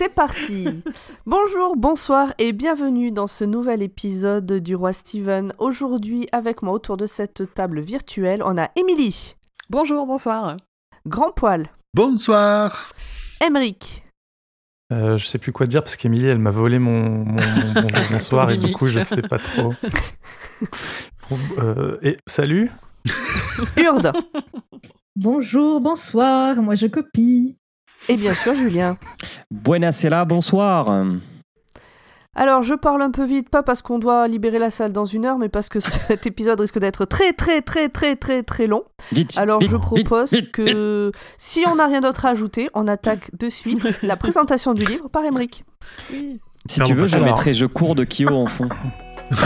C'est parti Bonjour, bonsoir et bienvenue dans ce nouvel épisode du Roi Steven. Aujourd'hui, avec moi autour de cette table virtuelle, on a Émilie. Bonjour, bonsoir. Grand Poil. Bonsoir. Emeric. Euh, je sais plus quoi dire parce qu'Emilie, elle m'a volé mon, mon, mon, bonsoir et du coup, je sais pas trop. Euh, et salut Urde. Bonjour, bonsoir, moi je copie. Et bien sûr, Julien. Buenasera, bonsoir. Alors, je parle un peu vite, pas parce qu'on doit libérer la salle dans une heure, mais parce que cet épisode risque d'être très, très, très, très, très, très long. Vite, Alors, vite, je propose vite, vite, que si on n'a rien d'autre à ajouter, on attaque de suite la présentation du livre par Emmerich. Si Pardon, tu veux, je alors. mettrai Je cours de Kyo en fond.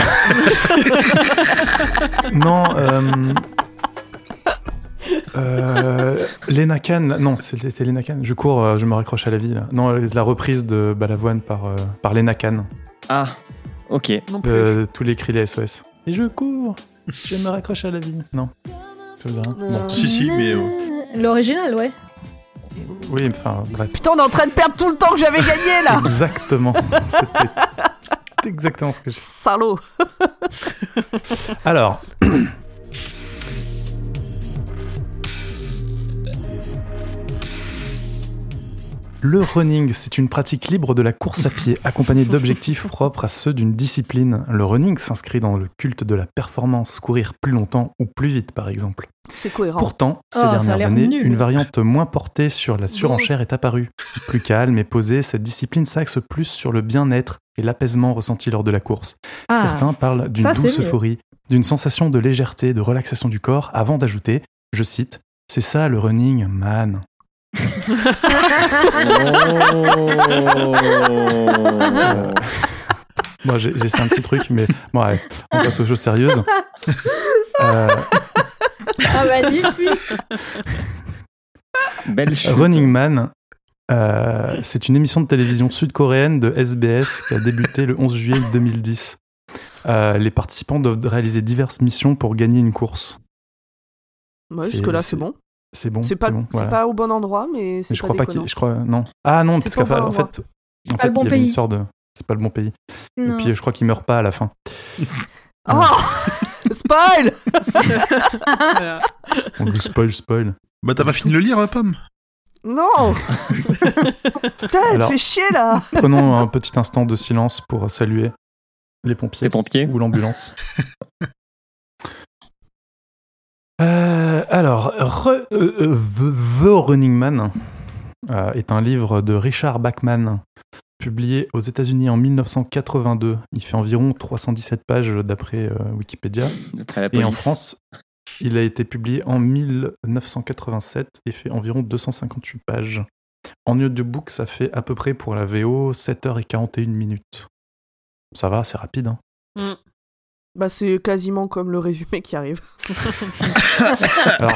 Non, euh. Euh, Lena Khan, non, c'était Lena Khan. Je cours, euh, je me raccroche à la vie. Là. Non, euh, la reprise de Balavoine par, euh, par Lena Khan. Ah, ok. Non plus. Euh, tous les cris les SOS. Et je cours, je me raccroche à la vie. Non. Rien Bon. Si, si, mais. euh, L'original, ouais. Oui, enfin, bref. Putain, on est en train de perdre tout le temps que j'avais gagné là Exactement. C'était exactement ce que je Salaud Alors. Le running, c'est une pratique libre de la course à pied, accompagnée d'objectifs propres à ceux d'une discipline. Le running s'inscrit dans le culte de la performance, courir plus longtemps ou plus vite par exemple. C'est cohérent. Pourtant, ces Oh, dernières années, nul. une variante moins portée sur la surenchère est apparue. Plus calme et posée, cette discipline s'axe plus sur le bien-être et l'apaisement ressenti lors de la course. Ah, Certains parlent d'une douce euphorie, d'une sensation de légèreté, de relaxation du corps, avant d'ajouter, je cite, C'est ça le running, man. Euh, Moi, j'ai essayé un petit truc, mais bon, on passe aux choses sérieuses. Euh, ah magnifique. Belle chute. Running Man, euh, c'est une émission de télévision sud-coréenne de SBS qui a débuté le 11 juillet 2010. Euh, les participants doivent réaliser diverses missions pour gagner une course. Ouais, jusque-là, c'est bon. C'est bon, C'est pas, bon, voilà. pas au bon endroit, mais c'est je crois pas déconnant. qu'il. Je crois non. Ah non, C'est parce qu'en fait, en fait, en pas fait, le bon il y avait une histoire de. C'est pas le bon pays. Non. Et puis je crois qu'il meurt pas à la fin. Oh Spoil. On le spoil, spoil. Bah, t'as pas fini de le lire, euh, Pomme? Non Putain, elle fait chier là Prenons un petit instant de silence pour saluer les pompiers Tes pompiers ou l'ambulance. Euh, alors, Re- euh, euh, The, The Running Man euh, est un livre de Richard Bachman, publié aux États-Unis en 1982. Il fait environ 317 pages d'après euh, Wikipédia. Et en. France, il a été publié en 1987 et fait environ 258 pages. En audiobook, ça fait à peu près pour la VO 7h41 minutes. Ça va, c'est rapide. hein. Bah, c'est quasiment comme le résumé qui arrive. Alors,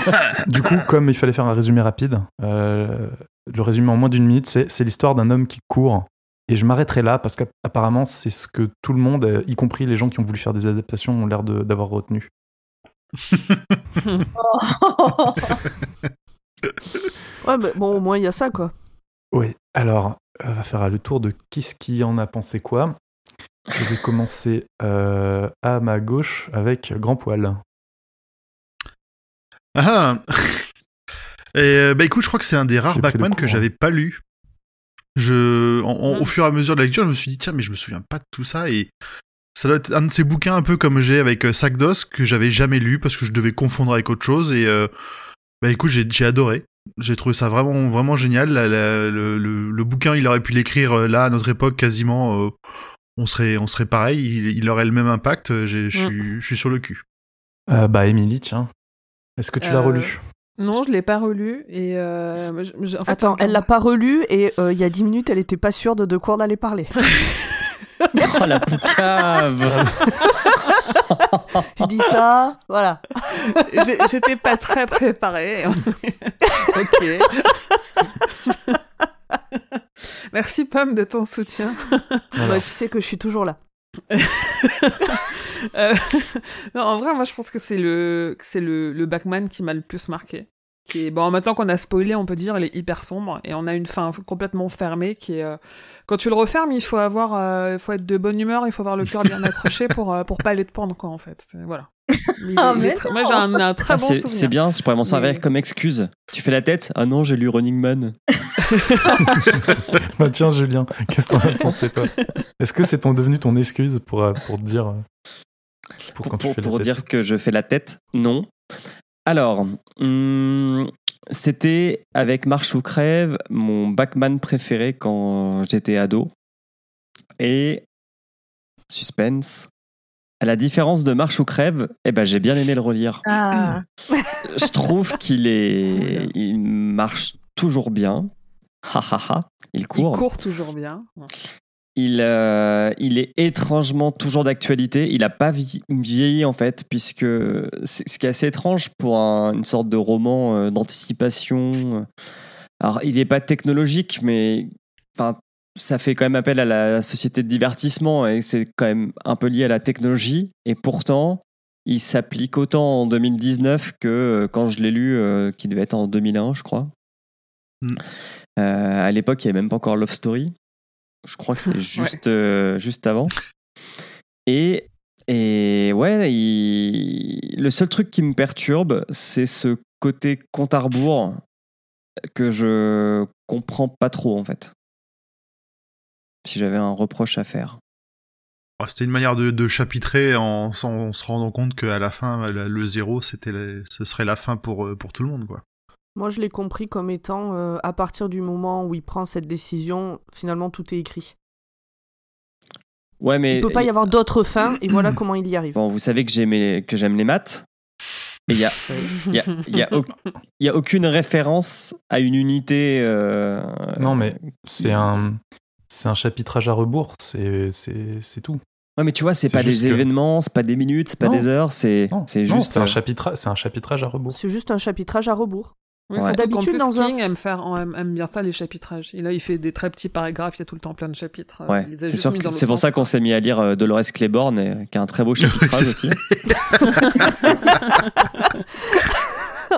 du coup, comme il fallait faire un résumé rapide, euh, le résumé en moins d'une minute, c'est c'est l'histoire d'un homme qui court. Et je m'arrêterai là parce qu'apparemment, c'est ce que tout le monde, euh, y compris les gens qui ont voulu faire des adaptations, ont l'air de- d'avoir retenu. Ouais, mais bon, au moins, il y a ça, quoi. Oui, alors, on va faire le tour de qui ce qui en a pensé quoi. Je vais commencer euh, à ma gauche avec Grand Poil. Ah Et euh, bah écoute, je crois que c'est un des rares cours, que j'avais pas lu. Je, en- en-. Au fur et à mesure de la lecture, je me suis dit, tiens, mais je me souviens pas de tout ça. Et ça doit être un de ces bouquins un peu comme j'ai avec euh, Sac d'os que j'avais jamais lu parce que je devais confondre avec autre chose. Et euh, bah écoute, j'ai adoré. J'ai trouvé ça vraiment, vraiment génial. La- la- le, le- le bouquin, il aurait pu l'écrire là, à notre époque, quasiment. euh, on, serait, on serait pareil. Il, il aurait le même impact. Euh, j'ai- Je suis sur le cul. Euh, bah, Émilie, tiens. Est-ce que tu l'as Euh, relu? Non, je l'ai pas relu et euh, moi, je- je- en fait, Attends, elle l'a pas relu et euh, il y a 10 minutes, elle était pas sûre de de quoi on allait parler. Oh la poucave Je dis ça, voilà. J'étais pas très préparée. ok. Merci Pomme de ton soutien. Bah, tu sais que je suis toujours là. Euh, non, en vrai, moi je pense que c'est le, c'est le, le Bachman qui m'a le plus marqué. Qui est, bon, maintenant qu'on a spoilé, on peut dire, il est hyper sombre et on a une fin complètement fermée qui est. euh, Quand tu le refermes, il faut avoir, euh, il faut être de bonne humeur, il faut avoir le cœur bien accroché pour pour pas aller te pendre quoi en fait. Voilà. Ah, mais Moi j'ai un, un très Ah, bon c'est souvenir. c'est bien, je pourrais m'en servir Mais- comme excuse. Tu fais la tête Ah non, j'ai lu Running Man. Bah, tiens, Julien, qu'est-ce que t'en as pensé, toi? Est-ce que c'est ton, devenu ton excuse pour, euh, pour te dire. euh, Pour, Pour, quand tu pour- fais la pour tête? dire que je fais la tête Non. Alors, hum, c'était avec Marche ou Crève, mon Backman préféré quand j'étais ado. Et suspense. À la différence de Marche ou Crève, eh ben, j'ai bien aimé le relire. Ah, Je trouve qu'il est, il marche toujours bien. Ha ha ha. Il Il court. court toujours bien. Il, euh, il est étrangement toujours d'actualité. Il n'a pas vie- vieilli en fait, puisque c'est ce qui est assez étrange pour un- une sorte de roman euh, d'anticipation. Alors, il n'est pas technologique, mais enfin, ça fait quand même appel à la société de divertissement et c'est quand même un peu lié à la technologie. Et pourtant, il s'applique autant en 2019 que euh, quand je l'ai lu, euh, qui devait être en 2001, je crois. Mm. Euh, à l'époque, il n'y avait même pas encore Love Story. Je crois que c'était juste, euh, juste avant. Et, et ouais, il- le seul truc qui me perturbe, c'est ce côté compte à rebours que je comprends pas trop en fait. Si j'avais un reproche à faire. Oh, C'était une manière de, de chapitrer en, en se rendant compte qu'à la fin, le, le zéro, c'était ce serait la fin pour, euh, pour tout le monde, quoi. Moi, je l'ai compris comme étant, euh, à partir du moment où il prend cette décision, finalement, tout est écrit. Ouais, mais Il peut pas y avoir d'autres fins, et voilà comment il y arrive. bon, vous savez que j'aime les, que j'aime les maths. Et il y a, il y a, il y a y a aucune référence à une unité. euh, Non, mais c'est un, c'est un chapitrage à rebours, c'est, c'est, c'est tout. Ouais, mais tu vois, c'est pas des que- événements, c'est pas des minutes, c'est pas Non. des heures, c'est juste. c'est un, euh, chapitrage, c'est un chapitrage à rebours. C'est juste un chapitrage à rebours. Oui, Ouais. D'habitude, dans un- King aime, faire, aime, aime bien ça, les chapitrages. Et là, il fait des très petits paragraphes, il y a tout le temps plein de chapitres. Ouais, a c'est sûr que pour ça qu'on s'est mis à lire euh, Dolores Claiborne, et- qui a un très beau chapitrage aussi.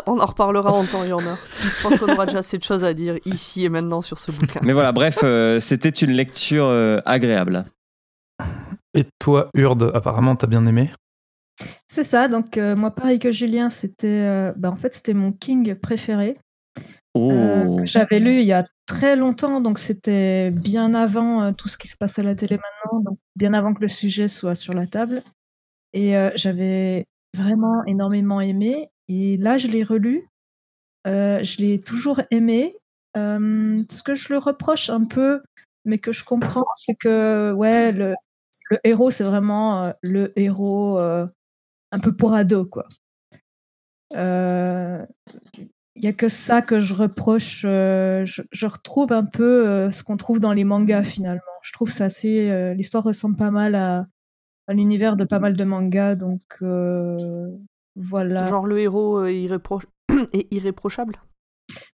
On en reparlera en temps et en heure. Je pense qu'on aura déjà assez de choses à dire ici et maintenant sur ce bouquin. Mais voilà, bref, euh, c'était une lecture euh, agréable. Et toi, Urde, apparemment, t'as bien aimé c'est ça. Donc, euh, moi, pareil que Julien, c'était euh, bah, en fait, c'était mon King préféré. Oh, euh, que j'avais lu il y a très longtemps, donc c'était bien avant euh, tout ce qui se passe à la télé maintenant, donc bien avant que le sujet soit sur la table. Et euh, j'avais vraiment énormément aimé. Et là, je l'ai relu. Euh, je l'ai toujours aimé. Euh, ce que je le reproche un peu, mais que je comprends, c'est que ouais, le, héros, c'est vraiment euh, le héros un peu pour ado, quoi. Il y a que ça que je reproche. je, retrouve un peu ce qu'on trouve dans les mangas finalement. Je trouve ça assez. L'histoire ressemble pas mal à, l'univers de pas mal de mangas, donc voilà. Genre le héros euh, irrépro- est irréprochable?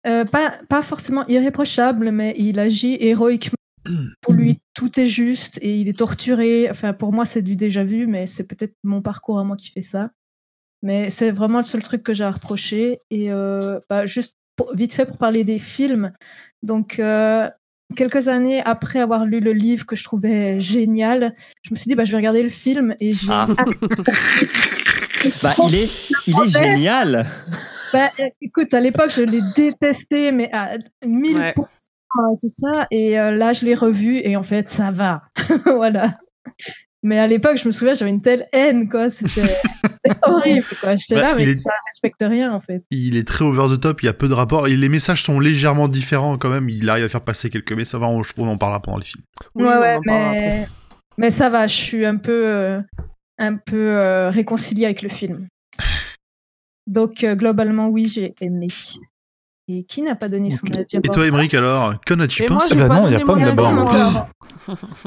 Euh, pas, pas forcément irréprochable, mais il agit héroïquement. Pour lui, tout est juste et il est torturé. Enfin, pour moi, c'est du déjà vu, mais c'est peut-être mon parcours à moi qui fait ça. Mais c'est vraiment le seul truc que j'ai à reprocher. Et euh, bah, juste pour- vite fait pour parler des films. Donc, euh, quelques années après avoir lu le livre que je trouvais génial, je me suis dit, bah, je vais regarder le film et j'ai Ah. bah, il est, il est génial. Bah, écoute, à l'époque, je l'ai détesté, mais à 1000%, Ouais. euh, tout ça. Et euh, là, je l'ai revu, et en fait, ça va. voilà. Mais à l'époque, je me souviens, j'avais une telle haine, quoi. C'était horrible, quoi. J'étais Bah, là, mais il est- ça respecte rien, en fait. Il est très over the top, il y a peu de rapports, et les messages sont légèrement différents quand même, il arrive à faire passer quelques messages, Enfin, on, je trouve on en parlera pendant le film. Oui, ouais, ouais, mais... mais ça va, je suis un peu, euh, un peu euh, réconciliée avec le film. Donc, euh, globalement, oui, j'ai aimé. Et qui n'a pas donné son Ok. avis à Et toi, Émeric, alors, qu'en as-tu pensé bah pas non, y a donné Pomme mon d'abord, moi.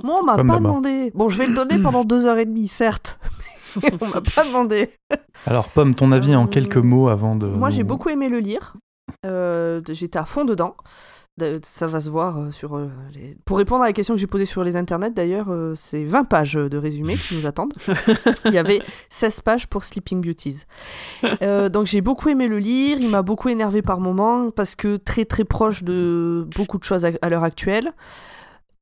On m'a pas demandé. Bon, je vais le donner pendant deux heures et demie, certes. Mais on m'a pas demandé. Alors, Pomme, ton avis en Euh, quelques mots avant de. Moi, j'ai beaucoup aimé le lire. Euh, J'étais à fond dedans. Ça va se voir euh, sur euh, les... Pour répondre à la question que j'ai posée sur les internets, d'ailleurs, euh, c'est 20 pages de résumé qui nous attendent. Il y avait 16 pages pour Sleeping Beauties. Euh, donc j'ai beaucoup aimé le lire, il m'a beaucoup énervé par moments, parce que très très proche de beaucoup de choses à, à l'heure actuelle.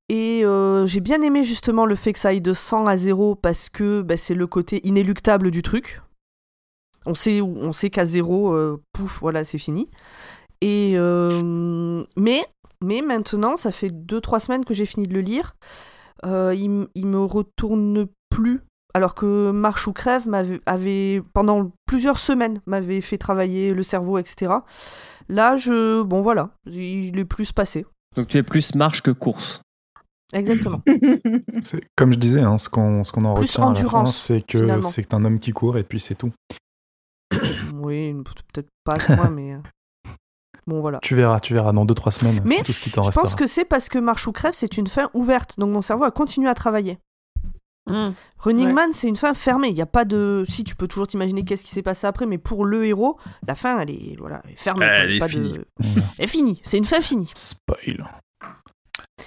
Et euh, j'ai bien aimé justement le fait que ça aille de 100 à 0, parce que bah, c'est le côté inéluctable du truc. On sait, on sait qu'à 0, euh, pouf, voilà, c'est fini. Et euh, mais, mais maintenant, ça fait 2-3 semaines que j'ai fini de le lire. Euh, il, il me retourne plus. Alors que Marche ou Crève m'avait, avait, pendant plusieurs semaines, m'avait fait travailler le cerveau, etc. Là, je. Bon, voilà. Je l'ai plus passé. Donc tu es plus marche que course. Exactement. C'est- Comme je disais, hein, ce qu'on ce qu'on en Plus retient à la fin, endurance, c'est que finalement. c'est un homme qui court et puis c'est tout. oui, peut-être pas à ce point, mais. Bon, voilà. Tu verras, tu verras dans 2-3 semaines, Mais tout ce qui t'en Je restera. pense que c'est parce que Marche ou Crève, c'est une fin ouverte. Donc mon cerveau a continué à travailler. Hmm. Running Ouais. Man, c'est une fin fermée. Il y a pas de. Si tu peux toujours t'imaginer qu'est-ce qui s'est passé après, mais pour le héros, la fin, elle est voilà, elle est fermée. Elle est pas finie. De... Elle est finie. C'est une fin finie. Spoil.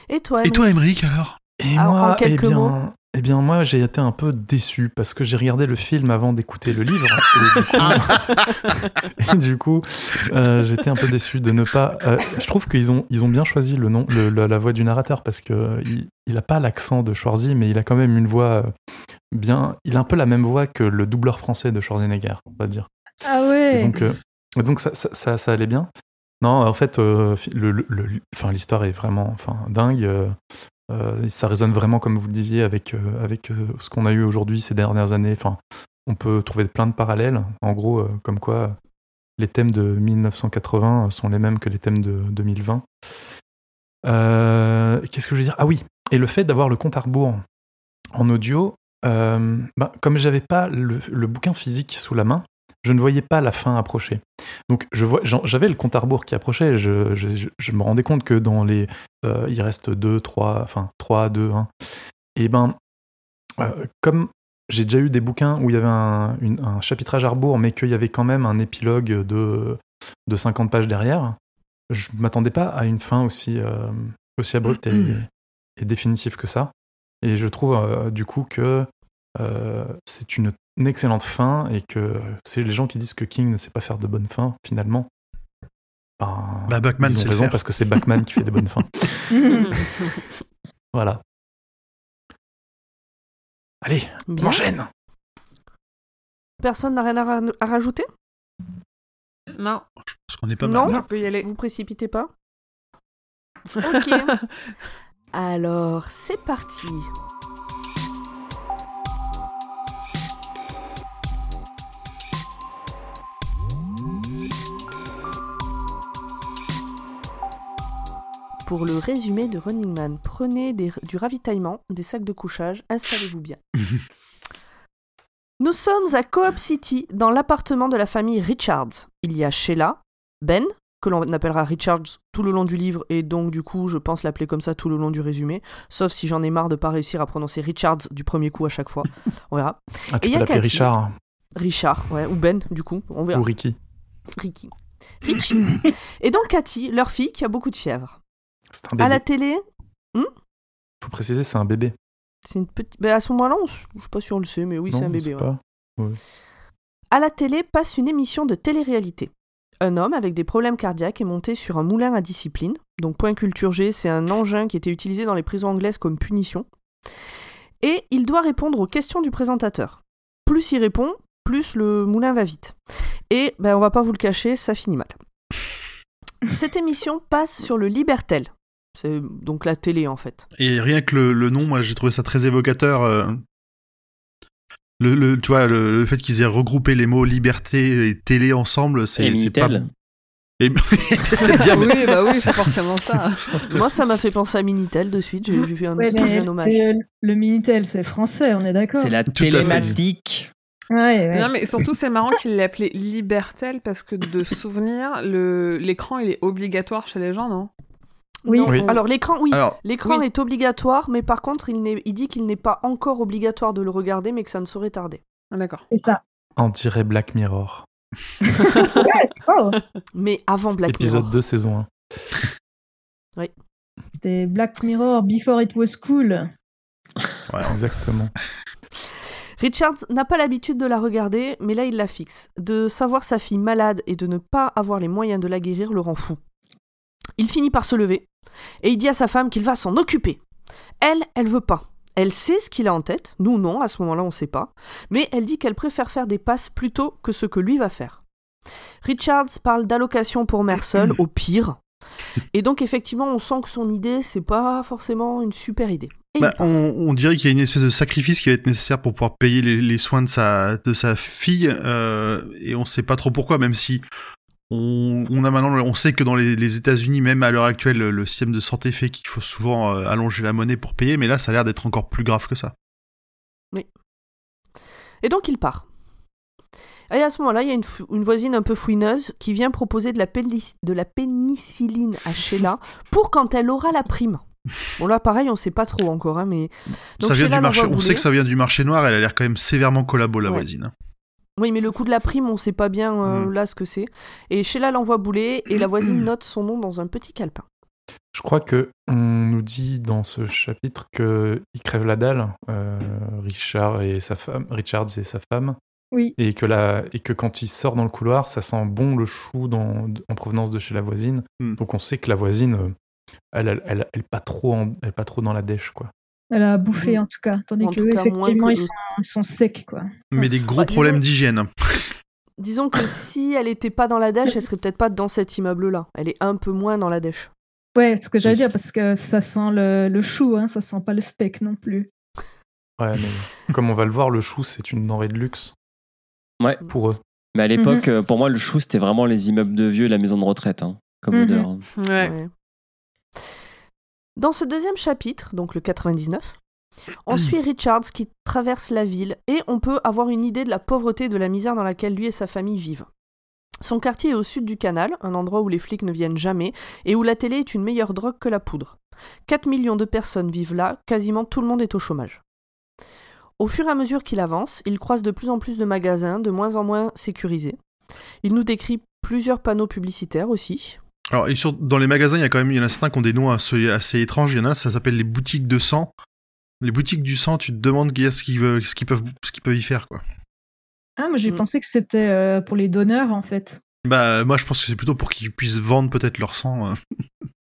Et toi, Et Emily toi, Emmerich, alors? Et Alors, en moi, eh quelques bien, mots eh bien, moi, j'ai été un peu déçu parce que j'ai regardé le film avant d'écouter le livre. Et du coup, du coup, euh, j'étais un peu déçu de ne pas. euh, je trouve qu'ils ont, ils ont bien choisi le nom, le- la, la voix du narrateur parce que il, il a pas l'accent de Schwarzy, mais il a quand même une voix euh, bien. Il a un peu la même voix que le doubleur français de Schwarzenegger, on va dire. Ah Et ouais. donc, euh, donc ça, ça, ça, ça allait bien. Non, en fait, euh, fi- le, le- le- enfin, l'histoire est vraiment enfin, dingue. Euh, ça résonne vraiment, comme vous le disiez, avec, euh, avec euh, ce qu'on a eu aujourd'hui ces dernières années. Enfin, on peut trouver plein de parallèles. En gros, comme quoi les thèmes de 1980 sont les mêmes que les thèmes de 2020. Euh, Qu'est-ce que je veux dire? Ah oui, et le fait d'avoir le compte à rebours en audio, bah, comme j'avais pas le bouquin physique sous la main, je ne voyais pas la fin approcher. Donc j'avais le compte à rebours qui approchait. Je, me rendais compte que dans les, euh, il reste 2, 3, enfin 3, 2, 1. Et ben, euh, comme j'ai déjà eu des bouquins où il y avait un, une- un chapitrage à rebours, mais qu'il y avait quand même un épilogue de, de 50 pages derrière, je m'attendais pas à une fin aussi, euh, aussi abrupte et, définitive que ça. Et je trouve du coup que c'est une, une excellente fin et que c'est les gens qui disent que King ne sait pas faire de bonnes fins, finalement. Ben, Bah, Bachman ils ont sait le raison parce que c'est Bachman qui fait des bonnes fins. Voilà. Allez, on Bien. enchaîne Personne n'a rien à, ra- à rajouter? Non, Parce qu'on est pas Non. mal. je peux y aller. Vous précipitez pas Ok. Alors, c'est parti. Pour le résumé de Running Man, prenez des- du ravitaillement, des sacs de couchage, installez-vous bien. Nous sommes à Coop City, dans l'appartement de la famille Richards. Il y a Sheila, Ben, que l'on appellera Richards tout le long du livre, et donc du coup, je pense l'appeler comme ça tout le long du résumé, sauf si j'en ai marre de pas réussir à prononcer Richards du premier coup à chaque fois. On verra. Ah, tu Et peux l'appeler. Richard Richard, ouais, ou Ben, du coup, on verra. ou Ricky. Ricky. Richie. et donc Cathy, leur fille, qui a beaucoup de fièvre. C'est un À la télé, Faut préciser, c'est un bébé. c'est une petite. Ben, à ce moment-là, on je sais pas si on le sait, mais oui, c'est un bébé. ouais. pas. À la télé passe une émission de télé-réalité. Un homme avec des problèmes cardiaques est monté sur un moulin à discipline. Donc point culture G, c'est un engin qui était utilisé dans les prisons anglaises comme punition. Et il doit répondre aux questions du présentateur. Plus il répond, plus le moulin va vite. Et ben on va pas vous le cacher, ça finit mal. Cette émission passe sur le Libertel. C'est donc la télé en fait. Et rien que le, le nom, moi, j'ai trouvé ça très évocateur. euh, Le, le- tu vois, le, le fait qu'ils aient regroupé les mots liberté et télé ensemble, c'est c'est pas. Minitel. Et... C'est bien, mais- oui, bah oui, c'est forcément ça. Moi ça m'a fait penser à Minitel de suite, j'ai vu un, Ouais, mais hommage. le, le Minitel, c'est français, on est d'accord C'est la Tout télématique. Ouais, ouais. Non, mais surtout, c'est marrant qu'il l'ait appelé Libertel parce que de souvenir, le l'écran il est obligatoire chez les gens, non? Oui. Oui. Alors l'écran, oui, l'écran Oui. est obligatoire, mais par contre, il, dit qu'il n'est pas encore obligatoire de le regarder, mais que ça ne saurait tarder. Ah, D'accord. C'est ça. On dirait Black Mirror. Ouais. Mais avant Black Épisode Mirror. 2, saison C'était Black Mirror Before It Was Cool. Ouais, Exactement. Richard n'a pas l'habitude de la regarder, mais là il la fixe. De savoir sa fille malade et de ne pas avoir les moyens de la guérir le rend fou. Il finit par se lever et il dit à sa femme qu'il va s'en occuper. Elle, elle veut pas. Elle sait ce qu'il a en tête, nous non, à ce moment-là on sait pas, mais elle dit qu'elle préfère faire des passes plutôt que ce que lui va faire. Richards parle d'allocation pour mère seule, au pire. Et donc effectivement on sent que son idée c'est pas forcément une super idée. Bah, on, dirait qu'il y a une espèce de sacrifice qui va être nécessaire pour pouvoir payer les, soins de sa, fille, euh, et on sait pas trop pourquoi, même si on, on a maintenant, on sait que dans les, les États-Unis, même à l'heure actuelle, le, système de santé fait qu'il faut souvent euh, allonger la monnaie pour payer, mais là, ça a l'air d'être encore plus grave que ça. Et donc il part. Et à ce moment-là, il y a une, voisine un peu fouineuse qui vient proposer de la, pénic- de la pénicilline à Sheila pour quand elle aura la prime. Bon là pareil, on sait pas trop encore, hein, mais... Donc ça vient Sheila du marché, on sait que ça vient du marché noir, elle a l'air quand même sévèrement collabo, la Ouais. voisine. Oui, mais le coup de la prime, on sait pas bien euh, Mm. là ce que c'est. Et Sheila l'envoie bouler et la voisine note son nom dans un petit calepin. Je crois que on nous dit dans ce chapitre que il crève la dalle, euh, Richard et sa femme, Richards et sa femme, Oui. et que la, et que quand il sort dans le couloir, ça sent bon le chou dans, en provenance de chez la voisine. Hmm. Donc on sait que la voisine, euh, elle, elle, elle, pas trop, en- elle est pas trop dans la dèche quoi. Elle a bouffé en tout cas. Tandis En que eux, cas, effectivement, que ils, sont, ils sont secs quoi. Mais des gros Bah, problèmes d'hygiène. Disons que si elle était pas dans la dèche, elle serait peut-être pas dans cet immeuble-là. Elle est un peu moins dans la dèche. Ouais, ce que j'allais Oui. dire parce que ça sent le, le chou, hein, ça sent pas le steak non plus. Ouais, mais comme on va le voir, le chou c'est une denrée de luxe Ouais. pour eux. Mais à l'époque, euh, pour moi, le chou, c'était vraiment les immeubles de vieux et la maison de retraite, hein, comme Mhm. odeur. Ouais. Ouais. Dans ce deuxième chapitre, donc le 99, on suit Richards qui traverse la ville et on peut avoir une idée de la pauvreté et de la misère dans laquelle lui et sa famille vivent. Son quartier est au sud du canal, un endroit où les flics ne viennent jamais et où la télé est une meilleure drogue que la poudre. 4 millions de personnes vivent là, quasiment tout le monde est au chômage. Au fur et à mesure qu'il avance, il croise de plus en plus de magasins, de moins en moins sécurisés. Il nous décrit plusieurs panneaux publicitaires aussi, Alors, et sur- dans les magasins, il y a quand même, il y en a certains qui ont des noms assez, assez étranges. Il y en a ça s'appelle les boutiques de sang. Les boutiques du sang, tu te demandes qu'est-ce qu'ils veulent- ce qu'ils peuvent, ce qu'ils peuvent y faire, quoi. Ah, moi j'ai Mm. pensé que c'était euh, pour les donneurs en fait. Bah, moi, je pense que c'est plutôt pour qu'ils puissent vendre peut-être leur sang. euh.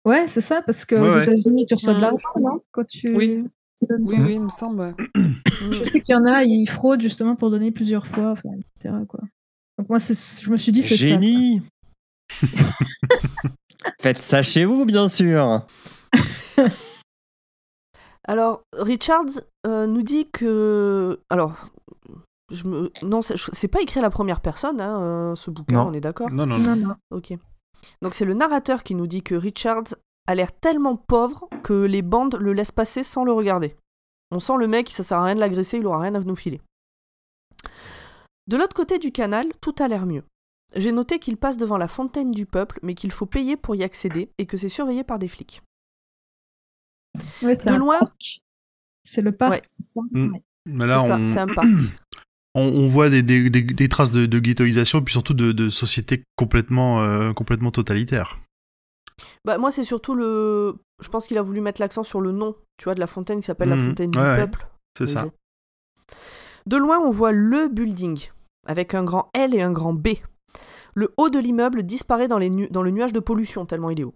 Ouais, c'est ça, parce qu'aux Ouais, ouais. États-Unis tu reçois de Mm. l'argent, non Quand tu. Oui. tu donnes Oui, il me semble. ouais. Je sais qu'il y en a, ils fraudent justement pour donner plusieurs fois, enfin, etc. Quoi. Donc moi, je me suis dit, c'est ça. Génie Faites ça chez vous, bien sûr Alors, Richards euh, nous dit que. Alors, je me... non, c'est pas écrit à la première personne, hein, euh, ce bouquin, Non. on est d'accord Non, non, non. Non, non. Ok. Donc, c'est le narrateur qui nous dit que Richards a l'air tellement pauvre que les bandes le laissent passer sans le regarder. On sent le mec, ça sert à rien de l'agresser, il aura rien à nous filer. De l'autre côté du canal, tout a l'air mieux. J'ai noté qu'il passe devant la fontaine du peuple, mais qu'il faut payer pour y accéder et que c'est surveillé par des flics. C'est De loin-. C'est le parc, Ouais. c'est ça Mm. Ouais. Mais là, C'est ça, on, c'est un parc. on, on voit des, des, des, des traces de, de ghettoisation et puis surtout de, de sociétés complètement, euh, complètement totalitaires. Bah, moi, c'est surtout le. Je pense qu'il a voulu mettre l'accent sur le nom, tu vois, de la fontaine qui s'appelle la Mhm. fontaine du Ouais, peuple. C'est ça. De loin, on voit le building, avec un grand L et un grand B. Le haut de l'immeuble disparaît dans, les nu- dans le nuage de pollution, tellement il est haut.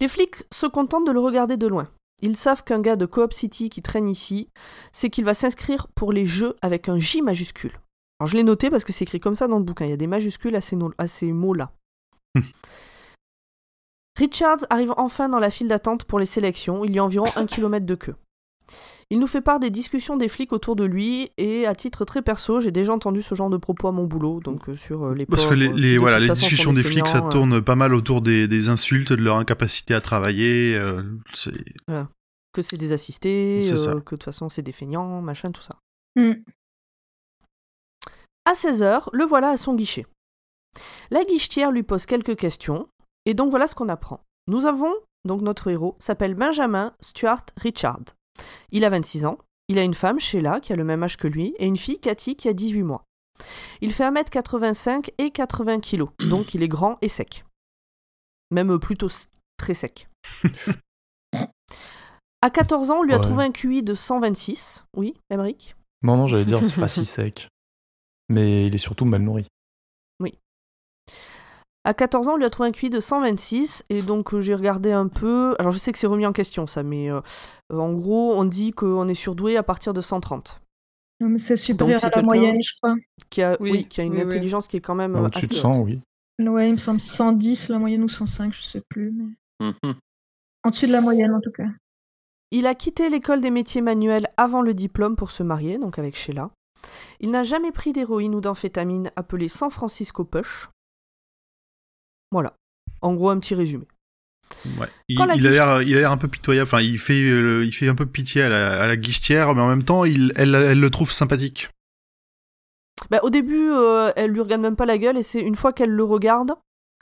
Les flics se contentent de le regarder de loin. Ils savent qu'un gars de Coop City qui traîne ici, c'est qu'il va s'inscrire pour les jeux avec un J majuscule. Alors je l'ai noté parce que c'est écrit comme ça dans le bouquin, il y a des majuscules à ces, no- ces mots-là. Richards arrive enfin dans la file d'attente pour les sélections, il y a environ un kilomètre de queue. Il nous fait part des discussions des flics autour de lui et à titre très perso, j'ai déjà entendu ce genre de propos à mon boulot, donc euh, sur euh, les Parce que les, de voilà, les discussions des flics, ça euh, tourne pas mal autour des, des insultes, de leur incapacité à travailler. euh, c'est que c'est des assistés, C'est euh, que de toute façon c'est des feignants, machin, tout ça. Mm. À 16h, le voilà à son guichet. La guichetière lui pose quelques questions, et donc voilà ce qu'on apprend. Nous avons, donc notre héros, s'appelle Benjamin Stuart Richard. Il a 26 ans, il a une femme, Sheila, qui a le même âge que lui, et une fille, Cathy, qui a 18 mois. Il fait 1m85 et 80 kg, donc il est grand et sec. Même plutôt très sec. à 14 ans, on lui a Ouais. trouvé un QI de 126. Oui, Emmerich Non, non, j'allais dire, c'est pas si sec. Mais il est surtout mal nourri. À 14 ans, on lui a trouvé un QI de 126, et donc euh, j'ai regardé un peu. Alors je sais que c'est remis en question ça, mais euh, euh, en gros, on dit qu'on est surdoué à partir de 130. Non, mais c'est supérieur c'est à la moyenne, je crois. Qui a, Oui, oui, qui a une oui, oui. intelligence qui est quand même Au-dessus de assez 100, haute. oui. Ouais, il me semble 110 la moyenne ou 105, je sais plus. Mais... Mhm. En dessus de la moyenne, en tout cas. Il a quitté l'école des métiers manuels avant le diplôme pour se marier, donc avec Sheila. Il n'a jamais pris d'héroïne ou d'amphétamine appelée San Francisco Push. Voilà. En gros, un petit résumé. Ouais. Il, a guiche- l'air, il a l'air un peu pitoyable. Enfin, il fait, euh, il fait un peu pitié à la, à la guichetière, mais en même temps, il, elle, elle le trouve sympathique. Bah, au début, euh, elle lui regarde même pas la gueule, et c'est une fois qu'elle le regarde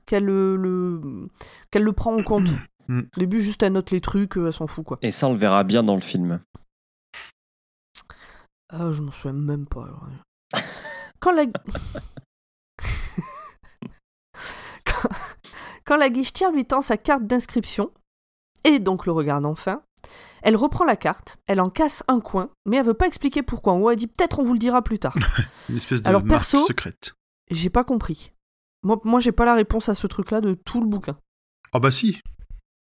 qu'elle le, le- qu'elle le prend en compte. Mm. Au début, juste elle note les trucs, euh, elle s'en fout quoi. Et ça, on le verra bien dans le film. Ah, je m'en souviens même pas. Quand la... quand... la guichetière lui tend sa carte d'inscription, et donc le regarde enfin, elle reprend la carte, elle en casse un coin, mais elle veut pas expliquer pourquoi. Ou elle dit peut-être on vous le dira plus tard. Une espèce de Alors, marque perso- secrète. J'ai pas compris. Moi, moi j'ai pas la réponse à ce truc-là de tout le bouquin. Ah bah si.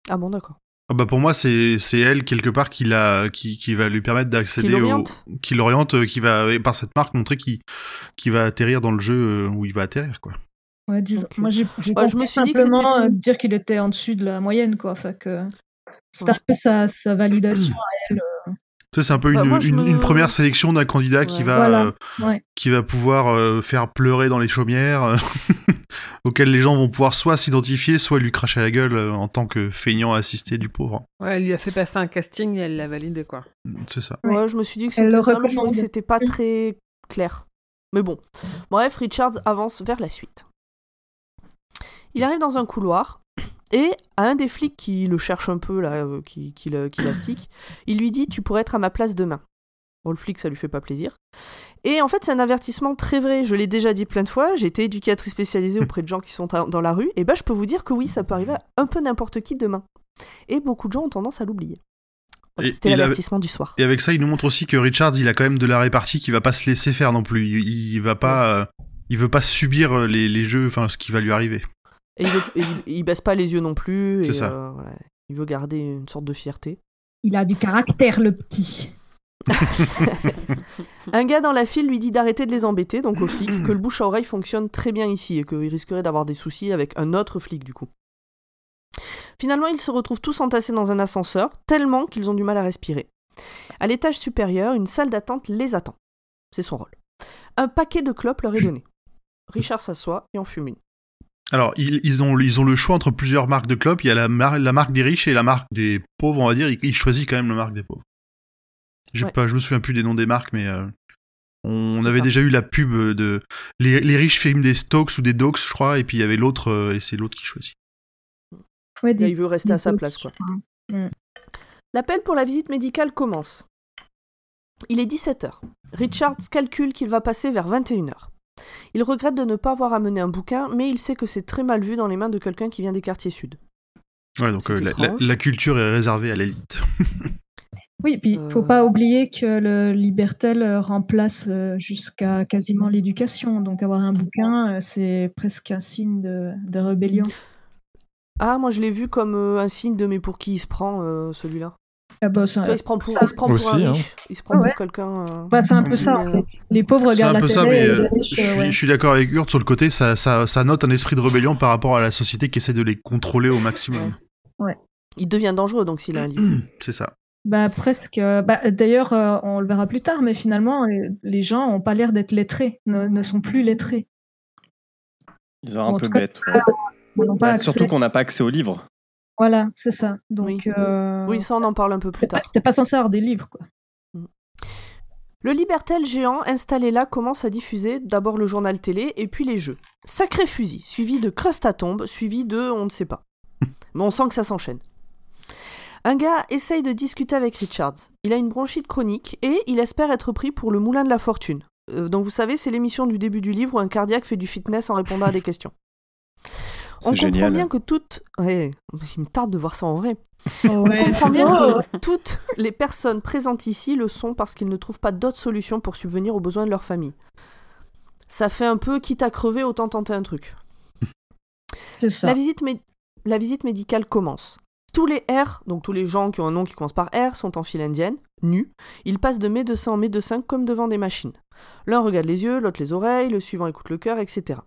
Ah bon, d'accord. Ah bah pour moi, c'est, c'est elle quelque part qui, l'a, qui, qui va lui permettre d'accéder au, qui l'oriente, euh, qui va par cette marque montrer qui, qui va atterrir dans le jeu euh, où il va atterrir quoi. Ouais, disons. Ok. Moi, j'ai j'ai Ouais, je me suis dit que simplement c'était- euh, dire qu'il était en dessus de la moyenne, quoi. Enfin, que c'était Ouais. un peu sa, sa validation. Sais, c'est un peu Bah, une, moi, je une, me- une première sélection d'un candidat qui va, Voilà. euh, Ouais. qui va pouvoir euh, faire pleurer dans les chaumières, auquel les gens vont pouvoir soit s'identifier, soit lui cracher à la gueule euh, en tant que feignant assisté du pauvre. Ouais, elle lui a fait passer un casting et elle l'a validé, quoi. C'est ça. Ouais. Ouais, je me suis dit que c'était ça, mais c'était pas très clair. Mais bon. Bref, Richards avance vers la suite. Il arrive dans un couloir et à un des flics qui le cherche un peu, là, euh, qui, qui, le- qui l'astique, il lui dit Tu pourrais être à ma place demain. Bon, le flic, ça lui fait pas plaisir. Et en fait, c'est un avertissement très vrai. Je l'ai déjà dit plein de fois. J'ai été éducatrice spécialisée auprès de gens qui sont dans la rue. Et ben, je peux vous dire que oui, ça peut arriver à un peu n'importe qui demain. Et beaucoup de gens ont tendance à l'oublier. Voilà, C'était l'avertissement du soir. Et avec ça, il nous montre aussi que Richards, il a quand même de la répartie qui va pas se laisser faire non plus. Il, il va pas, euh, il veut pas subir euh, les, les jeux, enfin ce qui va lui arriver. Et il, veut- et il, il baisse pas les yeux non plus. C'est et, ça. euh, voilà. Il veut garder une sorte de fierté. Il a du caractère, le petit. Un gars dans la file lui dit d'arrêter de les embêter, donc au flic, que le bouche à oreille fonctionne très bien ici et qu'il risquerait d'avoir des soucis avec un autre flic du coup. Finalement, ils se retrouvent tous entassés dans un ascenseur, tellement qu'ils ont du mal à respirer. À l'étage supérieur, une salle d'attente les attend. C'est son rôle. Un paquet de clopes leur est donné. Richard s'assoit et en fume une. Alors, ils, ils ont, ils ont le choix entre plusieurs marques de clopes. Il y a la, mar- la marque des riches et la marque des pauvres, on va dire. Il, il choisit quand même la marque des pauvres. J'ai Ouais. pas, je me souviens plus des noms des marques, mais euh, on, avait ça. déjà eu la pub de les, les riches filment des Stokes ou des Dogs, je crois, et puis il y avait l'autre euh, et c'est l'autre qui choisit. Ouais, Là, des- il veut rester à sa place, quoi. autres. L'appel pour la visite médicale commence. Il est 17h. Richards calcule qu'il va passer vers 21h. Il regrette de ne pas avoir amené un bouquin, mais il sait que c'est très mal vu dans les mains de quelqu'un qui vient des quartiers sud. Ouais, donc euh, la, la- étrange. la culture est réservée à l'élite. Oui, puis il faut Euh. pas oublier que le Libertel euh, remplace euh, jusqu'à quasiment l'éducation. Donc avoir un bouquin, euh, c'est presque un signe de, de rébellion. Ah, moi je l'ai vu comme euh, un signe de mais pour qui il se prend euh, celui-là? Ah bah, c'est il se prend pour, ça- il se prend pour Aussi, un hein. Il se prend Ah ouais. pour quelqu'un. euh, bah, c'est un peu ça en mais, fait. Les pauvres C'est regardent un la peu télé ça, mais et euh, les riches, je euh, suis, ouais. je suis d'accord avec Hurt sur le côté, ça, ça, ça note un esprit de rébellion par rapport à la société qui essaie de les contrôler au maximum. Il devient dangereux donc s'il a un livre. C'est ça. Bah presque. euh, Bah, D'ailleurs, euh, on le verra plus tard, mais finalement, euh, les gens ont pas l'air d'être lettrés, ne, ne sont plus lettrés. Ils ont un En peu tout cas, bête. ouais. Ils n'ont pas Bah, surtout qu'on n'a pas accès aux livres. Voilà, c'est ça. Donc, Oui. euh, Oui, ça on en parle un peu plus t'es pas, tard. t'es pas censé avoir des livres, quoi. Le Libertel géant installé là commence à diffuser d'abord le journal télé et puis les jeux. Sacré fusil, suivi de crust à tombe, suivi de on ne sait pas. Mais on sent que ça s'enchaîne. Un gars essaye de discuter avec Richards. Il a une bronchite chronique et il espère être pris pour le moulin de la fortune. Euh, donc vous savez, c'est l'émission du début du livre où un cardiaque fait du fitness en répondant à des questions. On comprend génial. bien que toutes... Ouais, il me tarde de voir ça en vrai. Ouais. On comprend bien Oh. que toutes les personnes présentes ici le sont parce qu'ils ne trouvent pas d'autre solution pour subvenir aux besoins de leur famille. Ça fait un peu quitte à crever, autant tenter un truc. C'est ça. La visite, mé- la visite médicale commence. Tous les R, donc tous les gens qui ont un nom qui commence par R, sont en file indienne, nus. Ils passent de médecin en médecin comme devant des machines. L'un regarde les yeux, l'autre les oreilles, le suivant écoute le cœur, etc.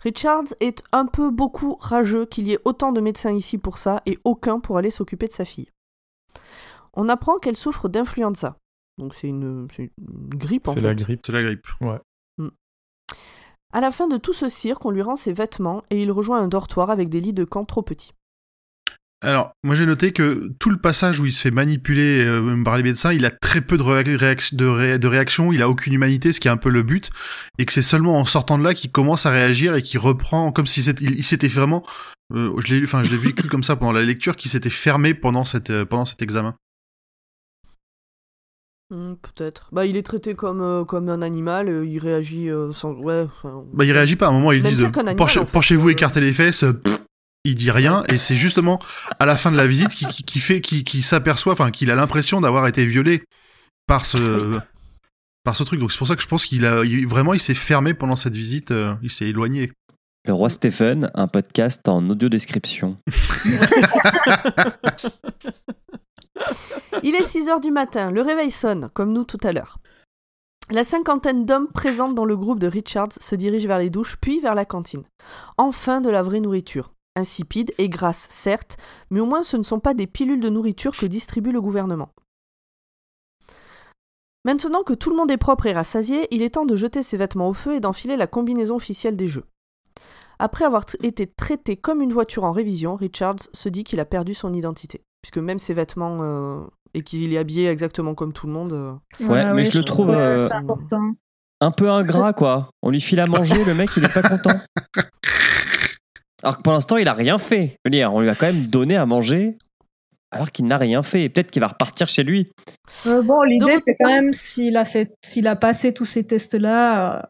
Richards est un peu beaucoup rageux qu'il y ait autant de médecins ici pour ça et aucun pour aller s'occuper de sa fille. On apprend qu'elle souffre d'influenza. Donc c'est une, c'est une grippe en C'est fait. la grippe. C'est la grippe. À la fin de tout ce cirque, on lui rend ses vêtements et il rejoint un dortoir avec des lits de camp trop petits. Alors, moi j'ai noté que tout le passage où il se fait manipuler euh, par les médecins, il a très peu de, réac- de, ré- de réaction, il a aucune humanité, ce qui est un peu le but, et que c'est seulement en sortant de là qu'il commence à réagir et qu'il reprend comme si il, s'était vraiment, euh, je l'ai, enfin je l'ai vécu comme ça pendant la lecture, qu'il s'était fermé pendant cette, euh, pendant cet examen. Hmm, Peut-être. Bah, il est traité comme, euh, comme un animal, euh, il réagit euh, sans. Ouais. enfin, Bah il réagit pas. À un moment ils disent, en fait. penchez-vous, écartez les fesses. pff, il dit rien et c'est justement à la fin de la visite qui, qui, qui fait, qui, qui s'aperçoit, enfin qu'il a l'impression d'avoir été violé par ce, par ce truc. Donc c'est pour ça que je pense qu'il a il- vraiment il s'est fermé pendant cette visite, euh, il s'est éloigné. Le roi Stephen, un podcast en audio description. Il est 6 heures du matin, le réveil sonne, comme nous tout à l'heure. La cinquantaine d'hommes présents dans le groupe de Richards se dirigent vers les douches, puis vers la cantine. Enfin de la vraie nourriture. Insipide et grasse, certes, mais au moins ce ne sont pas des pilules de nourriture que distribue le gouvernement. Maintenant que tout le monde est propre et rassasié, il est temps de jeter ses vêtements au feu et d'enfiler la combinaison officielle des jeux. Après avoir été traité comme une voiture en révision, Richards se dit qu'il a perdu son identité. Puisque même ses vêtements euh, et qu'il est habillé exactement comme tout le monde. euh, Ouais, mais je le trouve, euh. Un peu ingrat, quoi. On lui file à manger, le mec, il est pas content. Alors que pour l'instant, il a rien fait. Je veux dire, on lui a quand même donné à manger, alors qu'il n'a rien fait. Et peut-être qu'il va repartir chez lui. Euh, bon, l'idée, c'est quand même s'il a fait, s'il a passé tous ces tests-là. euh,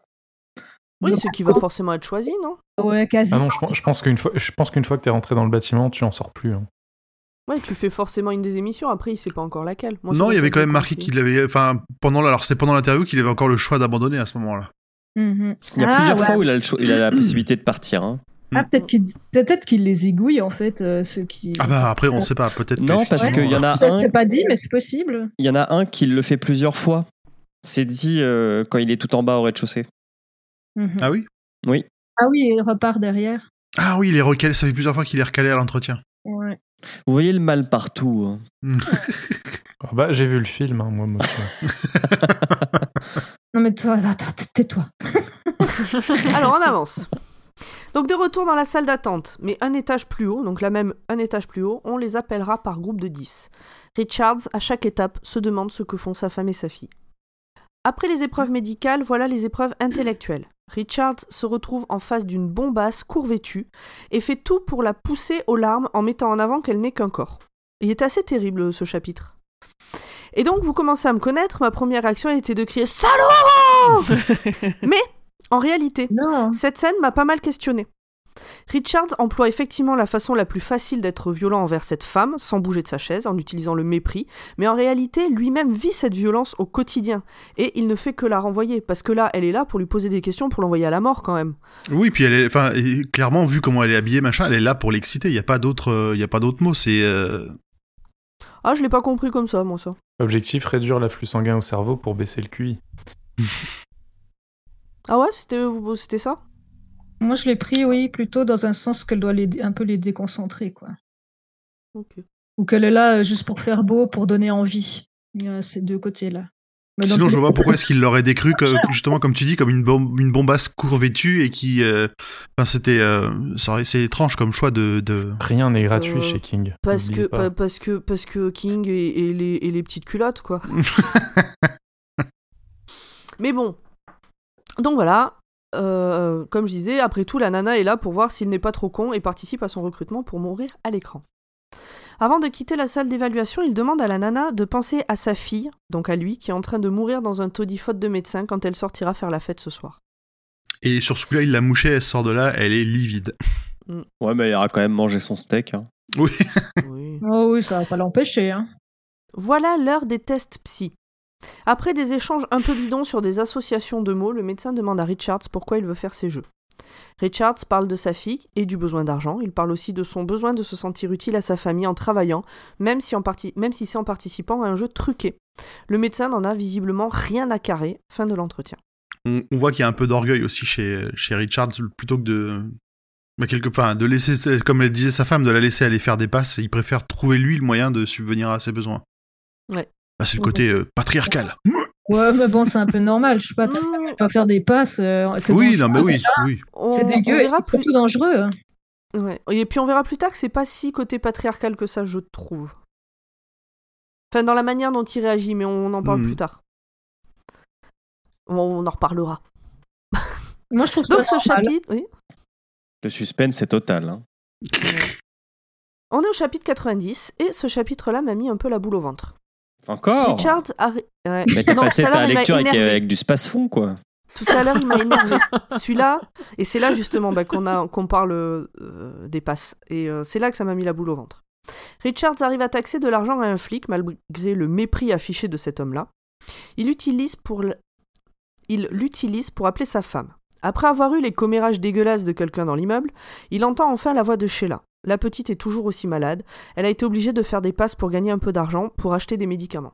Oui, je c'est qu'il va forcément être choisi, non? Ouais, quasi. Ah non, je pense, je pense qu'une fois, je pense qu'une fois que t'es rentré dans le bâtiment, tu en sors plus. hein. Ouais, tu fais forcément une des émissions, après il sait pas encore laquelle. Moi, c'est non, il y avait quand même marqué qu'il avait, enfin pendant alors c'était pendant l'interview qu'il avait encore le choix d'abandonner à ce moment-là. Mhm. Il y a Ah, plusieurs ouais. fois où il a, le cho- il a la possibilité de partir. hein. Ah, peut-être qu'il peut-être qu'il les aiguille, en fait, euh, ceux qui. Ah bah après on sait pas, peut-être. Non, que, parce qu'il y en a Ça, un, c'est pas dit, mais c'est possible. il y en a un qui le fait plusieurs fois. C'est dit euh, quand il est tout en bas au rez-de-chaussée. Mhm. Ah oui. Ah oui, il repart derrière. Ah oui, il est recalé. Ça fait plusieurs fois qu'il est recalé à l'entretien. Ouais. Vous voyez le mal partout. hein. Ah bah, j'ai vu le film, hein, moi. moi. Non, mais toi, attends, tais-toi. Alors on avance. Donc de retour dans la salle d'attente, mais un étage plus haut, donc là même un étage plus haut, on les appellera par groupe de 10. Richards, à chaque étape, se demande ce que font sa femme et sa fille. Après les épreuves médicales, voilà les épreuves intellectuelles. Richards se retrouve en face d'une bombasse courvêtue et fait tout pour la pousser aux larmes en mettant en avant qu'elle n'est qu'un corps. Il est assez terrible ce chapitre. Et donc vous commencez à me connaître, ma première réaction était de crier Salaud Mais en réalité, Non. cette scène m'a pas mal questionné. Richards emploie effectivement la façon la plus facile d'être violent envers cette femme, sans bouger de sa chaise, en utilisant le mépris, mais en réalité, lui-même vit cette violence au quotidien, et il ne fait que la renvoyer, parce que là, elle est là pour lui poser des questions, pour l'envoyer à la mort quand même. Oui, puis elle est, enfin et clairement vu comment elle est habillée machin, elle est là pour l'exciter. Il y a pas d'autre, euh, il y a pas d'autre mot. C'est euh, Ah, je l'ai pas compris comme ça, moi, ça. Objectif réduire l'afflux sanguin au cerveau pour baisser le QI. Ah ouais, c'était c'était ça? Moi, je l'ai pris, oui, plutôt dans un sens qu'elle doit les, un peu les déconcentrer, quoi. Ok. Ou qu'elle est là euh, juste pour faire beau, pour donner envie. Il y a ces deux côtés-là. Sinon, je vois pas pourquoi est-ce qu'il l'aurait décru, que, justement, comme tu dis, comme une, bombe, une bombasse courvêtue et qui. euh, Enfin, c'était. euh, c'est étrange comme choix de. de... Rien n'est gratuit Euh, chez King. Parce que, pa- parce que, parce que King et, et les, et les petites culottes, quoi. Mais bon. Donc voilà. Euh, comme je disais, après tout, la nana est là pour voir s'il n'est pas trop con et participe à son recrutement pour mourir à l'écran. Avant de quitter la salle d'évaluation, il demande à la nana de penser à sa fille, donc à lui, qui est en train de mourir dans un taudis faute de médecin quand elle sortira faire la fête ce soir. Et sur ce coup-là, il l'a mouché, elle sort de là, elle est livide. Ouais, mais il ira quand même manger son steak. hein. Oui. Oui. Oh oui, ça va pas l'empêcher. Hein. Voilà l'heure des tests psy. Après des échanges un peu bidons sur des associations de mots, le médecin demande à Richards pourquoi il veut faire ces jeux. Richards parle de sa fille et du besoin d'argent. Il parle aussi de son besoin de se sentir utile à sa famille en travaillant, même si, en parti- même si c'est en participant à un jeu truqué. Le médecin n'en a visiblement rien à carrer. Fin de l'entretien. On, on voit qu'il y a un peu d'orgueil aussi chez, chez Richard, plutôt que de. bah, quelque part, de laisser, comme elle disait sa femme, de la laisser aller faire des passes, il préfère trouver lui le moyen de subvenir à ses besoins. Ouais. Bah, c'est le côté euh, patriarcal. Ouais, mais bon, c'est un peu normal. Je sais pas, va faire des passes. euh, c'est Oui, dangereux, non, mais oui, déjà. oui. On- C'est on dégueu et verra c'est plus- surtout dangereux. hein. Ouais. Et puis on verra plus tard que c'est pas si côté patriarcal que ça, je trouve. Enfin, dans la manière dont il réagit, mais on en parle Mhm. plus tard. On, on en reparlera. Moi, je trouve ça Donc ce normal. chapitre, oui. Le suspense est total. hein. On est au chapitre 90 et ce chapitre-là m'a mis un peu la boule au ventre. Encore Richard arri- ouais. Mais passé ta il m'a lecture avec, énervé. avec du space-fond, quoi. Tout à l'heure, il m'a énervé. Celui-là, et c'est là justement bah, qu'on a qu'on parle euh, des passes. Et euh, c'est là que ça m'a mis la boule au ventre. Richards arrive à taxer de l'argent à un flic malgré le mépris affiché de cet homme-là. Il l'utilise pour l- il l'utilise pour appeler sa femme. Après avoir eu les commérages dégueulasses de quelqu'un dans l'immeuble, il entend enfin la voix de Sheila. La petite est toujours aussi malade. Elle a été obligée de faire des passes pour gagner un peu d'argent pour acheter des médicaments.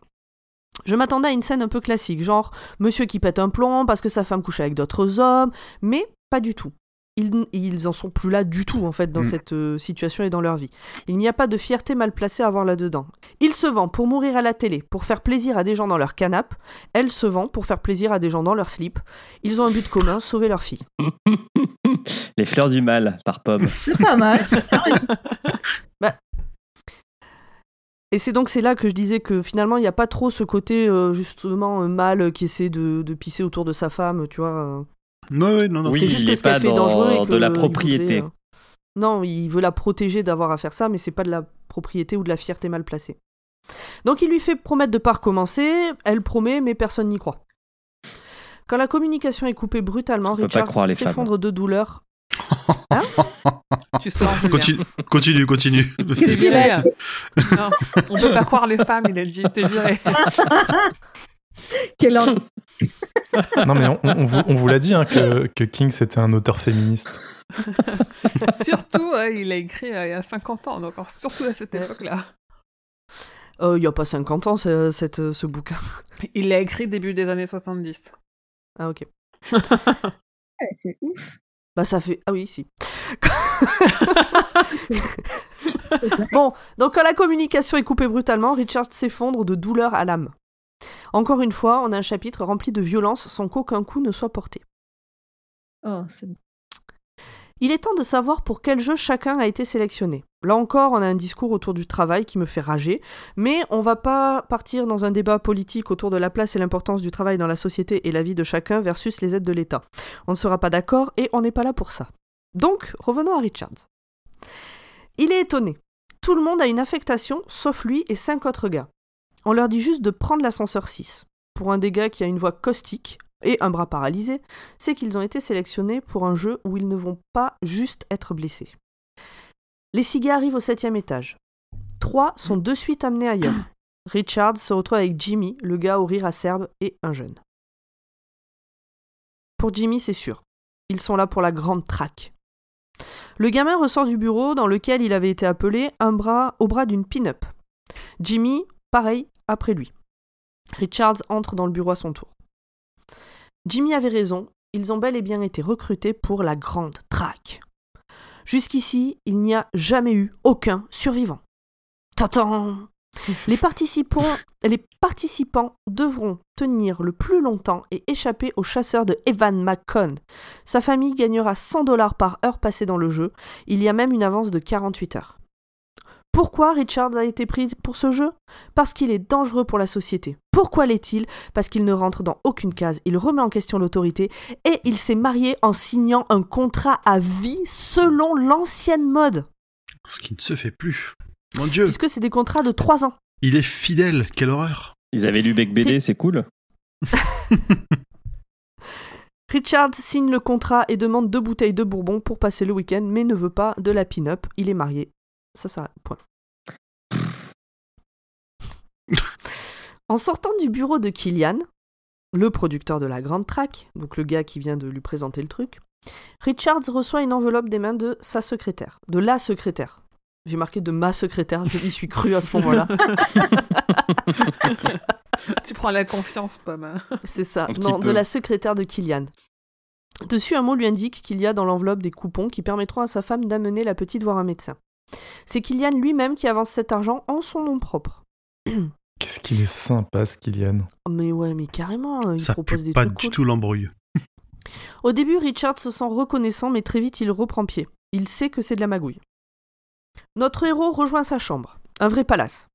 Je m'attendais à une scène un peu classique, genre monsieur qui pète un plomb parce que sa femme couche avec d'autres hommes, mais pas du tout. Ils, ils en sont plus là du tout en fait dans Mm. cette euh, situation et dans leur vie. Il n'y a pas de fierté mal placée à avoir là-dedans. Il se vend pour mourir à la télé, pour faire plaisir à des gens dans leur canapé. Elle se vend pour faire plaisir à des gens dans leur slip. Ils ont un but commun, sauver leur fille. Les fleurs du mal, par Pomme. C'est pas mal. réussi. Et c'est donc c'est là que je disais que finalement il n'y a pas trop ce côté euh, justement euh, mâle qui essaie de, de pisser autour de sa femme, tu vois. Ouais, non, non. Oui, c'est juste il que est ce qu'elle fait est dangereux et que de la il propriété. voudrait, euh, Non, il veut la protéger d'avoir à faire ça, mais c'est pas de la propriété ou de la fierté mal placée. Donc il lui fait promettre de pas recommencer, elle promet, mais personne n'y croit. Quand la communication est coupée brutalement, Richard s'effondre de douleur. Tu sors, Julien. Continue, continue, continue. T'es viré. Non, on peut pas croire les femmes, il a dit. T'es viré. Quel en- Non, mais on, on vous, on vous l'a dit hein, que, que King c'était un auteur féministe. Surtout, ouais, il a écrit euh, il y a 50 ans, donc surtout à cette époque-là. Euh, Il y a pas 50 ans ce, cette, ce bouquin. Il l'a écrit début des années 70. Ah ok. Ouais, C'est ouf. Bah ça fait... Ah oui, si. bon, donc quand la communication est coupée brutalement, Richard s'effondre de douleur à l'âme. Encore une fois, on a un chapitre rempli de violence sans qu'aucun coup ne soit porté. Oh, c'est Il est temps de savoir pour quel jeu chacun a été sélectionné. Là encore, on a un discours autour du travail qui me fait rager, mais on va pas partir dans un débat politique autour de la place et l'importance du travail dans la société et la vie de chacun versus les aides de l'État. On ne sera pas d'accord et on n'est pas là pour ça. Donc, revenons à Richards. Il est étonné. Tout le monde a une affectation, sauf lui et cinq autres gars. On leur dit juste de prendre l'ascenseur 6. Pour un des gars qui a une voix caustique et un bras paralysé, c'est qu'ils ont été sélectionnés pour un jeu où ils ne vont pas juste être blessés. Les six gars arrivent au septième étage. Trois sont de suite amenés ailleurs. Richard se retrouve avec Jimmy, le gars au rire acerbe, et un jeune. Pour Jimmy, c'est sûr. Ils sont là pour la grande traque. Le gamin ressort du bureau dans lequel il avait été appelé un bras au bras d'une pin-up. Jimmy, pareil, après lui. Richards entre dans le bureau à son tour. Jimmy avait raison, ils ont bel et bien été recrutés pour la grande traque. Jusqu'ici, il n'y a jamais eu aucun survivant. Tantan les participants, les participants devront tenir le plus longtemps et échapper au chasseur de Evan McCon. Sa famille gagnera 100 dollars par heure passée dans le jeu. Il y a même une avance de 48 heures. Pourquoi Richards a été pris pour ce jeu? Parce qu'il est dangereux pour la société. Pourquoi l'est-il? Parce qu'il ne rentre dans aucune case, il remet en question l'autorité et il s'est marié en signant un contrat à vie selon l'ancienne mode. Ce qui ne se fait plus. Mon dieu, Puisque c'est des contrats de 3 ans. il est fidèle, quelle horreur. Ils avaient lu Bec BD, c'est cool. Richard signe le contrat et demande deux bouteilles de bourbon pour passer le week-end, mais ne veut pas de la pin-up. Il est marié. Ça s'arrête. Point. en sortant du bureau de Killian, le producteur de la grande track, donc le gars qui vient de lui présenter le truc, Richards reçoit une enveloppe des mains de sa secrétaire, de la secrétaire. J'ai marqué de ma secrétaire, je m'y suis cru à ce moment-là. tu prends la confiance, pas mal. C'est ça, non, de la secrétaire de Killian. Dessus, un mot lui indique qu'il y a dans l'enveloppe des coupons qui permettront à sa femme d'amener la petite voir un médecin. C'est Killian lui-même qui avance cet argent en son nom propre. Qu'est-ce qu'il est sympa, ce Kylian. Mais ouais, mais carrément, euh, il Ça propose pue des pas trucs du cool. tout l'embrouille. Au début, Richard se sent reconnaissant, mais très vite il reprend pied. Il sait que c'est de la magouille. Notre héros rejoint sa chambre, un vrai palace.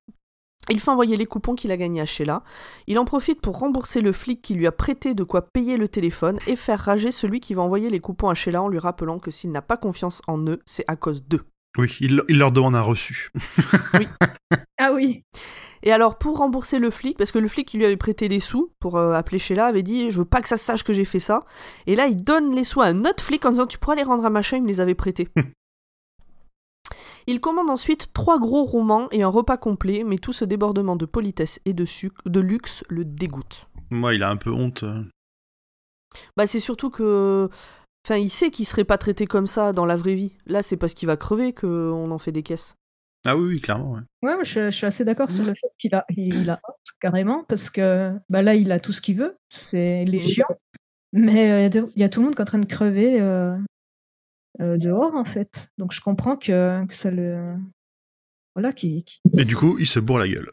Il fait envoyer les coupons qu'il a gagnés à Sheila. Il en profite pour rembourser le flic qui lui a prêté de quoi payer le téléphone et faire rager celui qui va envoyer les coupons à Sheila en lui rappelant que s'il n'a pas confiance en eux, c'est à cause d'eux. Oui, il, il leur demande un reçu. Ah oui. Et alors, pour rembourser le flic, parce que le flic qui lui avait prêté les sous pour euh, appeler Sheila avait dit Je veux pas que ça se sache que j'ai fait ça. Et là, il donne les sous à un autre flic en disant Tu pourras les rendre à machin, il me les avait prêtés. il commande ensuite trois gros romans et un repas complet, mais tout ce débordement de politesse et de, suc- de luxe le dégoûte. Moi, il a un peu honte. euh. Bah, c'est surtout que. Enfin, il sait qu'il serait pas traité comme ça dans la vraie vie. Là, c'est parce qu'il va crever qu'on en fait des caisses. Ah oui, oui, clairement. ouais. Ouais, moi, je, je suis assez d'accord sur le fait qu'il a, il, il a honte, carrément, parce que bah, là, il a tout ce qu'il veut, c'est légion. Mais euh, il y a y, tout le monde qui est en train de crever euh, euh, dehors, en fait. Donc je comprends que, que ça le. Voilà, qui. qui- Et du coup, il se bourre la gueule.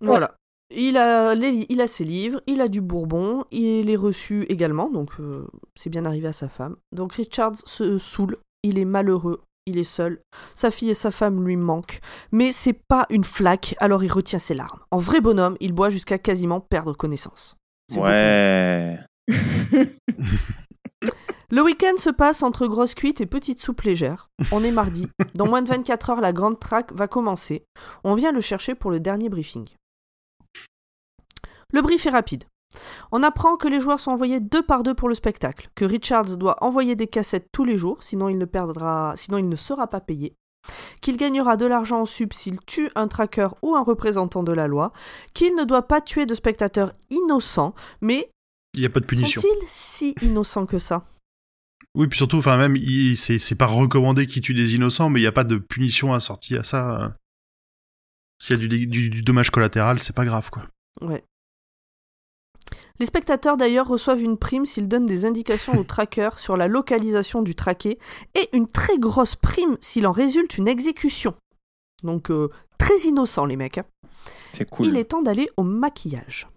Voilà. Il a, les- il a ses livres, il a du bourbon, il est reçu également, donc euh, c'est bien arrivé à sa femme. Donc Richard se saoule, il est malheureux, il est seul, sa fille et sa femme lui manquent, mais c'est pas une flaque, alors il retient ses larmes. En vrai bonhomme, il boit jusqu'à quasiment perdre connaissance. Ouais. Le week-end se passe entre grosses cuites et petites soupes légères. On est mardi. Dans moins de 24 heures, la grande track va commencer. On vient le chercher pour le dernier briefing. Le brief est rapide. On apprend que les joueurs sont envoyés deux par deux pour le spectacle, que Richards doit envoyer des cassettes tous les jours, sinon il ne perdra, sinon il ne sera pas payé, qu'il gagnera de l'argent en sub s'il tue un tracker ou un représentant de la loi, qu'il ne doit pas tuer de spectateurs innocents, mais Il n'y a pas de punition. sont-ils si innocents que ça? Oui, puis surtout, enfin même, c'est pas recommandé qu'il tue des innocents, mais il n'y a pas de punition assortie à ça. euh. S'il y a du, du- du dommage collatéral, c'est pas grave, quoi. Ouais. Les spectateurs d'ailleurs reçoivent une prime s'ils donnent des indications au tracker sur la localisation du traqué et une très grosse prime s'il en résulte une exécution. Donc euh, très innocent les mecs. hein. C'est cool. Il est temps d'aller au maquillage.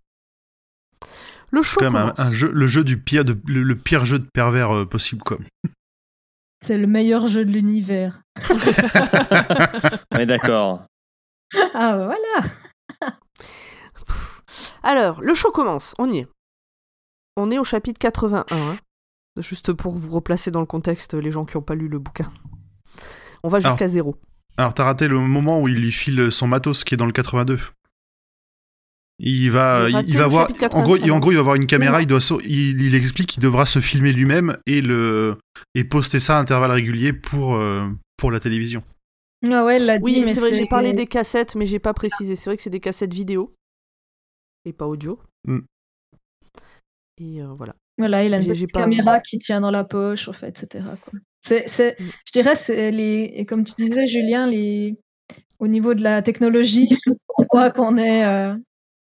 Le show quand même un, commence. un jeu, le jeu du pire, de, le, le pire jeu de pervers euh, possible, quoi. C'est le meilleur jeu de l'univers. On est d'accord. Ah, voilà. Alors, le show commence, on y est. On est au chapitre 81, hein. juste pour vous replacer dans le contexte les gens qui n'ont pas lu le bouquin. On va jusqu'à zéro. Alors, t'as raté le moment où il lui file son matos qui est dans le 82. Il va, il, il va voir. En gros, 83. il, en gros, il va avoir une caméra. Il doit, so- il, il explique qu'il devra se filmer lui-même et le et poster ça à intervalles réguliers pour euh, pour la télévision. Ah ouais, elle dit, Oui, c'est vrai, j'ai parlé des cassettes, mais j'ai pas précisé. C'est vrai que c'est des cassettes vidéo et pas audio. Mm. Et euh, voilà. Voilà, il a une petite pas- caméra qui tient dans la poche, en fait, etc. quoi. C'est, c'est, Mm. je dirais, c'est les, et comme tu disais, Julien, les, au niveau de la technologie, on voit qu'on est, euh,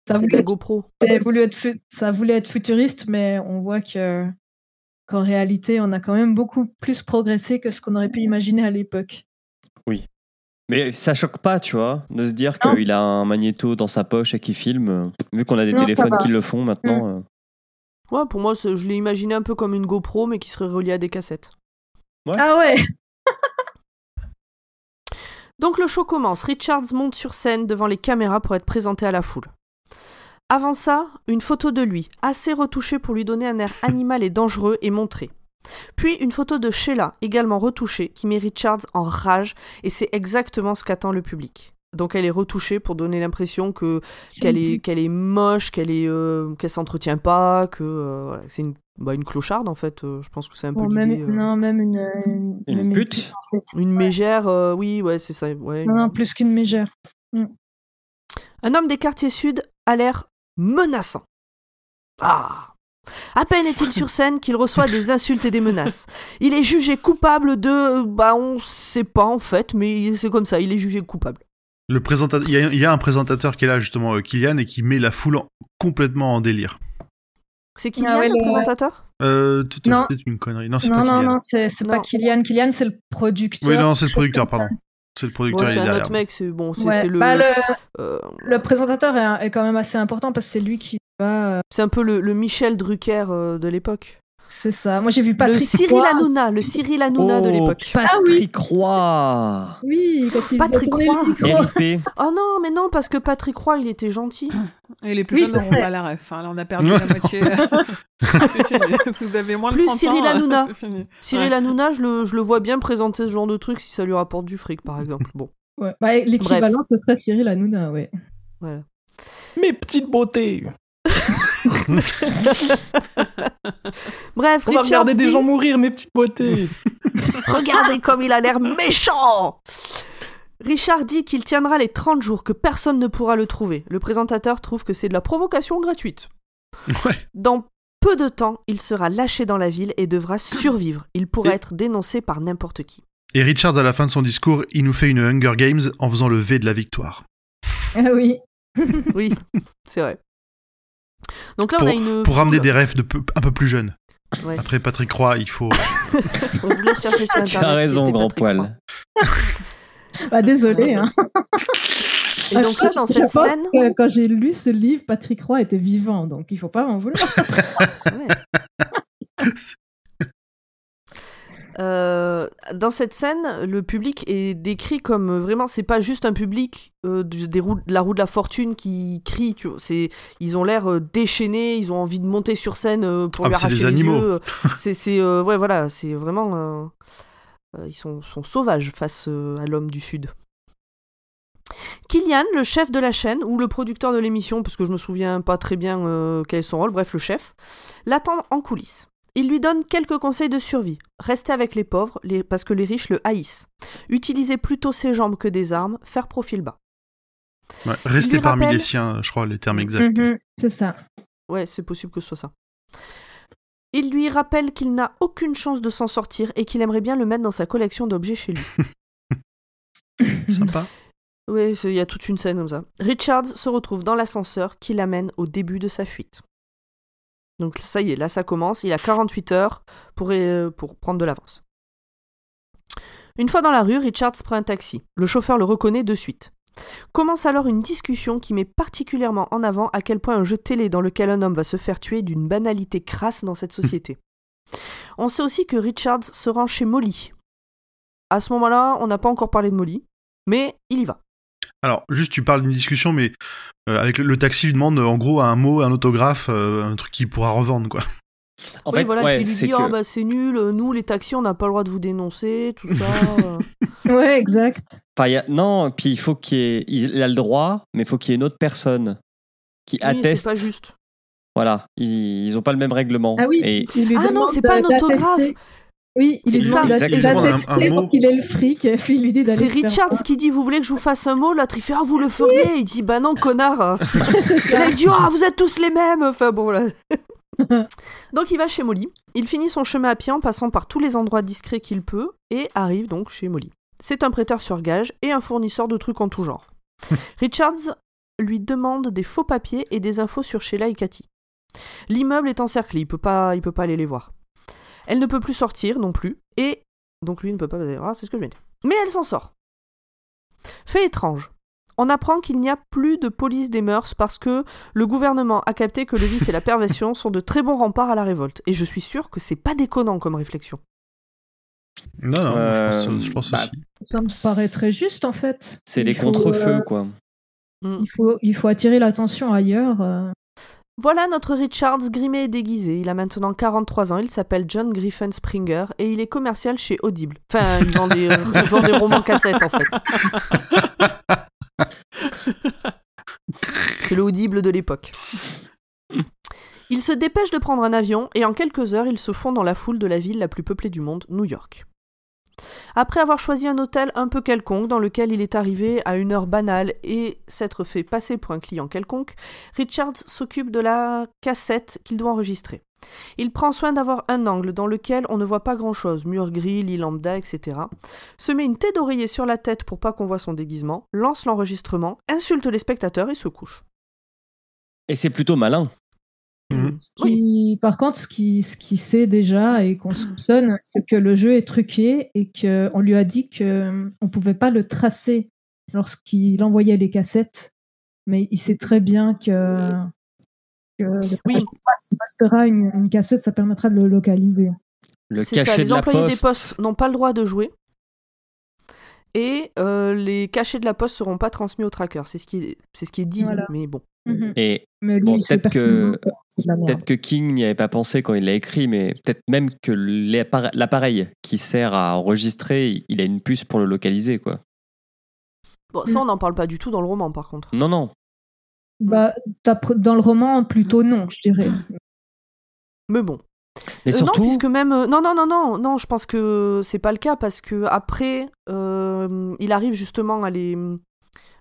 ça, voulait être, GoPro. ça voulait être fu- ça voulait être futuriste, mais on voit que, qu'en réalité, on a quand même beaucoup plus progressé que ce qu'on aurait pu imaginer à l'époque. Mais ça choque pas, tu vois, de se dire qu'il a un magnéto dans sa poche et qu'il filme. Vu qu'on a des Non, téléphones qui le font maintenant. euh, Ouais, pour moi, je l'ai imaginé un peu comme une GoPro, mais qui serait reliée à des cassettes. Ouais. Ah ouais! Donc le show commence. Richards monte sur scène devant les caméras pour être présenté à la foule. Avant ça, une photo de lui, assez retouchée pour lui donner un air animal et dangereux, est montrée. Puis une photo de Sheila, également retouchée, qui met Richards en rage, et c'est exactement ce qu'attend le public. Donc elle est retouchée pour donner l'impression que qu'elle est qu'elle est moche, qu'elle est euh, qu'elle s'entretient pas, que euh, voilà, c'est une bah, une clocharde en fait. euh, je pense que c'est un peu Bon, même, l'idée. euh. Non, même une, une, Une même pute en fait. Une mégère, euh, oui, ouais, c'est ça. Ouais, Non, non, plus qu'une mégère. Un homme des quartiers sud a l'air menaçant. Ah À peine est-il sur scène qu'il reçoit des insultes et des menaces. Il est jugé coupable de... Bah on sait pas en fait, mais c'est comme ça, il est jugé coupable. Le présentateur, il y, a- il y a un présentateur qui est là justement, euh, Kylian, et qui met la foule en- complètement en délire. C'est Ah ouais, le le- présentateur? Euh, tout Non. c'est une connerie. Non, c'est Non, pas non, Kylian. non, c'est c'est pas. Kylian. Kylian, c'est le producteur. Oui, non, c'est le producteur, ça. pardon. C'est le producteur, Ouais, C'est est un autre mec, c'est bon, c'est Ouais, c'est le... bah, le, euh, le présentateur est, est quand même assez important parce que c'est lui qui euh, c'est un peu le, le Michel Drucker euh, de l'époque. c'est ça. Moi, j'ai vu Patrick. Le Cyril Roy. Hanouna, le Cyril Hanouna de Oh, l'époque. Patrick Roy Oui, quand il Patrick Roy. Oh non, mais non, parce que Patrick Roy, il était gentil. Et les plus Oui, jeunes n'auront pas la ref. hein. Là, on a perdu la moitié. c'est fini. Vous avez moins de Plus 30 Cyril ans, Hanouna. fini. Cyril Ouais. Hanouna, je le, je le vois bien présenter ce genre de truc si ça lui rapporte du fric, par exemple. Bon, Ouais. Bah, L'équivalent, ce serait Cyril Hanouna, ouais. voilà. Mes petites beautés Bref, On va Richard regarder des gens mourir, mes petites beautés Regardez comme il a l'air méchant Richard dit qu'il tiendra les 30 jours, que personne ne pourra le trouver. Le présentateur trouve que c'est de la provocation gratuite. Ouais. Dans peu de temps, il sera lâché dans la ville et devra survivre. Il pourrait Et- être dénoncé par n'importe qui. Et Richards, à la fin de son discours, il nous fait une Hunger Games en faisant le V de la victoire. Ah oui. Oui, c'est vrai. Donc là, on Pour, a une. pour ramener des refs de peu- un peu plus jeunes. Ouais. Après Patrick Roy, il faut. On vous laisse chercher sur Tu as raison, grand poil. Bah, désolé. Hein. Et donc là, dans Je cette pense scène. que quand j'ai lu ce livre, Patrick Roy était vivant, donc il faut pas m'en vouloir. Ouais. Euh, dans cette scène, le public est décrit comme euh, vraiment, c'est pas juste un public euh, du- des roues, de la roue de la fortune qui crie, tu vois, c'est, ils ont l'air déchaînés, ils ont envie de monter sur scène euh, pour Ah, lui arracher les animaux. C'est, c'est, ouais, voilà, c'est vraiment, ils sont, sont sauvages face à l'homme du sud. Kylian, le chef de la chaîne, ou le producteur de l'émission, parce que je me souviens pas très bien quel est son rôle, bref, le chef, l'attend en coulisses. Il lui donne quelques conseils de survie. Restez avec les pauvres, les- parce que les riches le haïssent. Utilisez plutôt ses jambes que des armes, faire profil bas. Ouais, Rester parmi rappelle- les siens, je crois, les termes exacts. Mhm, c'est ça. Ouais, c'est possible que ce soit ça. Il lui rappelle qu'il n'a aucune chance de s'en sortir et qu'il aimerait bien le mettre dans sa collection d'objets chez lui. Sympa. Oui, il y a toute une scène comme ça. Richards se retrouve dans l'ascenseur qui l'amène au début de sa fuite. Donc ça y est, là ça commence. Il a 48 heures pour, euh, pour prendre de l'avance. Une fois dans la rue, Richards prend un taxi. Le chauffeur le reconnaît de suite. Commence alors une discussion qui met particulièrement en avant à quel point un jeu télé dans lequel un homme va se faire tuer d'une banalité crasse dans cette société. On sait aussi que Richards se rend chez Molly. À ce moment-là, on n'a pas encore parlé de Molly, mais il y va. Alors, juste, tu parles d'une discussion, mais euh, avec le, le taxi lui demande en gros un mot, un autographe, euh, un truc qu'il pourra revendre, quoi. En oui, fait, voilà, ouais, puis il lui dit que... Ah, bah, c'est nul, euh, nous les taxis on n'a pas le droit de vous dénoncer, tout ça. Ouais, exact. Enfin, il y a- Non, puis il faut qu'il ait... Il a le droit, mais il faut qu'il y ait une autre personne qui Oui, c'est atteste. pas juste. Voilà, ils, ils ont pas le même règlement. Ah oui, Et il lui Ah non, c'est pas un autographe. Oui, il C'est lui ça, Un- un mot. pour qu'il ait le fric, et puis il lui dit d'aller C'est Richards qui dit Vous voulez que je vous fasse un mot? L'autre il fait Ah, vous le feriez Il dit Bah non, connard Et là il dit Ah, vous êtes tous les mêmes Enfin bon, voilà. donc il va chez Molly. Il finit son chemin à pied en passant par tous les endroits discrets qu'il peut et arrive donc chez Molly. C'est un prêteur sur gage et un fournisseur de trucs en tout genre. Richards lui demande des faux papiers et des infos sur Sheila et Cathy. L'immeuble est encerclé, il peut pas, il peut pas aller les voir. Elle ne peut plus sortir non plus, et donc lui ne peut pas. Ah, c'est ce que je viens de dire. Mais elle s'en sort. Fait étrange. On apprend qu'il n'y a plus de police des mœurs parce que le gouvernement a capté que le vice et la perversion sont de très bons remparts à la révolte. Et je suis sûr que c'est pas déconnant comme réflexion. Non, non, je pense, Euh, je pense bah, aussi. Ça me paraît très juste en fait. c'est faut, contre-feux, euh, quoi. Il faut, il faut attirer l'attention ailleurs. euh. Voilà notre Richards grimé et déguisé. Il a maintenant 43 ans, il s'appelle John Griffin Springer et il est commercial chez Audible. Enfin, il vend des, il vend des romans cassettes en fait. C'est le Audible de l'époque. Il se dépêche de prendre un avion et en quelques heures, il se fond dans la foule de la ville la plus peuplée du monde, New York. Après avoir choisi un hôtel un peu quelconque dans lequel il est arrivé à une heure banale et s'être fait passer pour un client quelconque, Richard s'occupe de la cassette qu'il doit enregistrer. Il prend soin d'avoir un angle dans lequel on ne voit pas grand-chose, mur gris, lit lambda, etc. Se met une tête d'oreiller sur la tête pour pas qu'on voit son déguisement, lance l'enregistrement, insulte les spectateurs et se couche. Et c'est plutôt malin. Mhm. Ce qui- Par contre, ce qui, ce qui sait déjà et qu'on soupçonne, c'est que le jeu est truqué et qu'on lui a dit qu'on ne pouvait pas le tracer lorsqu'il envoyait les cassettes. Mais il sait très bien que, que Oui. s'il postera une, une cassette, ça permettra de le localiser. Le C'est ça, les de la employés poste. des postes n'ont pas le droit de jouer. Et euh, les cachets de la poste seront pas transmis au tracker. C'est ce qui est, c'est ce qui est dit, Voilà. mais bon. Et Mais lui, Bon, peut-être que- peut-être que King n'y avait pas pensé quand il l'a écrit, mais peut-être même que l'appare- l'appareil qui sert à enregistrer, il a une puce pour le localiser, quoi. Bon, ça, on n'en parle pas du tout dans le roman, par contre. Non, non. Bah, dans le roman, plutôt non, je dirais. Mais bon. Mais Euh, surtout, non, puisque même. euh, non, non, non, non, non, je pense que c'est pas le cas parce que après, euh, il arrive justement à les.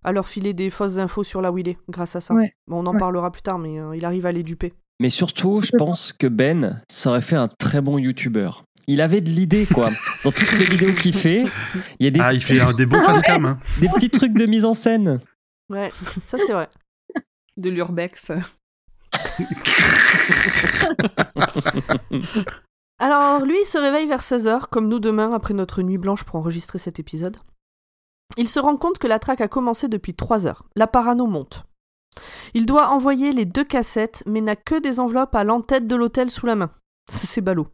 à leur filer des fausses infos sur là où il est, grâce à ça. Ouais. Bon, on en Ouais. parlera plus tard, mais euh, il arrive à les duper. mais surtout, je pense que Ben ça aurait fait un très bon youtubeur. Il avait de l'idée, quoi. Dans toutes les vidéos qu'il fait, il y a des, Ah, il petits, fait des beaux face cam. hein. des petits trucs de mise en scène. Ouais, ça c'est vrai. De l'urbex. Alors, lui, se réveille vers 16h, comme nous demain, après notre nuit blanche pour enregistrer cet épisode. Il se rend compte que la traque a commencé depuis 3 heures. La parano monte. Il doit envoyer les deux cassettes, mais n'a que des enveloppes à l'entête de l'hôtel sous la main. C'est ballot.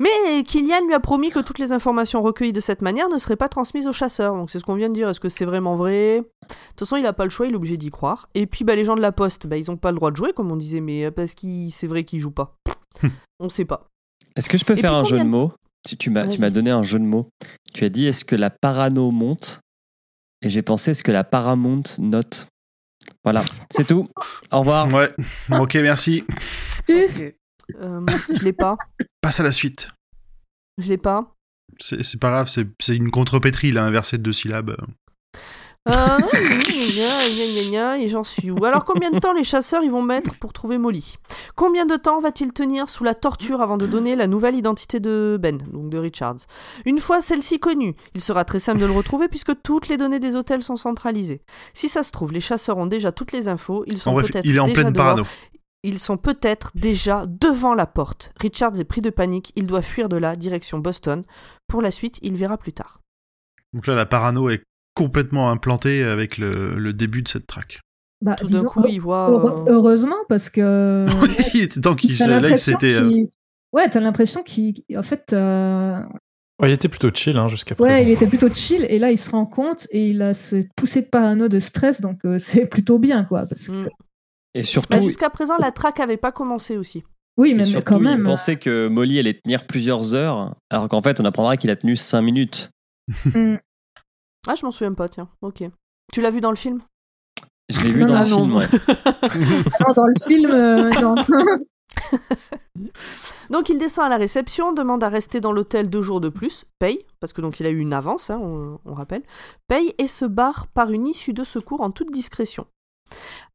mais Kylian lui a promis que toutes les informations recueillies de cette manière ne seraient pas transmises aux chasseurs. Donc c'est ce qu'on vient de dire. Est-ce que c'est vraiment vrai? De toute façon, il n'a pas le choix, il est obligé d'y croire. Et puis bah, les gens de la poste, bah, ils n'ont pas le droit de jouer, comme on disait, mais euh, parce que c'est vrai qu'ils jouent pas. on sait pas. Est-ce que je peux Et faire puis un jeu combien de de- mots? Tu, tu m'as tu Vas-y. m'as donné un jeu de mots. Tu as dit est-ce que la parano monte? Et j'ai pensé est-ce que la paramount note? Voilà, c'est tout. Au revoir. Ouais. Ok, merci. Tchuss. Euh, je l'ai pas. Passe à la suite. Je l'ai pas. C'est pas grave, c'est une contrepétrie, il a inversé de deux syllabes. Euh, et j'en suis où? Alors combien de temps les chasseurs ils vont mettre pour trouver Molly? Combien de temps va-t-il tenir sous la torture avant de donner la nouvelle identité de Ben, donc de Richards? Une fois celle-ci connue, il sera très simple de le retrouver puisque toutes les données des hôtels sont centralisées. Si ça se trouve, les chasseurs ont déjà toutes les infos, ils sont peut-être il est en déjà pleine dehors, parano. Ils sont peut-être déjà devant la porte. Richards est pris de panique, il doit fuir de là, direction Boston. Pour la suite, il verra plus tard. Donc là, la parano est complètement implantée avec le, le début de cette track. Bah, Tout d'un coup, il voit... heure- euh, heureusement, parce que. il était temps qu'il s'était. euh, Ouais, t'as l'impression qu'il. En fait, euh, Ouais, il était plutôt chill hein, jusqu'à présent. ouais, il était plutôt chill et là, il se rend compte et il a ce poussé de parano de stress, donc euh, c'est plutôt bien, quoi. Parce que... Et surtout, Bah, Jusqu'à présent, la traque avait pas commencé aussi. Oui, mais surtout, quand il même. pensait que Molly allait tenir plusieurs heures, alors qu'en fait, on apprendra qu'il a tenu 5 minutes. Mm. Ah, je m'en souviens pas, tiens. Ok. Tu l'as vu dans le film? Je l'ai vu Non, dans le film, ouais. Ah non, dans le film, euh, non. Donc il descend à la réception, demande à rester dans l'hôtel deux jours de plus, paye, parce que donc il a eu une avance, hein, on, on rappelle, paye et se barre par une issue de secours en toute discrétion.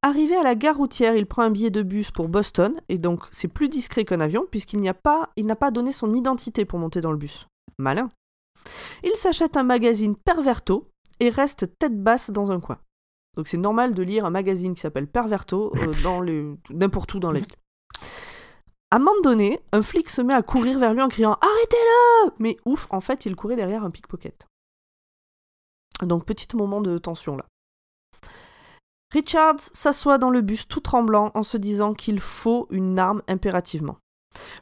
Arrivé à la gare routière, il prend un billet de bus pour Boston, et donc c'est plus discret qu'un avion, puisqu'il n'y a pas, il n'a pas donné son identité pour monter dans le bus. Malin. Il s'achète un magazine Perverto et reste tête basse dans un coin. Donc c'est normal de lire un magazine qui s'appelle Perverto euh, dans n'importe où dans la ville. À un moment donné, un flic se met à courir vers lui en criant Arrêtez-le Mais ouf, en fait, il courait derrière un pickpocket. Donc, petit moment de tension là. Richards s'assoit dans le bus tout tremblant en se disant qu'il faut une arme impérativement.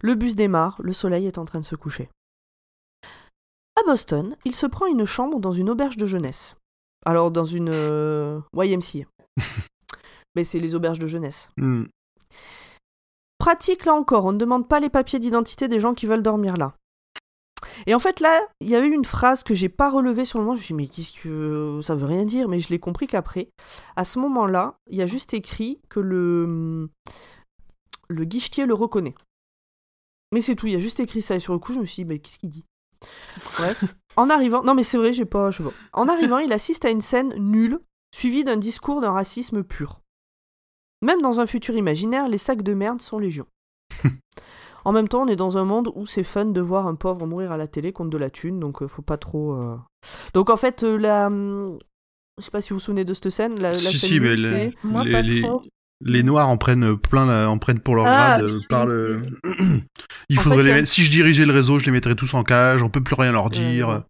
Le bus démarre, le soleil est en train de se coucher. À Boston, il se prend une chambre dans une auberge de jeunesse. Alors, dans une euh, YMCA. Mais c'est les auberges de jeunesse. hmm. Pratique là encore, on ne demande pas les papiers d'identité des gens qui veulent dormir là. Et en fait là, il y a eu une phrase que j'ai pas relevée sur le moment, je me suis dit mais qu'est-ce que ça veut rien dire, mais je l'ai compris qu'après, à ce moment-là, il y a juste écrit que le Le guichetier le reconnaît. Mais c'est tout, il y a juste écrit ça. Et sur le coup, je me suis dit, mais qu'est-ce qu'il dit? Bref. En arrivant, non mais c'est vrai, j'ai pas, je sais pas. En arrivant, il assiste à une scène nulle, suivie d'un discours d'un racisme pur. Même dans un futur imaginaire, les sacs de merde sont légion. En même temps, on est dans un monde où c'est fun de voir un pauvre mourir à la télé contre de la thune, donc euh, faut pas trop. euh. Donc en fait, euh, la. hum, Je sais pas si vous vous souvenez de cette scène. La, la Si, scène si, mais nulle, le- c'est- Moi, les, pas les- trop. les Noirs en prennent plein, la- en prennent pour leur Ah, grade oui, par le. Il En faudrait fait, les il y a- mettre- Si je dirigeais le réseau, je les mettrais tous en cage. On peut plus rien leur dire.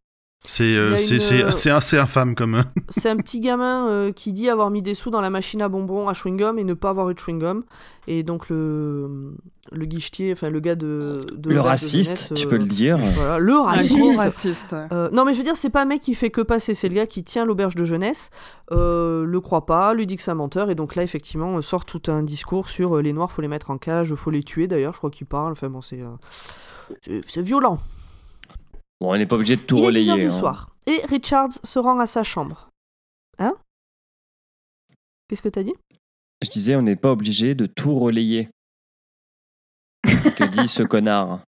C'est euh, Il y a c'est une, c'est- euh, c'est assez infâme comme. euh, C'est un petit gamin euh, qui dit avoir mis des sous dans la machine à bonbons à chewing-gum et ne pas avoir eu de chewing-gum. Et donc le, le guichetier, enfin le gars de. de Le de raciste, tu euh, peux le dire. Voilà, le Un gros raciste. raciste. Euh, non mais je veux dire, c'est pas un mec qui fait que passer, c'est le gars qui tient l'auberge de jeunesse, euh, le croit pas, lui dit que c'est un menteur, et donc là effectivement sort tout un discours sur euh, les noirs, faut les mettre en cage, faut les tuer d'ailleurs, je crois qu'il parle, enfin bon c'est... euh, c'est- c'est violent. Bon, on n'est pas obligé de tout Il est relayer. 10 heures du hein. soir. Et Richards se rend à sa chambre. Hein? Qu'est-ce que t'as dit? Je disais, on n'est pas obligé de tout relayer. Que dit ce connard.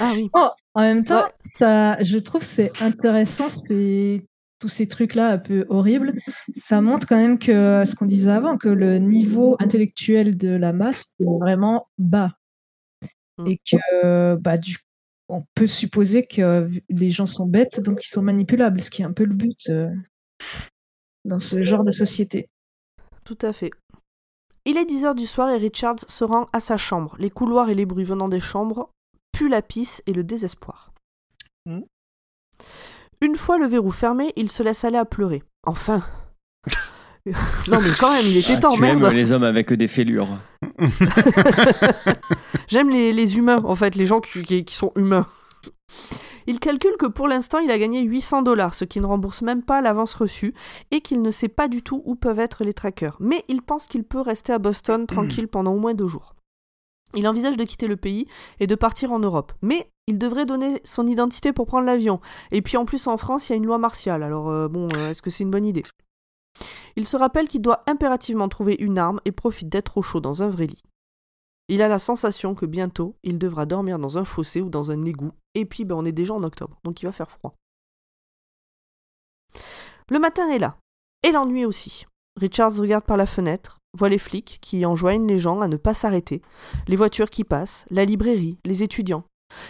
Ah oui. Oh, en même temps, Ouais. ça, je trouve c'est intéressant, c'est tous ces trucs-là un peu horribles. Ça montre quand même que ce qu'on disait avant, que le niveau intellectuel de la masse est vraiment bas. Mm. Et que, bah, du on peut supposer que les gens sont bêtes, donc ils sont manipulables, ce qui est un peu le but euh, dans ce genre de société. Tout à fait. Il est 10 heures du soir et Richards se rend à sa chambre. Les couloirs et les bruits venant des chambres puent la pisse et le désespoir. Mm. Une fois le verrou fermé, il se laisse aller à pleurer. Enfin. Non mais quand même, il était Ah, temps, tu merde. aimes les hommes avec des fêlures. J'aime les, les humains, en fait, les gens qui, qui- qui sont humains. Il calcule que pour l'instant, il a gagné 800 dollars, ce qui ne rembourse même pas l'avance reçue, et qu'il ne sait pas du tout où peuvent être les trackers. Mais il pense qu'il peut rester à Boston tranquille pendant au moins deux jours. Il envisage de quitter le pays et de partir en Europe. Mais il devrait donner son identité pour prendre l'avion. Et puis en plus, en France, il y a une loi martiale. Alors euh, bon, euh, est-ce que c'est une bonne idée? Il se rappelle qu'il doit impérativement trouver une arme et profite d'être au chaud dans un vrai lit. Il a la sensation que bientôt, il devra dormir dans un fossé ou dans un égout. Et puis, ben, on est déjà en octobre, donc il va faire froid. Le matin est là. Et l'ennui aussi. Richards regarde par la fenêtre, voit les flics qui enjoignent les gens à ne pas s'arrêter, les voitures qui passent, la librairie, les étudiants.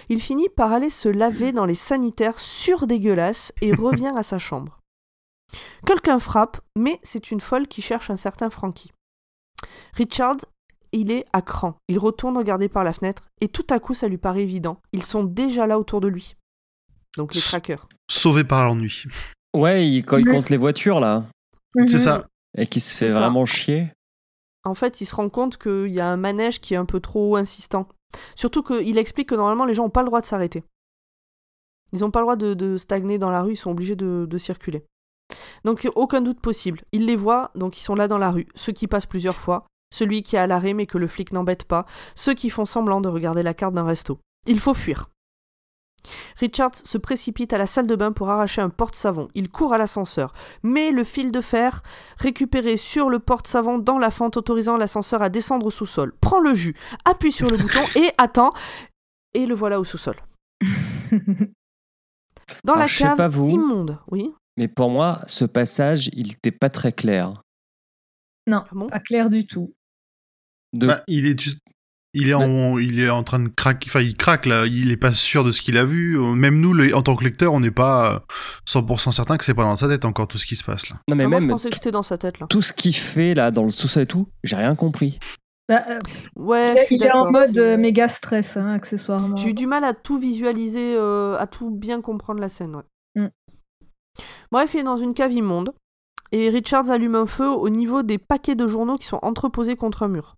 Il finit par aller se laver dans les sanitaires surdégueulasses et revient à sa chambre. Quelqu'un frappe, mais c'est une folle qui cherche un certain Frankie. Richards il est à cran. Il retourne regarder par la fenêtre et tout à coup ça lui paraît évident. Ils sont déjà là autour de lui. Donc les trackers. Sauvé par l'ennui. Ouais, il, quand il compte les voitures, là, C'est Mhm. ça. et qui se C'est fait vraiment chier. En fait, il se rend compte qu'il y a un manège qui est un peu trop insistant. Surtout qu'il explique que normalement les gens n'ont pas le droit de s'arrêter. Ils n'ont pas le droit de, de stagner dans la rue, ils sont obligés de, de circuler. Donc aucun doute possible. Il les voit, donc ils sont là dans la rue. Ceux qui passent plusieurs fois, celui qui est à l'arrêt mais que le flic n'embête pas, ceux qui font semblant de regarder la carte d'un resto. Il faut fuir. Richards se précipite à la salle de bain pour arracher un porte-savon. Il court à l'ascenseur, mais le fil de fer récupéré sur le porte-savon dans la fente autorisant l'ascenseur à descendre au sous-sol. Prend le jus, appuie sur le bouton et attend. Et le voilà au sous-sol. Dans Alors, la je sais cave pas vous. immonde. Oui. Mais pour moi, ce passage, il n'était pas très clair. non, Ah pas clair du tout. De... Bah, il est, tu- il est en, il est en train de craquer. Enfin, il craque là. Il est pas sûr de ce qu'il a vu. Même nous, en tant que lecteur, on n'est pas euh, 100% certain que c'est pas dans sa tête encore tout ce qui se passe là. non, mais Ah, moi, je même pensais que c'était dans sa tête là. tout ce qu'il fait là dans le sous-sol et tout, j'ai rien compris. Bah, euh, Ouais, il est en mode euh, méga stress, hein, accessoirement. J'ai eu du mal à tout visualiser, euh, à tout bien comprendre la scène. ouais. Mm. Bref, il est dans une cave immonde et Richards allume un feu au niveau des paquets de journaux qui sont entreposés contre un mur.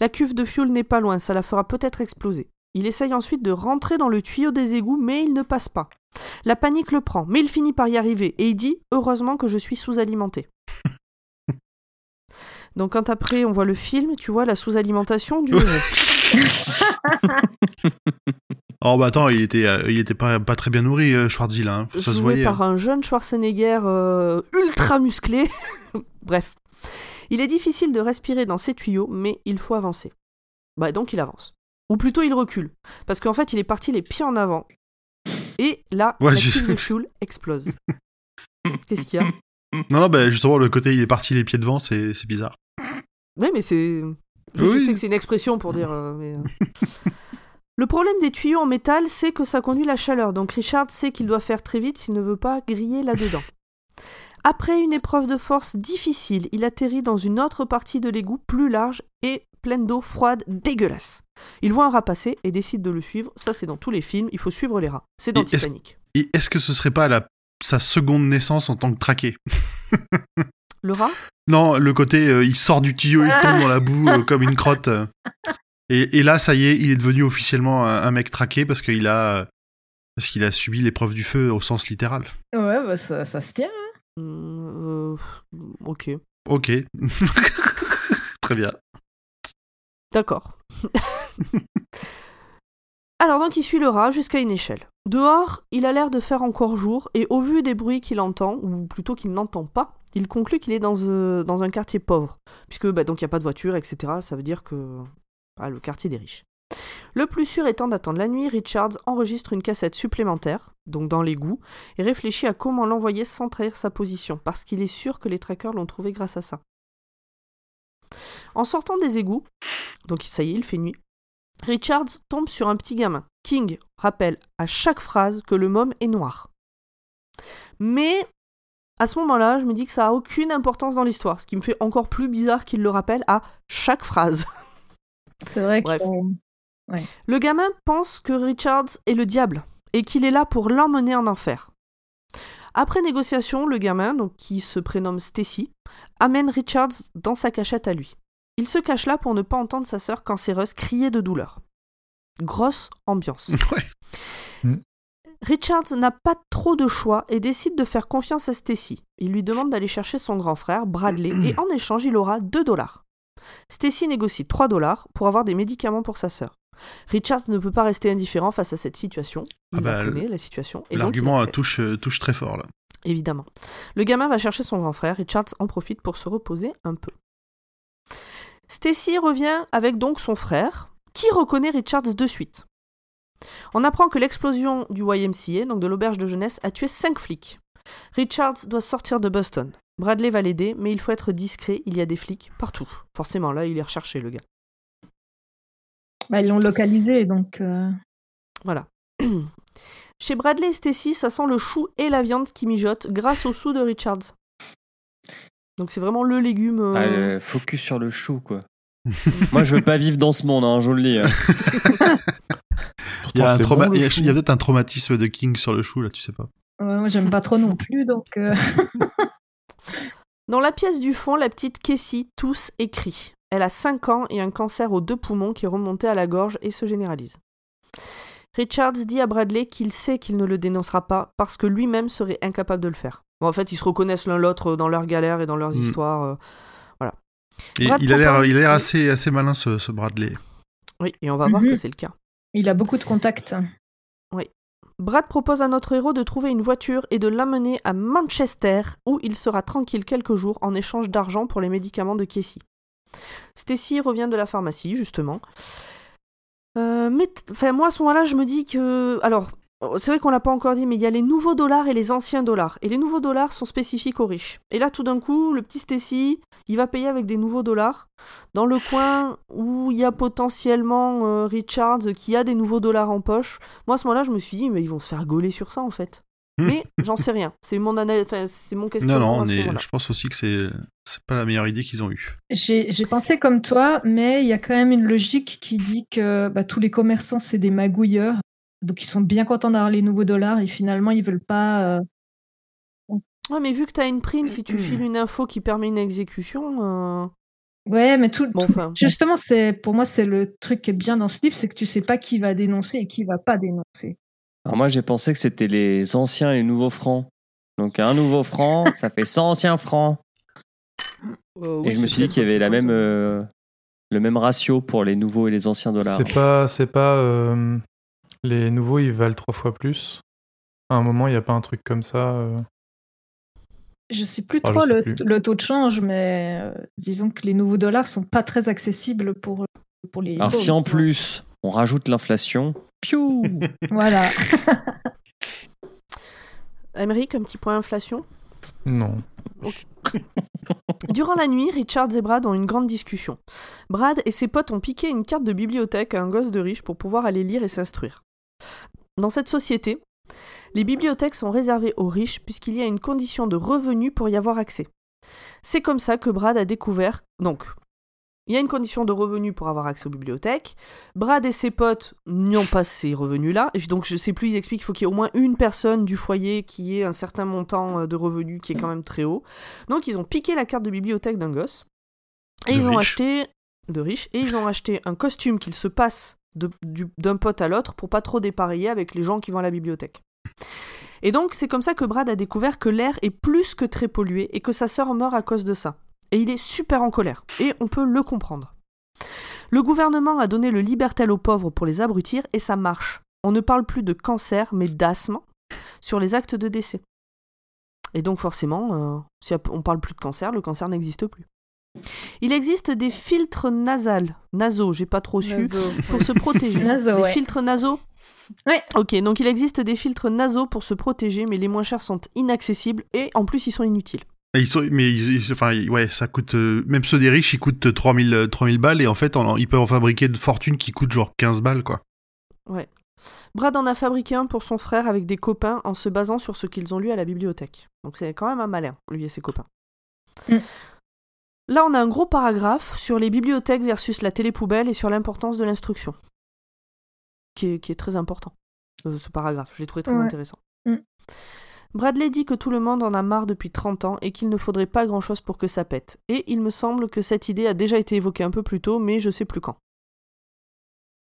La cuve de fuel n'est pas loin, ça la fera peut-être exploser. Il essaye ensuite de rentrer dans le tuyau des égouts, mais il ne passe pas. La panique le prend, mais il finit par y arriver et il dit Heureusement que je suis sous-alimenté. Donc, quand après on voit le film, tu vois la sous-alimentation du. Oh bah attends, il était, euh, il était pas, pas très bien nourri, euh, Schwarzy là. hein. Ça se joué voyait. par un jeune Schwarzenegger euh, ultra musclé. Bref. Il est difficile de respirer dans ces tuyaux, mais il faut avancer. Bah donc il avance. Ou plutôt il recule. Parce qu'en fait il est parti les pieds en avant. Et là, Ouais, la pile de fuel explose. Qu'est-ce qu'il y a? Non, non, bah justement, le côté il est parti les pieds devant, c'est c'est bizarre. Oui, mais c'est. Je, je Oui. sais que c'est une expression pour dire. euh, mais. Le problème des tuyaux en métal, c'est que ça conduit la chaleur. Donc Richard sait qu'il doit faire très vite s'il ne veut pas griller là-dedans. Après une épreuve de force difficile, il atterrit dans une autre partie de l'égout plus large et pleine d'eau froide dégueulasse. Il voit un rat passer et décide de le suivre. Ça, c'est dans tous les films. Il faut suivre les rats. C'est dans Et est-ce- Titanic. Et est-ce que ce serait pas la, sa seconde naissance en tant que traqué? Le rat? Non, le côté euh, il sort du tuyau, il tombe dans la boue euh, comme une crotte. Et, et là, ça y est, il est devenu officiellement un, un mec traqué parce qu'il a parce qu'il a subi l'épreuve du feu au sens littéral. Ouais, bah, ça, ça se tient. Hum, euh, Ok. Ok. Très bien. D'accord. Alors donc il suit le rat jusqu'à une échelle. Dehors, il a l'air de faire encore jour et au vu des bruits qu'il entend, ou plutôt qu'il n'entend pas, il conclut qu'il est dans, euh, dans un quartier pauvre, puisque bah, donc il n'y a pas de voiture, etc. Ça veut dire que ah, le quartier des riches. Le plus sûr étant d'attendre la nuit, Richards enregistre une cassette supplémentaire, donc dans l'égout, et réfléchit à comment l'envoyer sans trahir sa position, parce qu'il est sûr que les trackers l'ont trouvé grâce à ça. En sortant des égouts, donc ça y est, il fait nuit. Richards tombe sur un petit gamin. King rappelle à chaque phrase que le môme est noir. Mais à ce moment-là, je me dis que ça a aucune importance dans l'histoire, ce qui me fait encore plus bizarre qu'il le rappelle à chaque phrase. C'est vrai Bref. que. Le gamin pense que Richards est le diable et qu'il est là pour l'emmener en enfer. Après négociation, le gamin, donc qui se prénomme Stacy, amène Richards dans sa cachette à lui. Il se cache là pour ne pas entendre sa sœur cancéreuse crier de douleur. Grosse ambiance. Ouais. Mm. Richards n'a pas trop de choix et décide de faire confiance à Stacy. Il lui demande d'aller chercher son grand frère, Bradley, et en échange, il aura 2 dollars. Stacy négocie 3 dollars pour avoir des médicaments pour sa sœur. Richards ne peut pas rester indifférent face à cette situation. Il Ah bah, la connaît, la situation. il L'argument la euh, touche, euh, touche très fort là. Évidemment. Le gamin va chercher son grand frère. Richards en profite pour se reposer un peu. Stacy revient avec donc son frère, qui reconnaît Richards de suite. On apprend que l'explosion du YMCA, donc de l'auberge de jeunesse, a tué 5 flics. Richards doit sortir de Boston. Bradley va l'aider, mais il faut être discret, il y a des flics partout. Forcément, là, il est recherché, le gars. Bah, ils l'ont localisé, donc. euh, Voilà. Chez Bradley et Stacy, ça sent le chou et la viande qui mijotent grâce au sou de Richards. Donc c'est vraiment le légume. euh, Ah, le focus sur le chou, quoi. Moi, je veux pas vivre dans ce monde, hein, je vous le dis. y a, trauma- bon, a- il y a peut-être un traumatisme de King sur le chou là, tu sais pas. ouais, moi, j'aime pas trop non plus, donc. euh, Dans la pièce du fond, la petite Casey tousse et crie. Elle a 5 ans et un cancer aux deux poumons qui est remonté à la gorge et se généralise. Richards dit à Bradley qu'il sait qu'il ne le dénoncera pas parce que lui-même serait incapable de le faire. Bon, en fait, ils se reconnaissent l'un l'autre dans leurs galères et dans leurs Mm. histoires. euh, Et Brad il a l'air, propose- il a l'air Oui. assez, assez malin ce, ce Bradley. Oui, et on va voir Mhm. que c'est le cas. Il a beaucoup de contacts. Brad propose à notre héros de trouver une voiture et de l'amener à Manchester, où il sera tranquille quelques jours en échange d'argent pour les médicaments de Casey. Stacy revient de la pharmacie, justement. Euh, mais enfin, moi, à ce moment-là, je me dis que. Alors, c'est vrai qu'on l'a pas encore dit, mais il y a les nouveaux dollars et les anciens dollars. Et les nouveaux dollars sont spécifiques aux riches. Et là, tout d'un coup, le petit Stacy, il va payer avec des nouveaux dollars. Dans le coin où il y a potentiellement euh, Richards qui a des nouveaux dollars en poche. Moi, à ce moment-là, je me suis dit, mais ils vont se faire gauler sur ça, en fait. Hmm. Mais j'en sais rien. C'est mon, ana- enfin, c'est mon Non, questionnement non, à on ce est, moment-là. je pense aussi que c'est, c'est pas la meilleure idée qu'ils ont eue. J'ai j'ai pensé comme toi, mais il y a quand même une logique qui dit que bah, tous les commerçants, c'est des magouilleurs. Donc ils sont bien contents d'avoir les nouveaux dollars et finalement, ils veulent pas. euh, Ouais, mais vu que t'as une prime, si tu files une info qui permet une exécution. euh, Ouais, mais tout. Bon, tout- enfin. Justement, c'est pour moi, c'est le truc qui est bien dans ce livre, c'est que tu sais pas qui va dénoncer et qui va pas dénoncer. Alors moi, j'ai pensé que c'était les anciens et les nouveaux francs. Donc un nouveau franc, ça fait 100 anciens francs. euh, Et je me suis dit qu'il y avait la même, euh, le même ratio pour les nouveaux et les anciens dollars. C'est pas, c'est pas euh, les nouveaux ils valent trois fois plus. À un moment, il n'y a pas un truc comme ça. euh. Je sais plus trop sais le, plus. le taux de change, mais euh, disons que les nouveaux dollars sont pas très accessibles pour pour les. Alors si en plus on rajoute l'inflation, piou Voilà. Émeric, un petit point inflation? Non. Durant la nuit, Richards et Brad ont une grande discussion. Brad et ses potes ont piqué une carte de bibliothèque à un gosse de riche pour pouvoir aller lire et s'instruire. Dans cette société, les bibliothèques sont réservées aux riches puisqu'il y a une condition de revenu pour y avoir accès. C'est comme ça que Brad a découvert. Donc, il y a une condition de revenu pour avoir accès aux bibliothèques. Brad et ses potes n'ont pas ces revenus-là. Et donc, je sais plus, ils expliquent qu'il faut qu'il y ait au moins une personne du foyer qui ait un certain montant euh, de revenus qui est quand même très haut. Donc, ils ont piqué la carte de bibliothèque d'un gosse. Et De ils ont riche. acheté. De riches. Et ils ont acheté un costume qu'ils se du- d'un pote à l'autre pour pas trop dépareiller avec les gens qui vont à la bibliothèque. Et donc, c'est comme ça que Brad a découvert que l'air est plus que très pollué et que sa sœur meurt à cause de ça. Et il est super en colère. Et on peut le comprendre. Le gouvernement a donné le Libertel aux pauvres pour les abrutir et ça marche. On ne parle plus de cancer, mais d'asthme sur les actes de décès. Et donc forcément, euh, si on parle plus de cancer, le cancer n'existe plus. Il existe des filtres nasales, nasaux, j'ai pas trop su, Naso. pour se protéger. Des ouais. filtres nasaux Ouais. Ok, donc il existe des filtres nasaux pour se protéger, mais les moins chers sont inaccessibles et en plus ils sont inutiles. Et Ils sont, mais ils- ils- enfin, ouais, ça coûte. euh, même ceux des riches, ils coûtent 3000, euh, 3000 balles et en fait, en- ils peuvent en fabriquer de fortune qui coûtent genre 15 balles, quoi. Brad en a fabriqué un pour son frère avec des copains en se basant sur ce qu'ils ont lu à la bibliothèque. Donc c'est quand même un malin, lui et ses copains. Mm. Là, on a un gros paragraphe sur les bibliothèques versus la télépoubelle et sur l'importance de l'instruction. Qui est, qui est très important, euh, ce paragraphe. Je l'ai trouvé très Ouais. intéressant. Mm. Bradley dit que tout le monde en a marre depuis 30 ans et qu'il ne faudrait pas grand-chose pour que ça pète. Et il me semble que cette idée a déjà été évoquée un peu plus tôt, mais je sais plus quand.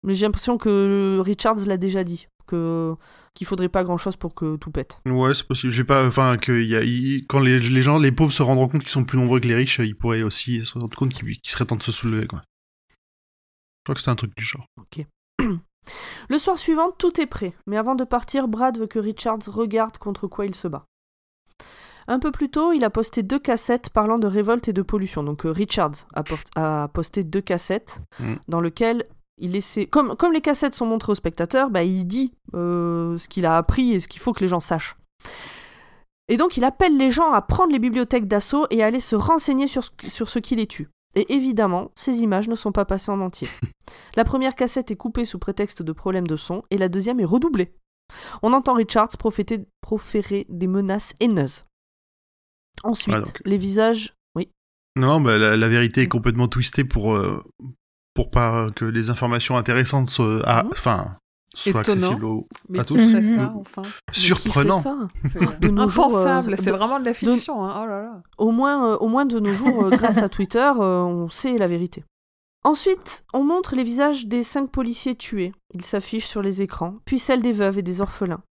Mais j'ai l'impression que Richards l'a déjà dit, que qu'il faudrait pas grand-chose pour que tout pète. Ouais, c'est possible. J'ai pas, enfin, que y a, quand les, les gens, les pauvres se rendront compte qu'ils sont plus nombreux que les riches, ils pourraient aussi se rendre compte qu'il qu'il serait temps de se soulever, quoi. Je crois que c'était un truc du genre. Le soir suivant, tout est prêt, mais avant de partir, Brad veut que Richards regarde contre quoi il se bat. Un peu plus tôt, il a posté deux cassettes parlant de révolte et de pollution. Donc euh, Richards a posté deux cassettes Mm. dans lesquelles il essaie... Comme, comme les cassettes sont montrées aux spectateurs, bah, il dit euh, ce qu'il a appris et ce qu'il faut que les gens sachent. Et donc il appelle les gens à prendre les bibliothèques d'assaut et à aller se renseigner sur ce, sur ce qui les tue. Et évidemment, ces images ne sont pas passées en entier. La première cassette est coupée sous prétexte de problème de son et la deuxième est redoublée. On entend Richards proféter- proférer des menaces haineuses. Ensuite, Ah, les visages. Oui. Non, non, bah, la, la vérité est complètement twistée pour, euh, pour pas que les informations intéressantes soient, Mhm. enfin, soient Étonnant. accessibles aux. Mais à qui tous. Mhm. ça, enfin Mais qui Surprenant. fait ça C'est De nos jours, impensable. euh, c'est vraiment de la fiction. Hein. Oh là là. Au moins, euh, au moins de nos jours, euh, grâce à Twitter, euh, on sait la vérité. Ensuite, on montre les visages des cinq policiers tués. Ils s'affichent sur les écrans, puis celles des veuves et des orphelins.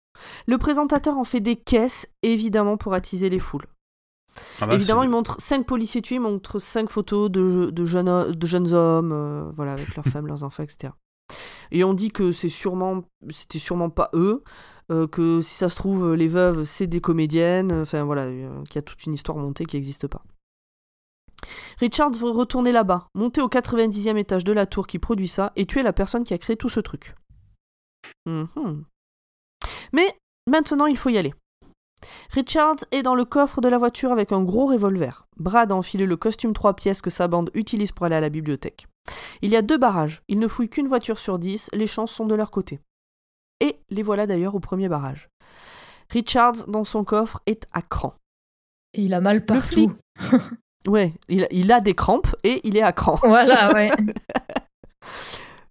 Le présentateur en fait des caisses, évidemment pour attiser les foules. Ah bah, Évidemment, c'est- il montre cinq policiers tués, il montre cinq photos de, de, jeunes, ho- de jeunes hommes, euh, voilà, avec leurs femmes, leurs enfants, etc. Et on dit que c'est sûrement, c'était sûrement pas eux, euh, que si ça se trouve, les veuves, c'est des comédiennes, enfin voilà, euh, qu'il y a toute une histoire montée qui n'existe pas. Richard veut retourner là-bas, monter au 90e étage de la tour qui produit ça et tuer la personne qui a créé tout ce truc. Mhm. Mais maintenant, il faut y aller. Richards est dans le coffre de la voiture avec un gros revolver. Brad a enfilé le costume trois pièces que sa bande utilise pour aller à la bibliothèque. Il y a deux barrages. Ils ne fouillent qu'une voiture sur dix. Les chances sont de leur côté. Et les voilà d'ailleurs au premier barrage. Richards, dans son coffre, est à cran. Et il a mal partout. flic. Ouais, il, il a des crampes et il est à cran. Voilà, ouais.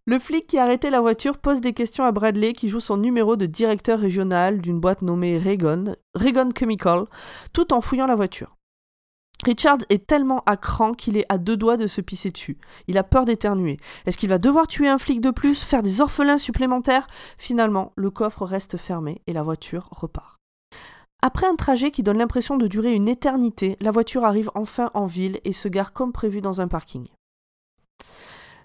Le flic qui a la voiture pose des questions à Bradley qui joue son numéro de directeur régional d'une boîte nommée Raygon, Raygon Chemical, tout en fouillant la voiture. Richard est tellement à cran qu'il est à deux doigts de se pisser dessus. Il a peur d'éternuer. Est-ce qu'il va devoir tuer un flic de plus, faire des orphelins supplémentaires? Finalement, le coffre reste fermé et la voiture repart. Après un trajet qui donne l'impression de durer une éternité, la voiture arrive enfin en ville et se gare comme prévu dans un parking.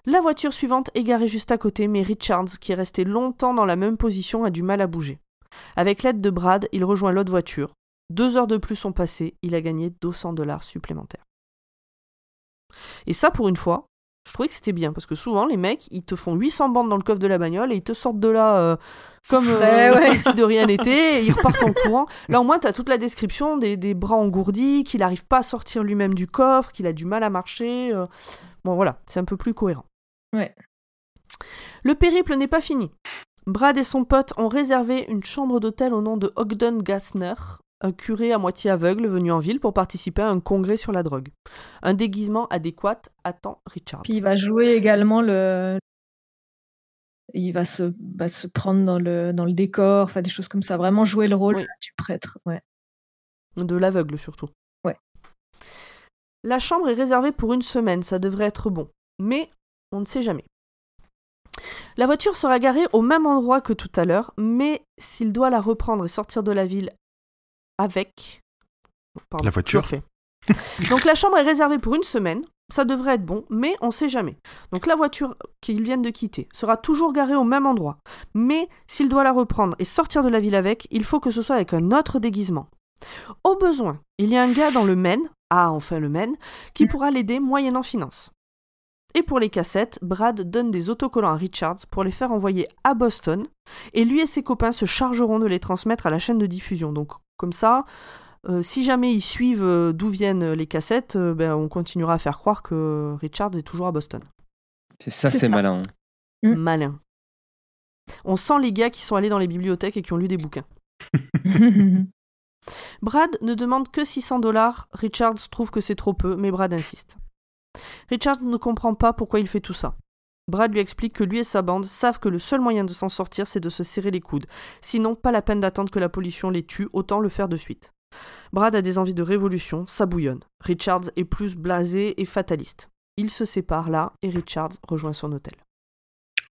La voiture suivante est garée juste à côté, mais Richards, qui est resté longtemps dans la même position, a du mal à bouger. Avec l'aide de Brad, il rejoint l'autre voiture. Deux heures de plus sont passées, il a gagné 200 dollars supplémentaires. Et ça, pour une fois, Je trouvais que c'était bien parce que souvent les mecs ils te font 800 bandes dans le coffre de la bagnole et ils te sortent de là euh, comme, euh, Ouais, ouais. comme si de rien n'était et ils repartent en courant. Là au moins t'as toute la description des, des bras engourdis, qu'il n'arrive pas à sortir lui-même du coffre, qu'il a du mal à marcher. euh. Bon voilà, c'est un peu plus cohérent. Ouais. Le périple n'est pas fini. Brad et son pote ont réservé une chambre d'hôtel au nom de Ogden Gassner, un curé à moitié aveugle venu en ville pour participer à un congrès sur la drogue. Un déguisement adéquat attend Richard. Puis il va jouer également le. Il va se, va se prendre dans le, dans le décor, enfin des choses comme ça. Vraiment jouer le rôle Oui. du prêtre. Ouais. De l'aveugle surtout. Ouais. La chambre est réservée pour une semaine, ça devrait être bon. Mais on ne sait jamais. La voiture sera garée au même endroit que tout à l'heure, mais s'il doit la reprendre et sortir de la ville avec... Pardon, La voiture. Donc la chambre est réservée pour une semaine, ça devrait être bon, mais on ne sait jamais. Donc la voiture qu'ils viennent de quitter sera toujours garée au même endroit, mais s'il doit la reprendre et sortir de la ville avec, il faut que ce soit avec un autre déguisement. Au besoin, il y a un gars dans le Maine, ah enfin le Maine, qui pourra l'aider moyennant finance. Et pour les cassettes, Brad donne des autocollants à Richards pour les faire envoyer à Boston, et lui et ses copains se chargeront de les transmettre à la chaîne de diffusion. Donc comme ça, euh, si jamais ils suivent euh, d'où viennent les cassettes, euh, ben, on continuera à faire croire que Richards est toujours à Boston. C'est ça, C'est malin. Mm. Malin. On sent les gars qui sont allés dans les bibliothèques et qui ont lu des bouquins. Brad ne demande que 600 dollars. Richards trouve que c'est trop peu, mais Brad insiste. Richards ne comprend pas pourquoi il fait tout ça. Brad lui explique que lui et sa bande savent que le seul moyen de s'en sortir, c'est de se serrer les coudes. Sinon, pas la peine d'attendre que la pollution les tue, autant le faire de suite. Brad a des envies de révolution, ça bouillonne. Richards est plus blasé et fataliste. Ils se séparent là et Richards rejoint son hôtel.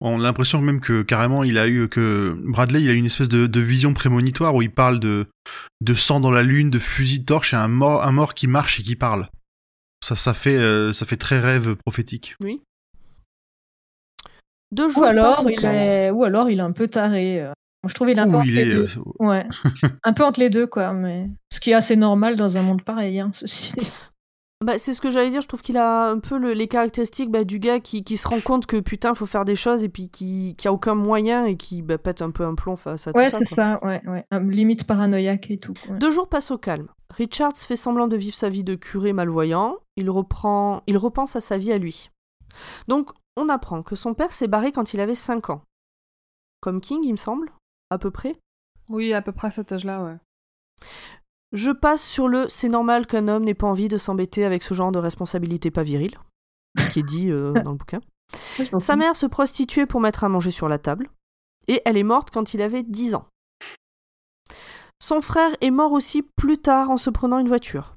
On a l'impression même que carrément il a eu que Bradley il a une espèce de, de vision prémonitoire où il parle de de sang dans la lune, de fusil de torche et un mort un mort qui marche et qui parle. Ça ça fait euh, ça fait très rêve prophétique. Deux ou, jours passent alors, il est... ou alors il est un peu taré. euh. Moi, je trouve il est un peu entre il les est deux. euh, Ouais. un peu entre les deux, quoi. Mais... Ce qui est assez normal dans un monde pareil, hein, ceci dit. Bah, c'est ce que j'allais dire, je trouve qu'il a un peu le- les caractéristiques bah, du gars qui, qui se rend compte que putain, faut faire des choses et puis qui, qui a aucun moyen et qui bah, pète un peu un plomb face à Ouais, tout ça. c'est quoi. ça, ouais, ouais. Un- Limite paranoïaque et tout. ouais. Deux jours passent au calme. Richards fait semblant de vivre sa vie de curé malvoyant. Il reprend, il repense à sa vie à lui. Donc, on apprend que son père s'est barré quand il avait 5 ans. Comme King, il me semble, à peu près. Oui, à peu près à cet âge-là, ouais. Je passe sur le c'est normal qu'un homme n'ait pas envie de s'embêter avec ce genre de responsabilité pas virile, ce qui est dit euh, dans le bouquin. Sa mère se prostituait pour mettre à manger sur la table, et elle est morte quand il avait 10 ans. Son frère est mort aussi plus tard en se prenant une voiture.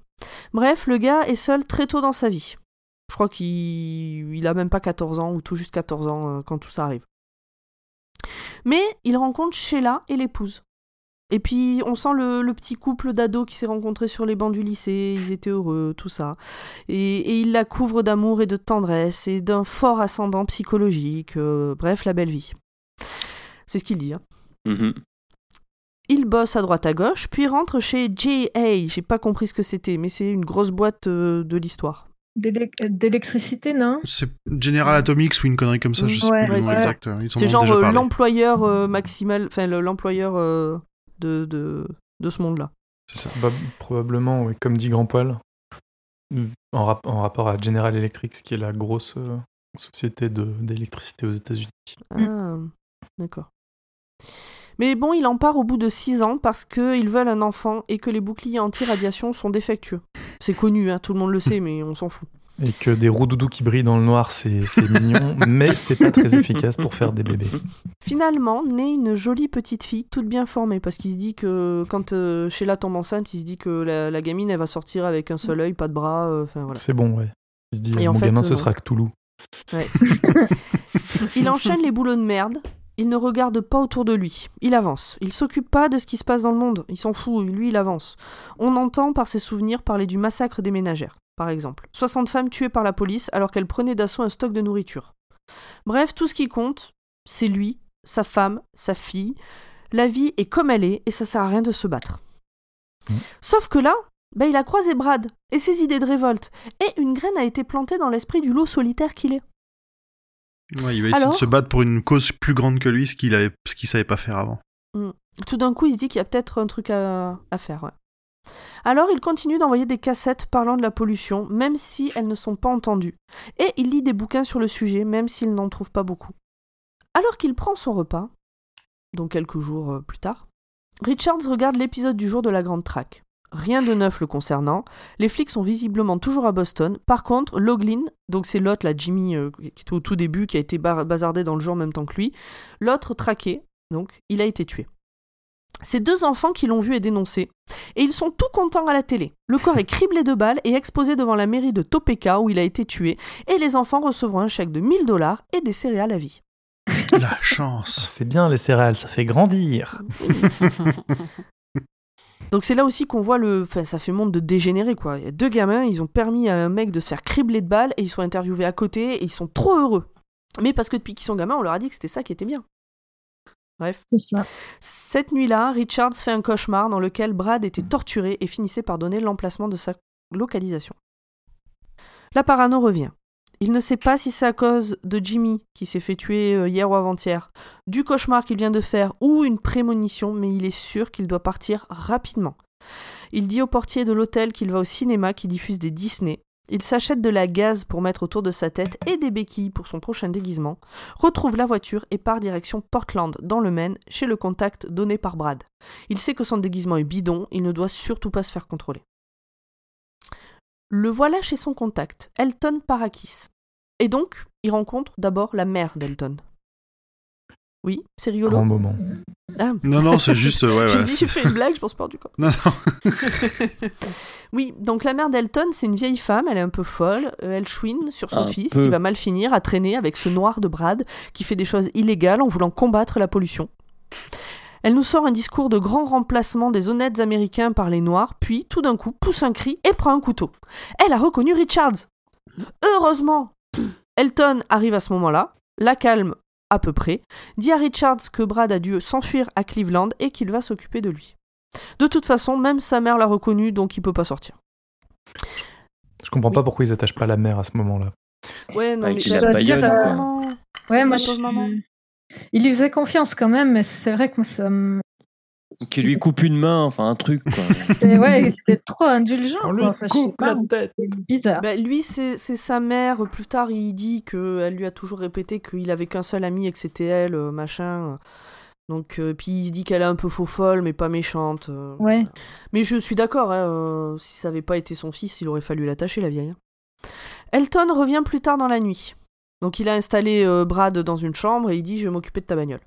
Bref, le gars est seul très tôt dans sa vie. Je crois qu'il il a même pas 14 ans, ou tout juste 14 ans euh, quand tout ça arrive. Mais il rencontre Sheila et l'épouse. Et puis on sent le, le petit couple d'ados qui s'est rencontré sur les bancs du lycée, ils étaient heureux, tout ça. Et, et il la couvre d'amour et de tendresse et d'un fort ascendant psychologique, euh, bref, la belle vie. C'est ce qu'il dit. hein. Mhm. Il bosse à droite à gauche, puis rentre chez JA. J'ai pas compris ce que c'était, mais c'est une grosse boîte euh, de l'histoire. D'élec- D'électricité, non? C'est General Atomics ou une connerie comme ça, je sais Ouais, plus le nom exact. En C'est genre euh, l'employeur euh, maximal, enfin le- l'employeur euh, de, de, de ce monde-là. C'est ça. Proba- probablement, oui, comme dit Grand Poil, en, rap- en rapport à General Electric, qui est la grosse euh, société d'électricité aux États-Unis. Ah, d'accord. Mais bon, il en part au bout de 6 ans parce qu'ils veulent un enfant et que les boucliers anti-radiation sont défectueux. C'est connu, hein, tout le monde le sait, mais on s'en fout. Et que des roues doudou qui brillent dans le noir, c'est c'est mignon, mais c'est pas très efficace pour faire des bébés. Finalement, naît une jolie petite fille, toute bien formée, parce qu'il se dit que quand euh, Sheila tombe enceinte, il se dit que la, la gamine, elle va sortir avec un seul œil, pas de bras, euh, enfin voilà. C'est bon, ouais. Il se dit, Et en mon fait, gamin, euh, ce non. sera Cthulhu. Ouais. il enchaîne les boulots de merde. Il ne regarde pas autour de lui. Il avance. Il s'occupe pas de ce qui se passe dans le monde. Il s'en fout. Lui, il avance. On entend par ses souvenirs parler du massacre des ménagères, par exemple. 60 femmes tuées par la police alors qu'elles prenaient d'assaut un stock de nourriture. Bref, tout ce qui compte, c'est lui, sa femme, sa fille. La vie est comme elle est et ça sert à rien de se battre. Mm. Sauf que là, ben, il a croisé Brad et ses idées de révolte. Et une graine a été plantée dans l'esprit du lot solitaire qu'il est. Ouais, il va essayer Alors de se battre pour une cause plus grande que lui, ce qu'il avait, ce qu'il savait pas faire avant. Tout d'un coup, il se dit qu'il y a peut-être un truc à, à faire. ouais. Alors, il continue d'envoyer des cassettes parlant de la pollution, même si elles ne sont pas entendues. Et il lit des bouquins sur le sujet, même s'il n'en trouve pas beaucoup. Alors qu'il prend son repas, donc quelques jours euh, plus tard, Richards regarde l'épisode du jour de la Grande Traque. Rien de neuf le concernant. Les flics sont visiblement toujours à Boston. Par contre, Loglin, donc c'est l'autre, là, Jimmy, euh, qui était au tout début, qui a été bazardé dans le jour en même temps que lui, l'autre traqué, donc il a été tué. C'est deux enfants qui l'ont vu et dénoncé, et ils sont tout contents à la télé. Le corps est criblé de balles et exposé devant la mairie de Topeka où il a été tué, et les enfants recevront un chèque de 1000 dollars et des céréales à vie. La chance. C'est bien les céréales, ça fait grandir. Donc c'est là aussi qu'on voit le. Enfin, ça fait monde de dégénérer quoi. Il y a deux gamins, ils ont permis à un mec de se faire cribler de balles et ils sont interviewés à côté et ils sont trop heureux. Mais parce que depuis qu'ils sont gamins, on leur a dit que c'était ça qui était bien. Bref. Ça. Cette nuit-là, Richards fait un cauchemar dans lequel Brad était torturé et finissait par donner l'emplacement de sa localisation. La parano revient. Il ne sait pas si c'est à cause de Jimmy qui s'est fait tuer euh, hier ou avant-hier, du cauchemar qu'il vient de faire ou une prémonition, mais il est sûr qu'il doit partir rapidement. Il dit au portier de l'hôtel qu'il va au cinéma qui diffuse des Disney. Il s'achète de la gaz pour mettre autour de sa tête et des béquilles pour son prochain déguisement, retrouve la voiture et part direction Portland, dans le Maine, chez le contact donné par Brad. Il sait que son déguisement est bidon, il ne doit surtout pas se faire contrôler. Le voilà chez son contact, Elton Parakis. Et donc, il rencontre d'abord la mère d'Elton. Oui, c'est rigolo. Grand moment. Ah, Non, non, c'est juste. Ouais, j'ai ouais, dit, c'est- tu fais une blague, je pense pas du coup. Non, non. oui, donc la mère d'Elton, c'est une vieille femme, elle est un peu folle, euh, elle chouine sur son Un fils peu. qui va mal finir à traîner avec ce noir de Brad qui fait des choses illégales en voulant combattre la pollution. Elle nous sort un discours de grand remplacement des honnêtes américains par les noirs, puis tout d'un coup pousse un cri et prend un couteau. Elle a reconnu Richards. Heureusement, Elton arrive à ce moment-là, la calme à peu près, dit à Richards que Brad a dû s'enfuir à Cleveland et qu'il va s'occuper de lui. De toute façon, même sa mère l'a reconnu, donc il peut pas sortir. Je comprends Oui. pas pourquoi ils attachent pas la mère à ce moment-là. Ouais, non, Avec mais la quoi. maman. Ouais, moi, je- maman. il lui faisait confiance quand même, mais c'est vrai que moi, ça me. Qui lui coupe une main, enfin un truc quoi. C'était ouais, c'était trop indulgent. On lui quoi. Enfin, je sais coupe pas, la tête. c'est bizarre. Bah, lui, c'est sa mère. Plus tard, il dit qu'elle lui a toujours répété qu'il avait qu'un seul ami et que c'était elle, euh, machin. Donc, euh, puis il se dit qu'elle est un peu faux folle, mais pas méchante. euh. Ouais. Mais je suis d'accord, hein, euh, si ça avait pas été son fils, il aurait fallu l'attacher, la vieille. hein. Elton revient plus tard dans la nuit. Donc il a installé euh, Brad dans une chambre et il dit je vais m'occuper de ta bagnole.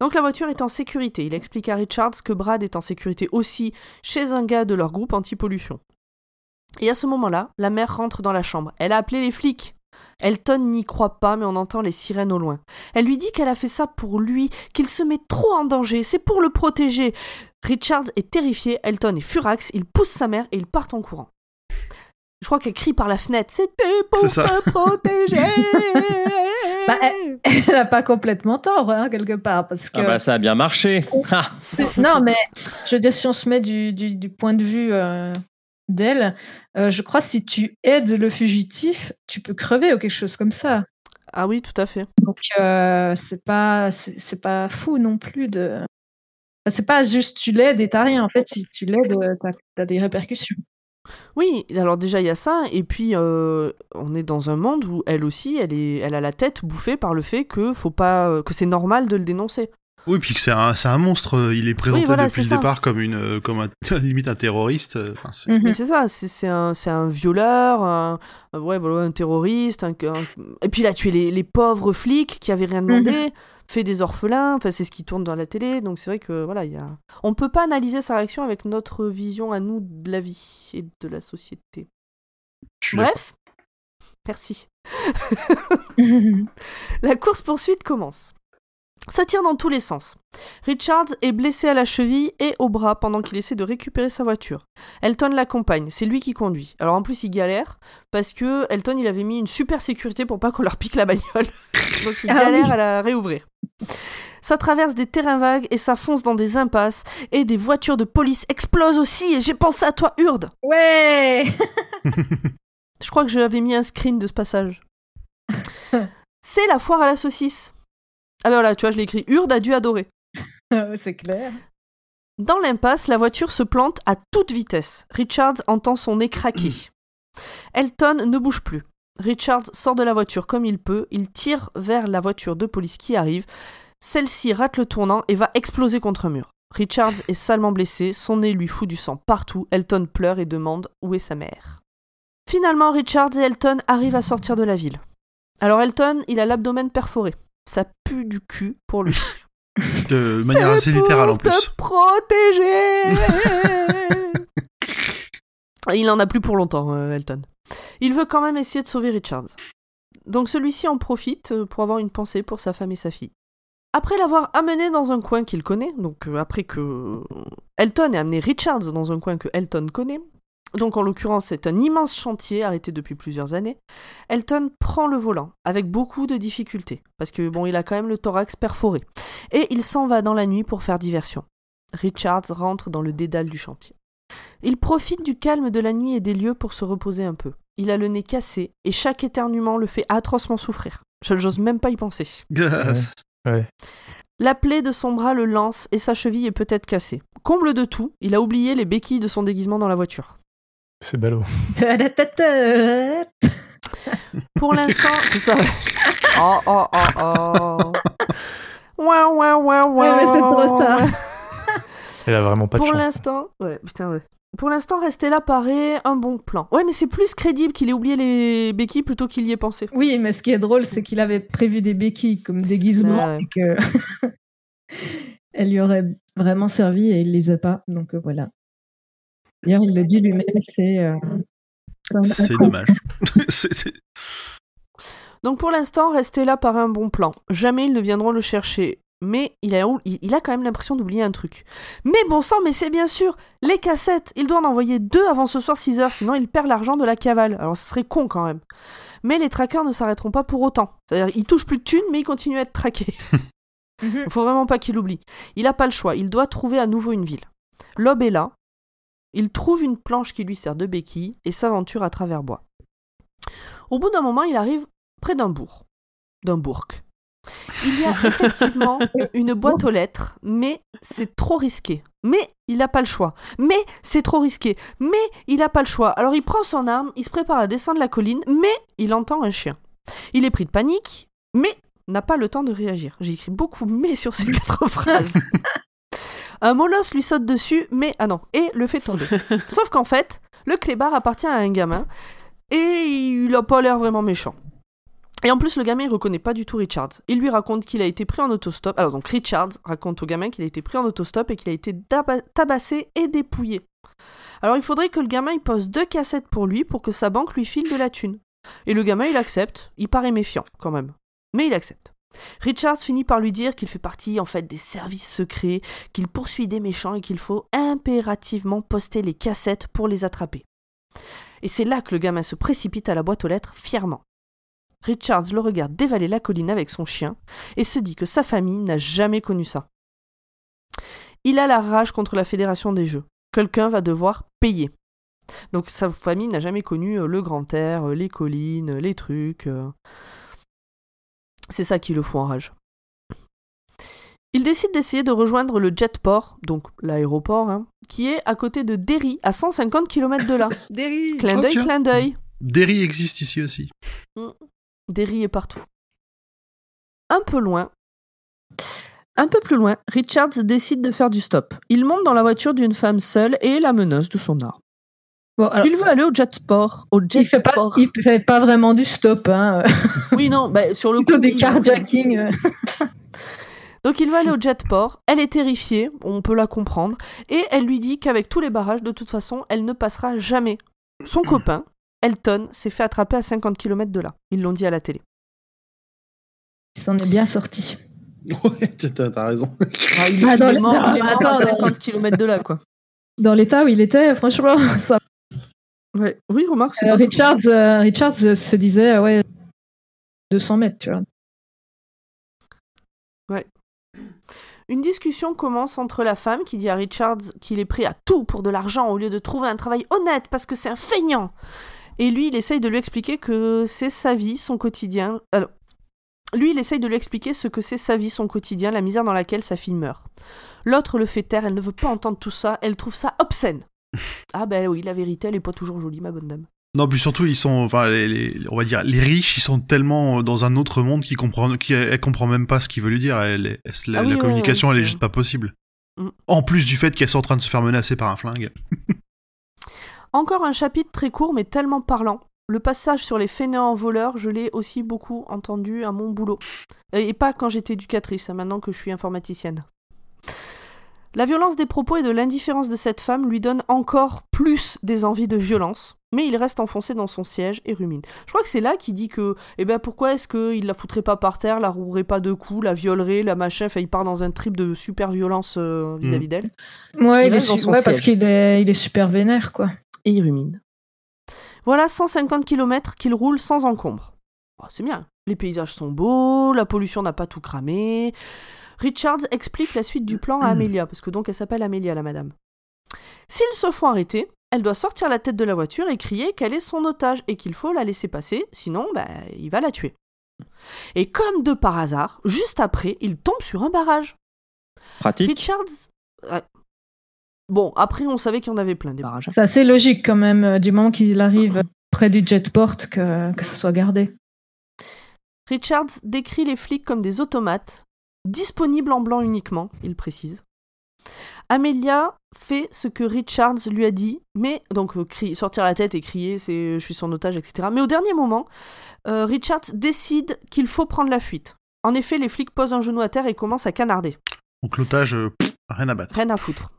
Donc la voiture est en sécurité. Il explique à Richards que Brad est en sécurité aussi chez un gars de leur groupe anti-pollution. Et à ce moment-là, la mère rentre dans la chambre. Elle a appelé les flics. Elton n'y croit pas, mais on entend les sirènes au loin. Elle lui dit qu'elle a fait ça pour lui, qu'il se met trop en danger, c'est pour le protéger. Richards est terrifié, Elton est furax, il pousse sa mère et ils partent en courant. Je crois qu'elle crie par la fenêtre C'était pour te protéger Bah, Elle a pas complètement tort, hein, quelque part, parce que. Ah bah ça a bien marché. Ah. Non, mais je veux dire, si on se met du, du, du point de vue euh, d'elle, euh, je crois que si tu aides le fugitif, tu peux crever ou quelque chose comme ça. Ah oui, tout à fait. Donc, euh, c'est pas, c'est pas fou non plus de. Enfin, C'est pas juste tu l'aides et t'as rien. En fait, si tu l'aides, euh, t'as as des répercussions. Oui, alors déjà il y a ça, et puis euh, on est dans un monde où elle aussi, elle, est, elle a la tête bouffée par le fait que, faut pas, que c'est normal de le dénoncer. Oui, puis que c'est un, c'est un monstre. Il est présenté voilà, depuis le ça. départ comme une, euh, comme un, limite un terroriste. euh, Enfin, c'est- Mhm. Mais c'est ça, c'est c'est un, c'est un violeur, un, un- ouais, voilà, un terroriste, un- un- et puis il a tué les, les pauvres flics qui avaient rien demandé, fait des orphelins, enfin c'est ce qui tourne dans la télé, donc c'est vrai que voilà, il y a... on peut pas analyser sa réaction avec notre vision à nous de la vie et de la société. Bref, merci. La course-poursuite commence. Ça tire dans tous les sens. Richards est blessé à la cheville et au bras pendant qu'il essaie de récupérer sa voiture. Elton l'accompagne, c'est lui qui conduit. Alors en plus il galère parce que Elton il avait mis une super sécurité pour pas qu'on leur pique la bagnole. Donc il Ah galère oui. à la réouvrir. Ça traverse des terrains vagues et ça fonce dans des impasses et des voitures de police explosent aussi et j'ai pensé à toi Urde. Ouais Je crois que j'avais mis un screen de ce passage. c'est la foire à la saucisse. Ah ben voilà, tu vois, je l'ai écrit. Urde a dû adorer. c'est clair. Dans l'impasse, la voiture se plante à toute vitesse. Richard entend son nez craquer. Elton ne bouge plus. Richard sort de la voiture comme il peut, il tire vers la voiture de police qui arrive. Celle-ci rate le tournant et va exploser contre un mur. Richard est salement blessé, son nez lui fout du sang partout, Elton pleure et demande où est sa mère. Finalement, Richard et Elton arrivent à sortir de la ville. Alors Elton, il a l'abdomen perforé. Ça pue du cul pour lui. De manière assez littérale en plus. te protéger Il en a plus pour longtemps, euh, Elton. Il veut quand même essayer de sauver Richard. Donc celui-ci en profite euh, pour avoir une pensée pour sa femme et sa fille. Après l'avoir amené dans un coin qu'il connaît, donc euh, après que Elton ait amené Richard dans un coin que Elton connaît, donc en l'occurrence c'est un immense chantier arrêté depuis plusieurs années, Elton prend le volant avec beaucoup de difficultés, parce que bon il a quand même le thorax perforé, et il s'en va dans la nuit pour faire diversion. Richard rentre dans le dédale du chantier. Il profite du calme de la nuit et des lieux pour se reposer un peu. Il a le nez cassé et chaque éternuement le fait atrocement souffrir. Je n'ose même pas y penser. Ouais. La plaie de son bras le lance et sa cheville est peut-être cassée. Comble de tout, il a oublié les béquilles de son déguisement dans la voiture. C'est ballot. Pour l'instant, c'est ça. Oh oh oh oh. Ouais ouais ouais ouais. Ouais, mais c'est trop ça. Elle a vraiment pas de Pour l'instant, ouais, putain ouais. Pour l'instant, rester là paraît un bon plan. Ouais, mais c'est plus crédible qu'il ait oublié les béquilles plutôt qu'il y ait pensé. Oui, mais ce qui est drôle, c'est qu'il avait prévu des béquilles comme déguisement Ouais, ouais. et que elle lui aurait vraiment servi et il les a pas. Donc euh, voilà. D'ailleurs, il le dit lui-même, c'est. euh, C'est dommage. Donc pour l'instant, rester là paraît un bon plan. Jamais ils ne viendront le chercher. Mais il a, il il a quand même l'impression d'oublier un truc. Mais bon sang, mais c'est bien sûr Les cassettes Il doit en envoyer deux avant ce soir 6 heures, sinon il perd l'argent de la cavale. Alors ce serait con quand même. Mais les trackers ne s'arrêteront pas pour autant. C'est-à-dire, ils touchent plus de thunes, mais ils continuent à être traqués. Mhm. Il faut vraiment pas qu'il oublie. Il n'a pas le choix, il doit trouver à nouveau une ville. L'aube est là. Il trouve une planche qui lui sert de béquille et s'aventure à travers bois. Au bout d'un moment, il arrive près d'un bourg. D'un bourg. Il y a effectivement une boîte aux lettres, mais c'est trop risqué. Mais il n'a pas le choix. Mais c'est trop risqué. Mais il n'a pas le choix. Alors il prend son arme, il se prépare à descendre la colline, mais il entend un chien. Il est pris de panique, mais n'a pas le temps de réagir. J'ai écrit beaucoup mais sur ces quatre phrases. Un molosse lui saute dessus, mais ah non, et le fait tomber. Sauf qu'en fait, le clébard appartient à un gamin et il a pas l'air vraiment méchant. Et en plus, le gamin, il reconnaît pas du tout Richard. Il lui raconte qu'il a été pris en autostop. Alors, donc, Richard raconte au gamin qu'il a été pris en autostop et qu'il a été taba- tabassé et dépouillé. Alors, il faudrait que le gamin, il pose deux cassettes pour lui pour que sa banque lui file de la thune. Et le gamin, il accepte. Il paraît méfiant, quand même. Mais il accepte. Richard finit par lui dire qu'il fait partie, en fait, des services secrets, qu'il poursuit des méchants et qu'il faut impérativement poster les cassettes pour les attraper. Et c'est là que le gamin se précipite à la boîte aux lettres fièrement. Richards le regarde dévaler la colline avec son chien et se dit que sa famille n'a jamais connu ça. Il a la rage contre la Fédération des Jeux. Quelqu'un va devoir payer. Donc sa famille n'a jamais connu euh, le grand air, euh, les collines, les trucs. euh. C'est ça qui le fout en rage. Il décide d'essayer de rejoindre le jetport, donc l'aéroport, hein, qui est à côté de Derry, à 150 km de là. Derry Clin d'œil, clin d'œil. Derry existe ici aussi. Derry est partout. Un peu loin, un peu plus loin, Richards décide de faire du stop. Il monte dans la voiture d'une femme seule et la menace de son arme. Bon, alors, Il veut aller au jetport. Au il fait pas, il fait pas vraiment du stop, hein. Oui, non, bah, sur le coup. du carjacking. euh. Donc il va aller au jetport. Elle est terrifiée, on peut la comprendre, et elle lui dit qu'avec tous les barrages, de toute façon, elle ne passera jamais. Son copain, Elton, s'est fait attraper à 50 km de là. Ils l'ont dit à la télé. Il s'en est bien sorti. Ouais, t'as raison. Ah, il, Ah, il dans est mort, il est mort attends, à dans- 50 km de là, quoi. Dans l'état où il était, franchement, ça. Ouais. Oui, remarque, Euh, Richards, euh, Richards euh, se disait, ouais, 200 mètres, tu vois. Une discussion commence entre la femme qui dit à Richards qu'il est prêt à tout pour de l'argent au lieu de trouver un travail honnête parce que c'est un feignant. Et lui, il essaye de lui expliquer que c'est sa vie, son quotidien. Alors, Lui, il essaye de lui expliquer ce que c'est sa vie, son quotidien, la misère dans laquelle sa fille meurt. L'autre le fait taire, elle ne veut pas entendre tout ça, elle trouve ça obscène. ah ben oui, la vérité, elle est pas toujours jolie, ma bonne dame. Non, puis surtout, ils sont, enfin, les, les- on va dire, les riches, ils sont tellement dans un autre monde qu'ils comprennent, elle comprend même pas ce qu'il veut lui dire. Elle, elle- la, Ah oui, la ouais, communication, ouais, elle est juste pas possible. Mm. En plus du fait qu'elles sont en train de se faire menacer par un flingue. Encore un chapitre très court mais tellement parlant. Le passage sur les fainéants voleurs, je l'ai aussi beaucoup entendu à mon boulot. Et pas quand j'étais éducatrice, hein, maintenant que je suis informaticienne. La violence des propos et de l'indifférence de cette femme lui donne encore plus des envies de violence, mais il reste enfoncé dans son siège et rumine. Je crois que c'est là qu'il dit que, eh ben pourquoi est-ce qu'il la foutrait pas par terre, la rouerait pas de coups, la violerait, la machin, enfin il part dans un trip de super violence euh, vis-à-vis d'elle. Ouais, Il il est reste dans su- son ouais, parce qu'il est, il est super vénère, quoi. Et il rumine. Voilà 150 km qu'il roule sans encombre. Oh, c'est bien. Les paysages sont beaux, la pollution n'a pas tout cramé. Richards explique la suite du plan à Amelia, parce que donc elle s'appelle Amelia, la madame. S'ils se font arrêter, elle doit sortir la tête de la voiture et crier qu'elle est son otage et qu'il faut la laisser passer, sinon bah, il va la tuer. Et comme de par hasard, juste après, il tombe sur un barrage. Pratique. Richards. Bon, après, on savait qu'il y en avait plein des barrages. C'est assez logique quand même, euh, du moment qu'il arrive près du jetport, que, que ce soit gardé. Richards décrit les flics comme des automates, disponibles en blanc uniquement, il précise. Amelia fait ce que Richards lui a dit, mais donc euh, crie- sortir la tête et crier, c'est je suis son otage, etc. Mais au dernier moment, euh, Richards décide qu'il faut prendre la fuite. En effet, les flics posent un genou à terre et commencent à canarder. Donc l'otage, euh, rien à battre. Rien à foutre.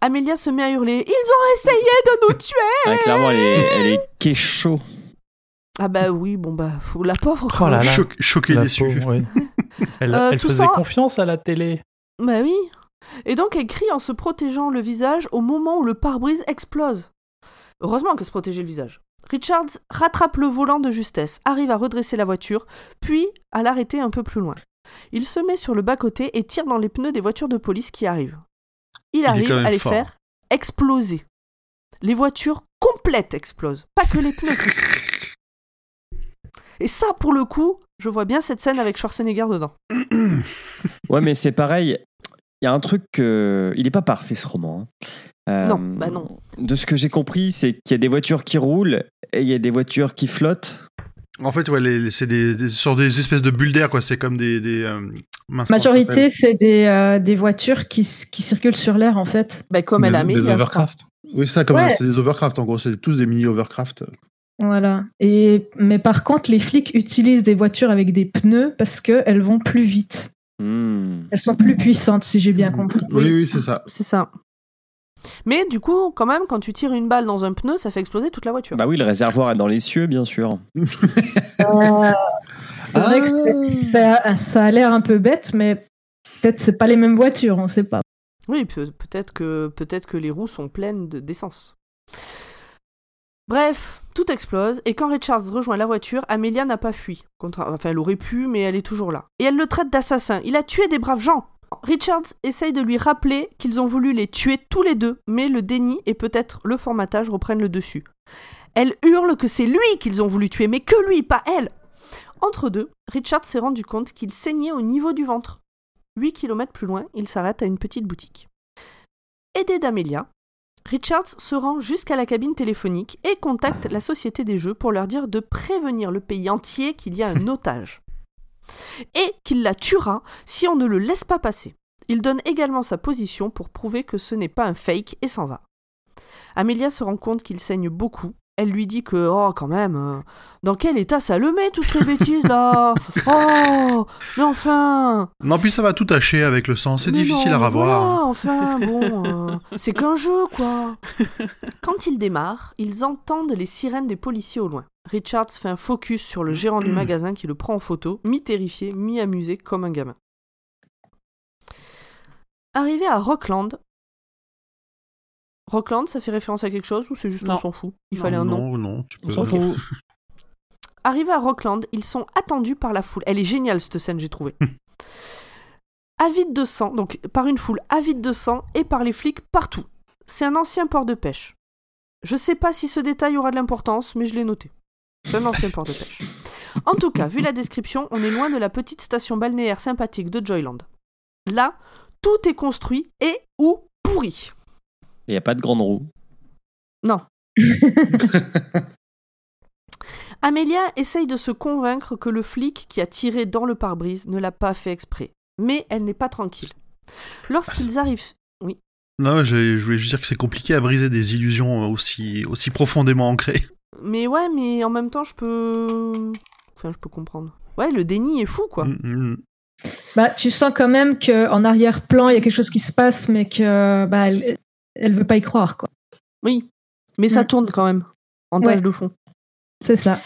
Amelia se met à hurler Ils ont essayé de nous tuer Ah, clairement, elle est, elle est kécho. Ah bah oui, bon bah, faut- la pauvre. Oh là là. Choc- choqué, La déçu. pauvre, oui. Elle, Euh, faisait ça- confiance à la télé. Bah oui. Et donc elle crie en se protégeant le visage au moment où le pare-brise explose. Heureusement qu'elle se protégeait le visage. Richards rattrape le volant de justesse, arrive à redresser la voiture, puis à l'arrêter un peu plus loin. Il se met sur le bas-côté et tire dans les pneus des voitures de police qui arrivent. Il arrive à les fort. faire exploser. Les voitures complètes explosent, pas que les pneus. Et ça, pour le coup, je vois bien cette scène avec Schwarzenegger dedans. Ouais, mais c'est pareil. Il y a un truc que. Il est pas parfait ce roman. hein. Euh, Non, bah non. De ce que j'ai compris, c'est qu'il y a des voitures qui roulent et il y a des voitures qui flottent. En fait, ouais, les- c'est des, des, sur des espèces de bulles d'air, quoi. C'est comme des. des euh, mince, Majorité, c'est des, euh, des voitures qui, circulent sur l'air, en fait. Bah, comme elle des, a des Amelia, je crois. overcraft. Oui, c'est ça, comme Ouais. c'est des overcraft, en gros. C'est tous des mini overcraft. Voilà. Et, mais par contre, les flics utilisent des voitures avec des pneus parce qu'elles vont plus vite. Hmm. Elles sont plus puissantes, si j'ai bien compris. Oui, oui, c'est ça. C'est ça. Mais du coup, quand même, quand tu tires une balle dans un pneu, ça fait exploser toute la voiture. Bah oui, le réservoir est dans les cieux, bien sûr. Euh, c'est vrai que c'est- ça, ça a l'air un peu bête, mais peut-être c'est pas les mêmes voitures, on sait pas. Oui, peut- peut-être que, peut que les roues sont pleines de- d'essence. Bref, tout explose, et quand Richards rejoint la voiture, Amelia n'a pas fui. Contra- Enfin, elle aurait pu, mais elle est toujours là. Et elle le traite d'assassin. Il a tué des braves gens. Richards essaye de lui rappeler qu'ils ont voulu les tuer tous les deux, mais le déni et peut-être le formatage reprennent le dessus. Elle hurle que c'est lui qu'ils ont voulu tuer, mais que lui, pas elle. Entre deux, Richards s'est rendu compte qu'il saignait au niveau du ventre. 8 km plus loin, il s'arrête à une petite boutique. Aidé d'Amelia, Richards se rend jusqu'à la cabine téléphonique et contacte la société des jeux pour leur dire de prévenir le pays entier qu'il y a un otage. Et qu'il la tuera si on ne le laisse pas passer. Il donne également sa position pour prouver que ce n'est pas un fake et s'en va. Amelia se rend compte qu'il saigne beaucoup. Elle lui dit que, oh, quand même, euh, dans quel état ça le met, toutes ces bêtises là Oh Mais enfin Non, puis ça va tout tâcher avec le sang. C'est difficile non, à ravoir. voilà, enfin, bon, euh, c'est qu'un jeu, quoi. Quand ils démarrent, ils entendent les sirènes des policiers au loin. Richards fait un focus sur le gérant du magasin qui le prend en photo, mi-terrifié, mi-amusé, comme un gamin. Arrivé à Rockland. Rockland, ça fait référence à quelque chose ou c'est juste Non. on s'en fout? Il Non. fallait un nom. Non, non, tu On peux. s'en fout. Arrivés à Rockland, ils sont attendus par la foule. Elle est géniale cette scène, j'ai trouvé. avide de sang, donc par une foule avide de sang et par les flics partout. C'est un ancien port de pêche. Je sais pas si ce détail aura de l'importance, mais je l'ai noté. C'est un ancien port de pêche. En tout cas, vu la description, on est loin de la petite station balnéaire sympathique de Joyland. Là, tout est construit et ou pourri. Il n'y a pas de grande roue. Non. Amélia essaye de se convaincre que le flic qui a tiré dans le pare-brise ne l'a pas fait exprès. Mais elle n'est pas tranquille. Lorsqu'ils arrivent. Oui. Non, je, je voulais juste dire que c'est compliqué à briser des illusions aussi, aussi profondément ancrées. Mais ouais, mais en même temps, je peux. Enfin, je peux comprendre. Ouais, le déni est fou, quoi. Mm, mm. Bah, tu sens quand même qu'en arrière-plan, il y a quelque chose qui se passe, mais que bah, elle, elle veut pas y croire, quoi. Oui. Mais ça Mm. tourne quand même. En Ouais. tâche de fond. C'est ça.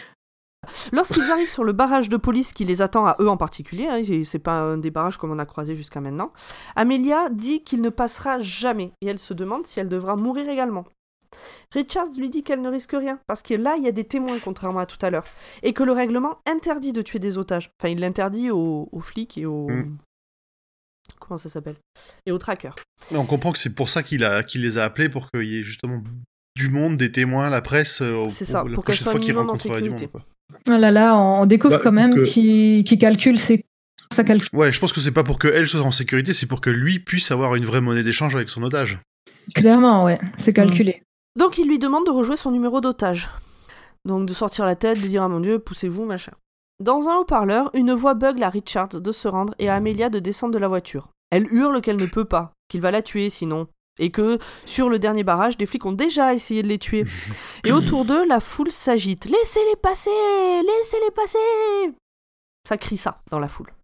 Lorsqu'ils arrivent sur le barrage de police qui les attend à eux en particulier, hein, c'est- pas un des barrages comme on a croisé jusqu'à maintenant, Amelia dit qu'il ne passera jamais et elle se demande si elle devra mourir également. Richards lui dit qu'elle ne risque rien parce que là il y a des témoins contrairement à tout à l'heure et que le règlement interdit de tuer des otages. Enfin il l'interdit aux, aux flics et aux... Mm. Comment ça s'appelle Et aux trackers. Mais on comprend que c'est pour ça qu'il a, qu'il les a appelés, pour qu'il y ait justement du monde, des témoins, la presse, euh, au- C'est ça, au- la pour qu'elle prochaine soit fois qu'il minimum en monde. sécurité. quoi. Oh là là, on on découvre Bah, quand même que- qu'il qu'il calcule ses... Ça calcule. Ouais, je pense que c'est pas pour qu'elle soit en sécurité, c'est pour que lui puisse avoir une vraie monnaie d'échange avec son otage. Clairement, ouais. C'est calculé. Donc il lui demande de rejouer son numéro d'otage. Donc de sortir la tête, de dire ah mon dieu, poussez-vous, machin. Dans un haut-parleur, une voix bugle à Richards de se rendre et à Amelia de descendre de la voiture. Elle hurle qu'elle ne peut pas, qu'il va la tuer sinon. Et que, sur le dernier barrage, des flics ont déjà essayé de les tuer. Et autour d'eux, la foule s'agite. Laissez-les passer Laissez-les passer Ça crie ça dans la foule.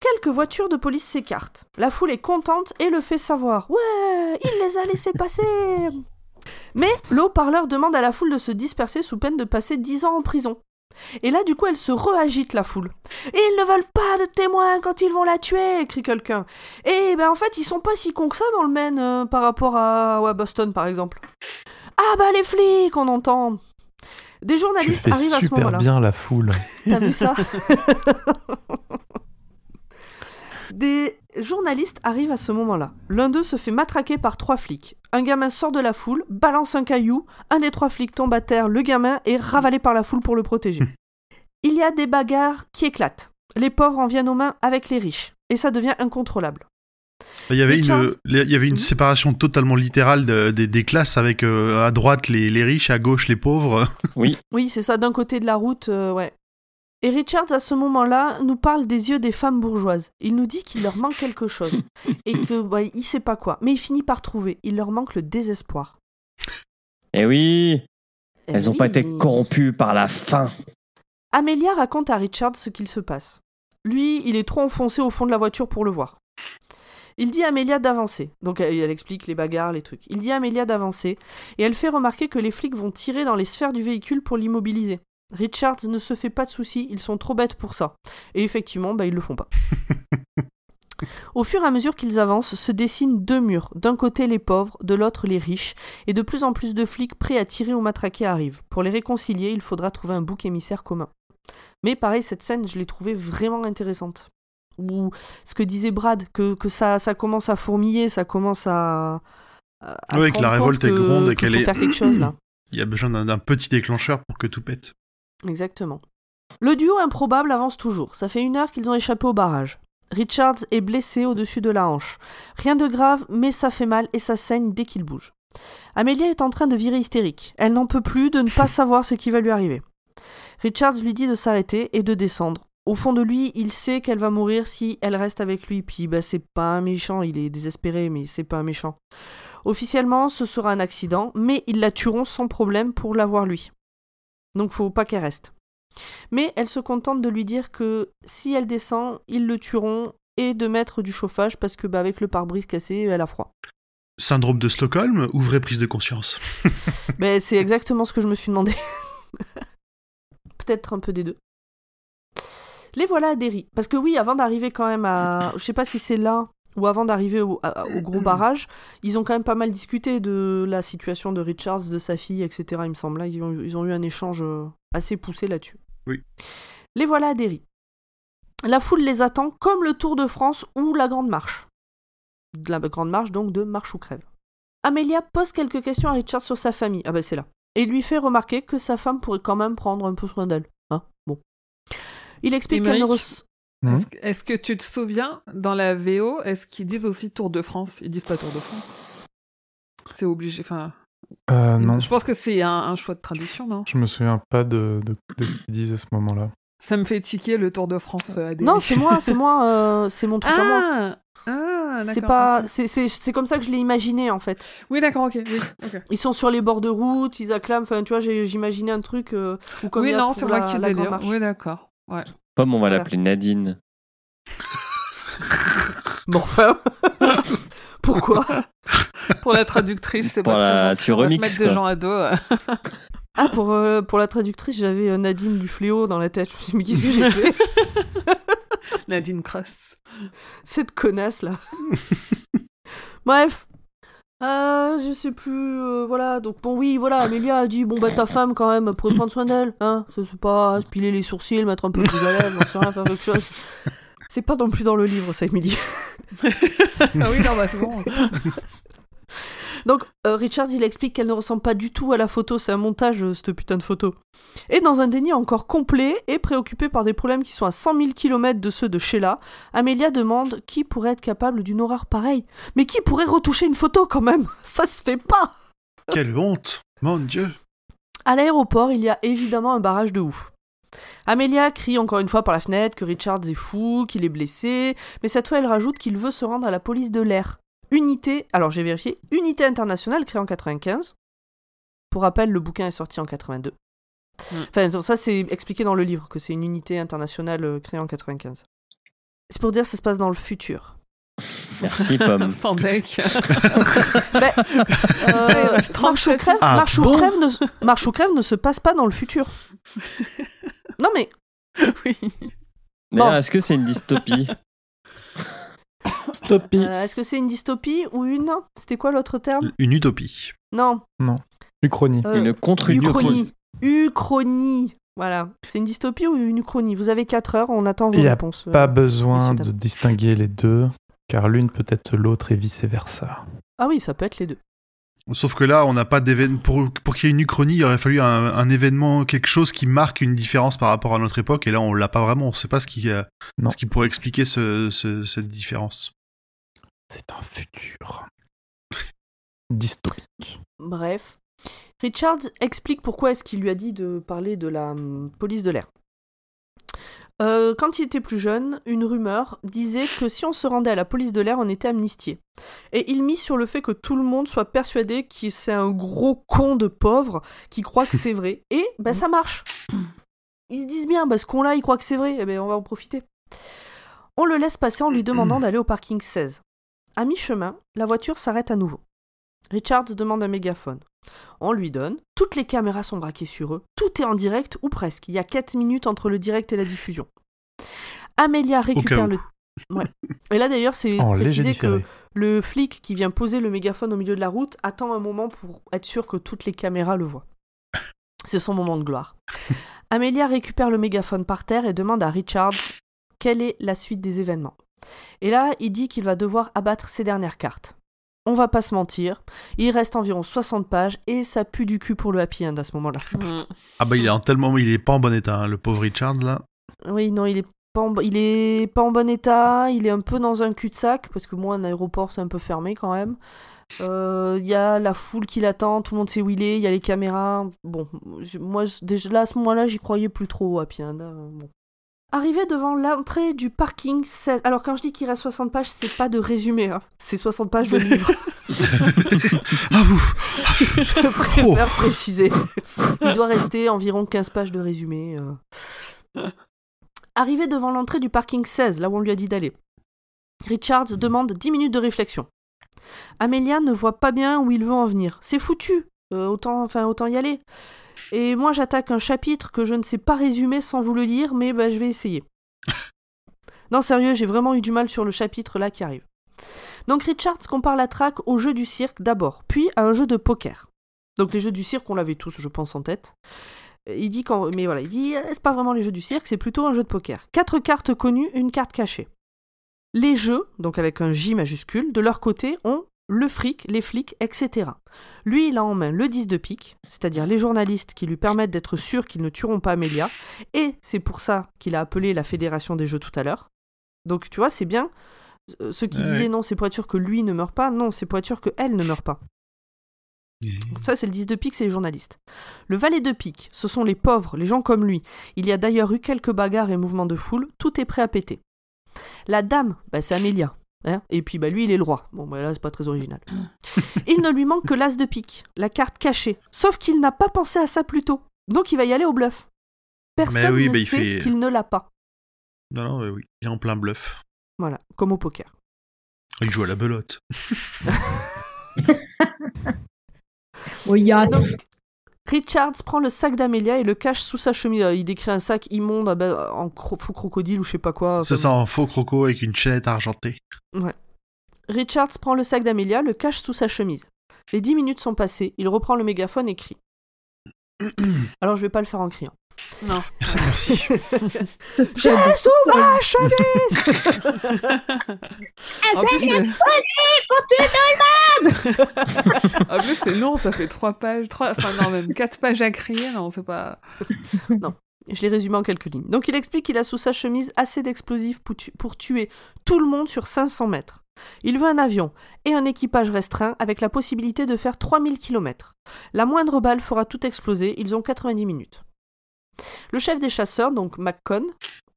Quelques voitures de police s'écartent. La foule est contente et le fait savoir. Ouais, il les a laissés passer mais le haut-parleur demande à la foule de se disperser sous peine de passer 10 ans en prison. Et là, du coup, elle se reagite, la foule. Et ils ne veulent pas de témoins quand ils vont la tuer, crie quelqu'un. Et ben en fait, ils sont pas si cons que ça dans le Maine euh, par rapport à, Boston, par exemple. Ah bah les flics, on entend. Des Tu journalistes fais arrivent à ce super moment-là. bien la foule. T'as vu ça Des journalistes arrivent à ce moment-là. L'un d'eux se fait matraquer par trois flics. Un gamin sort de la foule, balance un caillou, un des trois flics tombe à terre, le gamin est ravalé par la foule pour le protéger. Il y a des bagarres qui éclatent. Les pauvres en viennent aux mains avec les riches. Et ça devient incontrôlable. Il y avait une, il y avait une Mhm. séparation totalement littérale de- des- des classes avec euh, à droite les, les riches, à gauche les pauvres. Oui, c'est ça, d'un côté de la route, euh, ouais. Et Richards, à ce moment-là, nous parle des yeux des femmes bourgeoises. Il nous dit qu'il leur manque quelque chose. et que, bah, il sait pas quoi. Mais il finit par trouver. Il leur manque le désespoir. Eh oui, Eh elles n'ont pas été corrompues par la faim. Amelia raconte à Richard ce qu'il se passe. Lui, il est trop enfoncé au fond de la voiture pour le voir. Il dit à Amelia d'avancer. Donc elle, elle explique les bagarres, les trucs. Il dit à Amelia d'avancer et elle fait remarquer que les flics vont tirer dans les sphères du véhicule pour l'immobiliser. Richards ne se fait pas de soucis, ils sont trop bêtes pour ça. Et effectivement, bah, ils le font pas. Au fur et à mesure qu'ils avancent, se dessinent deux murs. D'un côté les pauvres, de l'autre les riches, et de plus en plus de flics prêts à tirer ou matraquer arrivent. Pour les réconcilier, il faudra trouver un bouc émissaire commun. Mais pareil, cette scène, je l'ai trouvée vraiment intéressante. Ou ce que disait Brad, que, que ça, ça commence à fourmiller, ça commence à. à- se que la révolte compte est que- gronde et qu'elle est- faire quelque chose là. Il y a besoin d'un petit déclencheur pour que tout pète. Exactement. Le duo improbable avance toujours. Ça fait une heure qu'ils ont échappé au barrage. Richards est blessé au-dessus de la hanche. Rien de grave, mais ça fait mal et ça saigne dès qu'il bouge. Amelia est en train de virer hystérique. Elle n'en peut plus de ne pas savoir ce qui va lui arriver. Richards lui dit de s'arrêter et de descendre. Au fond de lui, il sait qu'elle va mourir si elle reste avec lui. Puis bah c'est pas un méchant, il est désespéré, mais c'est pas un méchant. Officiellement, ce sera un accident, mais ils la tueront sans problème pour l'avoir lui. Donc faut pas qu'elle reste. Mais elle se contente de lui dire que si elle descend, ils le tueront et de mettre du chauffage parce que bah, avec le pare-brise cassé, elle a froid. Syndrome de Stockholm ou vraie prise de conscience? Mais c'est exactement ce que je me suis demandé. Peut-être un peu des deux. Les voilà à Derry. Parce que oui, avant d'arriver quand même à... Je sais pas si c'est là ou avant d'arriver au, gros barrage, ils ont quand même pas mal discuté de la situation de Richards, de sa fille, etc. Il me semble. Là, ils ont, ils ont eu un échange euh, assez poussé là-dessus. Oui. Les voilà à Derry. La foule les attend comme le Tour de France ou la Grande Marche. De la Grande Marche, donc de Marche ou Crève. Amelia pose quelques questions à Richard sur sa famille. Ah bah c'est là. Et lui fait remarquer que sa femme pourrait quand même prendre un peu soin d'elle. Hein bon. Il explique qu'elle ne Émeric Mhm. Est-ce que- Est-ce que tu te souviens, dans la VO, est-ce qu'ils disent aussi Tour de France? Ils disent pas Tour de France. C'est obligé. Enfin, Euh, non, je pense que c'est un, un choix de traduction, non? Je me souviens pas de, de, de ce qu'ils disent à ce moment-là. Ça me fait tiquer le Tour de France euh, à des Non, c'est moi, c'est moi, euh, c'est mon truc à moi. Ah, ah C'est d'accord, pas, c'est, c'est, c'est comme ça que je l'ai imaginé en fait. Oui, d'accord, ok. Oui, ok. Ils sont sur les bords de route, ils acclament. Enfin, tu vois, j'ai, j'imaginais un truc euh, où comme il oui non, pour c'est la, moi qui la grande délire. marche. Oui, d'accord. Ouais. Pomme, on va Voilà. l'appeler Nadine. Bon, enfin, pourquoi Pour la traductrice, c'est Pour pas la- tu remixes, mettre des quoi. gens à dos. Ah, pour euh, pour la traductrice, j'avais euh, Nadine du fléau dans la tête. Je me suis dit, mais qu'est-ce que j'ai fait? Nadine Cross. Cette connasse là. Bref. Euh, je sais plus, euh, voilà, donc bon oui, voilà, Amélia a dit, bon bah ta femme quand même, pourrait prendre soin d'elle, hein, ça c'est pas piler les sourcils, mettre un peu de rouge à lèvres, j'en sais rien, faire quelque chose. C'est pas non plus dans le livre ça, Emily. ah oui, non, bah c'est bon. Donc, euh, Richard, il explique qu'elle ne ressemble pas du tout à la photo, c'est un montage, euh, cette putain de photo. Et dans un déni encore complet, et préoccupée par des problèmes qui sont à 100 000 km de ceux de Sheila, Amelia demande qui pourrait être capable d'une horreur pareille. Mais qui pourrait retoucher une photo quand même? Ça se fait pas Quelle honte Mon Dieu À l'aéroport, il y a évidemment un barrage de ouf. Amelia crie encore une fois par la fenêtre que Richard est fou, qu'il est blessé, mais cette fois elle rajoute qu'il veut se rendre à la police de l'air. Unité, alors j'ai vérifié, unité internationale créée en 95. Pour rappel, le bouquin est sorti en 82. Mm. Enfin, ça c'est expliqué dans le livre que c'est une unité internationale euh, créée en 95. C'est pour dire que ça se passe dans le futur. Merci, Pomme. Sans deck. Ben, euh, marche ou 37. crève, Ah marche, ou bon crève ne, marche ou crève ne se passe pas dans le futur. Non mais oui. D'ailleurs, Bon. est-ce que c'est une dystopie? Euh, Est-ce que c'est une dystopie ou une C'était quoi l'autre terme? Une utopie. Non. Uchronie. euh, Une contre-utopie uchronie. Uchronie. Voilà. C'est une dystopie ou une uchronie? Vous avez 4 heures, on attend vos Il y a réponses. euh. Pas besoin de distinguer les deux, car l'une peut être l'autre et vice-versa. Ah oui, ça peut être les deux. Sauf que là, on n'a pas d'événement. Pour, pour qu'il y ait une uchronie, il aurait fallu un, un événement, quelque chose qui marque une différence par rapport à notre époque. Et là, on l'a pas vraiment. On sait pas ce qui, euh, Non. ce qui pourrait expliquer ce, ce- cette différence. C'est un futur. Dystopique. Bref. Richards explique pourquoi est-ce qu'il lui a dit de parler de la hum, police de l'air. Euh, quand il était plus jeune, une rumeur disait que si on se rendait à la police de l'air, on était amnistié. Et il mise sur le fait que tout le monde soit persuadé que c'est un gros con de pauvre qui croit que c'est vrai. Et ben ça marche. Ils se disent bien, bah, ce con-là, il croit que c'est vrai, eh ben on va en profiter. On le laisse passer en lui demandant d'aller au parking 16. À mi-chemin, la voiture s'arrête à nouveau. Richard demande un mégaphone. On lui donne. Toutes les caméras sont braquées sur eux. Tout est en direct ou presque. Il y a 4 minutes entre le direct et la diffusion. Amelia récupère le. Ouais. Et là d'ailleurs, c'est précisé que le flic qui vient poser le mégaphone au milieu de la route attend un moment pour être sûr que toutes les caméras le voient. C'est son moment de gloire. Amelia récupère le mégaphone par terre et demande à Richard quelle est la suite des événements. Et là, il dit qu'il va devoir abattre ses dernières cartes. On va pas se mentir, il reste environ 60 pages et ça pue du cul pour le happy end à ce moment-là. Ah bah, il est en tellement, il est pas en bon état, hein, le pauvre Richard, là. Oui, non, il est pas en, bo- il est pas en bon état, il est un peu dans un cul-de-sac, parce que moi, un aéroport, c'est un peu fermé quand même. Euh, Il y a la foule qui l'attend, tout le monde sait où il est, il y a les caméras. Bon, moi, déjà là, à ce moment-là, j'y croyais plus trop au Happy End. euh, bon. Arrivé devant l'entrée du parking 16. Alors, quand je dis qu'il reste 60 pages, c'est pas de résumé, hein. c'est 60 pages de livre. Ah vous Je préfère préciser. Il doit rester environ 15 pages de résumé. euh. Arrivé devant l'entrée du parking 16, là où on lui a dit d'aller, Richards demande 10 minutes de réflexion. Amelia ne voit pas bien où il veut en venir. C'est foutu. Euh, autant, enfin, autant y aller. Et moi, j'attaque un chapitre que je ne sais pas résumer sans vous le lire, mais bah, je vais essayer. non, sérieux, j'ai vraiment eu du mal sur le chapitre là qui arrive. Donc Richards compare la traque au jeu du cirque d'abord, puis à un jeu de poker. Donc les jeux du cirque, on l'avait tous, je pense, en tête. Euh, Il dit quand, mais voilà, il dit, euh, c'est pas vraiment les jeux du cirque, c'est plutôt un jeu de poker. Quatre cartes connues, une carte cachée. Les jeux, donc avec un J majuscule, de leur côté, ont le fric, les flics, etc. Lui, il a en main le 10 de pique, c'est-à-dire les journalistes qui lui permettent d'être sûrs qu'ils ne tueront pas Amelia, et c'est pour ça qu'il a appelé la Fédération des Jeux tout à l'heure. Donc tu vois, c'est bien. Euh, ceux qui Ouais, disaient non, c'est pour être sûr que lui ne meurt pas, non, c'est pour être sûr qu'elle ne meurt pas. Donc Ça, c'est le 10 de pique, c'est les journalistes. Le valet de pique, ce sont les pauvres, les gens comme lui. Il y a d'ailleurs eu quelques bagarres et mouvements de foule, tout est prêt à péter. La dame, bah, c'est Amélia. Hein. et puis bah, lui, il est le roi. Bon, bah, là, c'est pas très original. il ne lui manque que l'as de pique, la carte cachée. Sauf qu'il n'a pas pensé à ça plus tôt. Donc il va y aller au bluff. Personne oui, ne bah, il sait fait- qu'il ne l'a pas. Non, non, oui, oui. Il est en plein bluff. Voilà, comme au poker. Il joue à la belote. Oui, yes. Richards prend le sac d'Amélia et le cache sous sa chemise. Euh, Il décrit un sac immonde ah ben, en cro- faux crocodile ou je sais pas quoi. C'est ça en faux croco avec une chaînette argentée. Richards prend le sac d'Amélia, le cache sous sa chemise. Les dix minutes sont passées, il reprend le mégaphone et crie. Alors je vais pas le faire en criant. Non. Merci, J'ai sous ma chemise En plus, c'est- pour tuer en plus, c'est long, ça fait trois pages, trois, enfin non, même quatre pages à crier, non, c'est pas. Je l'ai résumé en quelques lignes. Donc il explique qu'il a sous sa chemise assez d'explosifs pour, tu- pour tuer tout le monde sur 500 mètres. Il veut un avion et un équipage restreint avec la possibilité de faire 3000 km. La moindre balle fera tout exploser, ils ont 90 minutes. Le chef des chasseurs, donc McCon,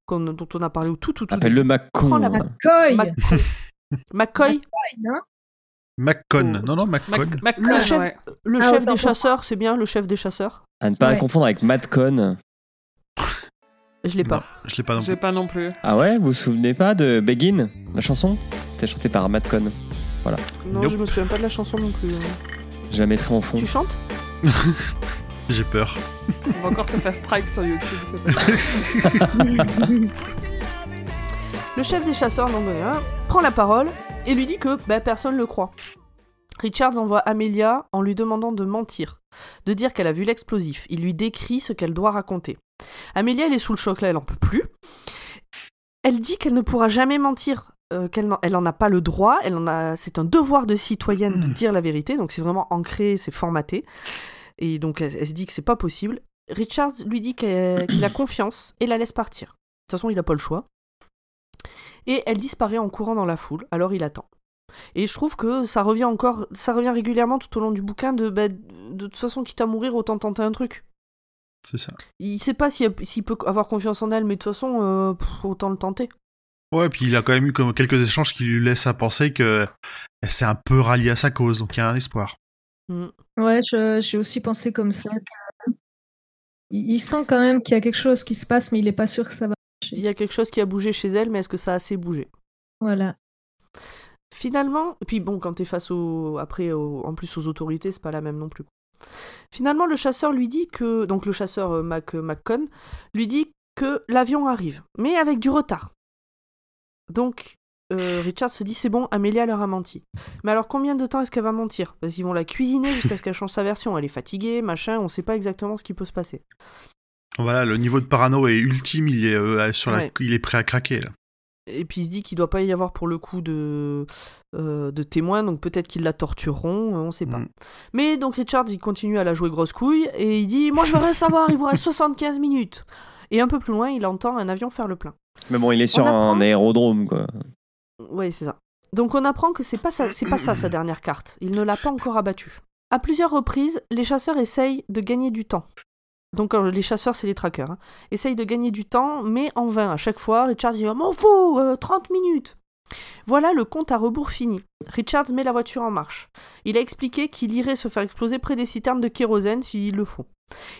dont on a parlé au tout tout tout Appelle-le. Prends la hein. McCoy. McCoy. McCoy, hein McCon. Oh. Non, non, McCon. Mac- Le chef- ouais. le Ah, chef des chasseurs, c'est bien le chef des chasseurs À ne pas Ouais. confondre avec Madcon. Je l'ai pas. Non, je l'ai pas non plus. pas non plus. Ah ouais, vous vous souvenez pas de Begin, la chanson? C'était chanté par Madcon. Non, Nope. je me souviens pas de la chanson non plus. Je la mettrai en fond. Tu chantes? J'ai peur. On va encore se faire strike sur YouTube. Le chef des chasseurs, euh, prend la parole et lui dit que bah, personne le croit. Richards envoie Amelia en lui demandant de mentir, de dire qu'elle a vu l'explosif. Il lui décrit ce qu'elle doit raconter. Amelia, elle est sous le choc là, elle en peut plus. Elle dit qu'elle ne pourra jamais mentir, euh, qu'elle n'en elle en a pas le droit, elle en a, c'est un devoir de citoyenne de dire la vérité, donc c'est vraiment ancré, c'est formaté. Et donc elle, elle se dit que c'est pas possible. Richards lui dit qu'elle- qu'il a confiance et la laisse partir. De toute façon, il n'a pas le choix. Et elle disparaît en courant dans la foule, alors il attend. Et je trouve que ça revient encore, ça revient régulièrement tout au long du bouquin de, bah, de toute façon, quitte à mourir, autant tenter un truc. C'est ça. Il sait pas s'il peut avoir confiance en elle, mais de toute façon, euh, pff, autant le tenter. Ouais, puis il a quand même eu comme quelques échanges qui lui laissent à penser que elle s'est un peu ralliée à sa cause, donc il y a un espoir. Mm. Ouais, j'ai aussi pensé comme ça. Il, il sent quand même qu'il y a quelque chose qui se passe, mais il est pas sûr que ça va. Il y a quelque chose qui a bougé chez elle, mais est-ce que ça a assez bougé? Voilà. Finalement, et puis bon, quand t'es face au, après, au- en plus aux autorités, c'est pas la même non plus. Finalement, le chasseur lui dit que, donc le chasseur euh, Mac, McCon, lui dit que l'avion arrive, mais avec du retard. Donc, euh, Richard se dit c'est bon, Amélia leur a menti. Mais alors combien de temps est-ce qu'elle va mentir? Parce qu'ils vont la cuisiner jusqu'à ce qu'elle change sa version. Elle est fatiguée, machin, on sait pas exactement ce qui peut se passer. Voilà, le niveau de parano est ultime, il est, euh, sur la... Ouais. il est prêt à craquer là. Et puis il se dit qu'il doit pas y avoir pour le coup de, euh, de témoins, donc peut-être qu'ils la tortureront, on sait pas. Mm. Mais donc Richard, il continue à la jouer grosse couille et il dit Moi je veux rien savoir, il vous reste 75 minutes. Et un peu plus loin, il entend un avion faire le plein. Mais bon, il est sur apprend- un aérodrome, quoi. Ouais, c'est ça. Donc on apprend que c'est pas ça, c'est pas ça sa dernière carte. Il ne l'a pas encore abattue. À plusieurs reprises, les chasseurs essayent de gagner du temps. Donc euh, les chasseurs, c'est les trackers. Hein. Essayent de gagner du temps, mais en vain. À chaque fois, Richard dit oh, M'en fous, euh, 30 minutes. Voilà le compte à rebours fini. Richards met la voiture en marche. Il a expliqué qu'il irait se faire exploser près des citernes de kérosène s'il le faut.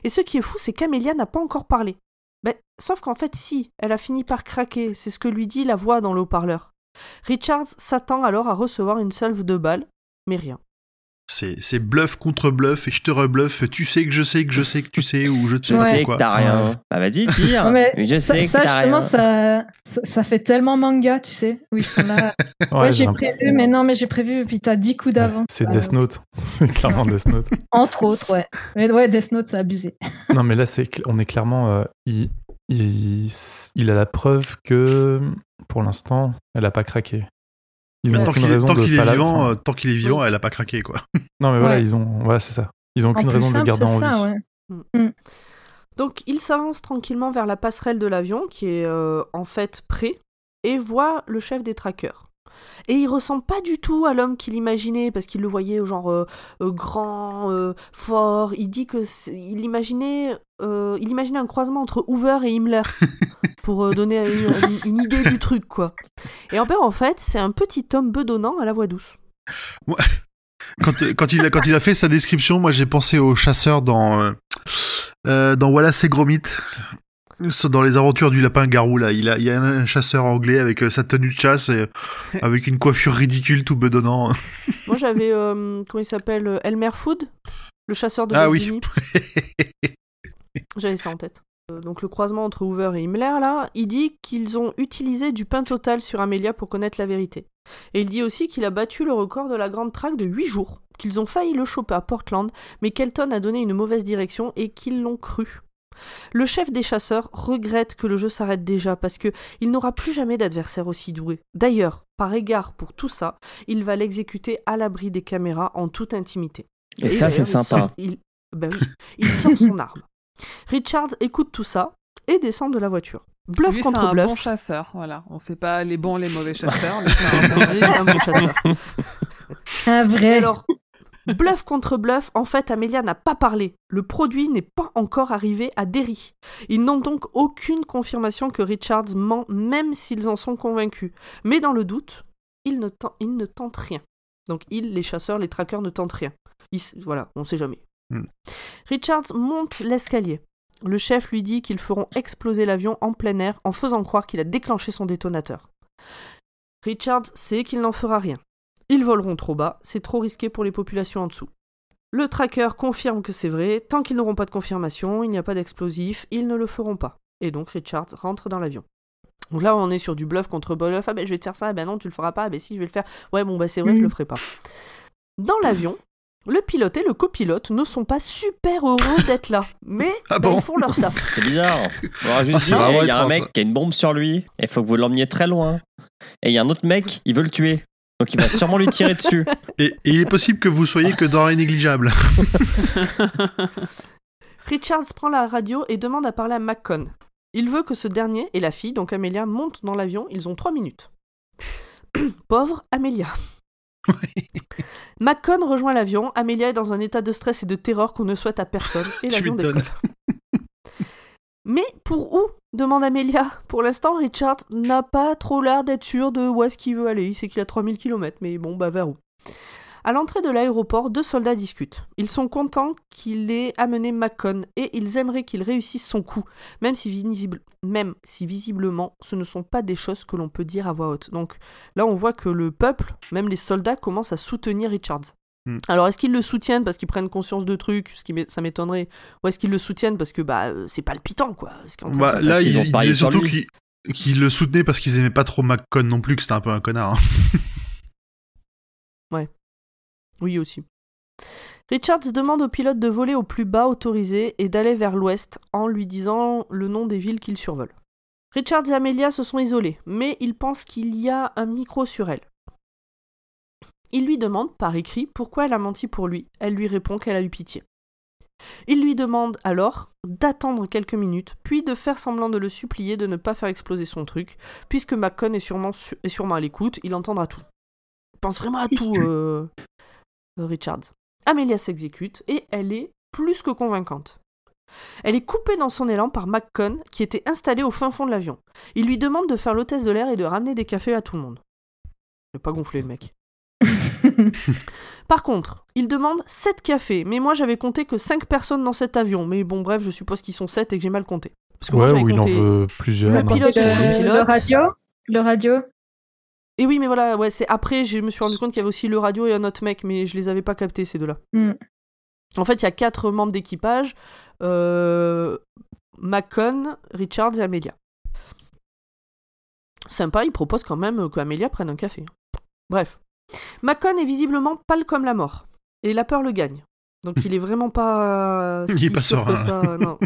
Et ce qui est fou, c'est qu'Amélia n'a pas encore parlé. Ben, sauf qu'en fait, si, elle a fini par craquer, c'est ce que lui dit la voix dans le haut-parleur. Richards s'attend alors à recevoir une salve de balles, mais rien. C'est c'est bluff contre bluff et je te rebluffe, tu sais que je sais que je sais que tu sais ou je te Je sais sais quoi. que t'as rien. Bah vas-y, tire. Ouais, mais je ça, sais ça, que t'as justement, rien. ça, ça, ça fait tellement manga, tu sais. Oui, ça m'a- ouais, j'ai j'ai prévu, mais non, mais j'ai prévu, puis t'as 10 coups d'avance. C'est Euh, Death Note. C'est clairement Death Note. Entre autres, ouais. Mais ouais, Death Note, c'est abusé. Non, mais là, c'est, on est clairement. euh, il, il, il a la preuve que, pour l'instant, elle a pas craqué. Ils Mais ont tant qu'il est, la- vivant, enfin, tant qu'il est vivant, elle a pas craqué quoi. Non, mais voilà, Ouais. ils ont. Voilà, c'est ça. Ils ont aucune raison de le garder en ça, vie. ouais. Donc il s'avance tranquillement vers la passerelle de l'avion qui est euh, en fait prêt et voit le chef des trackers. Et il ressemble pas du tout à l'homme qu'il imaginait parce qu'il le voyait genre euh, euh, grand, euh, fort. Il dit que il imaginait, il imaginait un croisement entre Hoover et Himmler pour donner une, idée du truc quoi. Et en fait, en fait, c'est un petit homme bedonnant à la voix douce. Quand, euh, quand, il a, quand il a fait sa description, moi j'ai pensé au chasseur dans, dans Wallace et Gromit. Dans les aventures du lapin garou, là, il, a, il y a un chasseur anglais avec euh, sa tenue de chasse, et, avec une coiffure ridicule, tout bedonnant. Moi j'avais, euh, comment il s'appelle, euh, Elmer Food, le chasseur de Ah oui. J'avais ça en tête. Donc le croisement entre Hoover et Himmler, là, il dit qu'ils ont utilisé du pain total sur Amelia pour connaître la vérité. Et il dit aussi qu'il a battu le record de la grande traque de 8 jours, qu'ils ont failli le choper à Portland, mais Kelton a donné une mauvaise direction et qu'ils l'ont cru. Le chef des chasseurs regrette que le jeu s'arrête déjà parce que il n'aura plus jamais d'adversaire aussi doué. D'ailleurs, par égard pour tout ça, il va l'exécuter à l'abri des caméras en toute intimité. Et ça, c'est il sympa. sort- il, ben oui, il sort son arme. Richards écoute tout ça et descend de la voiture. Bluff Lui, contre un bluff. bon chasseur, voilà. On sait pas les bons, les mauvais chasseurs. mais c'est un bon- Lui, c'est un bon chasseur. Un Et vrai. alors, bluff contre bluff, en fait, Amelia n'a pas parlé. Le produit n'est pas encore arrivé à Derry. Ils n'ont donc aucune confirmation que Richards ment, même s'ils en sont convaincus. Mais dans le doute, ils ne, ils ne tentent rien. Donc, ils, les chasseurs, les traqueurs, ne tentent rien. Ils voilà, on sait jamais. Hmm. Richards monte l'escalier. Le chef lui dit qu'ils feront exploser l'avion en plein air en faisant croire qu'il a déclenché son détonateur. Richards sait qu'il n'en fera rien. Ils voleront trop bas, c'est trop risqué pour les populations en dessous. Le tracker confirme que c'est vrai, tant qu'ils n'auront pas de confirmation, il n'y a pas d'explosif, ils ne le feront pas. Et donc Richards rentre dans l'avion. Donc là, on est sur du bluff contre bluff. Ah ben je vais te faire ça, ah ben non, tu le feras pas, ah ben si, je vais le faire. Ouais, bon, bah c'est vrai, je Mhm. le ferai pas. Dans l'avion, le pilote et le copilote ne sont pas super heureux d'être là, mais Ah bah, bon ils font leur taf. C'est bizarre. On aura juste Ah, il y a un mec qui a une bombe sur lui, et il faut que vous l'emmeniez très loin. Et il y a un autre mec, il veut le tuer. Donc il va sûrement lui tirer dessus. Et, et il est possible que vous soyez que denrées négligeables. Richards prend la radio et demande à parler à McCon. Il veut que ce dernier et la fille, donc Amelia, montent dans l'avion. Ils ont trois minutes. Pauvre Amelia. McCon rejoint l'avion. Amelia est dans un état de stress et de terreur qu'on ne souhaite à personne. Et l'avion décolle. Mais pour où demande Amelia. Pour l'instant, Richard n'a pas trop l'air d'être sûr de où est-ce qu'il veut aller. Il sait qu'il a 3000 km, mais bon, bah vers où? À l'entrée de l'aéroport, deux soldats discutent. Ils sont contents qu'il ait amené Macon et ils aimeraient qu'il réussisse son coup, même si, même si visiblement ce ne sont pas des choses que l'on peut dire à voix haute. Donc là, on voit que le peuple, même les soldats, commencent à soutenir Richards. Hmm. Alors, est-ce qu'ils le soutiennent parce qu'ils prennent conscience de trucs, ce qui ça m'étonnerait, ou est-ce qu'ils le soutiennent parce que bah euh, c'est palpitant quoi Bah, là, qu'ils il, ont il parié disait sur surtout qu'ils le soutenaient parce qu'ils aimaient pas trop McCon non plus, que c'était un peu un connard. hein. Oui aussi. Richards demande au pilote de voler au plus bas autorisé et d'aller vers l'ouest en lui disant le nom des villes qu'il survole. Richards et Amelia se sont isolés, mais il pense qu'il y a un micro sur elle. Il lui demande, par écrit, pourquoi elle a menti pour lui. Elle lui répond qu'elle a eu pitié. Il lui demande alors d'attendre quelques minutes, puis de faire semblant de le supplier de ne pas faire exploser son truc, puisque Macon est sûrement, su- est sûrement à l'écoute, il entendra tout. Il pense vraiment à tout, euh, Richards. Amelia s'exécute et elle est plus que convaincante. Elle est coupée dans son élan par McCon, qui était installé au fin fond de l'avion. Il lui demande de faire l'hôtesse de l'air et de ramener des cafés à tout le monde. Il n'a pas gonflé le mec. Par contre, il demande 7 cafés, mais moi j'avais compté que 5 personnes dans cet avion. Mais bon, bref, je suppose qu'ils sont 7 et que j'ai mal compté. Parce que Ouais, ou il en veut plusieurs. Le pilote, le, le pilote. le radio, le radio. Et oui, mais voilà, ouais, c'est après, je me suis rendu compte qu'il y avait aussi le radio et un autre mec, mais je les avais pas captés ces deux-là. Hmm. En fait, il y a quatre membres d'équipage euh, Macon, Richards et Amelia. Sympa, il propose quand même qu'Amelia prenne un café. Bref. Macon est visiblement pâle comme la mort. Et la peur le gagne. Donc il est vraiment pas. Il est si pas sûr que serein. ça, non.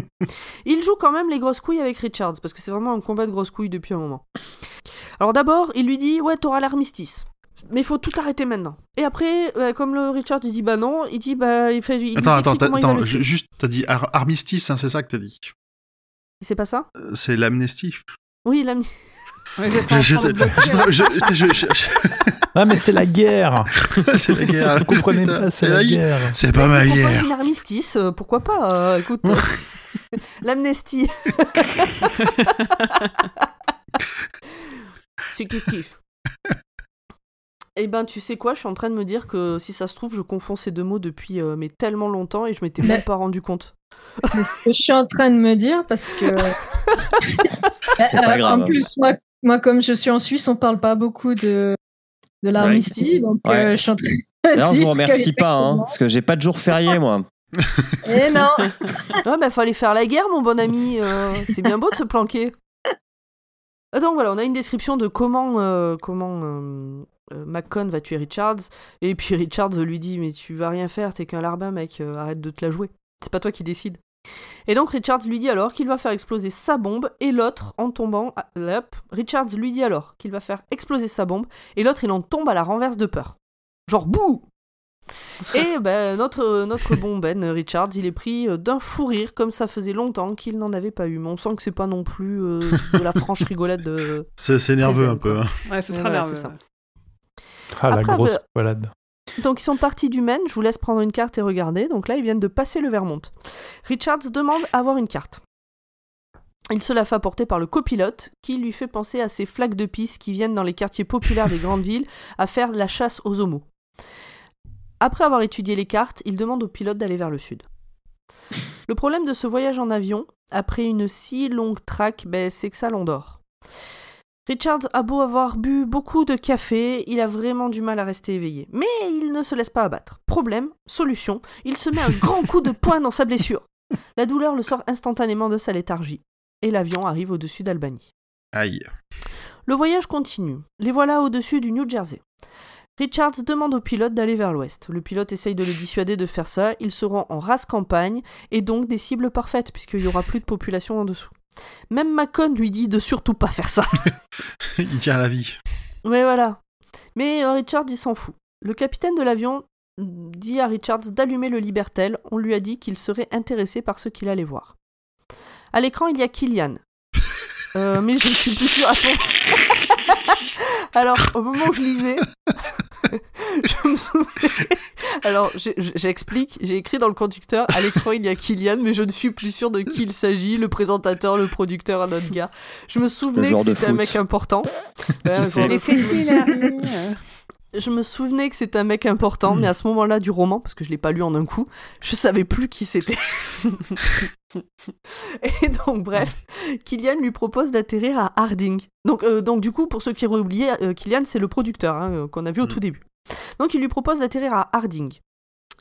Il joue quand même les grosses couilles avec Richards, parce que c'est vraiment un combat de grosses couilles depuis un moment. Alors d'abord, il lui dit Ouais, t'auras l'armistice. Mais il faut tout arrêter maintenant. Et après, euh, comme le Richard il dit bah non, il dit bah il fait. Il Attends, attends, il attends, juste, t'as dit ar- armistice, hein, c'est ça que t'as dit C'est pas ça Euh, C'est l'amnestie. Oui, mis. Ouais, je- je- je- Ah, mais c'est la guerre C'est la guerre. Vous comprenez Putain, pas, c'est la la guerre C'est pas ma guerre. une armistice, euh, pourquoi pas euh, Écoute, euh, l'amnestie. C'est kiff kiff. Eh ben, tu sais quoi, je suis en train de me dire que si ça se trouve, je confonds ces deux mots depuis euh, mais tellement longtemps et je m'étais Mais- même pas rendu compte. C'est ce que je suis en train de me dire parce que. C'est pas Euh, grave. En plus, moi, moi, comme je suis en Suisse, on parle pas beaucoup de, de l'armistice. Donc, Ouais. euh, je suis en train de D'ailleurs, je dire vous remercie que, pas, hein, parce que j'ai pas de jour férié, moi. Eh non Ouais, bah fallait faire la guerre, mon bon ami. euh, c'est bien beau de se planquer. Donc voilà, on a une description de comment, euh, comment euh, McCon va tuer Richards. Et puis Richards lui dit Mais tu vas rien faire, t'es qu'un larbin, mec, arrête de te la jouer. C'est pas toi qui décide. Et donc Richards lui dit alors qu'il va faire exploser sa bombe et l'autre en tombant. ah, hop, Richards lui dit alors qu'il va faire exploser sa bombe et l'autre il en tombe à la renverse de peur. Genre bouh Et ben notre, notre bon Ben Richards il est pris euh, d'un fou rire comme ça faisait longtemps qu'il n'en avait pas eu. Mais on sent que c'est pas non plus euh, de la franche rigolade de. C'est nerveux un peu. hein. Ouais, c'est très Voilà, nerveux. ça. Ah, la Après, grosse euh, balade. Donc ils sont partis du Maine, je vous laisse prendre une carte et regarder. Donc là ils viennent de passer le Vermont. Richards demande à avoir une carte. Il se la fait apporter par le copilote qui lui fait penser à ces flaques de pisse qui viennent dans les quartiers populaires des grandes villes à faire la chasse aux homos. Après avoir étudié les cartes, il demande au pilote d'aller vers le sud. Le problème de ce voyage en avion, après une si longue traque, ben, c'est que ça l'endort. Richards a beau avoir bu beaucoup de café, il a vraiment du mal à rester éveillé. Mais il ne se laisse pas abattre. Problème, solution, il se met un grand coup de poing dans sa blessure. La douleur le sort instantanément de sa léthargie. Et l'avion arrive au-dessus d'Albany. Aïe. Le voyage continue. Les voilà au-dessus du New Jersey. Richards demande au pilote d'aller vers l'ouest. Le pilote essaye de le dissuader de faire ça. Ils seront en race campagne et donc des cibles parfaites puisqu'il y aura plus de population en dessous. Même Macon lui dit de surtout pas faire ça. Il tient à la vie. Mais voilà. Mais euh, Richard, il s'en fout. Le capitaine de l'avion dit à Richards d'allumer le Libertel. On lui a dit qu'il serait intéressé par ce qu'il allait voir. À l'écran, il y a Killian. Euh, mais je ne suis plus sûre à son... Alors, au moment où je lisais, je me souvenais... Alors, j'explique, j'ai écrit dans le conducteur, à l'écran, il y a Killian, mais je ne suis plus sûre de qui il s'agit, le présentateur, le producteur, un autre gars. Je me souvenais que c'était un mec important. De Mais c'est Euh, Je me souvenais que c'était un mec important, mais à ce moment-là du roman, parce que je l'ai pas lu en un coup, je savais plus qui c'était. Et donc, bref, Killian lui propose d'atterrir à Harding. Donc, euh, donc du coup, pour ceux qui auraient oublié, euh, Killian, c'est le producteur hein, euh, qu'on a vu au Mm. tout début. Donc, il lui propose d'atterrir à Harding.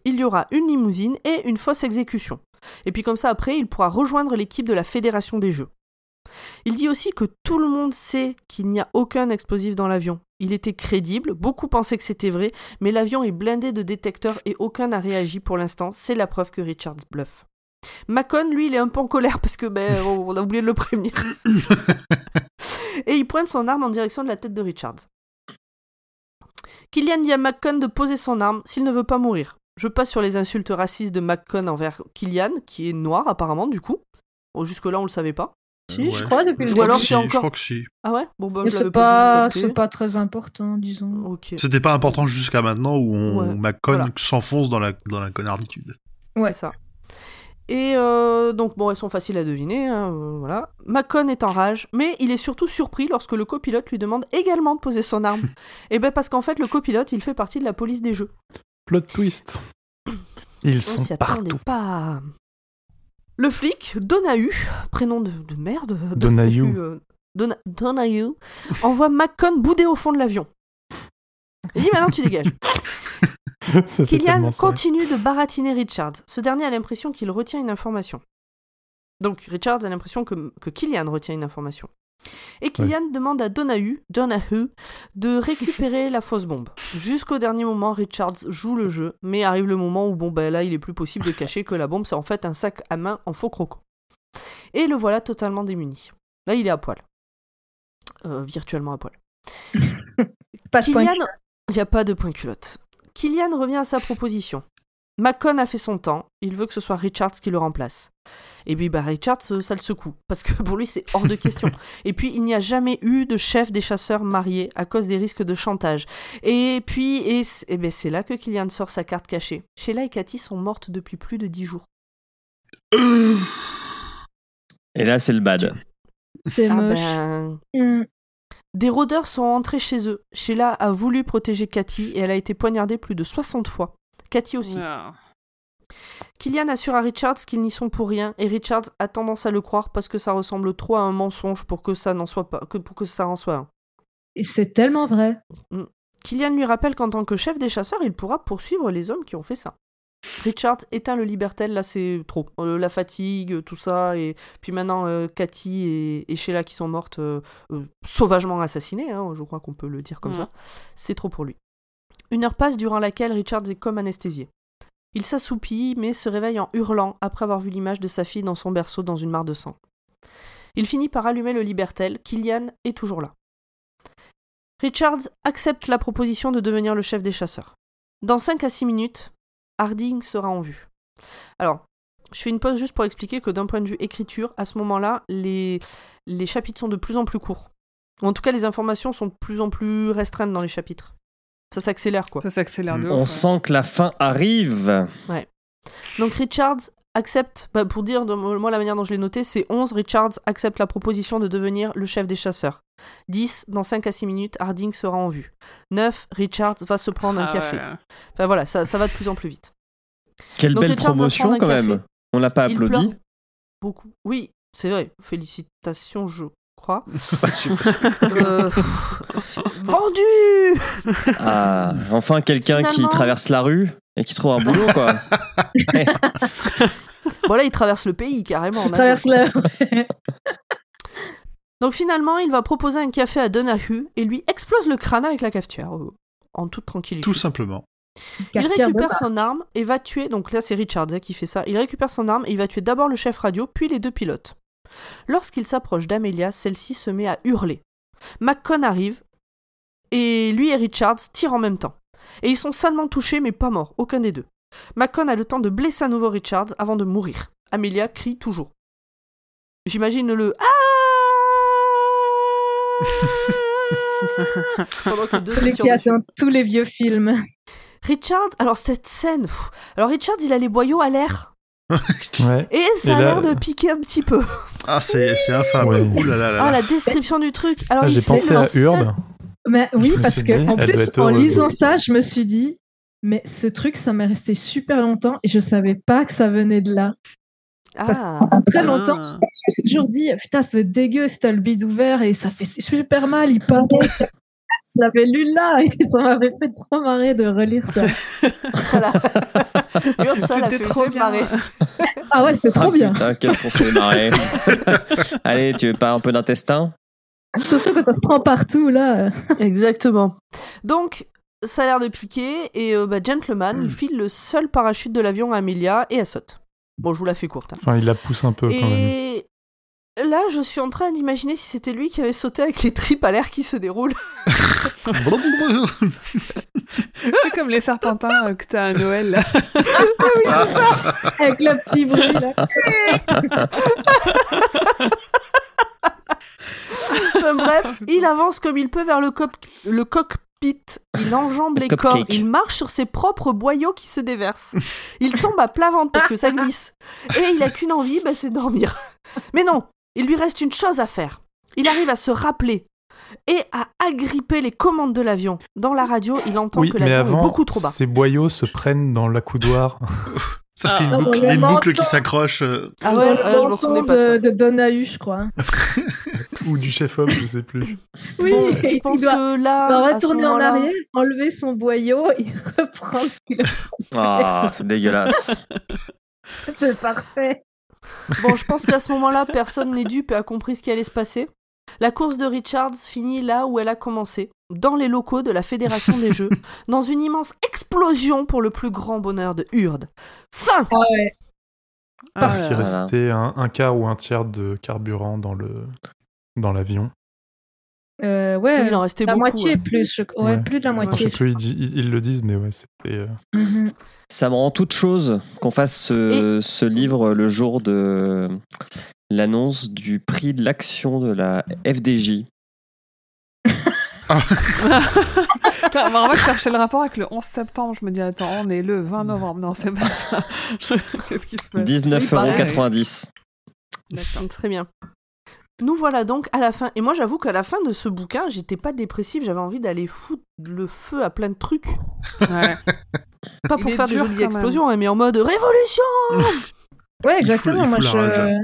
Il y aura une limousine et une fausse exécution. Et puis comme ça, après, il pourra rejoindre l'équipe de la Fédération des Jeux. Il dit aussi que tout le monde sait qu'il n'y a aucun explosif dans l'avion. Il était crédible, beaucoup pensaient que c'était vrai, mais l'avion est blindé de détecteurs et aucun n'a réagi pour l'instant. C'est la preuve que Richards bluffe. Macon, lui, il est un peu en colère parce que ben on a oublié de le prévenir. et il pointe son arme en direction de la tête de Richards. Killian dit à Macon de poser son arme s'il ne veut pas mourir. Je passe sur les insultes racistes de Macon envers Killian, qui est noir apparemment du coup. Bon, jusque-là on le savait pas. Si, je crois, depuis le Je alors si, je encore- crois que si. Ah ouais? Bon bah Mais je c'est pas, très important, disons. Ok. C'était pas important jusqu'à maintenant où on Ouais, Macon voilà. s'enfonce dans la, dans la connarditude. Ouais. C'est ça. Et euh, donc, bon, elles sont faciles à deviner, hein, euh, voilà. Macon est en rage, mais il est surtout surpris lorsque le copilote lui demande également de poser son arme. Et ben parce qu'en fait, le copilote, il fait partie de la police des jeux. Plot twist. Ils On sont partout. pas. Le flic, Donahue, prénom de, de merde. Donahue. euh, Dona- Donahue, envoie Macon bouder au fond de l'avion. Il dit maintenant tu dégages. Ça. continue de baratiner Richard. Ce dernier a l'impression qu'il retient une information. Donc Richard a l'impression que, que Killian retient une information. Et Killian demande à Donahue, Donahue de récupérer la fausse bombe. Jusqu'au dernier moment, Richards joue le jeu, mais arrive le moment où bon ben là il est plus possible de cacher que la bombe c'est en fait un sac à main en faux croco. Et le voilà totalement démuni. Là il est à poil. Euh, virtuellement à poil. Pas de Il n'y a pas de point culotte. Killian revient à sa proposition. McCon a fait son temps, il veut que ce soit Richards qui le remplace. Et puis bah Richards, euh, ça le secoue, parce que pour lui c'est hors de question. Et puis il n'y a jamais eu de chef des chasseurs marié à cause des risques de chantage. Et puis, et, c- eh ben, c'est là que Killian sort sa carte cachée. Sheila et Cathy sont mortes depuis plus de dix jours. Et là, c'est le bad. C'est Ah moche. ben, Hmm. Des rôdeurs sont entrés chez eux. Sheila a voulu protéger Cathy et elle a été poignardée plus de 60 fois. Cathy aussi. Ah. Killian assure à Richards qu'ils n'y sont pour rien et Richards a tendance à le croire parce que ça ressemble trop à un mensonge pour que ça n'en soit pas, que pour que ça en soit un. Et c'est tellement vrai. Killian lui rappelle qu'en tant que chef des chasseurs, il pourra poursuivre les hommes qui ont fait ça. Richard éteint le libertel, là c'est trop. Euh, la fatigue, tout ça, et puis maintenant euh, Cathy et, et Sheila qui sont mortes euh, euh, sauvagement assassinées, hein, je crois qu'on peut le dire comme Mhm. ça, c'est trop pour lui. Une heure passe durant laquelle Richard est comme anesthésié. Il s'assoupit, mais se réveille en hurlant après avoir vu l'image de sa fille dans son berceau dans une mare de sang. Il finit par allumer le libertel, Killian est toujours là. Richards accepte la proposition de devenir le chef des chasseurs. Dans 5 à 6 minutes, Harding sera en vue. Alors, je fais une pause juste pour expliquer que d'un point de vue écriture, à ce moment-là, les, les chapitres sont de plus en plus courts. Ou en tout cas, les informations sont de plus en plus restreintes dans les chapitres. Ça s'accélère, quoi. Ça s'accélère de On ouf. ouais. sent que la fin arrive. Donc Richards accepte, bah, pour dire de moi la manière dont je l'ai noté, c'est 11, Richards accepte la proposition de devenir le chef des chasseurs. 10, dans 5 à 6 minutes, Harding sera en vue. 9, Richards va se prendre un Ah café. ouais. Enfin voilà, ça, ça va de plus en plus vite. Quelle Donc, belle Richards promotion quand café. même. On l'a pas Il applaudi. beaucoup. Oui, c'est vrai. Félicitations, je crois. Euh, vendu Ah, enfin quelqu'un qui traverse la rue et qui trouve un boulot quoi. Bon là, il traverse le pays carrément. Il traverse le. Donc finalement, il va proposer un café à Donahue et lui explose le crâne avec la cafetière, euh, en toute tranquillité. Tout simplement. Il récupère son arme et va tuer. Donc là, c'est Richard hein, qui fait ça. Il récupère son arme et il va tuer d'abord le chef radio, puis les deux pilotes. Lorsqu'il s'approche d'Amelia, celle-ci se met à hurler. McCon arrive et lui et Richards tirent en même temps. Et ils sont seulement touchés, mais pas morts, aucun des deux. McCon a le temps de blesser à nouveau Richards avant de mourir. Amelia crie toujours. J'imagine le Ah Pendant que deux Celui se qui atteint tous les vieux films. Richard, alors cette scène, pff, alors Richard il a les boyaux à l'air Ouais. et ça Et a là- l'air de piquer un petit peu. Ah, c'est c'est infâme. Ouais. Ouh là là là Ah la description du truc. Alors Ah, J'ai pensé à seul- Urbe. Mais oui, Je parce que dit, en plus, en lisant ça, je me suis dit, mais ce truc, ça m'est resté super longtemps et je savais pas que ça venait de là. Parce Ah, Pendant très Ah. longtemps, je me suis toujours dit, putain, ça va être dégueu si t'as le bide ouvert et ça fait super mal, il paraît. Je l'avais lu là et ça m'avait fait trop marrer de relire ça. voilà. C'était trop bien. marrer. Ah ouais, c'était trop Ah, bien. Putain, qu'est-ce qu'on s'est marré. Allez, tu veux pas un peu d'intestin? Surtout que ça se prend partout là. Exactement. Donc ça a l'air de piquer et euh, bah, Gentleman il file le seul parachute de l'avion à Amelia et elle saute. Bon, je vous la fais courte. hein. Enfin, il la pousse un peu quand même. Là, je suis en train d'imaginer si c'était lui qui avait sauté avec les tripes à l'air qui se déroulent. C'est comme les serpentins euh, que t'as à Noël. là. Avec le petit bruit là. Enfin, bref, il avance comme il peut vers le, cop- le cockpit. Il enjambe Le les cupcake. corps. Il marche sur ses propres boyaux qui se déversent. Il tombe à plat ventre parce que ça glisse. Et il a qu'une envie, bah, c'est dormir. Mais non, il lui reste une chose à faire. Il arrive à se rappeler et à agripper les commandes de l'avion. Dans la radio, il entend Oui, que l'avion est beaucoup trop bas. ces boyaux se prennent dans l'accoudoir. Ça fait une Ah, boucle, on une boucle qui s'accroche. euh, Ah ouais, je m'en souvenais pas de de, de Donahue, je crois. ou du chef-op, je sais plus. Oui, Bon, je il pense doit, que là, à ce retourner en arrière, enlever son boyau et reprendre ce qu'il a. Ah, c'est dégueulasse. C'est parfait. Bon, je pense qu'à ce moment-là, personne n'est dupe et a compris ce qui allait se passer. La course de Richards finit là où elle a commencé, dans les locaux de la Fédération des Jeux, dans une immense explosion pour le plus grand bonheur de Hurd. Fin Ah ouais. Parce Ah, qu'il restait un, un quart ou un tiers de carburant dans le dans l'avion. Euh, ouais, Oui, il en restait la beaucoup. moitié ouais. plus. je- Ouais, Ouais. plus de la Je moitié. sais plus, ils, ils- ils le disent, mais ouais, c'était. euh, Mhm. Ça me rend toute chose qu'on fasse ce, ce livre le jour de l'annonce du prix de l'action de la FDJ. Putain, moi, en fait, je cherchais le rapport avec le 11 septembre. Je me dis, attends, on est le 20 novembre. Non, c'est pas ça. Je- Qu'est-ce qui se passe? 19,90€. D'accord. Très bien. Nous voilà donc à la fin. Et moi, j'avoue qu'à la fin de ce bouquin, j'étais pas dépressive, j'avais envie d'aller foutre le feu à plein de trucs. Ouais. Pas pour faire des jolies explosions, hein, mais en mode révolution Ouais, exactement. il Moi, je, rage.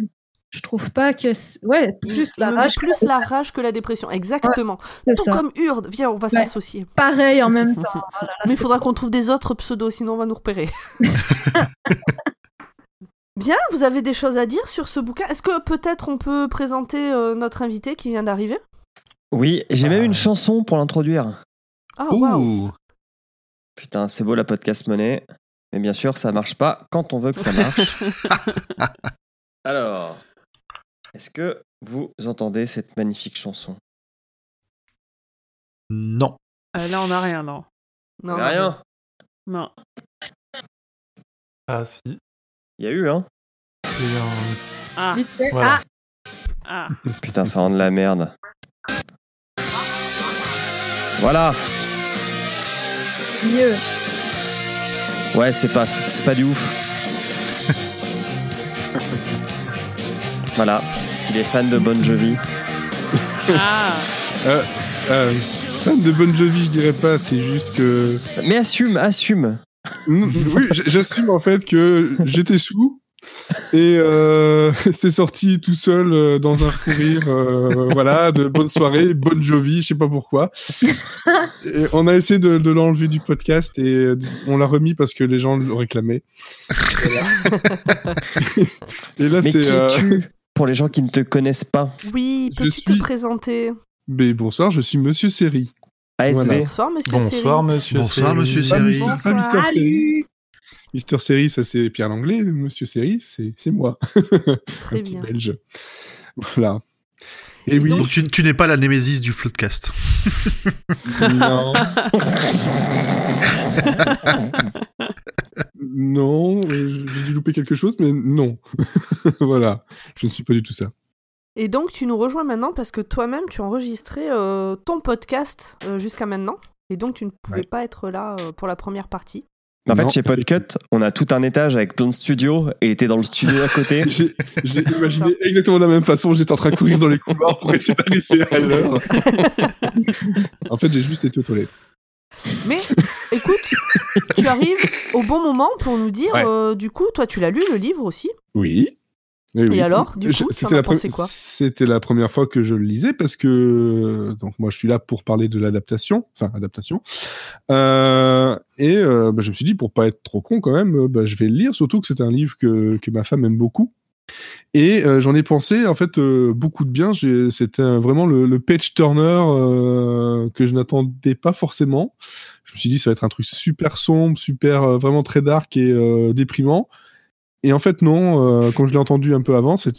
je trouve pas que. Ouais, plus Il la rage. plus la rage que la dépression. Exactement. Tout ça. comme Urde. Viens, on va Ouais. s'associer. Pareil en même temps. Oh là Mais il faudra qu'on trouve des autres pseudos, sinon on va nous repérer. Bien, vous avez des choses à dire sur ce bouquin Est-ce que peut-être on peut présenter euh, notre invité qui vient d'arriver? Oui, j'ai même Ah. une chanson pour l'introduire. Ah, waouh Putain, c'est beau la podcast monnaie. Mais bien sûr, ça marche pas quand on veut que ça marche. Alors, est-ce que vous entendez cette magnifique chanson? Non. Euh, là, on n'a rien, non. Non, Mais non, Rien? Non. Ah, si. Il y a eu, hein Ah, Vite fait. Voilà. ah. Putain, ça rend de la merde. Voilà. Ah, mieux. Ouais, c'est pas, c'est pas du ouf. voilà, parce qu'il est fan de Bon Jovi. Ah. Euh, euh, fan de Bon Jovi, je dirais pas, c'est juste que. Mais assume, assume. Oui, j'assume en fait que j'étais sous et euh, c'est sorti tout seul euh, dans un fou rire, euh, voilà, de bonne soirée, Bon Jovi, je sais pas pourquoi. Et on a essayé de, de l'enlever du podcast et on l'a remis parce que les gens le réclamaient. Voilà. et là, Mais c'est. qui euh, es-tu pour les gens qui ne te connaissent pas? Oui, peux-tu te présenter? Mais bonsoir, je suis Monsieur Série. ASV. Voilà. Bonsoir, monsieur Bonsoir, monsieur. Bonsoir, monsieur Série. Bonsoir, Mister Série. Mister Série, ça c'est Pierre Langlais. Monsieur Série, c'est c'est moi. Très un petit belge. Voilà. Et, oui, Donc, tu, tu n'es pas la némésis du Floodcast. non. non, j'ai dû louper quelque chose, mais non. voilà, je ne suis pas du tout ça. Et donc, tu nous rejoins maintenant parce que toi-même, tu as enregistré euh, ton podcast euh, jusqu'à maintenant. Et donc, tu ne pouvais Ouais. pas être là euh, pour la première partie. En fait, Non, chez Podcut, on a tout un étage avec plein de studios et t'es dans le studio à côté. J'ai imaginé exactement de la même façon. J'étais en train de courir dans les couloirs pour essayer d'arriver à l'heure. en fait, j'ai juste été aux toilettes. Mais écoute, tu arrives au bon moment pour nous dire, Ouais. euh, du coup, toi, tu l'as lu le livre aussi? Oui. Oui, oui. alors, du coup, c'était la, pensé quoi? c'était la première fois que je le lisais parce que donc moi je suis là pour parler de l'adaptation, enfin adaptation. Euh, et euh, bah, je me suis dit pour pas être trop con quand même, euh, bah, je vais le lire. Surtout que c'est un livre que, que ma femme aime beaucoup. Et euh, j'en ai pensé en fait euh, beaucoup de bien. J'ai- C'était vraiment le, le page turner que je n'attendais pas forcément. Je me suis dit ça va être un truc super sombre, super vraiment très dark et déprimant. Et en fait non, euh, quand je l'ai entendu un peu avant, c'est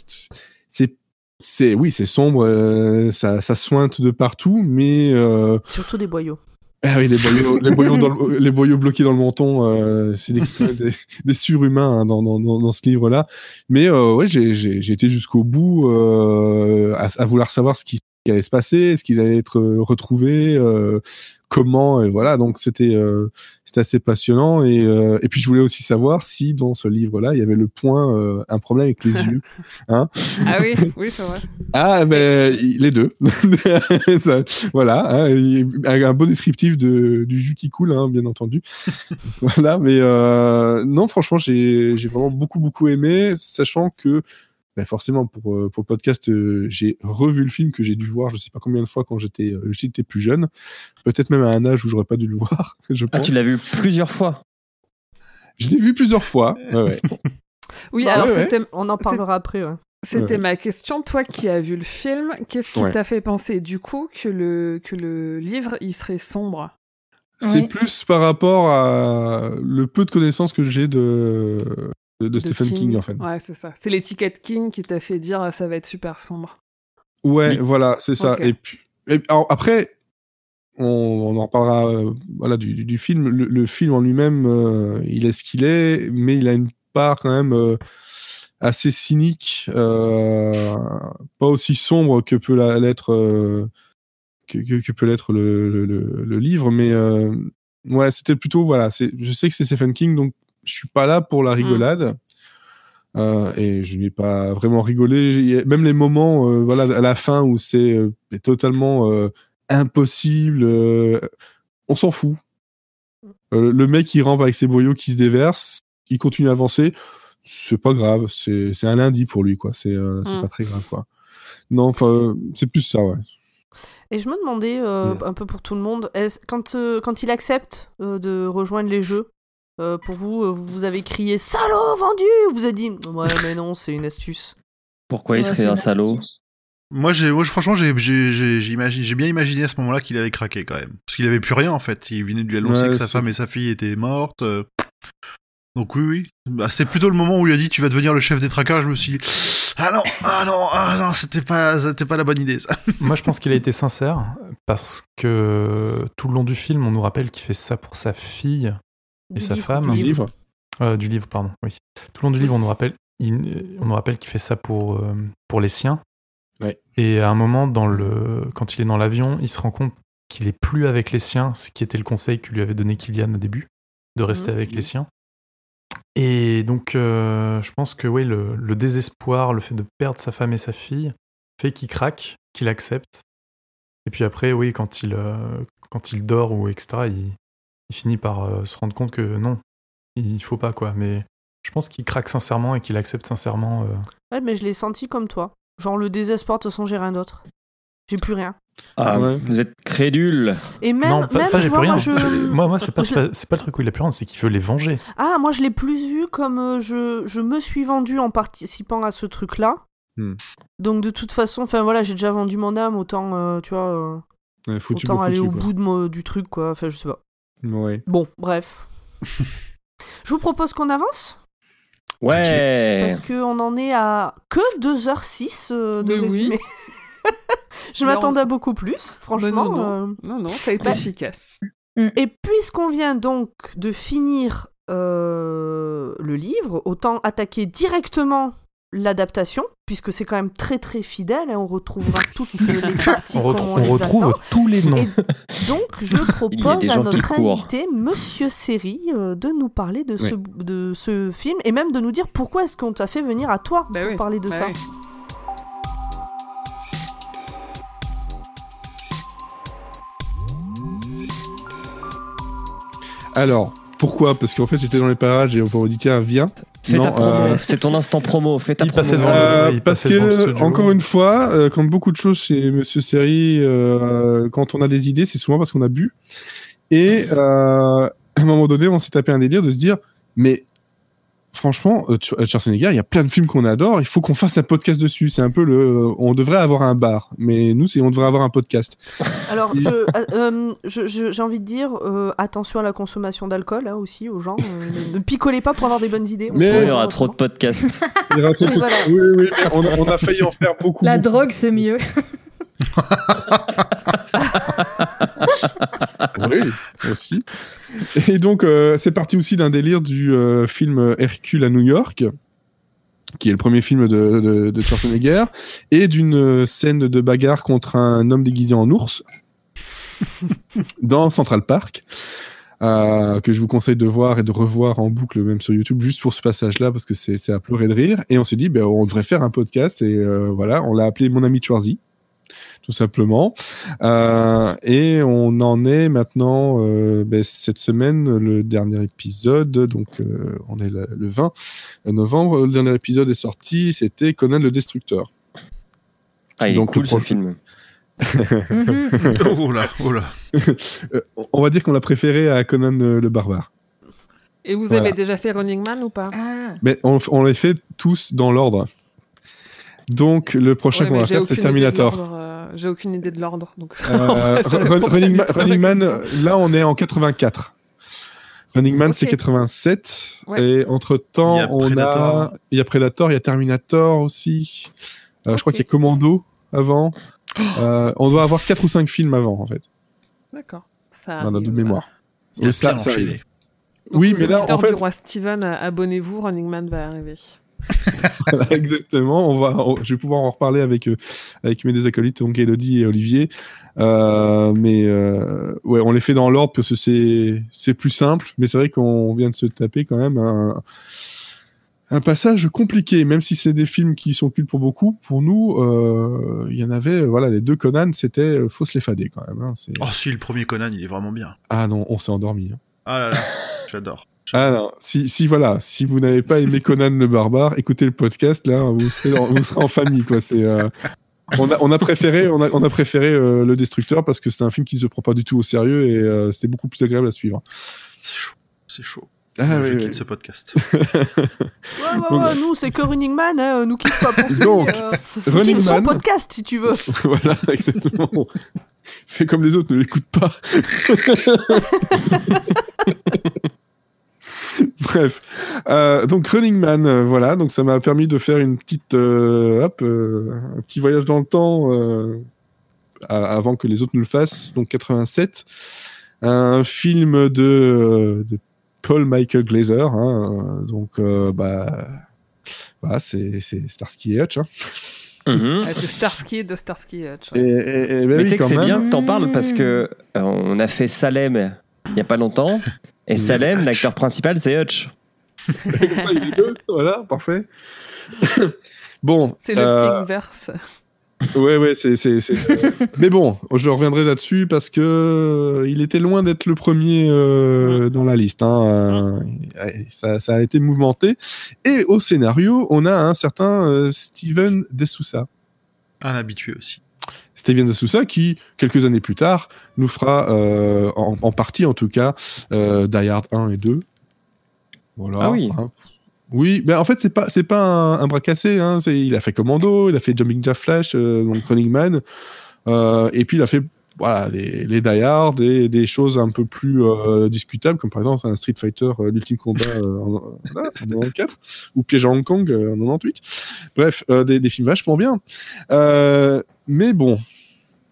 c'est c'est oui c'est sombre, euh, ça ça sointe de partout, mais euh, Surtout des boyaux. ah oui, les boyaux, les boyaux, dans le- les boyaux bloqués dans le menton, euh, c'est des, des, des surhumains hein, dans, dans, dans, ce livre-là. Mais ouais, j'ai j'ai- j'ai été jusqu'au bout à, à vouloir savoir ce qui allait se passer, est-ce qu'ils allaient être euh, retrouvés, euh, comment, et voilà. Donc c'était euh, c'était assez passionnant. Et, euh, et puis je voulais aussi savoir si dans ce livre-là, il y avait le point, euh, un problème avec les yeux. Ah oui, oui, c'est vrai. Ah, ben, les deux. Ça, voilà, hein, un, beau descriptif de, du jus qui coule, hein, bien entendu. voilà, mais euh, non, franchement, j'ai j'ai vraiment beaucoup, beaucoup aimé, sachant que ben, forcément, pour, euh, pour le podcast, euh, j'ai revu le film que j'ai dû voir je sais pas combien de fois quand j'étais euh, j'étais plus jeune. Peut-être même à un âge où j'aurais pas dû le voir, je Ah, tu l'as vu plusieurs fois. Je l'ai vu plusieurs fois. ouais, ouais. Oui, Bah, alors ouais, ouais. c'était On en parlera après. ouais. C'était Ouais. ma question. Toi qui as vu le film, qu'est-ce qui Ouais. t'a fait penser du coup que le, que le livre il serait sombre? C'est Oui. plus par rapport à le peu de connaissances que j'ai de, de, de Stephen King, en fait. Ouais, c'est ça. C'est l'étiquette King qui t'a fait dire ça va être super sombre. Ouais, Oui. voilà, c'est ça. Et puis, Et, alors, après, on, on en parlera euh, voilà, du, du- du film. Le, le film en lui-même, euh, il est ce qu'il est, mais il a une part quand même euh, assez cynique, euh, pas aussi sombre que peut l'être euh, que, que- que peut l'être le, le- le- le livre, mais euh, ouais, c'était plutôt voilà. c'est- Je sais que c'est Stephen King, donc je suis pas là pour la rigolade. Euh, et je n'ai pas vraiment rigolé. Même les moments, euh, voilà, à la fin où c'est euh, totalement impossible, on s'en fout. Le mec, il rampe avec ses boyaux qui se déversent, il continue à avancer. C'est pas grave, c'est un lundi pour lui, quoi. C'est Mm. pas très grave, quoi. Non, enfin, c'est plus ça, ouais. Et je me demandais, euh, un peu pour tout le monde, quand, quand il accepte de rejoindre les jeux, euh, pour vous, euh, vous avez crié salaud vendu ou Vous avez dit ouais, mais non, c'est une astuce. Pourquoi il serait un salaud? Moi, j'ai, moi, franchement, j'ai, bien imaginé à ce moment-là qu'il avait craqué quand même, parce qu'il avait plus rien en fait. Il venait de lui annoncer Ouais, que sa femme et sa fille étaient mortes. euh. Donc oui, oui. Bah, c'est plutôt le moment où il a dit tu vas devenir le chef des traqueurs. Je me suis dit ah non, ah non, ah non, c'était pas, c'était pas la bonne idée ça. Moi, je pense qu'il a été sincère parce que tout le long du film, on nous rappelle qu'il fait ça pour sa fille Et sa femme du livre. Euh, du livre, pardon. Oui. Tout le long du livre, on nous rappelle, il- on nous rappelle qu'il fait ça pour euh, pour les siens. Ouais. Et à un moment, dans le, quand il est dans l'avion, il se rend compte qu'il est plus avec les siens, ce qui était le conseil que lui avait donné Kylian au début, de rester avec les siens. Et donc, euh, je pense que oui, le, le désespoir, le fait de perdre sa femme et sa fille, fait qu'il craque, qu'il accepte. Et puis après, oui, quand il, euh, quand il dort ou etc., il, il finit par euh, se rendre compte que non, il faut pas quoi. Mais je pense qu'il craque sincèrement et qu'il accepte sincèrement. euh, Ouais, mais je l'ai senti comme toi. Genre le désespoir, de toute façon, j'ai rien d'autre. J'ai plus rien. Ah, Ouais. vous êtes crédule. Et même, non, pas, même pas, j'ai vois, plus rien. moi, je... Moi, moi, c'est pas, pas, c'est pas le truc où il a plus rien, c'est qu'il veut les venger. Ah, moi, je l'ai plus vu comme euh, je, je me suis vendu en participant à ce truc-là. Hmm. Donc, de toute façon, enfin voilà, j'ai déjà vendu mon âme, autant, euh, tu vois, euh, Ouais, foutu autant aller foutu, au quoi. bout de du truc, quoi. Enfin, je sais pas. Ouais. Bon, bref. je vous propose qu'on avance? Ouais. Parce qu'on en est à que 2h06 euh, de Mais oui. résumé. je Mais m'attendais on- à beaucoup plus, Ben franchement. non, non. euh. non, non, ça a été Bah- efficace. Et puisqu'on vient donc de finir euh, le livre, autant attaquer directement l'adaptation, puisque c'est quand même très très fidèle, et on retrouvera toutes les parties On, retrouve- on, on les retrouve attend. tous les noms. Et donc, je propose à notre invité, Monsieur Seri, euh, de nous parler de, ce, Ouais. de ce film, et même de nous dire pourquoi est-ce qu'on t'a fait venir à toi Bah pour oui, parler de bah ça. oui. Alors, pourquoi? Parce qu'en fait, j'étais dans les parages et on m'a dit tiens, viens. Fais Non, ta promo. euh, C'est ton instant promo. Fais ta Il promo. devant Euh, il parce que, encore une fois, euh, comme beaucoup de choses chez Monsieur Seri, euh, quand on a des idées, c'est souvent parce qu'on a bu. Et euh, à un moment donné, on s'est tapé un délire de se dire, mais franchement, euh, euh, Schwarzenegger, il y a plein de films qu'on adore, il faut qu'on fasse un podcast dessus. C'est un peu le, euh, on devrait avoir un bar, mais nous, c'est on devrait avoir un podcast. Alors, euh, euh, j'ai envie de dire, euh, attention à la consommation d'alcool hein, aussi, aux gens. euh, ne, picolez pas pour avoir des bonnes idées. on Mais- Il y aura trop de podcasts. Il y aura un truc- Voilà. Oui, oui, mais on, a, on a failli en faire beaucoup. La beaucoup. drogue, c'est mieux. Oui, aussi. Et donc, euh, c'est parti aussi d'un délire du euh, film Hercule à New York, qui est le premier film de, de, de Schwarzenegger, et d'une euh, scène de bagarre contre un homme déguisé en ours dans Central Park. euh, que je vous conseille de voir et de revoir en boucle même sur YouTube juste pour ce passage-là parce que c'est à pleurer de rire et on s'est dit ben, on devrait faire un podcast et voilà on l'a appelé mon ami Schwarzy tout simplement. Euh, et on en est maintenant euh, ben, cette semaine le dernier épisode. Donc euh, on est le, le 20 novembre. Le dernier épisode est sorti. C'était Conan le Destructeur. Ah, il est Donc, cool le ce film. Oh là, oh là. On va dire qu'on l'a préféré à Conan le Barbare. Et vous Voilà. avez déjà fait Running Man ou pas? Ah. mais on, on les fait tous dans l'ordre donc le prochain Ouais, qu'on va faire c'est de Terminator euh, J'ai aucune idée de l'ordre. Donc Euh, Running, Man, Running là on est en 84. Running Man c'est Ok. 87 Ouais. et entre temps Il y a on Predator. a il y a Predator, il y a Terminator aussi. Euh, Je crois qu'il y a Commando avant. Euh, on doit avoir 4 ou 5 films avant, en fait. D'accord. Ça Dans notre arrive. mémoire. Il a Et ça- bien ça enchaîné. arrive. Donc, Oui, mais là, en fait, du roi Steven, abonnez-vous, Running Man va arriver. Exactement. On va, on- je vais pouvoir en reparler avec euh, avec mes deux acolytes, donc Elodie et Olivier. Euh, mais euh, ouais, on les fait dans l'ordre parce que c'est c'est plus simple. Mais c'est vrai qu'on vient de se taper quand même un un passage compliqué, même si c'est des films qui sont cultes pour beaucoup. Pour nous, euh, il y en avait, voilà, les deux Conan, c'était faut se les fader quand même. hein, Oh si, le premier Conan, il est vraiment bien. Ah non, on s'est endormi. hein. Ah là là, j'adore. Ah non, si, si voilà, si vous n'avez pas aimé Conan le barbare, écoutez le podcast, là, vous serez, en- vous serez en famille, quoi. C'est, euh, on, a, on a préféré, on a, on a préféré euh, le Destructeur parce que c'est un film qui se prend pas du tout au sérieux et euh, c'était beaucoup plus agréable à suivre. C'est chaud, c'est chaud. Ah, je oui, quitte oui. ce podcast. Ouais, ouais, ouais, nous, c'est que Running Man, hein, nous kiffe pas pour Donc, euh, Running quitte son Man, podcast si tu veux. voilà, exactement. Fais comme les autres, ne l'écoute pas. Bref, Euh, donc Running Man, euh, voilà, donc ça m'a permis de faire une petite, euh, hop, euh, un petit voyage dans le temps euh, a- avant que les autres ne le fassent. Donc 87, un film de, de Paul Michael Glazer, hein, donc euh, bah voilà, c'est c'est Starsky et Hutch. Hein. Mhm. Ah, c'est Starsky de Starsky et Hutch. Et, et- et- bah Mais oui, tu sais que c'est bien que t'en parles parce que euh, on a fait Salem il y a pas longtemps. Et Salem, l'acteur principal, c'est Hutch. Comme ça, il est deux, voilà, parfait. bon, C'est le euh, Kingverse. ouais, ouais, c'est, c'est, c'est- Mais bon, je reviendrai là-dessus parce que euh, il était loin d'être le premier euh, dans la liste. Hein. Euh, ça, ça a été mouvementé. Et au scénario, on a un certain euh, Steven De Souza. Un habitué aussi. Steven Souza qui, quelques années plus tard, nous fera, euh, en, en partie en tout cas, euh, Die Hard 1 et 2. Voilà. Ah oui. hein. Oui, mais en fait, c'est pas, c'est pas un, un bras cassé. Hein. C'est- Il a fait Commando, il a fait Jumping Jack Flash, euh, donc Running Man. Euh, et puis, il a fait voilà, les, les Die Hard et des choses un peu plus euh, discutables, comme par exemple un Street Fighter, euh, l'ultime combat euh, en, en 94, ou Piège à Hong Kong en 98. Bref, des, des films vachement bien. Mais bon,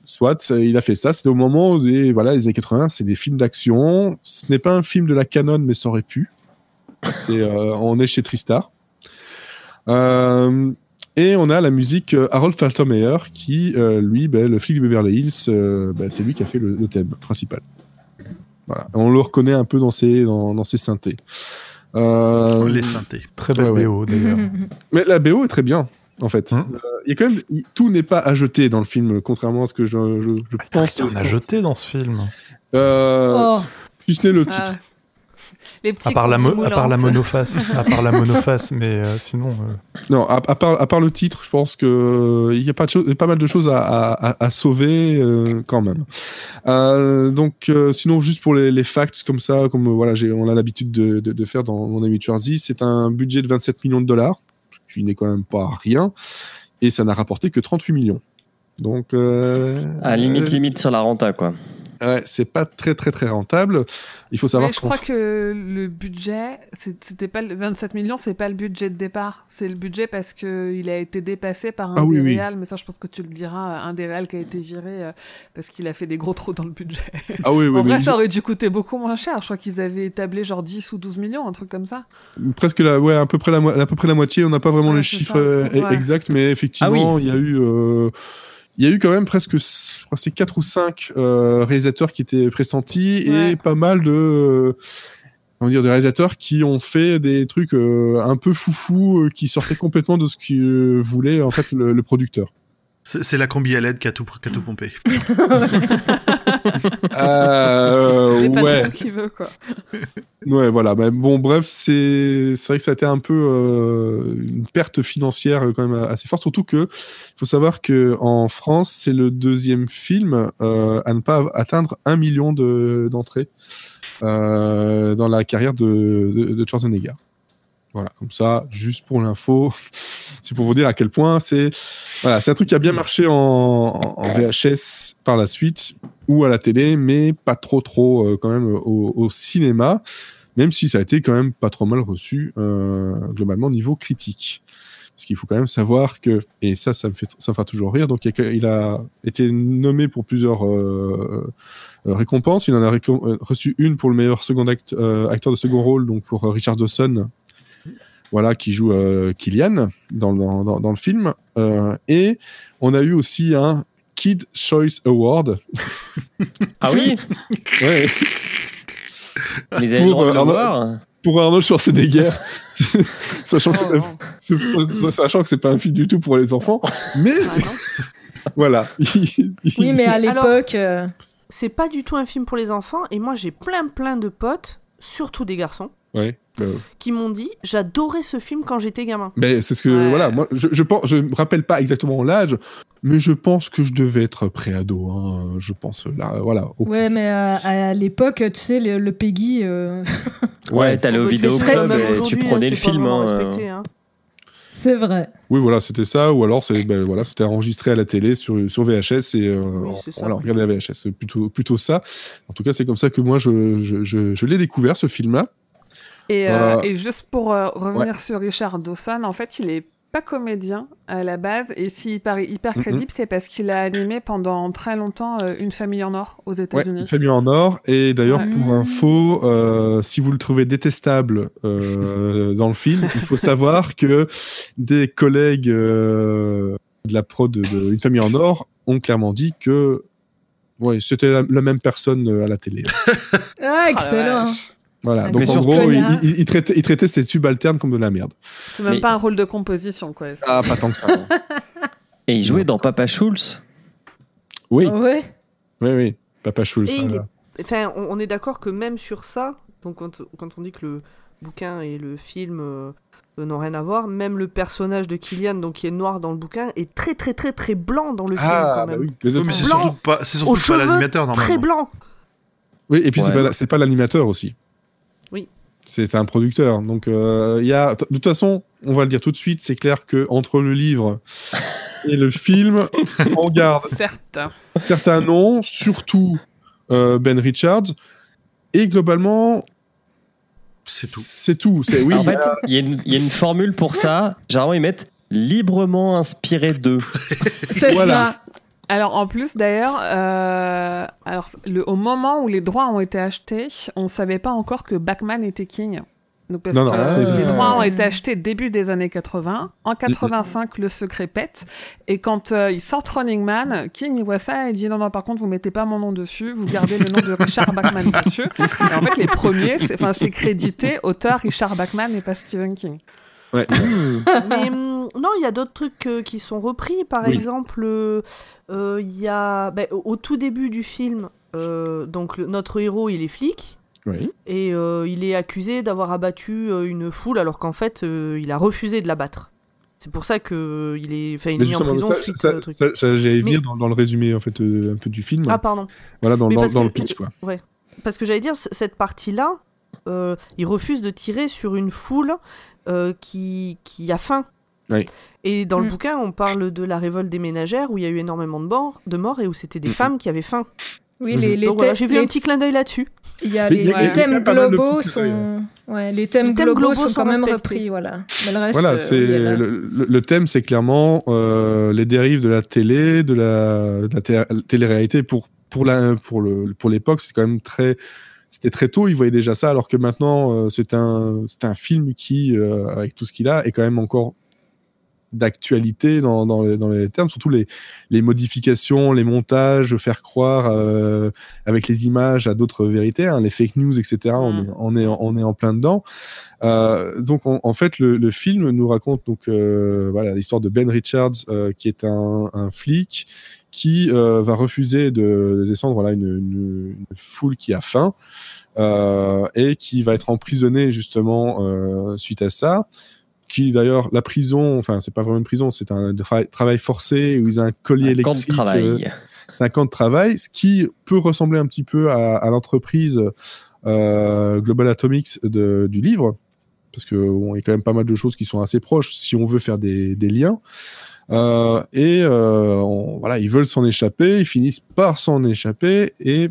soit euh, il a fait ça. C'était au moment des voilà les années 80, c'est des films d'action. Ce n'est pas un film de la canon, mais ça aurait pu. C'est euh, on est chez Tristar. Euh, et on a la musique Harold Faltermeyer qui, euh, lui, ben, le flic de Beverly Hills, euh, ben, c'est lui qui a fait le, le thème principal. Voilà. On le reconnaît un peu dans ses, dans, dans ses synthés. Euh, Les synthés. Très belle Ouais, ouais. BO d'ailleurs. mais la BO est très bien, en fait. Hum. Euh, Il y a quand même, il- tout n'est pas à jeter dans le film, contrairement à ce que je, je, je pense. On a jeté dans ce film. Euh, Oh. Si ce n'est le titre. Ah. Les petits À part, la à part la moulantes. monoface. à part la monoface, mais euh, sinon. euh, Non, à, à part, à part le titre, je pense que il y a pas, de choses- pas mal de choses à, à- à- à sauver euh, quand même. Euh, donc, euh, sinon, juste pour les, les facts comme ça, comme voilà, on a l'habitude de, de- de faire dans mon ami Jersey, c'est un budget de 27 millions de dollars, qui n'est quand même pas rien, et ça n'a rapporté que 38 millions. Donc, euh, À limite, euh, limite sur la renta, quoi. Ouais, c'est pas très très très rentable. Il faut savoir Mais je crois que le budget, c'était pas le 27 millions, c'est pas le budget de départ. C'est le budget parce que il a été dépassé par un Ah des oui. réals, mais ça je pense que tu le diras, un des réals qui a été viré euh, parce qu'il a fait des gros trous dans le budget. ah oui, oui, en vrai, ça aurait dû coûter beaucoup moins cher. Je crois qu'ils avaient établi genre 10 ou 12 millions, un truc comme ça. presque la, ouais, à peu près la, mo- à peu près la moitié. On n'a pas vraiment Ouais, les chiffres euh, Ouais. exacts, mais effectivement, Ah il y a eu, euh, il y a eu quand même presque, je crois, que c'est quatre ou cinq euh, réalisateurs qui étaient pressentis Ouais. et pas mal de, euh, comment dire, de réalisateurs qui ont fait des trucs euh, un peu foufou, qui sortaient complètement de ce que voulait en fait le, le producteur. C'est la combi à LED qui a tout, qui a tout pompé. Euh, ouais. qui veut quoi. Ouais, voilà. Mais bon, bref, c'est vrai que ça a été un peu euh, une perte financière euh, quand même assez forte. Surtout que il faut savoir que en France, c'est le deuxième film euh, à ne pas atteindre un million de d'entrées euh, dans la carrière de, de, de Schwarzenegger. Voilà, comme ça, juste pour l'info, c'est pour vous dire à quel point c'est voilà, c'est un truc qui a bien marché en, VHS par la suite ou à la télé, mais pas trop trop euh, quand même au, cinéma, même si ça a été quand même pas trop mal reçu euh, globalement au niveau critique. Parce qu'il faut quand même savoir que, et ça, ça me fait, ça me fera toujours rire. Donc, il a, été nommé pour plusieurs euh, euh, récompenses. Il en a reçu une pour le meilleur second act- acteur de second rôle, donc pour Richard Dawson, voilà, qui joue euh, Killian dans, dans, dans, dans le film. Euh, et on a eu aussi un Kid Choice Award. Ah oui Ouais. Les le Pour, de euh, pour Arnold Schwarzenegger, sachant, que Oh, c'est- sachant que c'est pas un film du tout pour les enfants, mais Ah, voilà. Oui, mais à l'époque. euh, C'est pas du tout un film pour les enfants, et moi j'ai plein plein de potes, surtout des garçons, Ouais. Euh, qui m'ont dit j'adorais ce film quand j'étais gamin. mais c'est ce que Ouais. voilà. Moi, je, je pense, je me rappelle pas exactement l'âge, mais je pense que je devais être préado. Hein, je pense là, voilà. au Ouais, plus. mais à, à l'époque, tu sais, le, le Peggy. euh, Ouais, t'allais au bah, vidéo club et tu aujourd'hui, prenais hein, le film. hein. respecté, hein. C'est vrai. Oui, voilà, c'était ça, ou alors c'est ben, voilà, c'était enregistré à la télé sur, sur VHS et euh, Oui, c'est ça. voilà, on regardait la VHS, c'est plutôt plutôt ça. En tout cas, c'est comme ça que moi je je, je, je l'ai découvert ce film-là. Et, euh, et juste pour euh, revenir sur Richard Dawson, en fait, il est pas comédien à la base. Et s'il paraît hyper crédible, c'est parce qu'il a animé pendant très longtemps euh, Une famille en or aux Ouais, États-Unis. Famille en or. Et d'ailleurs, Ouais. pour info, euh, si vous le trouvez détestable euh, dans le film, il faut savoir que des collègues euh, de la prod de, de Une famille en or ont clairement dit que ouais, c'était la, la même personne à la télé. Ah, Oh excellent. Voilà. Ah, Donc mais en surtout- gros, il, Connard. il- il traitait, il traitait ses subalternes comme de la merde. C'est même Mais- pas un rôle de composition, quoi. Ah, pas tant que ça. Et il jouait dans Papa Schulz? oui, Ouais? oui, oui. Papa Schulz. Et il voilà. Enfin, on, est d'accord que même sur ça, donc quand, quand on dit que le bouquin et le film euh, n'ont rien à voir, même le personnage de Killian, donc qui est noir dans le bouquin, est très très très très blanc dans le film Ah, quand bah même. oui. Mais Oui, mais c'est Blanc, surtout pas, surtout l'animateur normalement. Très blanc. Oui, et puis c'est pas pas l'animateur aussi. C'est un producteur. Donc, euh, il y a, de toute façon, on va le dire tout de suite, c'est clair que entre le livre et le film, on garde Certes. certains noms, surtout euh, Ben Richards, et globalement, C'est tout. c'est tout. C'est oui. en il y a- fait, il y, a une- il y a une formule pour ça. Généralement, ils mettent librement inspiré d'eux. C'est Voilà. ça. Alors en plus d'ailleurs, euh, alors le, au moment où les droits ont été achetés, on savait pas encore que Bachman était king. Donc parce Non, non, que les droits ont été achetés début des années 80. En 85, le secret pète. Et quand euh, il sort Running Man, King il voit ça et dit non non par contre vous mettez pas mon nom dessus, vous gardez le nom de Richard Bachman dessus. Et en fait les premiers, enfin c'est crédité auteur Richard Bachman et pas Stephen King. Ouais. Mais hum, non, il y a d'autres trucs euh, qui sont repris. Par Oui. exemple, euh, euh, il y a ben, au tout début du film, euh, donc le- notre héros il est flic. Oui. Et euh, il est accusé d'avoir abattu euh, une foule alors qu'en fait euh, il a refusé de l'abattre. C'est pour ça que il est, enfin, il est mis en prison. j'allais Mais- venir dans, dans le résumé en fait euh, un peu du film. Ah pardon. voilà, dans, mais dans- parce dans que- le pitch quoi. Parce que j'allais dire cette partie-là, euh, il refuse de tirer sur une foule euh, qui qui a faim. Oui. Et dans le Mm. bouquin, on parle de la révolte des ménagères où il y a eu énormément de morts, de morts et où c'était des femmes qui avaient faim. Oui, les, les Donc voilà, thè- j'ai vu les- un petit clin d'œil là-dessus. Il y a Mais les, thèmes globaux sont. Ouais, les thèmes Les thèmes globaux, globaux sont, sont quand même respectés. repris, voilà. Mais le reste. Voilà, euh, c'est le, le- le thème, c'est clairement euh, les dérives de la télé, de la, de la té- télé-réalité. Pour pour la pour le pour l'époque, c'est quand même très c'était très tôt. Ils voyaient déjà ça, alors que maintenant, euh, c'est un un film qui, euh, avec tout ce qu'il a, est quand même encore d'actualité dans, dans, les, dans les termes, surtout les, les modifications, les montages, faire croire euh, avec les images à d'autres vérités, hein, les fake news, etc. On, est, on, est, on est en plein dedans. Euh, donc en, en fait, le, le, film nous raconte donc euh, voilà l'histoire de Ben Richards, qui est un, un flic qui euh, va refuser de, de descendre voilà une, une, une, foule qui a faim euh, et qui va être emprisonné justement euh, suite à ça qui d'ailleurs la prison, enfin c'est pas vraiment une prison, c'est un tra travail forcé où ils ont un collier un électrique. Camp de travail. C'est un camp de travail, ce qui peut ressembler un petit peu à, à l'entreprise Global Atomics de, du livre, parce que bon, y a quand même pas mal de choses qui sont assez proches si on veut faire des, des liens. Euh, et on, voilà, ils veulent s'en échapper, ils finissent par s'en échapper et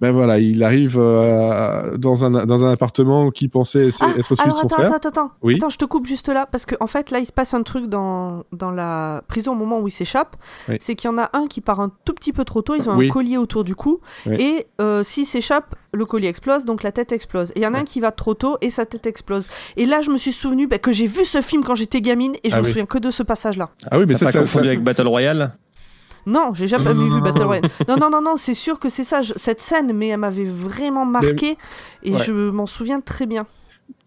ben voilà, il arrive euh, dans, un, dans un appartement qui pensait Ah, être celui de son attends, frère. attends, attends, Oui. attends, je te coupe juste là parce qu'en en fait là il se passe un truc dans, dans la prison au moment où il s'échappe, Oui. c'est qu'il y en a un qui part un tout petit peu trop tôt, ils ont Oui. un collier autour du cou Oui. et euh, s'il s'échappe, le collier explose donc la tête explose. Et il y en a un qui va trop tôt et sa tête explose. Et là je me suis souvenu bah, que j'ai vu ce film quand j'étais gamine et je Ah me oui. souviens que de ce passage là. Ah oui, mais ça, pas ça, confondu ça- avec Battle Royale? Non, j'ai jamais Non, vu non, Battle non. Royale. Non, non, non, non, c'est sûr que c'est ça, je- cette scène, mais elle m'avait vraiment marqué et Ouais. je m'en souviens très bien.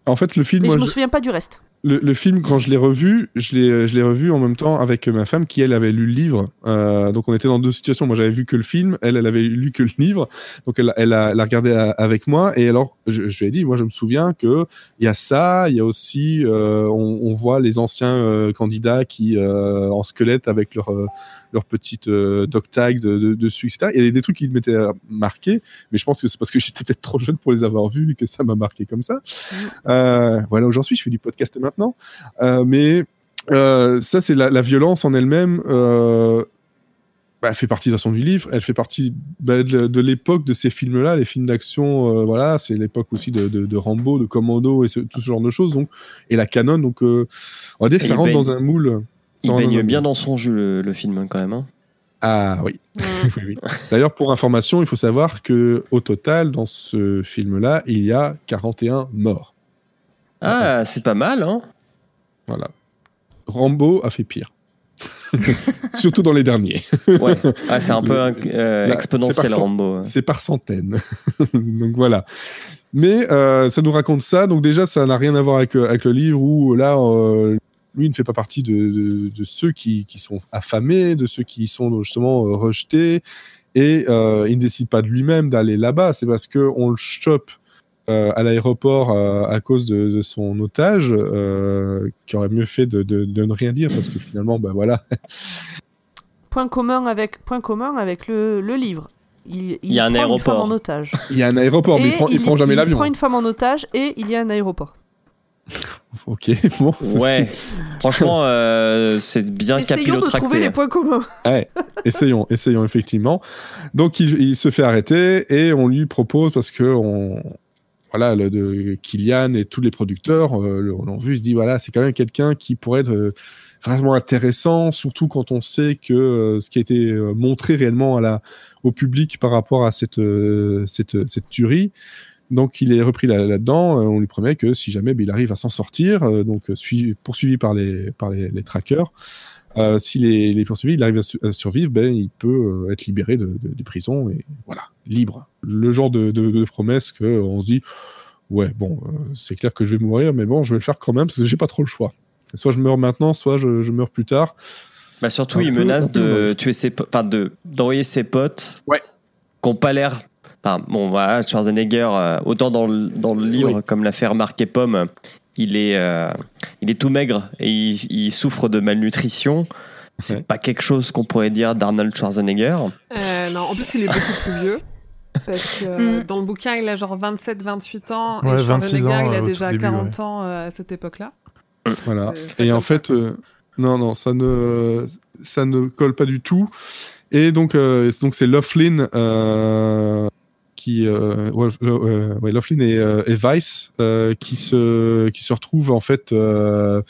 En fait, le film, Mais moi, je me souviens pas du reste. le, le film, quand je l'ai revu, je l'ai, je l'ai revu en même temps avec ma femme qui, elle, avait lu le livre. Euh, donc, on était dans deux situations. Moi, j'avais vu que le film. Elle, elle avait lu que le livre. Donc, elle, elle, a, elle a regardé à- avec moi. Et alors, je, je lui ai dit, moi, je me souviens que il y a ça. Il y a aussi, euh, on, on voit les anciens euh, candidats qui, euh, en squelette avec leur, euh, leur petite euh, dog tags de- dessus, etc. Il y a des trucs qui m'étaient marqués. Mais je pense que c'est parce que j'étais peut-être trop jeune pour les avoir vus que ça m'a marqué comme ça. Euh, voilà où j'en suis. Je fais du podcast maintenant. Euh, mais euh, ça, c'est la, la violence en elle-même. Euh, bah, elle fait partie de façon du livre. Elle fait partie bah, de, de l'époque de ces films-là, les films d'action. euh, voilà, c'est l'époque aussi de, de, de Rambo, de Commando et ce- tout ce genre de choses. Donc, et la canon. Donc, euh, on va dire que Et ça rentre dans un moule. Il baigne bien dans son jus, le, le film, quand même. hein. Ah oui. Oui, oui. D'ailleurs, pour information, il faut savoir que au total, dans ce film-là, il y a 41 morts. Ah, c'est pas mal, hein Voilà. Rambo a fait pire. Surtout dans les derniers. Ouais, ah, c'est un peu euh, Là, exponentiel, Rambo. C'est par centaines. donc voilà. Mais euh, ça nous raconte ça. Donc déjà, ça n'a rien à voir avec, euh, avec le livre où là, euh, lui il ne fait pas partie de, de- de ceux qui, qui sont affamés, de ceux qui sont justement euh, rejetés. Et euh, il ne décide pas de lui-même d'aller là-bas. C'est parce qu'on le chope euh, à l'aéroport euh, à cause de, de son otage, euh, qui aurait mieux fait de, de- de ne rien dire parce que finalement, bah voilà, Point commun avec, point commun avec le, le livre. Il, Il y a un prend une femme aéroport. en otage. il y a un aéroport, mais il prend, il prend jamais il l'avion. prend une femme en otage et il y a un aéroport. Ok, bon. ça, Ouais, c'est- franchement, euh, c'est bien Essayons de capillotracté. trouver les points communs. Ouais, essayons, essayons effectivement. Donc il, il se fait arrêter et on lui propose parce que on, voilà, le, de Kylian et tous les producteurs euh, l'ont vu, il se dit voilà, c'est quand même quelqu'un qui pourrait être euh, vraiment intéressant, surtout quand on sait que euh, ce qui a été montré réellement à la, au public par rapport à cette, euh, cette, cette tuerie. Donc il est repris là- là-dedans. euh, on lui promet que si jamais ben, il arrive à s'en sortir, euh, donc euh, suivi- poursuivi par les, par les, les trackers, euh, s'il est, il est poursuivi, il arrive à, su- à survivre, ben, il peut euh, être libéré de, de, des prisons et voilà, libre. Le genre de, de, de promesse que on se dit, ouais, bon, euh, c'est clair que je vais mourir, mais bon, je vais le faire quand même parce que j'ai pas trop le choix. Soit je meurs maintenant, soit je, je meurs plus tard. Bah surtout, Un il peu- menace de tuer ses, po- enfin de d'envoyer ses potes. Ouais. Qui ont pas l'air. Enfin bon, voilà, Schwarzenegger, euh, autant dans le, dans le livre Oui. comme l'a fait remarquer Pomme, il est euh, il est tout maigre et il, il souffre de malnutrition. C'est Ouais. pas quelque chose qu'on pourrait dire d'Arnold Schwarzenegger. Euh, non, en plus, il est beaucoup plus vieux. Parce que Mm. dans le bouquin, il a genre 27-28 ans. Ouais, et 26 Schwarzenegger, ans, il a déjà début, 40 ans euh, à cette époque-là. Voilà. C'est- ça Et en fait, euh, non, non, ça ne, ça ne colle pas du tout. Et donc, euh, c'est- donc c'est Laughlin euh, qui, euh, ouais, euh, Laughlin et, euh, et Vice euh, qui se, qui se retrouvent en fait euh,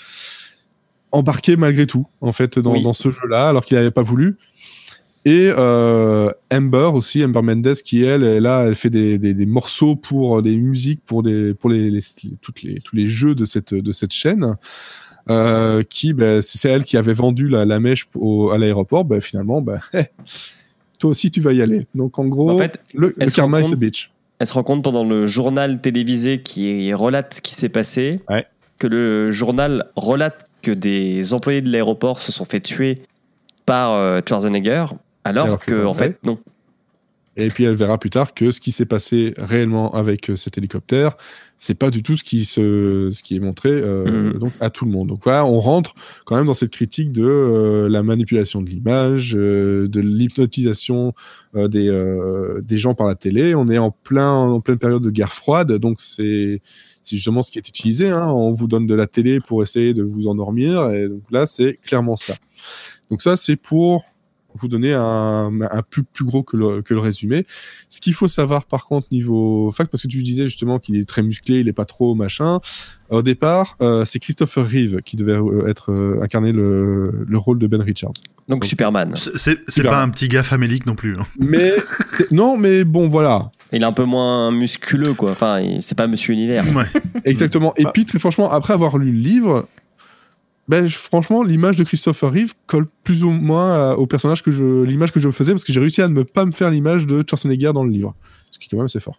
embarqués malgré tout, en fait, dans, Oui. dans ce jeu-là, alors qu'il n'avait pas voulu. Et euh, Amber aussi, Amber Mendes, qui elle, est là, elle fait des, des, des morceaux pour des musiques, pour des, pour les, les, toutes les, tous les jeux de cette, de cette chaîne. Euh, qui, ben, c'est elle qui avait vendu la, la mèche au- à l'aéroport. Ben, finalement, ben, toi aussi, tu vas y aller. Donc, en gros, En fait, le, le elle se karma rend is a compte- bitch. Elle se rend compte pendant le journal télévisé qui relate ce qui s'est passé, Ouais. que le journal relate que des employés de l'aéroport se sont fait tuer par euh, Schwarzenegger, alors, Alors que en vrai. fait, non. Et puis elle verra plus tard que ce qui s'est passé réellement avec euh, cet hélicoptère, c'est pas du tout ce qui, se, ce qui est montré euh, Mhm. donc à tout le monde. Donc voilà, on rentre quand même dans cette critique de euh, la manipulation de l'image, euh, de l'hypnotisation des, des gens par la télé. On est en, plein, en pleine période de guerre froide, donc c'est c'est justement ce qui est utilisé. hein. On vous donne de la télé pour essayer de vous endormir, et donc là, c'est clairement ça. Donc ça, c'est pour vous donner un, un plus, plus gros que le, que le résumé. Ce qu'il faut savoir par contre niveau fact, parce que tu disais justement qu'il est très musclé, il est pas trop machin. Au départ, euh, c'est Christopher Reeve qui devait euh, être euh, incarner le, le rôle de Ben Richards. Donc Superman. C'est- pas un petit gars famélique non plus. hein. Mais non, mais bon voilà, Il est un peu moins musculeux, quoi. Enfin, c'est pas Monsieur Univers. Ouais. exactement. Et puis très franchement, après avoir lu le livre. Ben, franchement, l'image de Christopher Reeve colle plus ou moins à- au personnage que je, l'image que je me faisais, parce que j'ai réussi à ne pas me faire l'image de Schwarzenegger dans le livre, ce qui quand même c'est fort.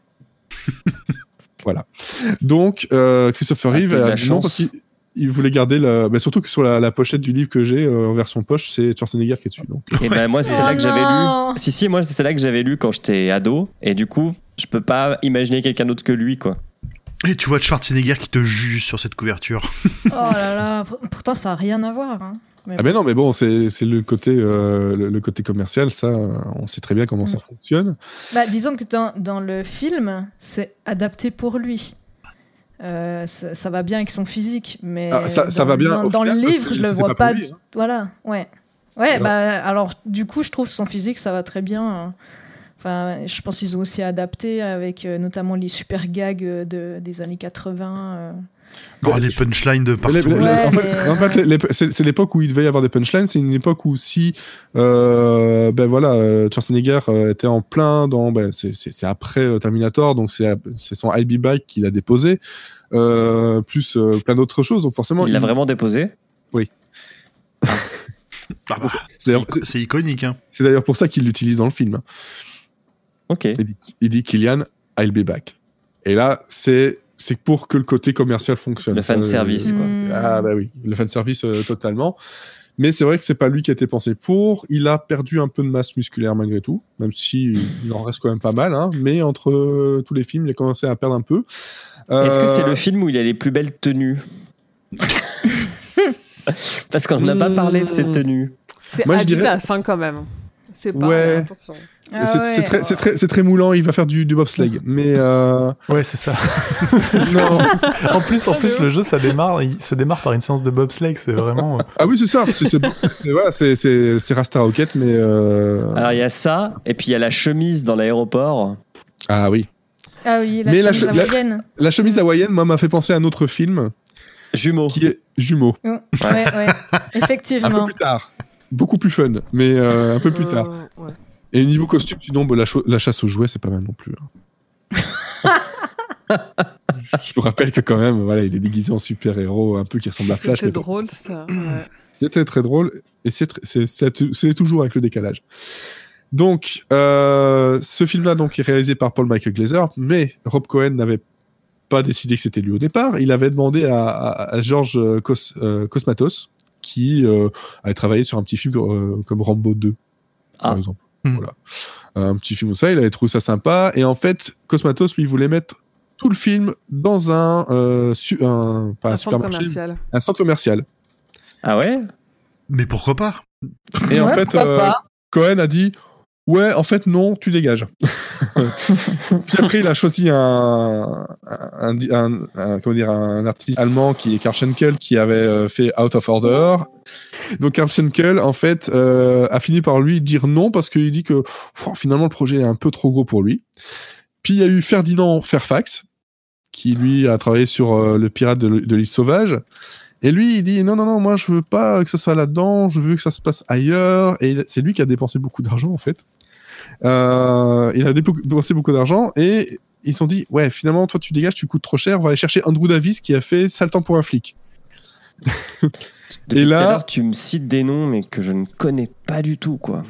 voilà. Donc euh, Christopher Ah, Reeve a dit non parce qu'il il voulait garder la, ben, surtout que sur la, la pochette du livre que j'ai euh, en version poche, c'est Schwarzenegger qui est dessus. Donc. Et ben moi, c'est Oh là que j'avais lu. Si, si, moi, c'est là que j'avais lu quand j'étais ado. Et du coup, je peux pas imaginer quelqu'un d'autre que lui, quoi. Et tu vois Schwarzenegger qui te juge sur cette couverture. Oh là là, pour- pourtant ça a rien à voir. hein. Mais Ah ben non, mais bon, c'est c'est le côté euh, le, le côté commercial, ça, on sait très bien comment ça fonctionne. Bah, disons que dans, dans le film, c'est adapté pour lui. Euh, ça, ça va bien avec son physique, mais Ah, ça- ça dans, va bien dans, le final, livre, je le vois pas lui, du- hein. Voilà, ouais. Ouais, Alors- bah alors du coup, je trouve son physique, ça va très bien. hein. Enfin, je pense qu'ils ont aussi adapté avec euh, notamment les super gags euh, de, des années 80. euh. Des punchlines de partout. Les- les- Ouais, en fait, mais- en fait, les- les- c'est l'époque où il devait y avoir des punchlines. C'est une époque où si, euh, ben voilà, euh, Schwarzenegger était en plein dans, ben, c'est- après Terminator, donc c'est son I'll Be Back qu'il a déposé, euh, plus euh, plein d'autres choses. Donc forcément, Il l'a vraiment déposé? Ah bah, C'est iconique. Hein. c'est d'ailleurs pour ça qu'il l'utilise dans le film. Ok. Il dit, il dit Kylian, I'll be back. Et là, c'est c'est pour que le côté commercial fonctionne. Le fan service, quoi. Hmm. Ah bah oui, le fan service euh, totalement. Mais c'est vrai que c'est pas lui qui a été pensé pour. Il a perdu un peu de masse musculaire malgré tout, même si il en reste quand même pas mal. Hein. Mais entre euh, tous les films, il a commencé à perdre un peu. Est-ce que c'est Euh, le film où il a les plus belles tenues Parce qu'on n'a pas parlé de ces tenues. C'est Moi, je dirais- Adidas, hein, quand même. C'est pas. Ouais. attention. Ah c'est ouais. très, c'est très, c'est très moulant. Il va faire du, du bobsleigh. Mais euh, Ouais, c'est ça. non. en plus, en plus, le jeu, ça démarre, il- ça démarre par une séance de bobsleigh. C'est vraiment. euh, Ah oui, c'est ça. C'est voilà, c'est- c'est c'est Rasta Rocket, mais euh, Alors il y a ça, et puis il y a la chemise dans l'aéroport. ah oui. Ah oui, la Mais la chemise che- la- hawaïenne. La chemise hawaïenne, moi, m'a fait penser à un autre film Jumeaux. qui est Jumeaux. Ouais, ouais, Un peu effectivement. plus tard. Beaucoup plus fun, mais euh, un peu plus Euh, tard. ouais. Et niveau costume, sinon, bah, la, chasse aux jouets, c'est pas mal non plus. hein. Je me rappelle que quand même, voilà, il est déguisé en super-héros, un peu qui ressemble à Flash. C'était drôle, ça. Ouais. C'était très drôle, et c'est toujours avec le décalage. Donc, euh, ce film-là donc, est réalisé par Paul Michael Glazer, mais Rob Cohen n'avait pas décidé que c'était lui au départ. Il avait demandé à, à, à George euh, Cos- euh, Cosmatos, qui euh, avait travaillé sur un petit film euh, comme Rambo 2, par Ah. exemple. Hmm. Voilà. Un petit film comme ça, il avait trouvé ça sympa. Et en fait, Cosmatos, lui, voulait mettre tout le film dans un, euh, su- un, pas un, Un centre supermarché, commercial. un centre commercial. Ah ouais? Mais pourquoi pas? Et en fait, euh. Cohen a dit Ouais, en fait, non, tu dégages. Puis après, il a choisi un, comment dire, un artiste allemand qui est Karl Schenkel, qui avait euh, fait Out of Order. Donc, Karl Schenkel, en fait, euh, a fini par lui dire non parce qu'il dit que finalement, le projet est un peu trop gros pour lui. Puis, il y a eu Ferdinand Fairfax, qui lui a travaillé sur euh, Le Pirate de l'île sauvage. Et lui, il dit non, non, non, moi, je veux pas que ça soit là-dedans, je veux que ça se passe ailleurs. Et c'est lui qui a dépensé beaucoup d'argent, en fait. Euh, il a dépensé beaucoup d'argent et ils se sont dit ouais, finalement, toi, tu dégages, tu coûtes trop cher, on va aller chercher Andrew Davis qui a fait Sale temps pour un flic. Et là- tout à l'heure, tu me cites des noms, mais que je ne connais pas du tout, quoi.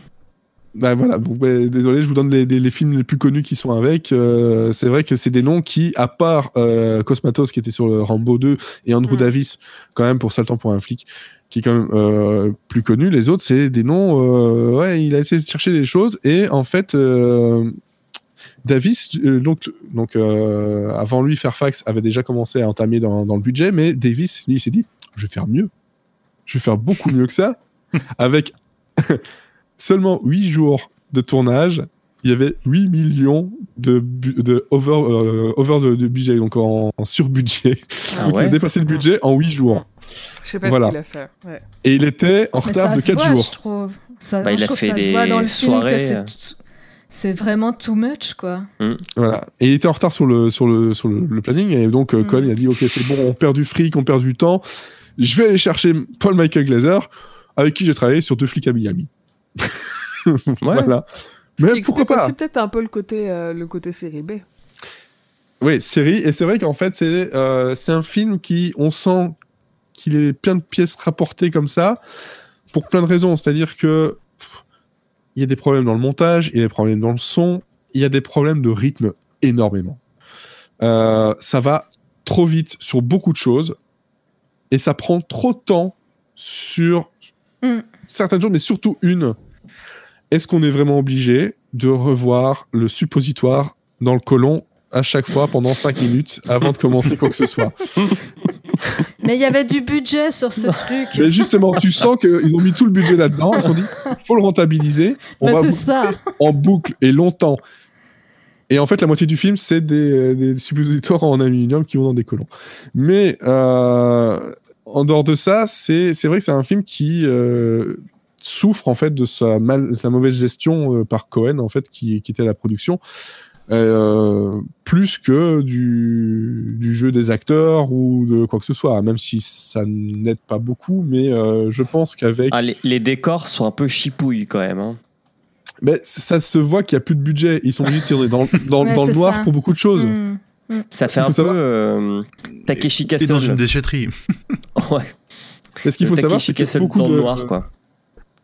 Bah voilà, bon, bah, désolé, je vous donne les, les- les films les plus connus qui sont avec. Euh, c'est vrai que c'est des noms qui, à part euh, Cosmatos qui était sur le Rambo 2 et Andrew. Davis, quand même pour temps pour un flic, qui est quand même euh, plus connu. Les autres, c'est des noms. ouais, il a essayé de chercher des choses et en fait, Davis, donc, donc avant lui, Fairfax avait déjà commencé à entamer dans, dans le budget, mais Davis, lui, il s'est dit, je vais faire mieux. Je vais faire beaucoup mieux que ça, avec seulement 8 jours de tournage, il y avait 8 millions de, bu- de over, euh, over de, de budget, donc en, en surbudget. Ah donc il a ouais dépassé le budget en 8 jours. Je sais pas Voilà. ce qu'il a fait. Ouais. Et il était en retard de se 4 voit, jours. je trouve. Ça, Bah, moi, il je a trouve fait ça se des voit dans le film soirées, que c'est euh. tout- c'est vraiment too much quoi. Voilà. Et il était en retard sur le, sur le, sur le, le planning. Et donc, euh, Mm. Cohen, il a dit Ok, c'est bon, on perd du fric, on perd du temps. Je vais aller chercher Paul Michael Glazer, avec qui j'ai travaillé sur deux flics à Miami. Voilà. Ce Mais qui pourquoi pas aussi peut-être un peu le côté, euh, le côté série B. Oui, série. Et c'est vrai qu'en fait, c'est euh, c'est un film qui, on sent qu'il est plein de pièces rapportées comme ça, pour plein de raisons. C'est-à-dire que il y a des problèmes dans le montage, il y a des problèmes dans le son, il y a des problèmes de rythme énormément. Euh, ça va trop vite sur beaucoup de choses, et ça prend trop de temps sur Mm. certaines choses, mais surtout une. Est-ce qu'on est vraiment obligé de revoir le suppositoire dans le colon à chaque fois pendant 5 minutes avant de commencer quoi que ce soit? Mais il y avait du budget sur ce truc. Mais justement, tu sens qu'ils ont mis tout le budget là-dedans. Ils se sont dit, faut le rentabiliser. On Bah, va ça. en boucle et longtemps. Et en fait, la moitié du film, c'est des, des suppositoires en aluminium qui vont dans des colons. Mais euh, en dehors de ça, c'est c'est vrai que c'est un film qui euh, souffre en fait de sa, mal, sa mauvaise gestion euh, par Cohen en fait qui, qui était à la production. Euh, plus que du, du jeu des acteurs ou de quoi que ce soit, même si ça n'aide pas beaucoup, mais euh, je pense qu'avec Ah, les, les décors sont un peu chipouilles quand même. hein. Mais ça se voit qu'il n'y a plus de budget. Ils sont obligés de tirer dans, dans, Ouais, dans le noir ça. pour beaucoup de choses. Mm. Ça fait un savoir- peu euh, Takeshi Et dans Castle. une déchetterie. Ouais. Mais ce qu'il faut savoir, c'est que Castle beaucoup dans de... le noir, quoi.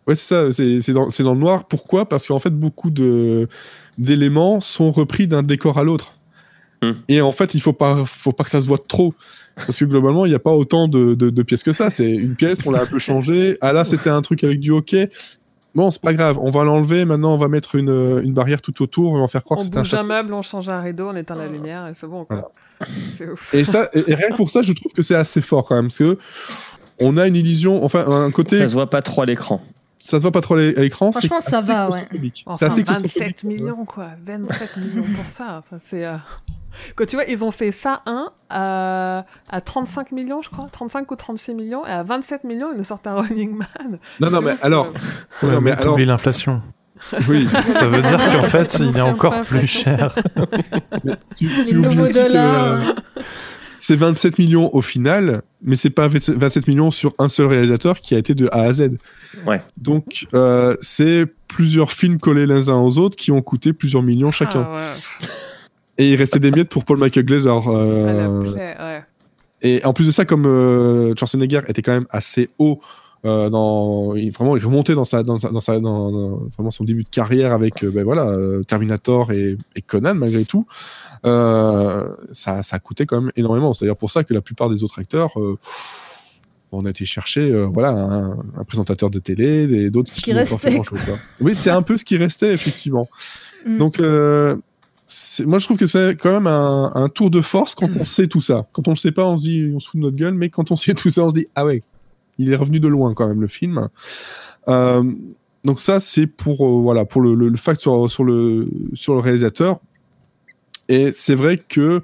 Ouais, c'est ça. C'est c'est dans, dans le noir. Pourquoi? Parce qu'en fait, beaucoup de d'éléments sont repris d'un décor à l'autre. Hmm. Et en fait, il faut pas, faut pas que ça se voit trop. Parce que globalement, il n'y a pas autant de, de- de pièces que ça. C'est une pièce, on l'a un peu changée. Ah là, c'était un truc avec du hockey. Bon, c'est pas grave, on va l'enlever. Maintenant, on va mettre une, une barrière tout autour. On va faire croire On que c'est un bouge un meuble, on change un rideau, on éteint la lumière et c'est bon quoi. C'est ouf. Et ça, et, et rien que pour ça, je trouve que c'est assez fort quand même, parce que on a une illusion, enfin un côté, Ça ça se voit pas trop à l'écran. Se voit pas trop à l'é- à l'écran. Franchement, ça va, ouais. Enfin, c'est assez 27 claustrophobique. millions quoi, 27 millions pour ça. Enfin, c'est euh, quand tu vois, ils ont fait ça un à, à 35 millions, je crois, 35 ou 36 millions, et à 27 millions, ils nous sortent un Running Man. Non, non, mais alors, euh. non, mais alors, l'inflation. oui, Ça veut dire qu'en fait, Ça il est encore plus cher. tu, Les nouveaux aussi que, dollars. euh, C'est 27 millions au final, mais c'est pas 27 millions sur un seul réalisateur qui a été de A à Z. Ouais. Donc, euh, c'est plusieurs films collés les uns aux autres qui ont coûté plusieurs millions chacun. Ah, ouais. Et il restait des miettes pour Paul Michael la euh, plaie, ouais. Et en plus de ça, comme euh, Schwarzenegger était quand même assez haut, euh, dans, il, vraiment, il remontait dans, sa, dans, sa, dans, sa, dans, dans vraiment son début de carrière avec euh, ben voilà, euh, Terminator et, et Conan, malgré tout, euh, ça, ça coûtait quand même énormément. C'est d'ailleurs pour ça que la plupart des autres acteurs, euh, on a été chercher euh, voilà, un, un présentateur de télé, d'autres Ce qui restait. Oui, c'est un peu ce qui restait, effectivement. Mm. Donc, euh, moi, je trouve que c'est quand même un, un tour de force quand on sait tout ça. Quand on le sait pas, on se dit, on se fout de notre gueule, mais quand on sait tout ça, on se dit, ah ouais, il est revenu de loin quand même, le film. Euh, donc ça, c'est pour, euh, voilà, pour le, le, le fact sur, sur, le, sur le réalisateur. Et c'est vrai que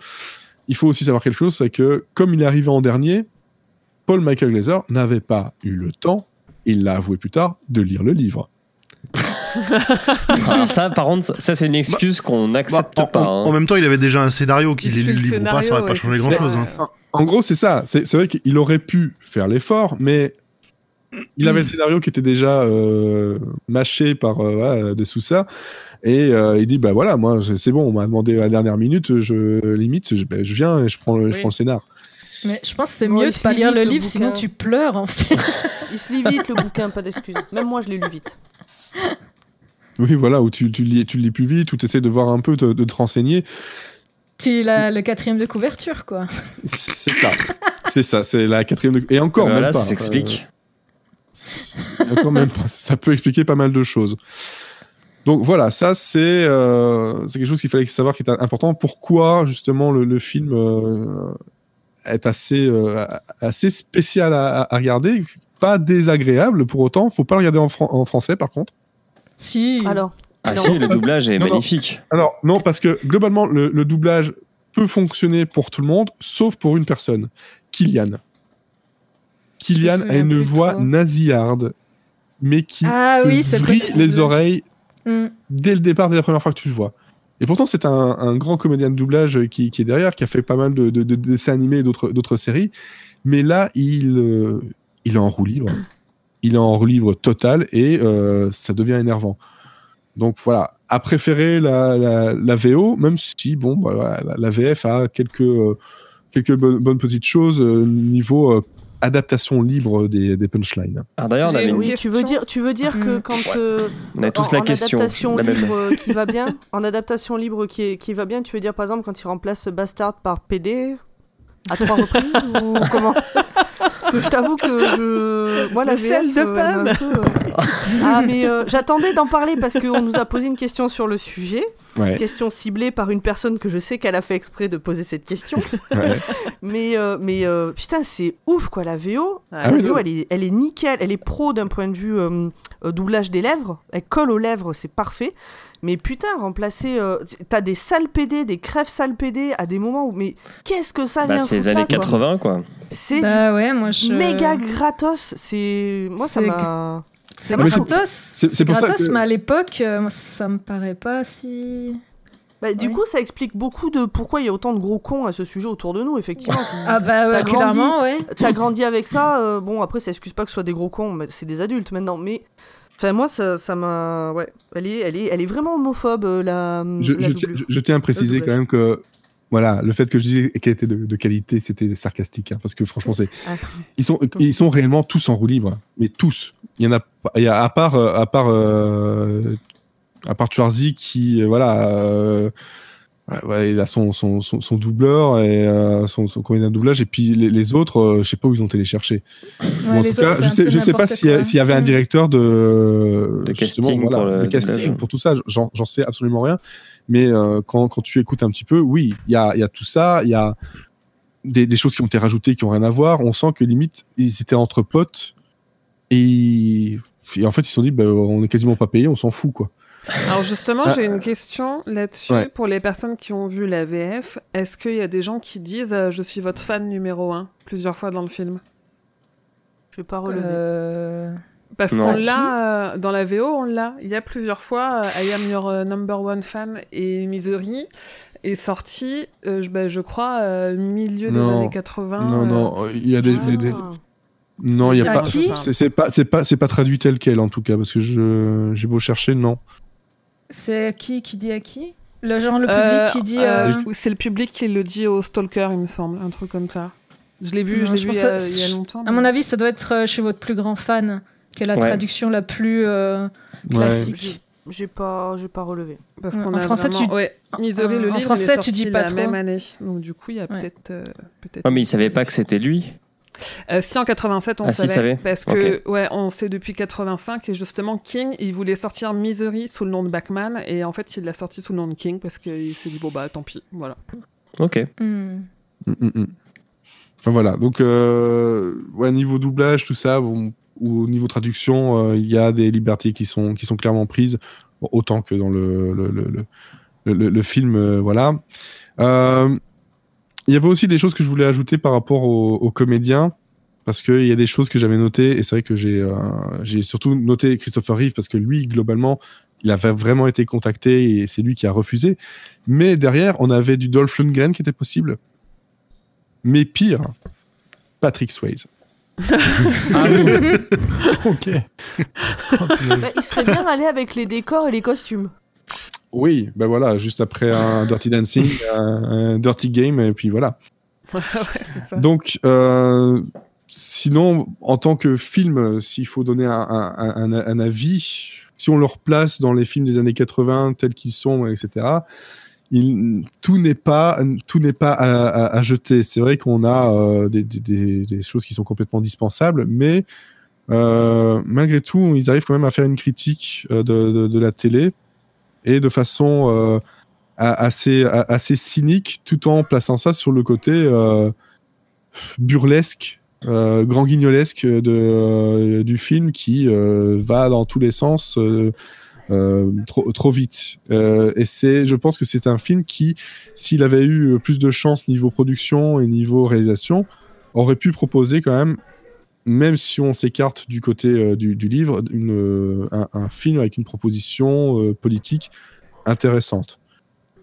il faut aussi savoir quelque chose, c'est que comme il est arrivé en dernier, Paul Michael Glazer n'avait pas eu le temps, il l'a avoué plus tard, de lire le livre. Alors ça, par contre, ça c'est une excuse qu'on Bah, n'accepte en, pas. en- hein. en même temps, il avait déjà un scénario qu'il lu le livre ou pas, ça aurait pas changé c'est grand ça. chose. Ouais. En gros, c'est ça. C'est vrai qu'il aurait pu faire l'effort, mais il avait le scénario qui était déjà euh, mâché par euh, des Sousa. Et euh, il dit Bah voilà, moi, c'est c'est bon, on m'a demandé à la dernière minute, je limite, je, ben, je viens et je prends le, je prends le scénar. Mais je pense que c'est Bon, mieux de pas lire le le livre, sinon tu pleures en fait. Il se lit vite le bouquin, pas d'excuses. Même moi, je l'ai lu vite. Oui, voilà, où tu, tu, le lis, tu le lis plus vite, où tu essaies de voir un peu, de, de te renseigner. tu l'as le quatrième de couverture quoi. C'est ça. c'est ça, c'est la quatrième. de- Et encore, Voilà, même pas. ça s'explique. Encore même pas. Ça peut expliquer pas mal de choses. Donc voilà, ça c'est euh, quelque chose qu'il fallait savoir qui est important. Pourquoi justement le, le film euh, est assez euh, assez spécial à, à regarder, pas désagréable pour autant. Faut pas le regarder en, fran- en français par contre. Si. Alors, Ah Non. si, le doublage est Non, non. magnifique. Alors non, parce que globalement le, le doublage peut fonctionner pour tout le monde, sauf pour une personne, Kylian. Kylian a une voix trop. nasillarde, mais qui Ah oui, les oreilles Hmm. dès le départ, dès la première fois que tu le vois. Et pourtant, c'est un, un grand comédien de doublage qui, qui est derrière, qui a fait pas mal de, de- de dessins animés et d'autres séries. Mais là, il, euh, il est en roue libre. Il est en roue libre total et euh, ça devient énervant. Donc voilà, à préférer la, la, la VO, même si bon, bah, la, la VF a quelques, euh, quelques bonnes, bonnes petites choses niveau adaptation libre des, des punchlines. Alors d'ailleurs, Oui, tu veux dire, tu veux dire que Mm. quand euh, on a tous en, la en question. adaptation la libre euh, qui va bien, en adaptation libre qui, est- qui va bien, tu veux dire par exemple quand il remplace Bastard par PD à trois reprises ou comment? Parce que je t'avoue que je moi la sel VF, de euh, pomme. peu, euh, Ah mais euh, j'attendais d'en parler parce qu'on nous a posé une question sur le sujet, Ouais, question ciblée par une personne que je sais qu'elle a fait exprès de poser cette question. ouais. Mais, euh, mais euh, putain, c'est ouf quoi, la VO. Ah la oui, VO, oui. elle est, elle est nickel, elle est pro d'un point de vue doublage des lèvres. Elle colle aux lèvres, c'est parfait. Mais putain, remplacer. euh, T'as des sales PD, des crèves sales PD à des moments où. Mais qu'est-ce que ça Bah, vient c'est les là, années quoi 80, quoi. C'est Bah ouais, moi du je. méga gratos. C'est. Moi, ça m'a. C'est Ah, mais gratos. c'est C'est pour ça gratos, que- mais à l'époque, euh, ça me paraît pas si. Bah, du Ouais. coup, ça explique beaucoup de pourquoi il y a autant de gros cons à ce sujet autour de nous, effectivement. Ah bah ouais, T'as grandi. clairement, ouais. T'as grandi avec ça, euh, bon après ça excuse pas que ce soit des gros cons, mais c'est des adultes maintenant, mais enfin moi ça ça m'a ouais, elle est elle est elle est vraiment homophobe euh, la, je, la je tiens, doublure. je- je tiens à préciser quand même que voilà, le fait que je disais qu'elle était de, de qualité, c'était sarcastique, hein, parce que franchement, c'est Ah. ils sont ils sont réellement tous en roue libre, mais tous. Il y en a, il y a à part euh, à part euh, à part Schwarzy qui voilà. euh, ouais, il a son, son, son, son doubleur et euh, son, son comédien de doublage et puis les, les autres euh, je sais pas où ils ont téléchargé Ouais, Ou en les tout autres, cas, je sais, je sais pas s'il y, y avait un Mm. directeur de, casting voilà, pour le de casting doublage. pour tout ça. J'en sais absolument rien. Mais euh, quand, quand tu écoutes un petit peu, oui, il y a, il y a tout ça. Il y a des, des choses qui ont été rajoutées qui ont rien à voir. On sent que limite, ils étaient entre potes. Et, et en fait, ils se sont dit, bah, on est quasiment pas payé, on s'en fout, quoi. Alors justement, Ah, j'ai une question là-dessus ouais. pour les personnes qui ont vu la VF. Est-ce qu'il y a des gens qui disent euh, je suis votre fan numéro un plusieurs fois dans le film? Je vais pas relever. Euh, Parce Non. qu'on l'a euh, dans la VO, on l'a. Il y a plusieurs fois. euh, I am your number one fan et Misery est sorti, euh, je, bah, je crois, euh, milieu des Non. années 80. non, euh, non, il y a des, Ah. des- non, il y a À pas. c'est pas, c'est pas, c'est pas traduit tel quel en tout cas, parce que je, j'ai beau chercher, non. C'est qui qui dit à qui Le genre le public euh, qui dit. euh, euh, C'est le public qui le dit au stalker, il me semble, un truc comme ça. Je l'ai vu, Non, je l'ai je vu il y a, que- il y a longtemps. À mon avis, ça doit être chez votre plus grand fan, qui est la Ouais. traduction la plus euh, Ouais. classique. J'ai pas j'ai pas relevé. Parce qu'on en a français, vraiment... tu- Ouais, Misery, le en livre, français, tu dis pas la trop. même année. Donc du coup, il y a Ouais. peut-être... euh, peut-être Ouais, mais il savait pas que c'était lui. Euh, si en 87 on Ah, si, savait, savait. parce que ouais on sait depuis 85 et justement King il voulait sortir Misery sous le nom de Backman et en fait il l'a sorti sous le nom de King parce qu'il s'est dit bon bah tant pis voilà. Ok. Hmm. Mm, mm, mm. Enfin, voilà, donc euh, ouais, niveau doublage, tout ça, bon, ou au niveau traduction, euh, il y a des libertés qui sont, qui sont clairement prises, autant que dans le, le, le, le, le- le film, euh, voilà. Il y avait aussi des choses que je voulais ajouter par rapport aux, aux comédiens, parce qu'il y a des choses que j'avais notées, et c'est vrai que j'ai euh, j'ai surtout noté Christopher Reeve, parce que lui, globalement, il avait vraiment été contacté, et c'est lui qui a refusé. Mais derrière, on avait du Dolph Lundgren qui était possible. Mais pire, Patrick Swayze. Ah oui. ok. Oh, Bah, il serait bien allé avec les décors et les costumes. Oui, ben voilà, juste après un Dirty Dancing, un, un Dirty Game, et puis voilà. ça. Donc, euh, sinon, en tant que film, s'il faut donner un, un- un- un avis, si on le replace dans les films des années 80 tels qu'ils sont, etc., il- tout n'est pas tout n'est pas à, à- à jeter. C'est vrai qu'on a euh, des, des- des- des choses qui sont complètement dispensables, mais euh, malgré tout, ils arrivent quand même à faire une critique de, de- de la télé et de façon euh, assez assez cynique, tout en plaçant ça sur le côté euh, burlesque, euh, grand guignolesque de, du film qui va dans tous les sens trop, trop vite. Et je pense que c'est un film qui, s'il avait eu plus de chance niveau production et niveau réalisation, aurait pu proposer quand même même si on s'écarte du côté euh, du, livre, euh, un, film avec une proposition euh, politique intéressante.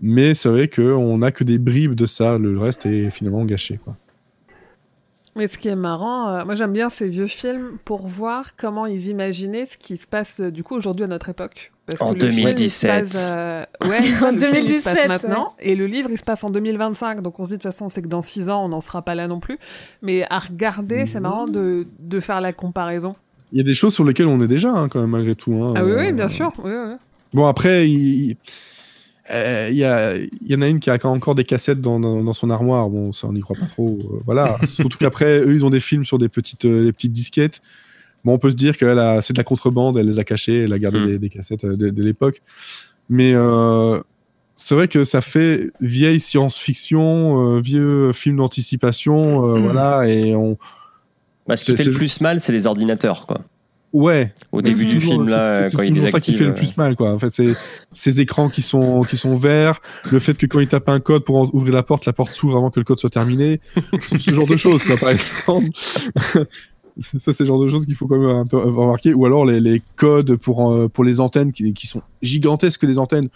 Mais c'est vrai qu'on n'a que des bribes de ça, le reste est finalement gâché. Mais ce qui est marrant, euh, moi j'aime bien ces vieux films pour voir comment ils imaginaient ce qui se passe euh, du coup aujourd'hui à notre époque. Parce En que le film, il se 2017. passe, euh, ouais, En le film, il se passe 2017, maintenant. Et le livre, il se passe en 2025. Donc on se dit de toute façon, on sait que dans 6 ans, on n'en sera pas là non plus. Mais à regarder, c'est marrant de, de faire la comparaison. Il y a des choses sur lesquelles on est déjà, hein, quand même, malgré tout. hein. Ah oui, oui, bien sûr. Oui, oui. Bon, après, il, euh, il y, il y en a une qui a encore des cassettes dans, dans, dans son armoire. Bon, ça, on n'y croit pas trop. euh, voilà. Surtout qu'après, eux, ils ont des films sur des petites, euh, des petites disquettes. Bon, on peut se dire que c'est de la contrebande, elle les a cachées, elle a gardé Mm. des, des cassettes euh, de, de l'époque. Mais euh, c'est vrai que ça fait vieille science-fiction, euh, vieux film d'anticipation, euh, voilà, et on, Bah, ce qui fait le plus mal, c'est les ordinateurs, quoi. Ouais, Au début c'est du toujours- film, c'est- là, c'est quand il toujours ça qui fait le plus mal, quoi. En fait, c'est ces écrans qui sont qui sont verts, le fait que quand il tape un code pour en- ouvrir la porte, la porte s'ouvre avant que le code soit terminé, ce genre de choses, quoi, par exemple. ça, c'est le genre de choses qu'il faut quand même un peu remarquer. Ou alors les, les codes pour euh, pour les antennes qui, qui sont gigantesques les antennes.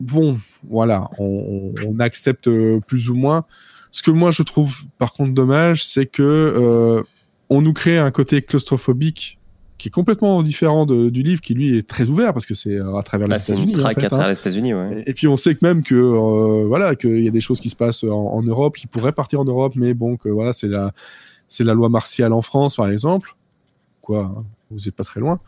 Bon, voilà, on, on accepte euh, plus ou moins. Ce que moi je trouve par contre dommage, c'est que euh, on nous crée un côté claustrophobique qui est complètement différent de- du livre, qui lui est très ouvert parce que c'est euh, à travers les Bah, c'est États-Unis. une en fait, hein. les États-Unis, ouais. Et, et puis on sait que même que euh, voilà qu'il y a des choses qui se passent en, en Europe, qui pourraient partir en Europe, mais bon que voilà c'est la c'est la loi martiale en France par exemple. Quoi, hein, vous n'êtes pas très loin.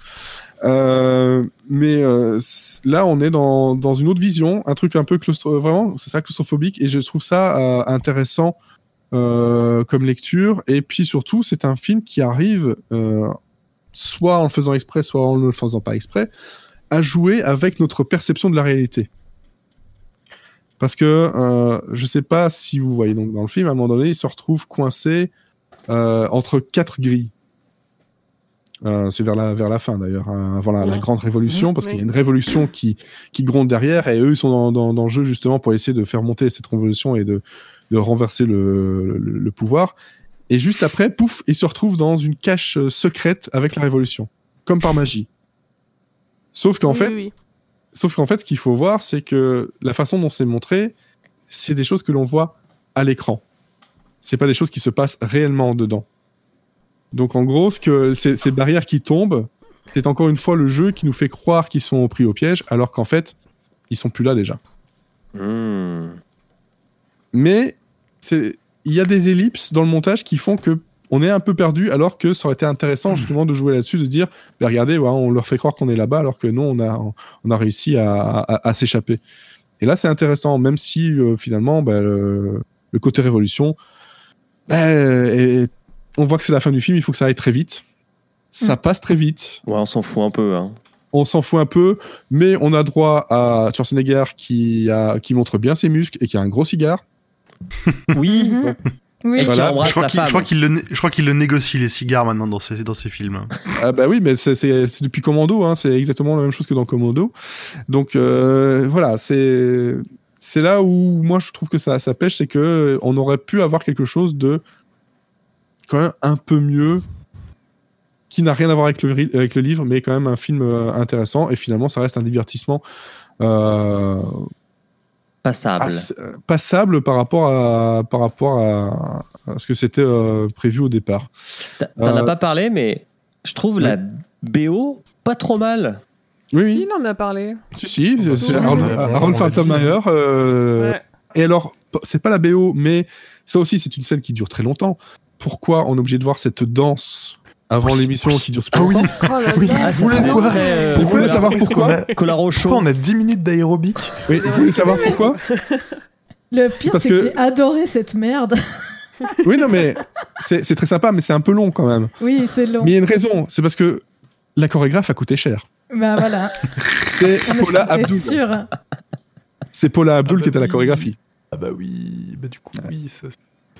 Euh, mais euh, là on est dans, dans une autre vision, un truc un peu claustro vraiment c'est ça claustrophobique et je trouve ça intéressant euh, comme lecture et puis surtout c'est un film qui arrive euh, soit en le faisant exprès soit en ne le faisant pas exprès à jouer avec notre perception de la réalité. Parce que euh, je sais pas si vous voyez donc dans le film, à un moment donné, il se retrouve coincé euh, entre quatre grilles. Euh, c'est vers la, vers la fin d'ailleurs, hein, avant la, grande révolution, parce qu'il y a une révolution qui, qui gronde derrière, et eux ils sont dans, dans, dans le jeu justement pour essayer de faire monter cette révolution et de, de renverser le, le, le pouvoir. Et juste après, pouf, ils se retrouvent dans une cache euh, secrète avec la révolution, comme par magie. Sauf qu'en Oui, fait, oui. Sauf qu'en fait, ce qu'il faut voir, c'est que la façon dont c'est montré, c'est des choses que l'on voit à l'écran. C'est pas des choses qui se passent réellement dedans. Donc en gros, ce que ces, ces barrières qui tombent, c'est encore une fois le jeu qui nous fait croire qu'ils sont pris au piège, alors qu'en fait, ils sont plus là déjà. Hmm. Mais c'est- il y a des ellipses dans le montage qui font que on est un peu perdu, alors que ça aurait été intéressant justement de jouer là-dessus, de dire, bah, regardez, ouais, on leur fait croire qu'on est là-bas, alors que nous, on a, on a réussi à, à- à s'échapper. Et là, c'est intéressant, même si euh, finalement, bah, le, le côté révolution, bah, et- on voit que c'est la fin du film, il faut que ça aille très vite. Ça passe très vite Ouais, on s'en fout un peu. Hein. on s'en fout un peu, mais on a droit à Schwarzenegger qui, a, qui montre bien ses muscles et qui a un gros cigare. Oui, Mhm. Oui. Qui. Je crois la qu'il je femme. crois qu'il le, né- je crois qu'il le négocie les cigares maintenant dans ses, dans ses films. Ah bah oui, mais c'est- c'est c'est depuis Commando, hein, c'est exactement la même chose que dans Commando. Donc euh, voilà, c'est c'est là où moi je trouve que ça, ça pêche, c'est que euh, on aurait pu avoir quelque chose de quand même un peu mieux, qui n'a rien à voir avec le, ri- avec le livre, mais quand même un film euh, intéressant. Et finalement, ça reste un divertissement. Euh, Passable. assez- euh, passable par rapport à par rapport à, à ce que c'était euh, prévu au départ. T'en as Euh, pas parlé, mais je trouve la BO pas trop mal. Oui, Si, il en a parlé. si, si, c'est oui, Aaron. Faltermeyer, euh, Ouais. Et alors, c'est pas la BO, mais ça aussi, c'est une scène qui dure très longtemps. Pourquoi on est obligé de voir cette danse avant l'émission qui dure super Ah oui, longtemps Oh Oui. Ah, ça voulez faisait quoi très. Vous voulez savoir pourquoi Colaro Pourquoi on a 10 minutes d'aérobic Oui, Vous voulez savoir pourquoi Le pire, parce c'est que, que- j'ai adoré cette merde. Oui, non, mais c'est c'est très sympa, mais c'est un peu long quand même. Oui, c'est long. Mais il y a une raison, c'est parce que la chorégraphe a coûté cher. Bah voilà. C'est mais Paula Abdul. sûr. C'est Paula Abdul Ah qui bah était à la chorégraphie. Ah bah oui, bah du coup, oui. ça-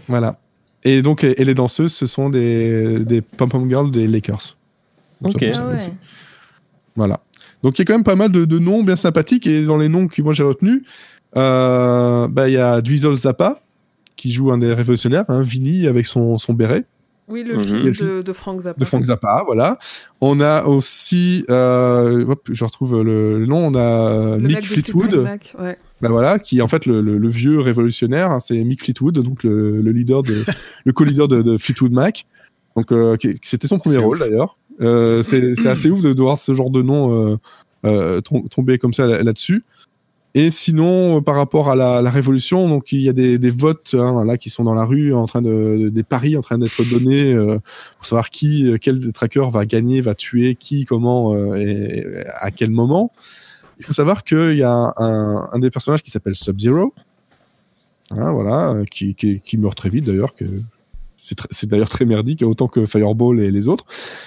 Voilà. Et donc, et et les danseuses, ce sont des, des pom-pom girls des Lakers. Ok. Ça, Ah ouais. Voilà. Donc il y a quand même pas mal de, de noms bien sympathiques et dans les noms que moi j'ai retenus, euh, bah, il y a Dweezil Zappa qui joue un des révolutionnaires, hein, Vinny avec son, son béret. Oui, le Mhm. fils de, de Frank Zappa. de Frank Zappa, voilà. On a aussi, euh, hop, je retrouve le, le nom, on a euh, Le Mick Fleetwood Fleetwood, Mac, ouais. Bah voilà, qui est en fait le, le- le vieux révolutionnaire, hein, c'est Mick Fleetwood, donc le, le leader de, le co-leader de, de Fleetwood Mac. Donc euh, c'était son premier rôle d'ailleurs. Euh, c'est assez ouf de, de voir ce genre de nom euh, euh, tom- tomber comme ça là- là-dessus. Et sinon, par rapport à la, la révolution, donc il y a des, des votes hein, là qui sont dans la rue, en train de des paris en train d'être donnés euh, pour savoir qui, quel tracker va gagner, va tuer qui, comment euh, et à quel moment. Il faut savoir qu'il y a un, un des personnages qui s'appelle Sub-Zero, hein, voilà, euh, qui, qui, qui meurt très vite d'ailleurs, que c'est tr- c'est d'ailleurs très merdique, autant que Fireball et les autres.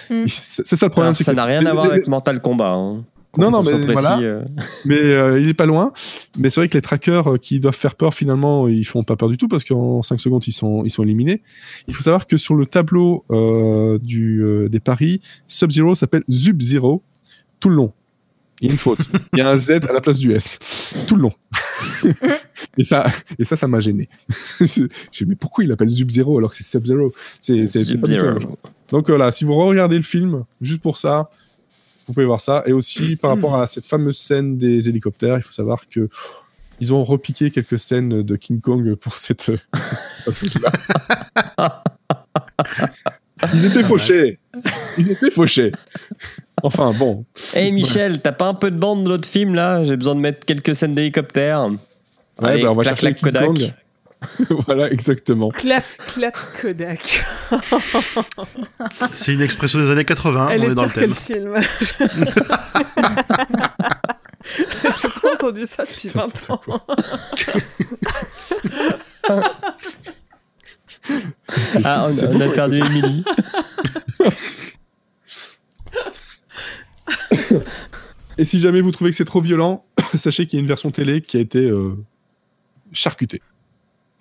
Mm. Et C'est c'est ça le problème. Alors, ça n'a rien à voir avec Mortal Kombat. hein. Non, non, mais précis, voilà. euh. mais euh, il est pas loin. Mais c'est vrai que les trackers euh, qui doivent faire peur, finalement, ils font pas peur du tout parce qu'en 5 secondes, ils sont, ils sont éliminés. Il faut savoir que sur le tableau euh, du, euh, des paris, Sub-Zero s'appelle Zub-Zero tout le long. Il y a une faute. Il y a un Z à la place du S. Tout le long. et ça, et ça, ça m'a gêné. Je dis, mais pourquoi il appelle Zub-Zero alors que c'est Sub-Zero C'est c'est- pas du tout. Donc voilà, si vous regardez le film, juste pour ça, vous pouvez voir ça. Et aussi par rapport à cette fameuse scène des hélicoptères, il faut savoir que ils ont repiqué quelques scènes de King Kong pour cette. Ils étaient fauchés. Ils étaient fauchés. Enfin bon. Hey Michel, t'as pas un peu de bande de l'autre film là? J'ai besoin de mettre quelques scènes d'hélicoptère. Ouais, Allez, bah, on va clac, chercher clac, Kodak. Kong. voilà, exactement. Clac, clac, Kodak. C'est une expression des années 80, Elle on est est dans le pire que le thème. film. J'ai pas entendu ça depuis 20 ans. Ah, on, on a perdu Émilie. Et si jamais vous trouvez que c'est trop violent, sachez qu'il y a une version télé qui a été euh, charcutée.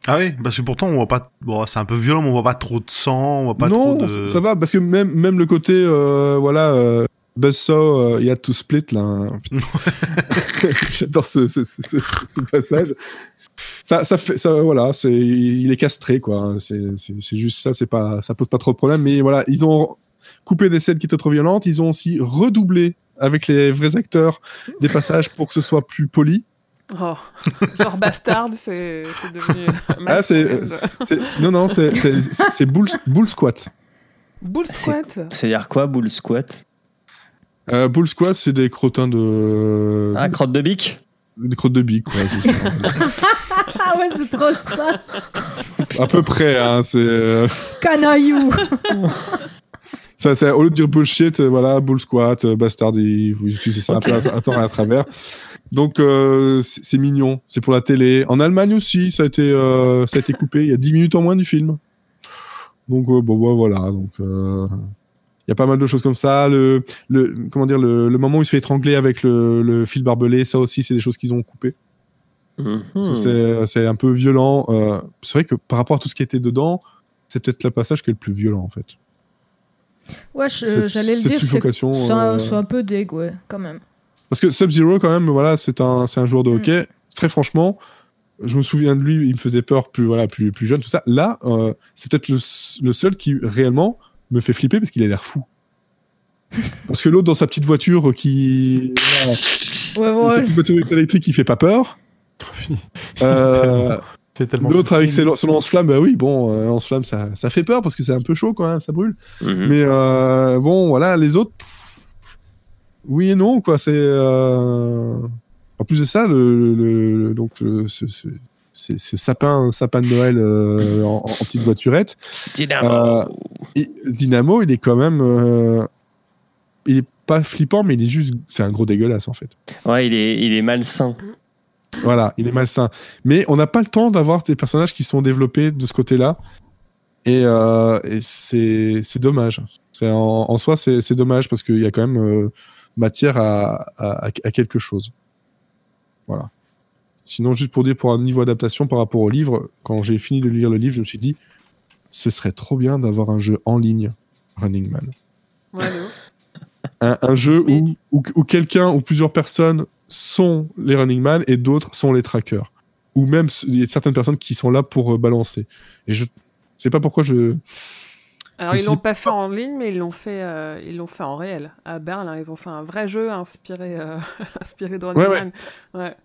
Ah oui, parce que pourtant on voit pas. Bon, c'est un peu violent, mais on voit pas trop de sang, on voit pas non, trop de. ça va, parce que même, même le côté, euh, voilà, euh, Buzzsaw, euh, il y a to split, là. hein. J'adore ce, ce, ce- ce- ce passage. Ça, ça fait, ça, voilà, c'est, il est castré, quoi. hein. C'est, c'est, c'est juste ça, c'est pas, ça pose pas trop de problème. Mais voilà, ils ont coupé des scènes qui étaient trop violentes. Ils ont aussi redoublé avec les vrais acteurs des passages pour que ce soit plus poli. Oh. Genre Bastard, c'est devenu. Ah, c'est, non, non, c'est, bull, bull squat. Bull Squat. C'est-à-dire quoi, Bull Squat Euh, bull squat, c'est des crottins de, Ah, crotte de bique des crottes de bique, ça. Ah ouais, c'est trop ça. à peu près, hein, c'est, euh, Canaillou. ça, au lieu de dire bullshit, euh, voilà, bull squat, euh, bastard, il- vous utilisez ça un peu à, à tort et à travers. Donc, euh, c'est, mignon, c'est pour la télé. En Allemagne aussi, ça a été, euh, ça a été coupé, il y a 10 minutes en moins du film. Donc, euh, bon, bah, voilà, donc, il y a pas mal de choses comme ça. Le, le, comment dire, le, le moment où il se fait étrangler avec le, le fil barbelé, ça aussi, c'est des choses qu'ils ont coupées. Mhm. Que c'est- un peu violent. c'est vrai que par rapport à tout ce qui était dedans, c'est peut-être le passage qui est le plus violent en fait. Ouais, j'allais le dire, c'est un, euh, c'est un peu deg, ouais, quand même. Parce que Sub-Zero, quand même, voilà, c'est un, c'est un joueur de Mm. hockey. Très franchement, je me souviens de lui, il me faisait peur plus, voilà, plus, plus jeune, tout ça. Là, euh, c'est peut-être le, seul qui réellement me fait flipper parce qu'il a l'air fou. Parce que l'autre, dans sa petite voiture qui. voilà, Ouais, Sa ouais. petite voiture électrique qui fait pas peur. Euh, L'autre avec ses, son lance-flamme, bah oui, bon, euh, lance-flamme, ça, ça fait peur parce que c'est un peu chaud quand même, ça brûle. Mhm. Mais euh, bon, voilà, les autres, pff, oui et non, quoi. C'est euh, en plus de ça, le, le- le- donc le- ce, ce- ce- ce sapin, sapin de Noël euh, en, en petite voiturette, Dynamo. et Dynamo, il est quand même, euh, il est pas flippant, mais il est juste, c'est un gros dégueulasse en fait. Ouais, il est, il est malsain. Voilà, il est malsain. Mais on n'a pas le temps d'avoir des personnages qui sont développés de ce côté-là. Et, euh, et c'est c'est dommage. C'est en, en soi, c'est c'est dommage parce qu'il y a quand même euh, matière à, à, à quelque chose. Voilà. Sinon, juste pour dire, pour un niveau adaptation par rapport au livre, quand j'ai fini de lire le livre, je me suis dit, ce serait trop bien d'avoir un jeu en ligne, Running Man Ouais, un, un jeu Mais- où, où, où quelqu'un ou plusieurs personnes sont les running man et d'autres sont les trackers. Ou même il y a certaines personnes qui sont là pour euh, balancer. Et je sais pas pourquoi je Alors Je ils l'ont pas fait en ligne, mais ils l'ont fait, euh, ils l'ont fait en réel à Berlin. Ils ont fait un vrai jeu inspiré, euh, inspiré de Running Ouais. Man. Ouais.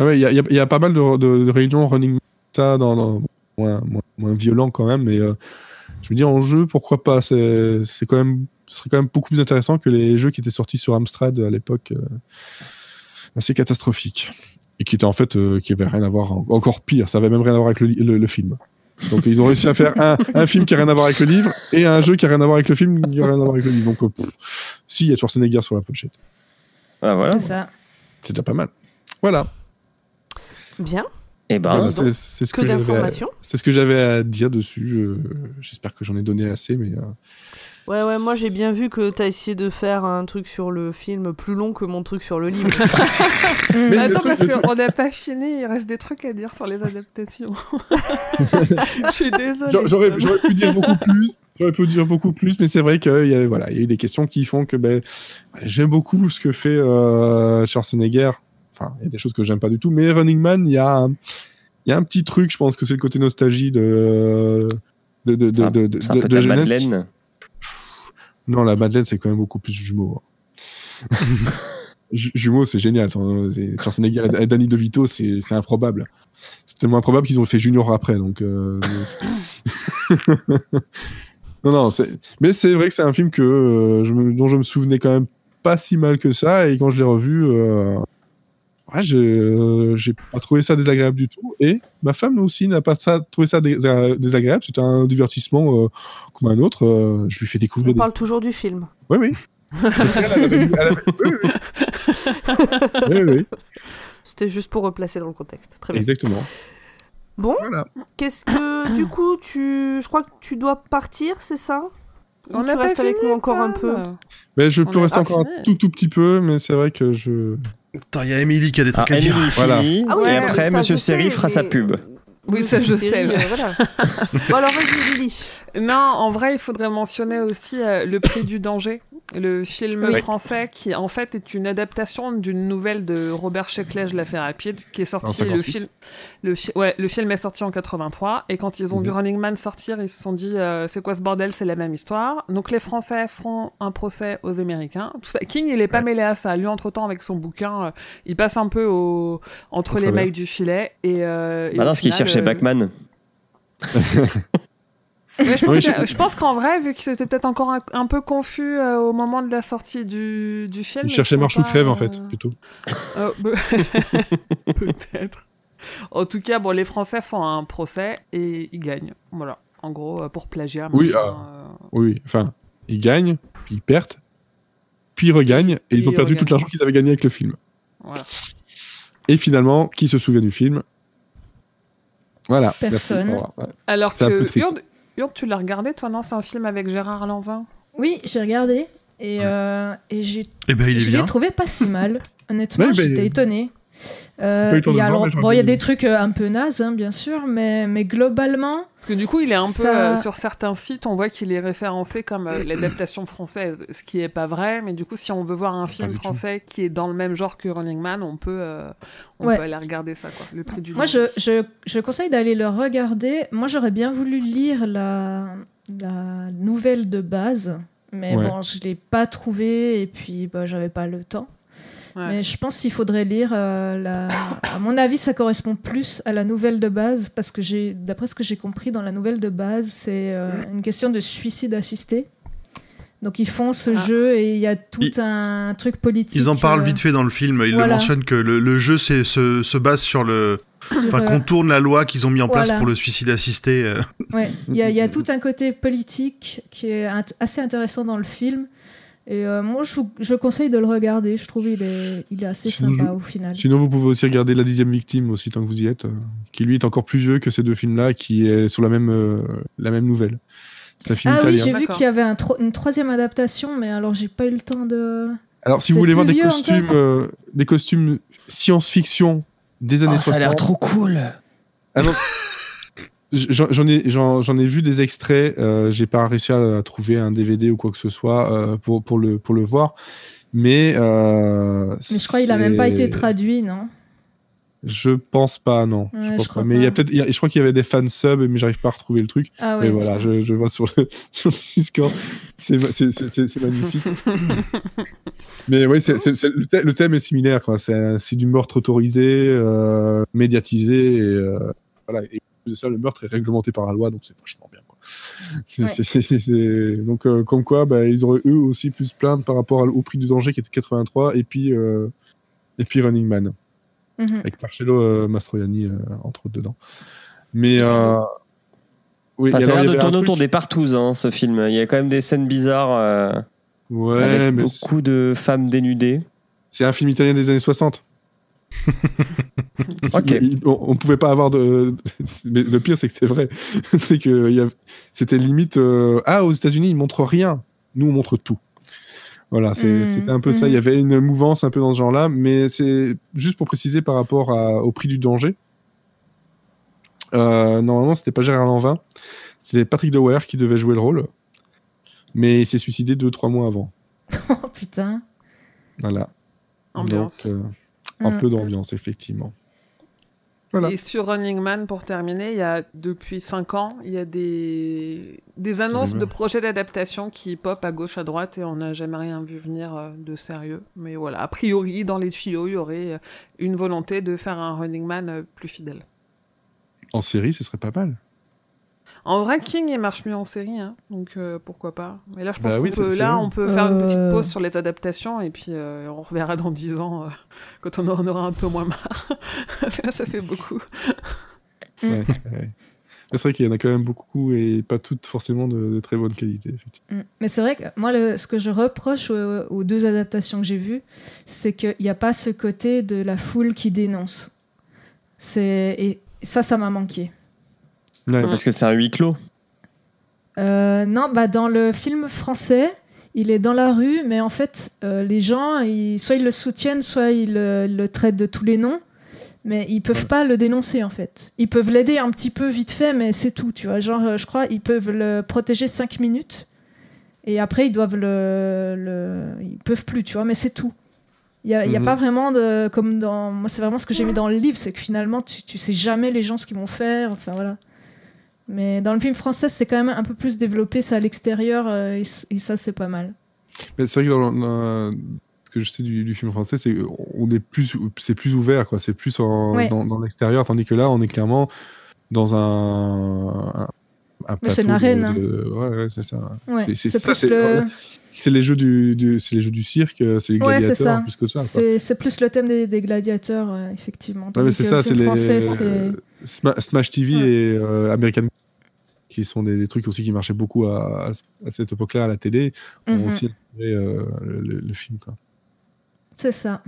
Ah ouais, il y y a- il y a pas mal de, de- de réunions running ça dans, dans- moins, moins, moins violent quand même, mais je me dis en jeu, pourquoi pas? C'est c'est quand même, ce serait quand même beaucoup plus intéressant que les jeux qui étaient sortis sur Amstrad à l'époque, assez catastrophiques et qui étaient en fait, euh, qui avaient rien à voir, en- encore pire. Ça avait même rien à voir avec le, le- le film. Donc ils ont réussi à faire un, un film qui a rien à voir avec le livre et un jeu qui a rien à voir avec le film qui a rien à voir avec le livre. Donc euh, pff, si, il y a Schwarzenegger sur la pochette. Ah, voilà. C'est ça. C'est déjà pas mal. Voilà. Bien. Et ben, Voilà, donc, c'est c'est ce Que que j'avais à-. C'est ce que j'avais à dire dessus. je- J'espère que j'en ai donné assez, mais euh, Ouais, ouais, moi j'ai bien vu que t'as essayé de faire un truc sur le film plus long que mon truc sur le livre. Mais le Attends, truc- parce qu'on n'a pas fini, il reste des trucs à dire sur les adaptations. Je suis désolée. j'a- j'aurais j'aurais pu dire beaucoup plus. J'aurais pu dire beaucoup plus, mais c'est vrai qu'il y a voilà, il y a eu des questions qui font que ben j'aime beaucoup ce que fait euh, Schwarzenegger. Enfin, il y a des choses que j'aime pas du tout, mais Running Man, il y a un, il y a un petit truc. Je pense que c'est le côté nostalgie de de de de, de, de- jeunesse. Madeleine. Non, la Madeleine, c'est quand même beaucoup plus jumeau. hein. Ju- jumeau, c'est génial. Schwarzenegger et Danny DeVito, c'est c'est improbable. C'est tellement improbable qu'ils ont fait Junior après. Donc, euh, non, non. Mais c'est vrai que c'est un film que euh, je me- dont je me souvenais quand même pas si mal que ça. Et quand je l'ai revu, euh, j'ai euh, pas trouvé ça désagréable du tout. Et ma femme aussi n'a pas ça, trouvé ça dés- désagréable. C'était un divertissement euh, comme un autre. Euh, je lui fais découvrir On des parle toujours du film. oui, oui. Parce qu'elle, elle avait vu- elle avait- Oui, oui. oui, oui, C'était juste pour replacer dans le contexte. Très bien. exactement. Bon, Voilà. qu'est-ce que du coup tu, je crois que tu dois partir, c'est ça? Ou On tu restes avec nous encore un peu? Mais je On peux est rester encore fini. un tout, tout petit peu, mais c'est vrai que je. Attends, il y a Emily qui a des Ah, trucs à dire. Emily Voilà. Ah oui, et après, ça, Monsieur Seri fera sa pub. Oui, ça, je sais, euh, voilà. bon alors vas-y Lily. Non, en vrai, il faudrait mentionner aussi euh, Le Prix du danger, le film Oui. français qui en fait est une adaptation d'une nouvelle de Robert Sheckley, je la fais rapide, qui est sorti. Le 58. film, le, fi- ouais, le film est sorti en 83 et quand ils ont vu Mhm. Running Man sortir, ils se sont dit euh, c'est quoi ce bordel, c'est la même histoire. Donc les Français feront un procès aux Américains. Tout ça. King, il est pas Ouais. mêlé à ça. Lui, entre temps, avec son bouquin, euh, il passe un peu au, entre les mailles du filet et. euh, et Bah non, ce qu'il cherchait euh, Bachman. Ouais, je, pense Oui, que- je- je pense qu'en vrai, vu qu'ils étaient peut-être encore un, un peu confus euh, au moment de la sortie du, du film. Je ils cherchais sont Marche ou crève, en euh, fait, plutôt. euh, bah- peut-être. En tout cas, bon, les Français font un procès et ils gagnent. Voilà. En gros, euh, pour plagiat. Oui, machin, ah. euh, Oui. Enfin, ils gagnent, puis ils perdent, puis ils regagnent, et ils ont perdu tout l'argent qu'ils avaient gagné avec le film. voilà. Et finalement, qui se souvient du film? Voilà. Personne. Alors C'est un peu que. Urde, tu l'as regardé, toi, non? C'est un film avec Gérard Lanvin Oui, j'ai regardé et, euh, et j'ai Eh ben, je l'ai trouvé pas si mal. Honnêtement, Ouais, ben, j'étais étonnée. Euh, il bon, il y a bien des trucs euh, un peu nazes, hein, bien sûr, mais, mais globalement, Parce que du coup, il est un peu euh, sur certains sites, on voit qu'il est référencé comme euh, l'adaptation française, ce qui est pas vrai. Mais du coup, si on veut voir un film tout. français qui est dans le même genre que Running Man, on peut, euh, on Ouais. peut aller regarder ça, quoi. Le prix du. moi, je, je, je conseille d'aller le regarder. Moi, j'aurais bien voulu lire la, la nouvelle de base, mais Ouais. bon, je l'ai pas trouvée et puis bah, j'avais pas le temps. Ouais. Mais je pense qu'il faudrait lire euh, la. À mon avis, ça correspond plus à la nouvelle de base parce que j'ai, d'après ce que j'ai compris dans la nouvelle de base, c'est euh, une question de suicide assisté. Donc ils font ce Ah. jeu et il y a tout Ils- un truc politique. Ils en parlent euh, vite fait dans le film. Ils voilà. le mentionnent que le, le jeu c'est- se, se base sur le. Enfin, euh, contourne la loi qu'ils ont mis en place pour le suicide assisté. euh. Ouais, il y, a- il y a tout un côté politique qui est int- assez intéressant dans le film. Et euh, moi, je, conseille de le regarder. Je trouve il est, il est assez Sinon, sympa je- au final. Sinon, vous pouvez aussi regarder La dixième victime aussi, tant que vous y êtes, euh, qui lui est encore plus vieux que ces deux films-là, qui est sur la même, euh, la même nouvelle. C'est un film Ah oui, italien. j'ai vu qu'il y avait un tro- une troisième adaptation, mais alors j'ai pas eu le temps de. Alors, si vous voulez voir des costumes, euh, des costumes science-fiction des années Oh, ça a 60. l'air trop cool. Ah non, J'en ai, j'en j'en ai vu des extraits. euh, J'ai pas réussi à trouver un DVD ou quoi que ce soit euh, pour, pour, le, pour le voir. Mais, euh, Mais je crois qu'il a même pas été traduit, non? Je pense pas, non. Ouais, je crois pas. Mais il y a peut-être, il y a- je crois qu'il y avait des fans subs, mais j'arrive pas à retrouver le truc. Ah Mais ouais. voilà, putain. je, je vois sur le, sur le Discord. C'est, c'est, c'est, c'est- c'est magnifique. mais oui, c'est, c'est- c'est- le, thème, le thème est similaire. Quoi. C'est, c'est du meurtre autorisé, euh, médiatisé. Et, euh, voilà. et de ça, le meurtre est réglementé par la loi, donc c'est vachement bien. Quoi. C'est, Ouais. c'est- c'est- c'est- c'est- Donc, euh, comme quoi, bah, ils auraient eux aussi pu se plaindre par rapport à- au prix du danger qui était 83 et puis, euh, et puis Running Man Mhm. avec Marcello euh, Mastroianni euh, entre autres dedans. Mais euh, oui, Enfin, ça a alors, il y l'air de tourner autour des partouzes, hein, ce film. Il y a quand même des scènes bizarres euh, Ouais, avec mais beaucoup de femmes dénudées. c'est un film italien des années 60. Ok. Il- il- on, on pouvait pas avoir de. Mais le pire, c'est que c'est vrai. c'est que il y a- c'était limite. euh, Ah, aux États-Unis, ils montrent rien. Nous, on montre tout. Voilà, c'est- Mhm, c'était un peu ça. Il y avait une mouvance un peu dans ce genre-là, mais c'est juste pour préciser par rapport à- au prix du danger. Euh, normalement, c'était pas Gérard Lanvin, c'était Patrick Dewar qui devait jouer le rôle, mais il s'est suicidé deux trois mois avant. Oh putain. Voilà. Ambiance. Donc, euh, un Mm. peu d'ambiance, effectivement. Voilà. Et sur Running Man, pour terminer, il y a depuis 5 ans, il y a des, des annonces de projets d'adaptation qui pop à gauche, à droite, et on n'a jamais rien vu venir euh, de sérieux. Mais voilà, a priori, dans les tuyaux, il y aurait euh, une volonté de faire un Running Man euh, plus fidèle. En série, ce serait pas mal. En vrai, King, il marche mieux en série, hein, donc euh, pourquoi pas. Mais là, je pense Bah qu'on oui, peut, là, on peut faire une petite Euh. pause sur les adaptations, et puis euh, on reverra dans 10 ans, euh, quand on en aura un peu moins marre. Ça fait beaucoup. Ouais, ouais. C'est vrai qu'il y en a quand même beaucoup et pas toutes forcément de, de très bonne qualité. Mm. Mais c'est vrai que moi, le- ce que je reproche aux, aux deux adaptations que j'ai vues, c'est qu'il n'y a pas ce côté de la foule qui dénonce. Et ça, ça m'a manqué. Ouais. Parce que c'est un huis clos. Euh, non, bah dans le film français, il est dans la rue, mais en fait, euh, les gens, ils, soit ils le soutiennent, soit ils le, le traitent de tous les noms, mais ils peuvent pas le dénoncer en fait. Ils peuvent l'aider un petit peu vite fait, mais c'est tout, tu vois. Genre, euh, je crois, ils peuvent le protéger 5 minutes, et après, ils doivent le, le... ils peuvent plus, tu vois, mais c'est tout. Il n'y a, y a Mhm. pas vraiment de. Comme dans. Moi, c'est vraiment ce que j'ai mis dans le livre, c'est que finalement, tu, tu sais jamais les gens ce qu'ils vont faire. Enfin, voilà. Mais dans le film français, c'est quand même un peu plus développé, ça à l'extérieur, euh, et, ça, c'est pas mal. Mais c'est vrai que dans, dans- ce que je sais du, du film français, c'est on est plus, c'est plus ouvert, quoi. C'est plus en- Ouais. dans, dans l'extérieur, tandis que là, on est clairement dans un. un, c'est une de- arène, hein. de- Ouais, ouais, c'est ça. Ouais, C'est- ça, le. C'est les jeux du, du- c'est les jeux du cirque, c'est les Ouais, gladiateurs ça. plus que ça. C'est plus le thème des, des gladiateurs, euh, effectivement. Ouais, c'est ça, le c'est les français, c'est. Sma- Smash TV Ouais. et euh, American qui sont des, des trucs aussi qui marchaient beaucoup à, à- à cette époque-là à la télé, ont Mhm, aussi inspiré euh, le, le- le film. Quoi. C'est ça.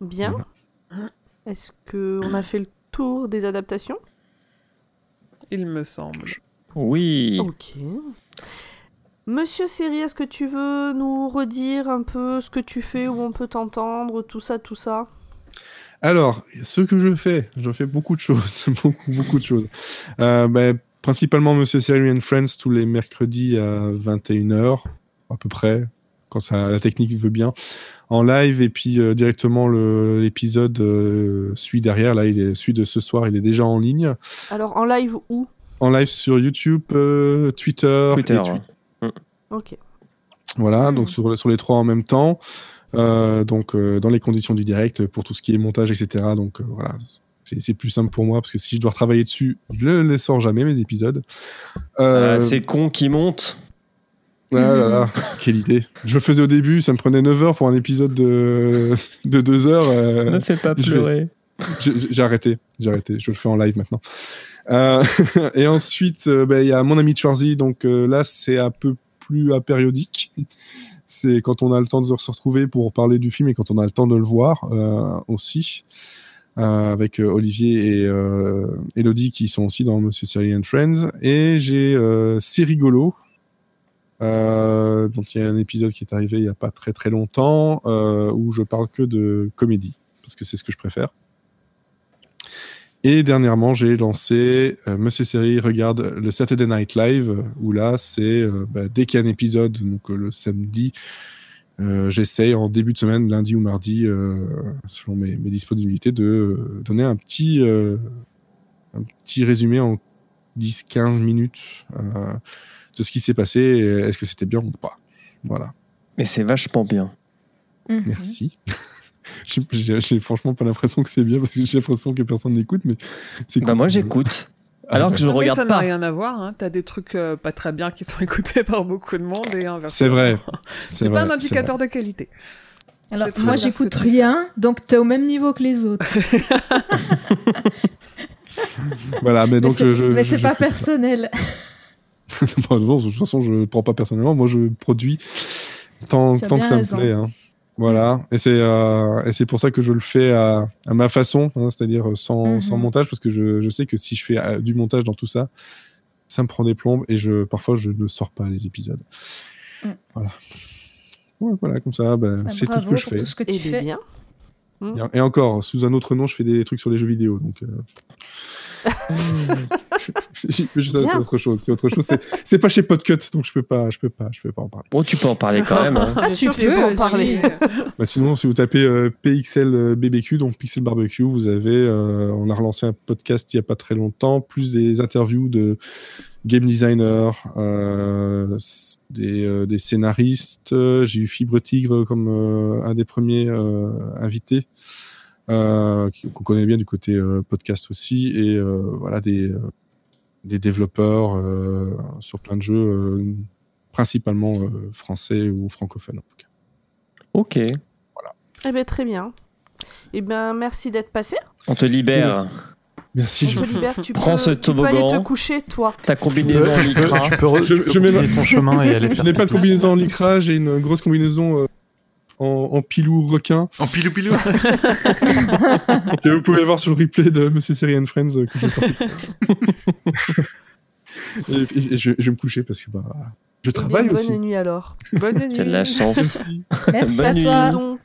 Bien. Est-ce qu'on a fait le tour des adaptations? Il me semble. Oui. Ok. Monsieur Seri, est-ce que tu veux nous redire un peu ce que tu fais, où on peut t'entendre, tout ça, tout ça? Alors, ce que je fais, je fais beaucoup de choses, beaucoup, beaucoup de choses. Euh, ben, principalement Monsieur Seri and Friends tous les mercredis à 21h, à peu près, quand ça, la technique veut bien, en live, et puis euh, directement l'épisode euh, suit derrière, là, il est, celui de ce soir, il est déjà en ligne. Alors, en live où? En live sur YouTube, euh, Twitter, Twitter. et ouais. Ok. Voilà, Hmm. donc sur, sur les trois en même temps. Euh, donc euh, dans les conditions du direct pour tout ce qui est montage, etc. Donc euh, voilà, c'est c'est plus simple pour moi parce que si je dois retravailler dessus, je ne les sors jamais mes épisodes. Euh, Ah, c'est con qui monte. ah là là, quelle idée. Je le faisais au début, ça me prenait 9 heures pour un épisode de, de 2 heures. euh, Ne fais pas pleurer. j'ai j'ai arrêté, j'ai arrêté, je le fais en live maintenant. Euh, et ensuite, euh, ben, il y a mon ami Schwarzy, donc euh, là c'est un peu plus apériodique. C'est quand on a le temps de se retrouver pour parler du film et quand on a le temps de le voir euh, aussi. Euh, avec euh, Olivier et Elodie qui sont aussi dans Monsieur Siri and Friends. Et j'ai C'est rigolo, dont il y a un épisode qui est arrivé il n'y a pas très très longtemps, où je parle que de comédie, parce que c'est ce que je préfère. Et dernièrement, j'ai lancé euh, Monsieur Série regarde le Saturday Night Live, où là, c'est euh, bah, dès qu'il y a un épisode, donc euh, le samedi, euh, j'essaye en début de semaine, lundi ou mardi, euh, selon mes, mes disponibilités, de euh, donner un petit, euh, un petit résumé en 10-15 minutes euh, de ce qui s'est passé. et Est-ce que c'était bien ou pas Voilà. Mais c'est vachement bien. Mhm. Merci. J'ai franchement pas l'impression que c'est bien parce que j'ai l'impression que personne n'écoute, mais c'est Bah moi j'écoute. Alors que je Mais ça regarde n'a pas. rien à voir. Hein. T'as des trucs euh, pas très bien qui sont écoutés par beaucoup de monde et inversement. C'est vrai. C'est pas un indicateur de qualité. Alors, moi, j'écoute rien, donc t'es au même niveau que les autres. Voilà, mais donc c'est je- mais c'est pas ça. personnel. Bon, de toute façon, je ne prends pas personnellement. Moi, je produis tant, tant que ça raison. me plaît. hein. Voilà. Et c'est euh, et c'est pour ça que je le fais à, à ma façon, hein, c'est-à-dire sans, Mhm. sans montage, parce que je, je sais que si je fais euh, du montage dans tout ça, ça me prend des plombes et je parfois je ne sors pas les épisodes. Mm. Voilà. Ouais, voilà, comme ça, bah, Bah, c'est tout ce que je pour fais. tout ce que Et tu fais. bien. Bien. Et encore, sous un autre nom, je fais des trucs sur les jeux vidéo. Donc, euh... je- je- ça, c'est autre chose. C'est autre chose. C'est, c'est pas chez Podcut, donc je peux pas, je peux pas, je peux pas en parler. Bon, tu peux en parler quand même. hein. Ah, tu sûr que tu peux peux en parler. Bah, sinon, si vous tapez euh, PXL euh, BBQ, donc Pixel Barbecue, vous avez, euh, on a relancé un podcast il y a pas très longtemps, plus des interviews de game designers, euh, des, euh, des scénaristes. J'ai eu Fibre Tigre comme euh, un des premiers euh, invités. Euh, qu'on connaît bien du côté euh, podcast aussi et euh, voilà des, des développeurs euh, sur plein de jeux euh, principalement euh, français ou francophones en tout cas. Ok. Eh bien, très bien. Eh bien, merci d'être passé. On te libère. Merci. On je- te libère. Tu Prends peux, ce tu peux aller toboggan. te coucher, toi. Ta combinaison en tu peux, lycra. tu peux, Je- tu peux je mets ton chemin et aller Je n'ai pas de combinaison en lycra, j'ai une grosse combinaison euh, en, en pilou requin En pilou pilou. que vous pouvez voir sur le replay de Monsieur Série and Friends euh, que porté. et, et- et je, je vais me coucher parce que bah, je travaille bien, aussi. Bonne nuit alors. Bonne nuit. Tu as de la chance. Merci Bonne à nuit. toi.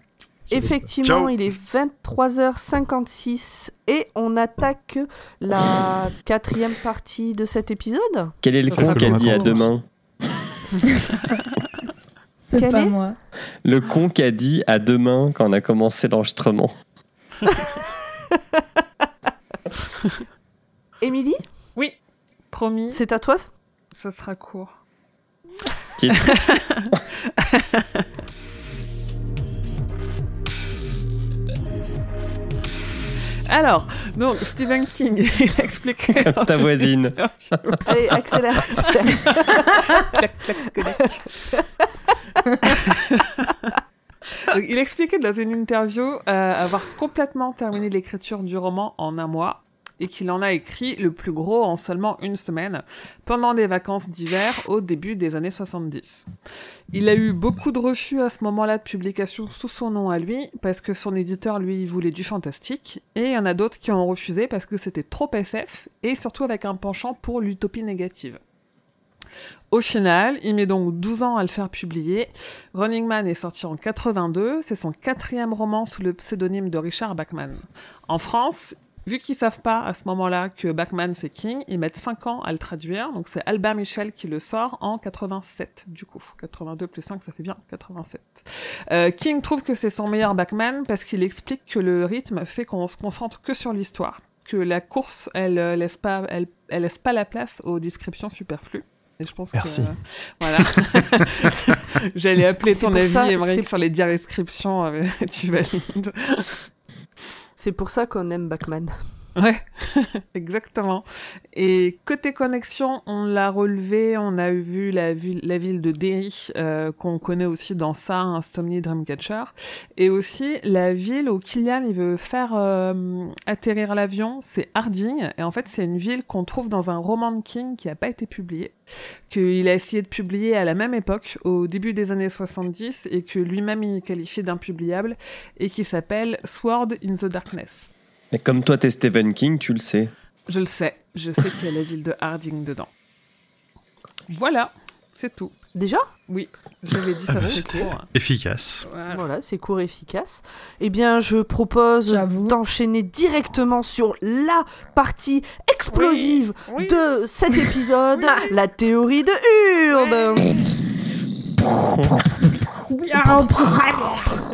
Effectivement, Ciao. il est 23h56 et on attaque la quatrième partie de cet épisode. Quel est le con qui a dit à demain? C'est Quel pas est moi. Le con qui a dit à demain quand on a commencé l'enregistrement. Émilie, Oui, promis, c'est à toi ça sera court. Titre. Alors, donc Stephen King, il a expliqué dans Ta voisine. Allez, accélère. Clac, clac, clac. Donc, il expliquait dans une interview euh, avoir complètement terminé l'écriture du roman en un mois et qu'il en a écrit le plus gros en seulement une semaine pendant les vacances d'hiver au début des années 70. Il a eu beaucoup de refus à ce moment-là de publication sous son nom à lui parce que son éditeur lui voulait du fantastique et il y en a d'autres qui ont refusé parce que c'était trop SF et surtout avec un penchant pour l'utopie négative. Au final, il met donc 12 ans à le faire publier. Running Man est sorti en 82, c'est son quatrième roman sous le pseudonyme de Richard Bachman. En France, vu qu'ils savent pas à ce moment-là que Bachman c'est King, ils mettent 5 ans à le traduire, donc c'est Albin Michel qui le sort en 87 du coup. 82 plus 5 ça fait bien 87. Euh, King trouve que c'est son meilleur Bachman parce qu'il explique que le rythme fait qu'on se concentre que sur l'histoire, que la course elle euh, laisse pas elle, elle laisse pas la place aux descriptions superflues. Et je pense Merci. que euh, voilà. J'allais appeler ton avis, ça- Émeric, sur les descriptions. euh, tu valides. C'est pour ça qu'on aime Bachman. Ouais, exactement. Et côté connexion, on l'a relevé, on a vu la ville, la ville de Derry, euh, qu'on connaît aussi dans ça, un Stomney Dreamcatcher, et aussi la ville où Killian il veut faire euh, atterrir l'avion, c'est Harding, et en fait c'est une ville qu'on trouve dans un roman de King qui n'a pas été publié, qu'il a essayé de publier à la même époque, au début des années 70, et que lui-même il qualifie d'impubliable, et qui s'appelle Sword in the Darkness. Et comme toi, t'es Stephen King, tu le sais. Je le sais, je sais qu'il y a la ville de Harding dedans. Voilà, c'est tout. Déjà? Oui, je l'ai dit, ça Ah bah, c'était- court. Efficace. Voilà. Voilà, c'est court et efficace. Eh bien, je propose d'enchaîner directement sur la partie explosive Oui. de cet épisode, la théorie de Hurd.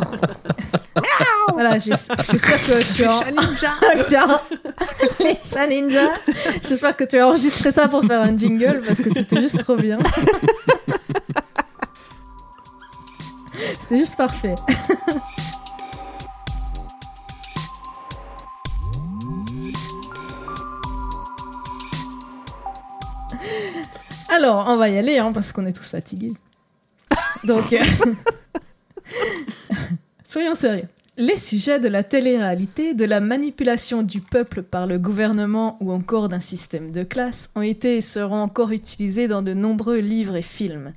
Voilà, j'es- j'espère que tu as... tu as- Les chats ninja. J'espère que tu as enregistré ça pour faire un jingle parce que c'était juste trop bien. C'était juste parfait. Alors, on va y aller hein, parce qu'on est tous fatigués. Donc, euh, soyons sérieux. Les sujets de la télé-réalité, de la manipulation du peuple par le gouvernement ou encore d'un système de classe ont été et seront encore utilisés dans de nombreux livres et films.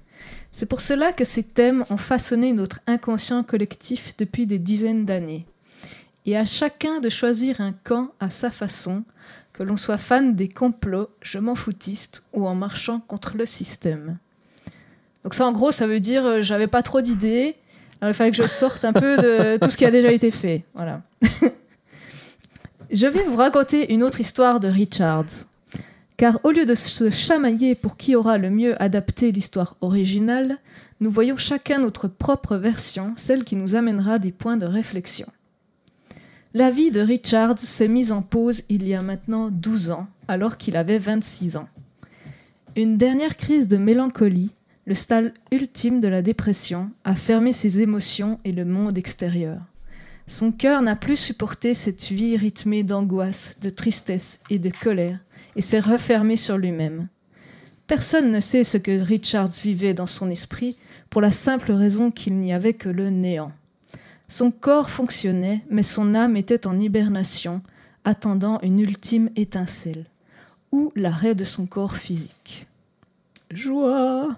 C'est pour cela que ces thèmes ont façonné notre inconscient collectif depuis des dizaines d'années. Et à chacun de choisir un camp à sa façon, que l'on soit fan des complots, je m'en foutiste ou en marchant contre le système. Donc ça en gros ça veut dire euh, j'avais pas trop d'idées, alors il fallait que je sorte un peu de tout ce qui a déjà été fait. Voilà. je vais vous raconter une autre histoire de Richards. Car au lieu de se chamailler pour qui aura le mieux adapté l'histoire originale, nous voyons chacun notre propre version, celle qui nous amènera des points de réflexion. La vie de Richards s'est mise en pause il y a maintenant 12 ans, alors qu'il avait 26 ans. Une dernière crise de mélancolie, le stade ultime de la dépression, a fermé ses émotions et le monde extérieur. Son cœur n'a plus supporté cette vie rythmée d'angoisse, de tristesse et de colère, et s'est refermé sur lui-même. Personne ne sait ce que Richards vivait dans son esprit, pour la simple raison qu'il n'y avait que le néant. Son corps fonctionnait, mais son âme était en hibernation, attendant une ultime étincelle, ou l'arrêt de son corps physique. Joie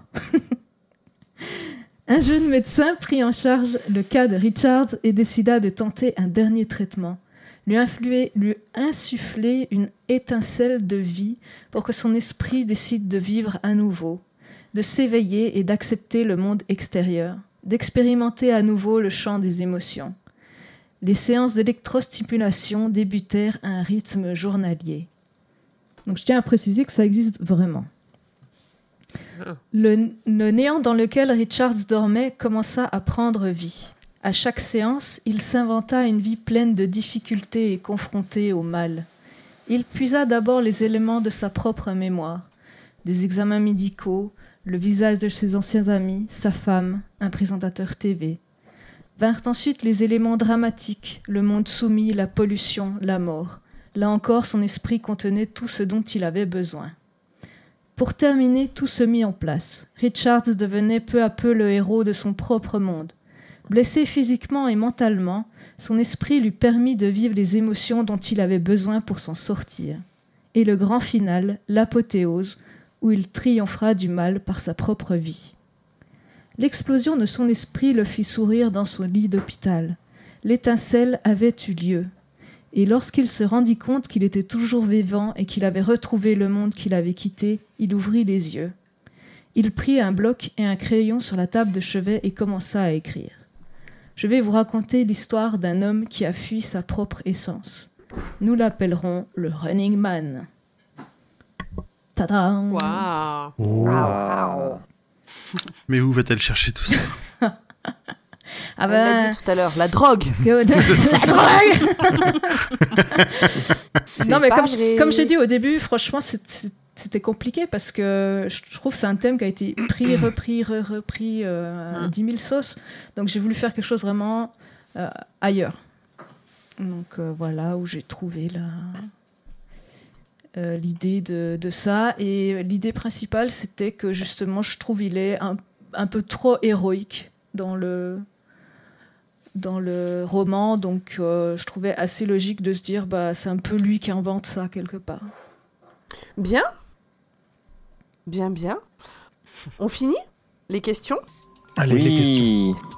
Un jeune médecin prit en charge le cas de Richards et décida de tenter un dernier traitement, lui, influer, lui insuffler une étincelle de vie pour que son esprit décide de vivre à nouveau, de s'éveiller et d'accepter le monde extérieur, d'expérimenter à nouveau le champ des émotions. Les séances d'électrostimulation débutèrent à un rythme journalier. Donc je tiens à préciser que ça existe vraiment. Le, néant dans lequel Richards dormait commença à prendre vie. À chaque séance, il s'inventa une vie pleine de difficultés et confrontée au mal. Il puisa d'abord les éléments de sa propre mémoire, des examens médicaux, le visage de ses anciens amis, sa femme, un présentateur TV. Vinrent ensuite les éléments dramatiques, le monde soumis, la pollution, la mort. Là encore, son esprit contenait tout ce dont il avait besoin. Pour terminer, tout se mit en place. Richards devenait peu à peu le héros de son propre monde. Blessé physiquement et mentalement, son esprit lui permit de vivre les émotions dont il avait besoin pour s'en sortir. Et le grand final, l'apothéose, où il triomphera du mal par sa propre vie. L'explosion de son esprit le fit sourire dans son lit d'hôpital. L'étincelle avait eu lieu. Et lorsqu'il se rendit compte qu'il était toujours vivant et qu'il avait retrouvé le monde qu'il avait quitté, il ouvrit les yeux. Il prit un bloc et un crayon sur la table de chevet et commença à écrire. Je vais vous raconter l'histoire d'un homme qui a fui sa propre essence. Nous l'appellerons le Running Man. Tadam Waouh. Mais où va-t-elle chercher tout ça? Ah Elle l'a ben, dit tout à l'heure, la drogue. la drogue Non mais comme, je- comme j'ai dit au début, franchement c'était compliqué parce que je trouve que c'est un thème qui a été pris, repris, re- repris euh, à 10 000 sauces. Donc j'ai voulu faire quelque chose vraiment euh, ailleurs. Donc euh, voilà où j'ai trouvé la euh, l'idée de, de ça. Et l'idée principale c'était que justement je trouve il est un, un peu trop héroïque dans le dans le roman, donc euh, je trouvais assez logique de se dire bah c'est un peu lui qui invente ça quelque part. Bien. Bien, bien. On finit Les questions? Allez, les questions.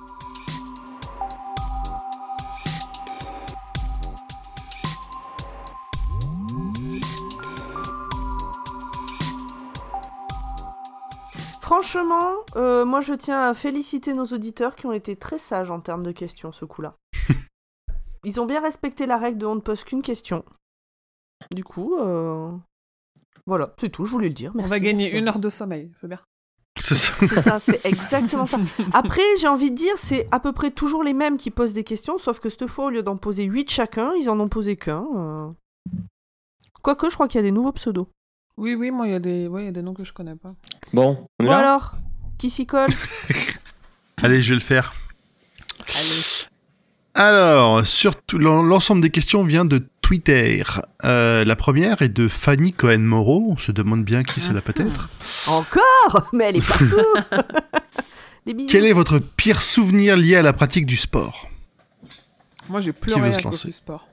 Franchement, euh, moi je tiens à féliciter nos auditeurs qui ont été très sages en termes de questions ce coup-là. Ils ont bien respecté la règle de on ne pose qu'une question. Du coup, euh, voilà, c'est tout, je voulais le dire. On va gagner merci. une heure de sommeil, c'est bien. C'est ça. C'est ça, c'est exactement ça. Après, j'ai envie de dire, c'est à peu près toujours les mêmes qui posent des questions, sauf que cette fois, au lieu d'en poser 8 chacun, ils en ont posé qu'un. euh. Quoique, je crois qu'il y a des nouveaux pseudos. Oui, oui, moi, il y, a des... ouais, il y a des noms que je connais pas. Bon, on est Bon là? alors, qui s'y colle? Allez, je vais le faire. Allez. Alors, l'ensemble des questions vient de Twitter. Euh, la première est de Fanny Cohen-Moreau. On se demande bien qui cela peut être. Encore? Mais elle est partout. Quel est votre pire souvenir lié à la pratique du sport? Moi, j'ai pleuré à cause du sport.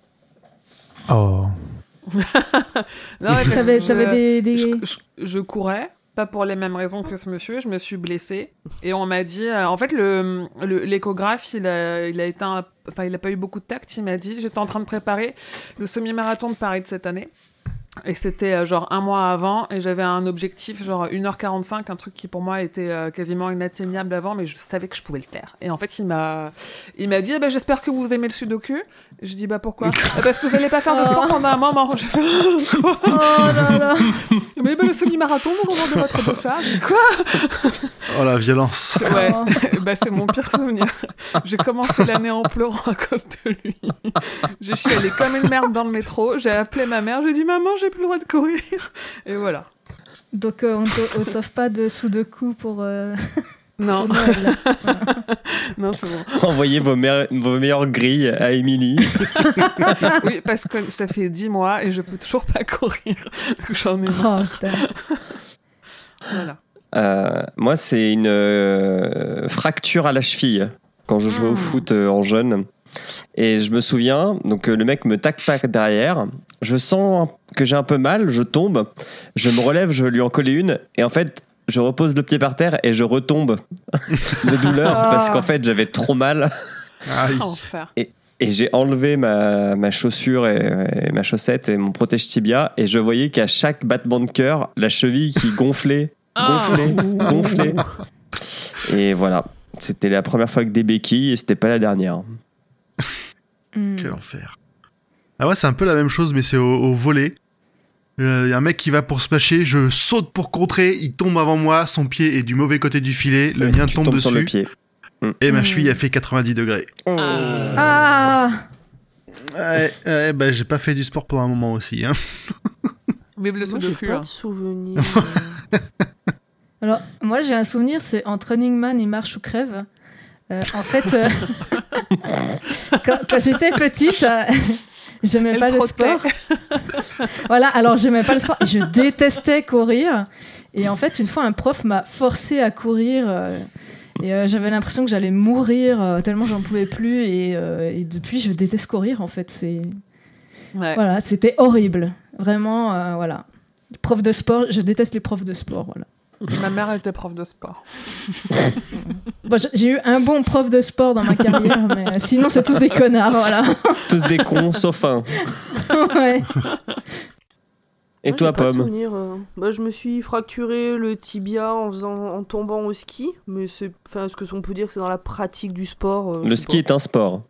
Oh. Non, je- des, des- je, je- je courais, pas pour les mêmes raisons que ce monsieur, je me suis blessée. Et on m'a dit, euh, en fait, le le- l'échographe, il a, il a été un- enfin, il a pas eu beaucoup de tact. Il m'a dit, j'étais en train de préparer le semi-marathon de Paris de cette année. Et c'était euh, genre un mois avant, et j'avais un objectif, genre 1h45, un truc qui pour moi était euh, quasiment inatteignable avant, mais je savais que je pouvais le faire. Et en fait, il m'a, il m'a dit, Eh ben, j'espère que vous aimez le sudoku. Je dis, bah pourquoi? Eh, Parce que vous allez pas faire de sport pendant un moment. J'ai fait, Oh là là mais ben, le semi-marathon, vous rendez votre dossard. Quoi? Oh la violence. Ouais, Oh. bah, c'est mon pire souvenir. J'ai commencé l'année en pleurant à cause de lui. J'ai chialé comme une merde dans le métro. J'ai appelé ma mère. J'ai dit Maman, j'ai plus le droit de courir. Et voilà. Donc euh, on t'offre pas de sous-de-coup pour, euh, Non, pour Noël. non, c'est bon. Envoyez vos, me- vos meilleures grilles à Émilie. Oui, parce que ça fait 10 mois et je peux toujours pas courir. J'en ai marre. Oh putain. Voilà. Euh, moi, c'est une euh, fracture à la cheville quand je jouais au Mm. foot euh, en jeune. Et je me souviens, donc euh, le mec me tac pas derrière. Je sens que j'ai un peu mal, je tombe, je me relève, je veux lui en coller une, et en fait, je repose le pied par terre et je retombe de douleur Ah. parce qu'en fait, j'avais trop mal. Aïe. Enfer. Et j'ai enlevé ma, ma chaussure et, et ma chaussette et mon protège tibia, et je voyais qu'à chaque battement de cœur, la cheville qui gonflait, Ah. gonflait, gonflait. Et voilà, c'était la première fois avec des béquilles et c'était pas la dernière. Hmm. Quel enfer. Ah ouais, c'est un peu la même chose, mais c'est au, au volet. Il y a un mec qui va pour se mâcher, je saute pour contrer, il tombe avant moi, son pied est du mauvais côté du filet, le mien Tu tombe dessus, sur le pied. et ma Mm. cheville a fait 90 degrés. Ah Ouais, ouais, bah j'ai pas fait du sport pendant un moment aussi. Hein. Vive le Moi, j'ai pas hein. de souvenirs. euh. Alors, moi, j'ai un souvenir, c'est entre Running Man et Marche ou Crève. Euh, en fait, euh, quand, quand j'étais petite, euh, j'aimais pas le sport. voilà, alors j'aimais pas le sport. Je détestais courir. Et en fait, une fois, un prof m'a forcé à courir. euh, et euh, j'avais l'impression que j'allais mourir euh, tellement j'en pouvais plus. Et, euh, et depuis, je déteste courir. En fait, c'est Ouais. voilà, c'était horrible. Vraiment, voilà. Prof de sport, je déteste les profs de sport. Voilà. Ma mère était prof de sport. Bon, j'ai- eu un bon prof de sport dans ma carrière, mais sinon c'est tous des connards, voilà. Tous des cons, sauf un. ouais. Et Moi, toi, Pomme souvenir, euh. bah, Je me suis fracturé le tibia en, faisant, en tombant au ski, mais c'est, enfin, ce que on peut dire, c'est dans la pratique du sport. euh, Le ski pas. est un sport.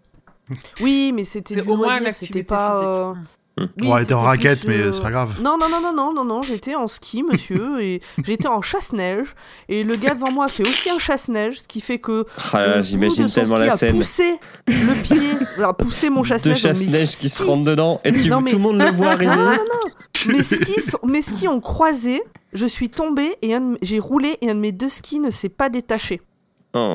Oui, mais c'était C'est du au moins loisir, c'était pas. euh. Oui, on était en raquette, plus, mais euh, c'est pas grave. Non, non, non, non, non, non, non, j'étais en ski, monsieur, et j'étais en chasse-neige, et le gars devant moi fait aussi un chasse-neige, ce qui fait que Ah bout J'imagine tellement ski la a scène. poussé le pied, a poussé mon Deux chasse-neige. mes chasse-neige qui se skis. rentrent dedans et tu, Non, mais- tout le monde le voit arriver. Non, non, non. Mes skis, sont- mes skis ont croisé, je suis tombée et un de mes- j'ai roulé et un de mes deux skis ne s'est pas détaché. Oh.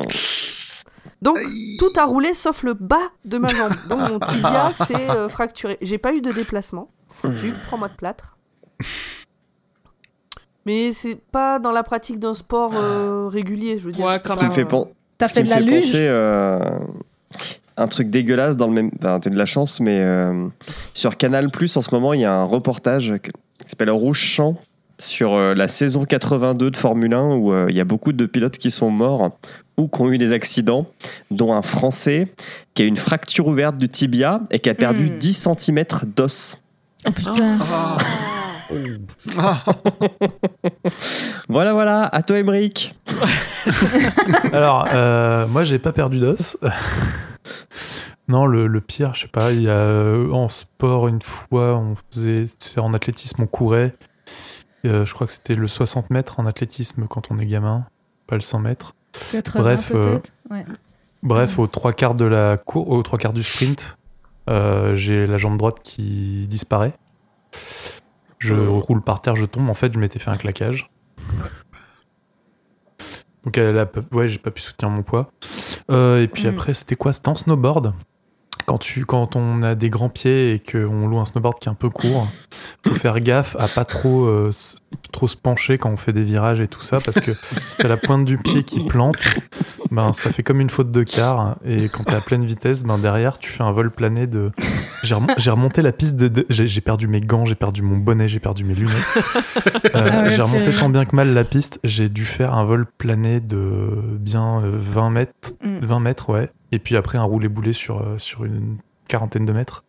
Donc tout a roulé sauf le bas de ma jambe. Donc mon tibia s'est euh, fracturé. J'ai pas eu de déplacement. J'ai eu trois mois de plâtre. Mais c'est pas dans la pratique d'un sport euh, régulier, je veux dire. Ouais, c'est quand Ce qui me fait, pen- T'as ce fait qui de me la fait luge penser, euh, un truc dégueulasse dans le même. Enfin, t'as de la chance, mais euh, sur Canal Plus en ce moment, il y a un reportage qui s'appelle Rouge Champ sur euh, la saison 82 de Formule 1 où euh, il y a beaucoup de pilotes qui sont morts ou qui ont eu des accidents, dont un Français qui a une fracture ouverte du tibia et qui a perdu Mm. 10 cm d'os. Oh putain. Ah, Voilà, voilà, à toi, Emmerich. Alors, euh, moi, j'ai pas perdu d'os. non, le, le pire, je sais pas, il y a euh, en sport, une fois, on faisait, c'est en athlétisme, on courait. Euh, je crois que c'était le 60 mètres en athlétisme quand on est gamin. pas le 100 mètres. 80 Bref, euh. Ouais. Bref, aux trois quarts de la cour, aux trois quarts du sprint, euh, j'ai la jambe droite qui disparaît. Je roule par terre, je tombe. En fait, je m'étais fait un claquage. Donc, elle a pas- ouais, j'ai pas pu soutenir mon poids. Et puis Mm. après, c'était quoi? C'était en snowboard. Quand, tu, quand on a des grands pieds et qu'on loue un snowboard qui est un peu court, faut faire gaffe à pas trop, euh, trop se pencher quand on fait des virages et tout ça, parce que si t'as la pointe du pied qui plante, ben ça fait comme une faute de quart. Et quand t'es à pleine vitesse, ben derrière tu fais un vol plané de. J'ai rem- j'ai remonté la piste de. de- J'ai j'ai perdu mes gants, j'ai perdu mon bonnet, j'ai perdu mes lunettes. Euh, Ah ouais, j'ai remonté tant bien que mal la piste. J'ai dû faire un vol plané de bien euh, 20 mètres, Mm. 20 mètres, ouais. Et puis après un roulé-boulé sur, euh, sur une quarantaine de mètres.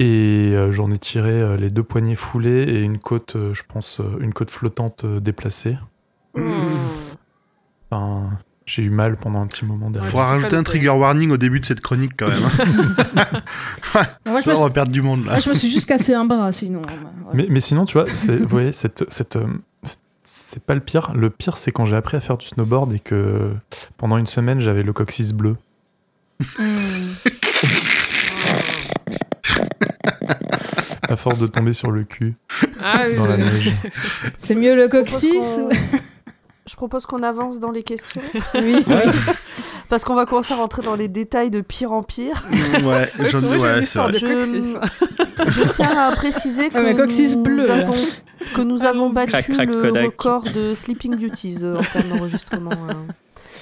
Et euh, j'en ai tiré euh, les deux poignets foulés et une côte, euh, je pense, euh, une côte flottante euh, déplacée. Enfin, j'ai eu mal pendant un petit moment derrière. Faudra je sais rajouter un trigger warning au début de cette chronique quand même. hein. Moi, je me, Là, on va perdre du monde là. moi, je me suis juste cassé un bras sinon. Ouais. Mais, mais sinon, tu vois, vous voyez, cette, cette, euh, c'est pas le pire. Le pire, c'est quand j'ai appris à faire du snowboard et que pendant une semaine, j'avais le coccyx bleu. À force de tomber sur le cul Ah oui, dans la oui. neige. C'est mieux le coccyx Je propose qu'on avance dans les questions. Oui. Parce qu'on va commencer à rentrer dans les détails de pire en pire. Ouais, que j'ai ouais, de Je-. Je tiens à préciser que Ah, coccyx nous, bleu, avons, que nous avons battu Crac, crac, le Kodak. record de Sleeping Beauties euh, en termes d'enregistrement. euh.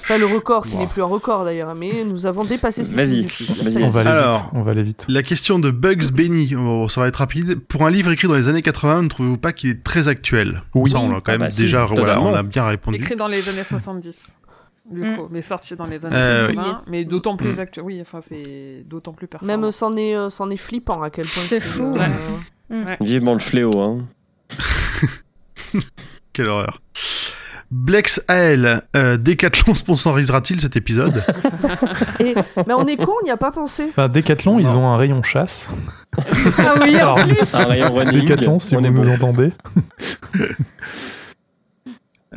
Enfin, le record, qui n'est plus un record d'ailleurs, mais nous avons dépassé Sleeping Vas-y. On va aller Alors. vite. On va aller vite. La question de Bugs Benny, bon, ça va être rapide. Pour un livre écrit dans les années 80, ne trouvez-vous pas qu'il est très actuel? Oui. Ça, on l'a quand Ah même bah si, déjà, voilà, on a bien répondu. Écrit dans les années 70. Du Mm. coup, mais sorti dans les années Euh, 80, mais d'autant plus Mm. actuel. Oui, enfin, c'est d'autant plus performant. Même c'en est, euh, c'en est flippant à quel point. C'est fou. euh, Vivement le fléau, hein. Quelle horreur. Blex AL, euh, Decathlon sponsorisera-t-il cet épisode et- Mais on est con, on n'y a pas pensé. Enfin, Decathlon, ils ont un rayon chasse. Ah oui, en Alors, plus Un rayon running. Decathlon, si on vous est nous bon. entendez.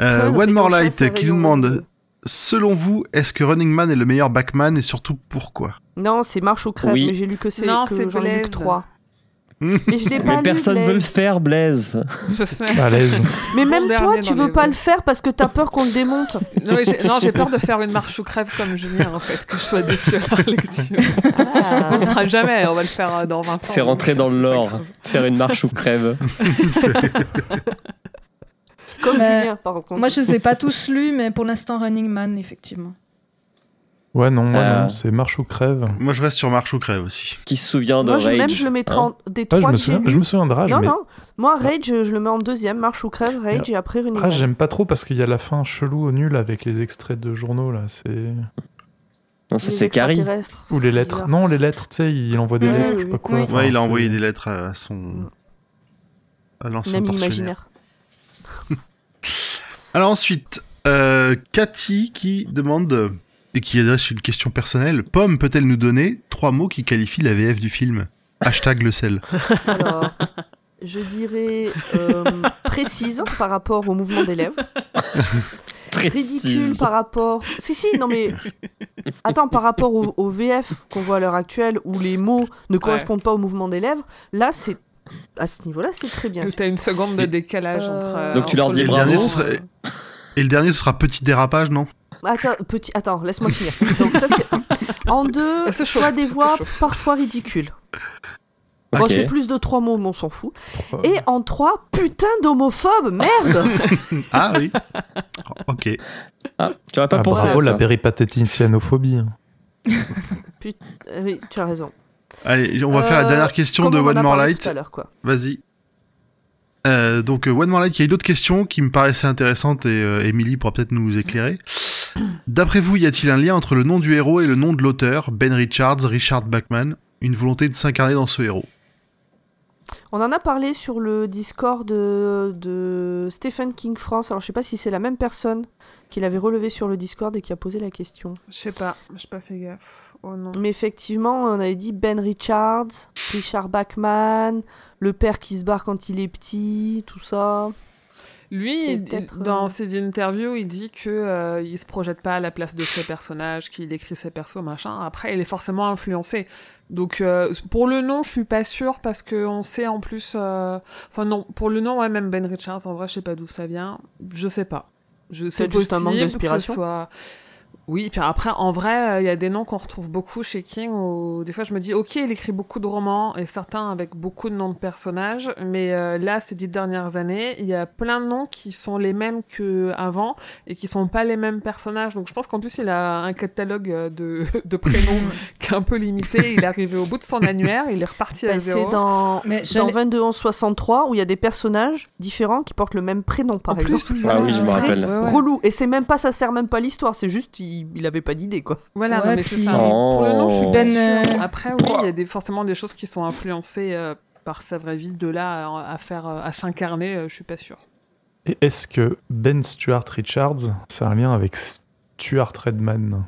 Euh, Ouais, One More Light qui rayon nous demande. Selon vous, est-ce que Running Man est le meilleur backman et surtout pourquoi? Non, c'est marche ou crève, Oui. mais j'ai lu que c'est Non, que c'est j'en ai lu que Blaise. 3. Mais je l'ai pas Mais lu, personne veut le Blaise. faire, Blaise. Je sais. À l'aise. Mais Bon même toi, tu veux les pas le faire parce que t'as peur qu'on le démonte. Non, j'ai- non, j'ai peur de faire une marche ou crève comme Julien, en fait, que je sois déçue à la lecture. Ah. On le fera jamais, on va le faire euh, dans 20 ans. C'est rentré dans le lore. Faire une marche ou crève. Comme Bah, Julien, par contre. Moi, je les ai pas tous lus, mais pour l'instant, Running Man, effectivement. Ouais, non, moi, Euh. non, c'est marche ou crève. Moi, je reste sur Marche ou Crève aussi. Qui se souvient de Moi, je, Rage même, je le mettrai hein en des Ouais, trois je, me souviens, je lus. me souviens de Rage, Non, mais non. Moi, Rage, je le mets en deuxième. Marche ou crève, Rage, et après Running Rage, j'aime pas trop parce qu'il y a la fin chelou au nul avec les extraits de journaux, là. C'est... Non, ça c'est Carrie. Ou les lettres. Non, les lettres, tu sais, il envoie des lettres, oui, je sais pas quoi. Oui. Enfin, ouais, il a envoyé des lettres à son. à l'ancien imaginaire. Alors ensuite, euh, Cathy qui demande, euh, et qui adresse une question personnelle Pomme peut-elle nous donner trois mots qui qualifient la VF du film? Hashtag le sel. Alors, je dirais euh, précise par rapport au mouvement des lèvres. Ridicule par rapport. Si, si, non mais. Attends, par rapport au, au VF qu'on voit à l'heure actuelle où les mots ne correspondent pas au mouvement des lèvres, là, c'est. À ce niveau-là, c'est très bien. T'as une seconde de décalage Euh, entre. Donc, tu leur entre dis bravo. dernier, serait- Et le dernier, ce sera petit dérapage, non? Attends, petit... Attends laisse-moi finir. Donc, ça, c'est. En deux, Ça chauffe, choix des ça se voix chauffe. parfois ridicules. Bon, Ok. c'est plus de trois mots, mais on s'en fout. Trois- Et en trois, putain d'homophobe, merde Ah oui. ok. Ah, tu aurais pas Ah, pensé bravo, à la ça. péripatéticianophobie. hein. Euh, Oui, tu as raison. Allez, on va faire la Euh, dernière question de on a One More Light. tout à l'heure, quoi. Vas-y. Euh, donc One More Light, il y a une autre question qui me paraissait intéressante et euh, Emily pourra peut-être nous éclairer. D'après vous, y a-t-il un lien entre le nom du héros et le nom de l'auteur, Ben Richards, Richard Bachman, une volonté de s'incarner dans ce héros? On en a parlé sur le Discord de, de Stephen King France. Alors, je sais pas si c'est la même personne qui l'avait relevé sur le Discord et qui a posé la question. Je sais pas, j'ai pas fait gaffe. Oh non. Mais effectivement, on avait dit Ben Richards, Richard Bachman, le père qui se barre quand il est petit, tout ça. Lui, il- peut-être, dans euh, ses interviews, il dit que euh, il se projette pas à la place de ses personnages, qu'il écrit ses persos, machin. Après, il est forcément influencé. Donc, euh, pour le nom, je suis pas sûre parce que on sait en plus. euh, Enfin non, pour le nom, ouais, même Ben Richards, en vrai, je sais pas d'où ça vient. Je sais pas. Je sais juste un manque d'inspiration. soit. Oui, puis après, en vrai, euh, il y a des noms qu'on retrouve beaucoup chez King où des fois je me dis, ok, il écrit beaucoup de romans et certains avec beaucoup de noms de personnages, mais euh, là, ces dix dernières années, il y a plein de noms qui sont les mêmes qu'avant et qui sont pas les mêmes personnages. Donc je pense qu'en plus, il a un catalogue euh, de, de prénoms qui est un peu limité. Il est arrivé au bout de son annuaire, il est reparti à Bah, zéro. c'est dans, Mais dans j'allais- 22 11 63 où il y a des personnages différents qui portent le même prénom, par En plus, exemple. Ah oui, je me rappelle. Ouais, ouais. Relou. Et c'est même pas, ça sert même pas l'histoire, c'est juste, il, il avait pas d'idée, quoi. Voilà, Ouais, non, mais puis- c'est ça. Pour le nom, je suis Oh. pas Ben, euh, Après, oui, il y a des, forcément des choses qui sont influencées euh, par sa vraie vie. De là à, à faire, euh, à s'incarner, euh, je suis pas sûre. Et est-ce que Ben Stuart Richards, c'est un lien avec Stuart Redman?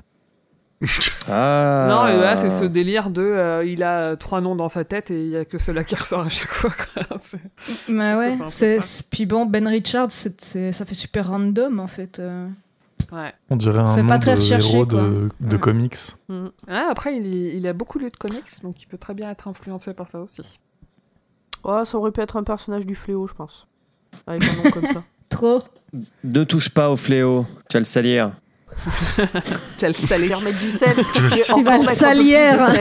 Ah. Non, et là, c'est ce délire de, euh, il a trois noms dans sa tête et il y a que cela qui ressort à chaque fois. quoi. C'est- Bah ouais, c'est puis bon, Ben Richards, c'est- c'est- ça fait super random en fait. euh. Ouais. On dirait un nom pas très de recherché, héros quoi. de, de Ouais. comics. Mm. Ah, après, il, y- il a beaucoup lu de comics, donc il peut très bien être influencé par ça aussi. Ouais, ça aurait pu être un personnage du fléau, je pense. Avec un nom comme ça. Trop. Ne touche pas au fléau, tu vas le salir. Tu as le salé. Faire mettre du sel. Tu vas- Tu vas salière.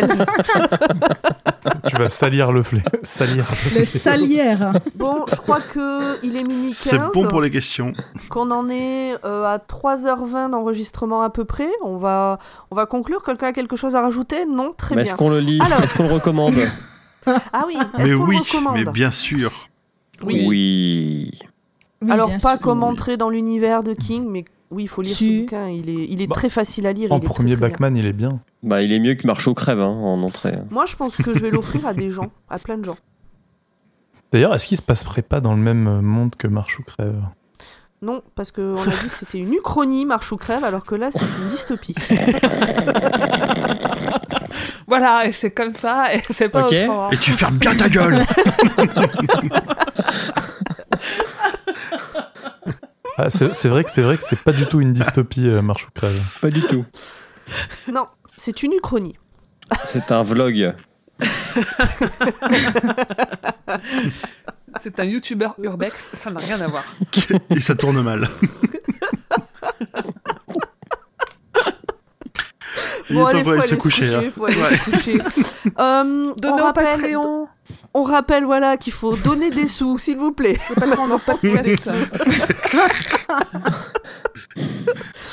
tu vas salir le flé... salir. Le salière. Bon, je crois que il est minuit 15. C'est bon pour les questions. Qu'on en est euh, à 3h20 d'enregistrement à peu près. On va, on va conclure. Quelqu'un a quelque chose à rajouter? Non? Très Mais bien. est-ce qu'on le lit? Alors. Est-ce qu'on le recommande? Ah oui, est-ce Mais qu'on oui, le recommande? mais bien sûr. Oui. Oui. Oui, Alors, pas sûr. comme entrer dans l'univers de King, mais oui, il faut lire ce bouquin. Il est, il est Bah, très facile à lire. En il est très, premier. Backman, il est bien. Bah, il est mieux que Marche ou crève hein, en entrée. Moi, je pense que je vais l'offrir à des gens, à plein de gens. D'ailleurs, est-ce qu'il se passerait pas dans le même monde que Marche ou Crève Non, parce qu'on a dit que c'était une uchronie, marche ou crève, alors que là, c'est une dystopie. Voilà, et c'est comme ça, et c'est pas autrement. Et tu fermes bien ta gueule Ah, c'est vrai que c'est vrai que c'est pas du tout une dystopie euh, Marche ou Crève. Pas du tout. non, c'est une uchronie. C'est un vlog. C'est un youtubeur urbex, ça n'a rien à voir. Et ça tourne mal. Il Bon, est allez, temps faut d'aller aller se coucher. là. faut aller se coucher. Euh, on, Donnez au rappelle, Patreon on rappelle voilà, qu'il faut donner des sous, s'il vous plaît. Pas de.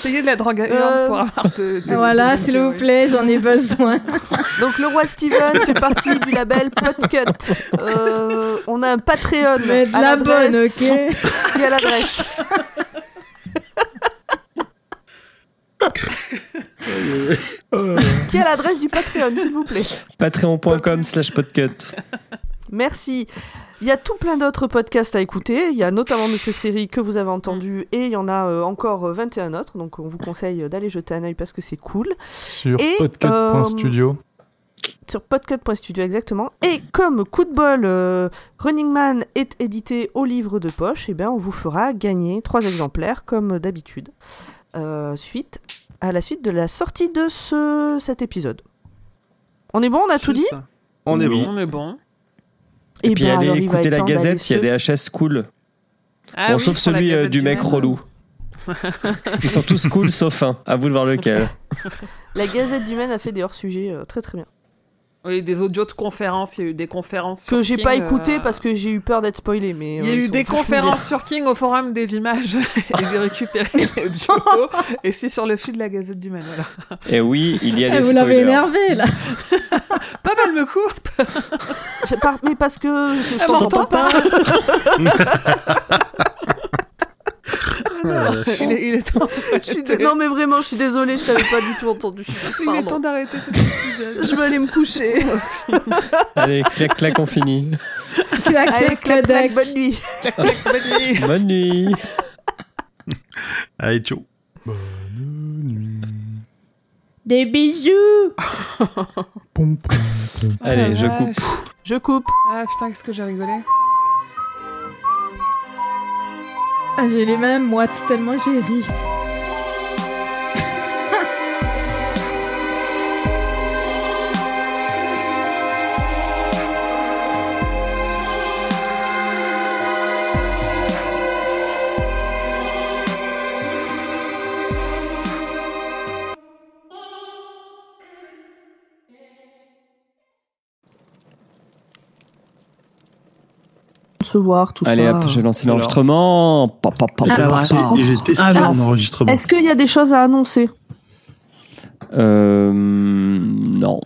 Payer de la drogue à Euh, Urne pour avoir de, de- Voilà, s'il vous plaît, j'en ai besoin. Donc, le roi Steven fait partie du label Podcut. Euh, on a un Patreon. Mais de à la bonne, ok Qui a l'adresse Qui a l'adresse du Patreon, s'il vous plaît Patreon.com slash podcut. Merci. Il y a tout plein d'autres podcasts à écouter. Il y a notamment Monsieur Série que vous avez entendu et il y en a euh, encore euh, 21 autres. Donc on vous conseille d'aller jeter un œil parce que c'est cool. Sur Et, podcut.studio. Sur podcut.studio exactement. Et comme coup de bol, euh, Running Man est édité au livre de poche, et bien on vous fera gagner trois exemplaires comme d'habitude. Euh, suite à la suite de la sortie de ce, cet épisode. On est bon, on a tout dit ça. On est Oui. bon. On est bon. Et Eh puis ben, allez écouter la Gazette, il y a des HS cool. Ah bon, oui, sauf celui euh, du mec relou. Ils sont tous cool sauf un. À vous de voir lequel. La Gazette du Maine a fait des hors-sujets euh, très très bien. Oui, des audios de conférences, il y a eu des conférences Que sur j'ai pas écouté euh, parce que j'ai eu peur d'être spoilé. Mais, Il y a euh, eu des conférences sur King au forum des images et j'ai récupéré les audios et c'est sur le fil de la Gazette du Maine. Voilà. Et oui, il y a Eh, des Vous l'avez spoilers. énervé là. Pas mal me coupe. pas- Mais parce que je, je t'entends pas. Ah, Il est, il est temps Je suis dé- Non mais vraiment, je suis désolée, je t'avais pas du tout entendu. Il est temps d'arrêter cet épisode. Je vais aller me coucher. Allez, clac, clac, on finit. Clac, Allez, clac, clac, bonne nuit. Clac, clac, bonne nuit. Bonne nuit. Allez, ciao. Bonne nuit. Des bisous. Allez, je Ah, coupe. Je coupe. Ah putain, qu'est-ce que j'ai rigolé. Ah, j'ai les mêmes moites tellement j'ai ri. Se voir, tout Allez ça. hop, j'ai lancé l'enregistrement. Pa, pa, pa. Est-ce qu'il y a des choses à annoncer? Euh, non.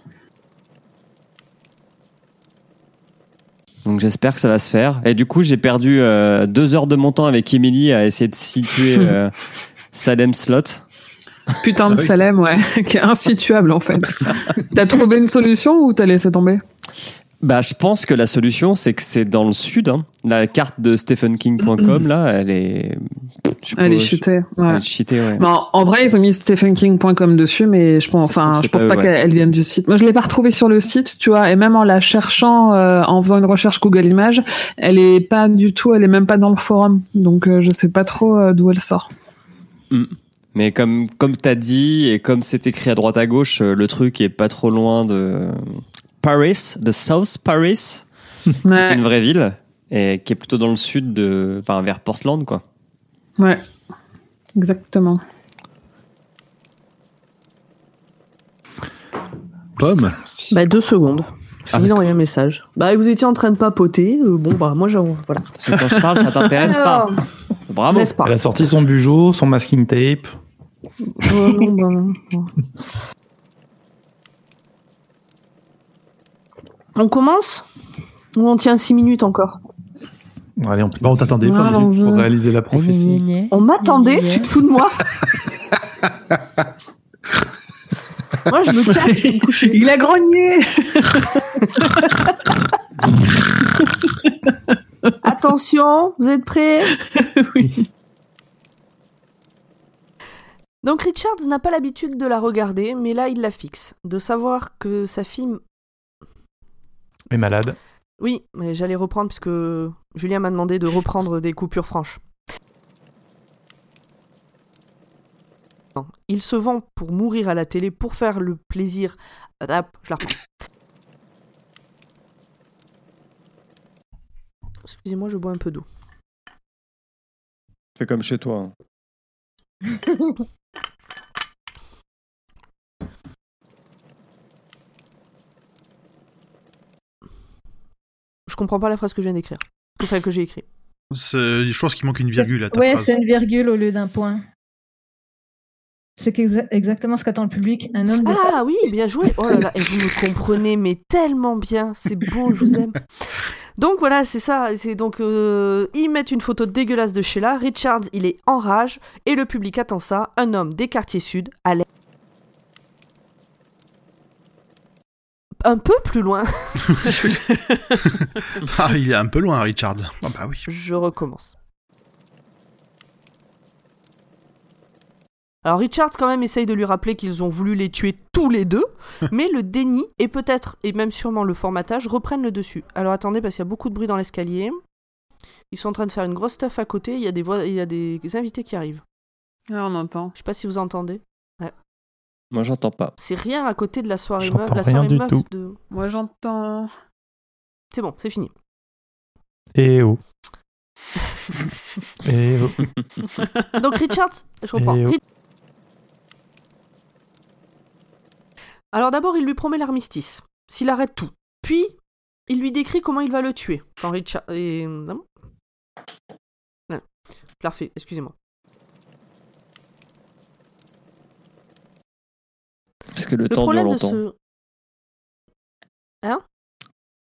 Donc j'espère que ça va se faire. Et du coup, j'ai perdu euh, deux heures de mon temps avec Emily à essayer de situer euh, Salem Slot. Putain de Ah. Salem, ouais, qui est insituable en fait. T'as trouvé une solution ou t'as laissé tomber? Bah, je pense que la solution, c'est que c'est dans le sud. hein. La carte de stephenking.com, là, elle est. Elle est peux- shootée. Elle Ouais. est cheatée, ouais. Non, en vrai, ils ont mis stephenking.com dessus, mais je pense, enfin, je pense pas ouais. qu'elle vienne du site. Moi, je l'ai pas retrouvée sur le site, tu vois, et même en la cherchant, euh, en faisant une recherche Google Images, elle est pas du tout, elle est même pas dans le forum. Donc, euh, je sais pas trop euh, d'où elle sort. Mais comme, comme t'as dit, et comme c'est écrit à droite à gauche, euh, le truc est pas trop loin de Paris, de South Paris, qui est Ouais, une vraie ville, et qui est plutôt dans le sud de, enfin, vers Portland, quoi. ouais. Exactement. Pomme. Bah, deux secondes. Je Ah, finis d'envoyer un message. Bah, vous étiez en train de papoter. euh, bon, bah, moi, j'en. Voilà. Parce que quand je parle, ça t'intéresse pas. Bravo. Elle a sorti son bugeot, son masking tape. Oh, non, bah, non. On commence Ou on tient 6 minutes encore Allez, on, Bah, on t'attendait pas, pour, réaliser la prophétie. On m'attendait Tu te fous de moi Moi, je me je coucher. Il a grogné Attention, vous êtes prêts Oui. Donc Richards n'a pas l'habitude de la regarder, mais là il la fixe. De savoir que sa fille... Mais malade. Oui, mais j'allais reprendre puisque Julien m'a demandé de reprendre des coupures franches. Non, Il se vend pour mourir à la télé, pour faire le plaisir... Ah, je la reprends. Excusez-moi, je bois un peu d'eau. Fais comme chez toi. hein. Je comprends pas la phrase que je viens d'écrire. Enfin, que j'ai écrit. Je pense qu'il manque une virgule à ta Ouais, phrase. c'est une virgule au lieu d'un point. C'est exactement ce qu'attend le public. Un homme de Ah oui, bien joué. Oh là là, et vous me comprenez, mais tellement bien. C'est beau, je vous aime. Donc voilà, c'est ça. C'est donc euh, ils mettent une photo dégueulasse de Sheila. Richards, il est en rage et le public attend ça. Un homme des quartiers sud, à l'air un peu plus loin. ah, il est un peu loin, Richard. Ah bah oui. Je recommence. Alors Richards quand même essaye de lui rappeler qu'ils ont voulu les tuer tous les deux, mais le déni et peut-être, et même sûrement le formatage, reprennent le dessus. Alors attendez, parce qu'il y a beaucoup de bruit dans l'escalier. Ils sont en train de faire une grosse stuff à côté, il y a des, voix, il y a des invités qui arrivent. Ah, on entend. Je sais pas si vous entendez. Moi, j'entends pas. C'est rien à côté de la soirée meuf. La rien soirée du meuf tout. de... Moi, j'entends. C'est bon, c'est fini. Et oh. Et oh. Donc Richards, je reprends. Oh. Alors d'abord, il lui promet l'armistice, s'il arrête tout. Puis, il lui décrit comment il va le tuer. Quand Richard... Et... non? Ouais. Je la refais, excusez-moi. Parce que le, Le temps dure problème de longtemps. ce...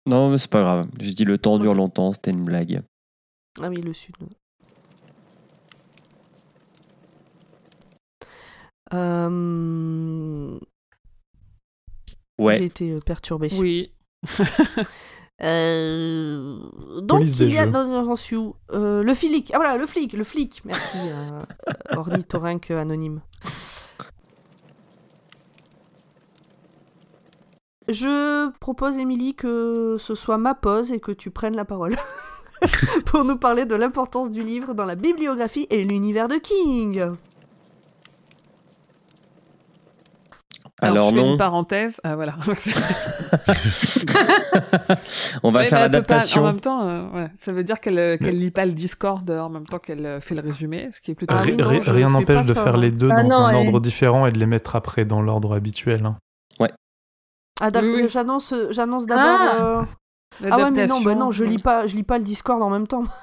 Non, mais c'est pas grave. J'ai dit le temps dure longtemps, c'était une blague. Ah oui, le sud. Euh... J'ai Ouais. été euh, perturbée. Oui. Euh, Donc, il y a. suis où Euh, Le flic. Ah voilà, le flic, le flic. Merci, euh, ornithorynque anonyme. Je propose, Émilie, que ce soit ma pause et que tu prennes la parole. pour nous parler de l'importance du livre dans la bibliographie et l'univers de King. Alors, je fais non. une parenthèse. Ah voilà. On va faire pas- l'adaptation. En même temps, euh, ouais, ça veut dire qu'elle euh, qu'elle lit pas le Discord en même temps qu'elle euh, fait le résumé, ce qui est plutôt. Ah non, je rien fais n'empêche de ça, faire moi. les deux Ah dans non, un ordre différent et de les mettre après dans l'ordre habituel. hein. Ah, d'accord, Oui, oui. j'annonce, j'annonce d'abord. Ah. euh, Ah ouais, mais non, bah non, je lis pas, je lis pas le Discord en même temps.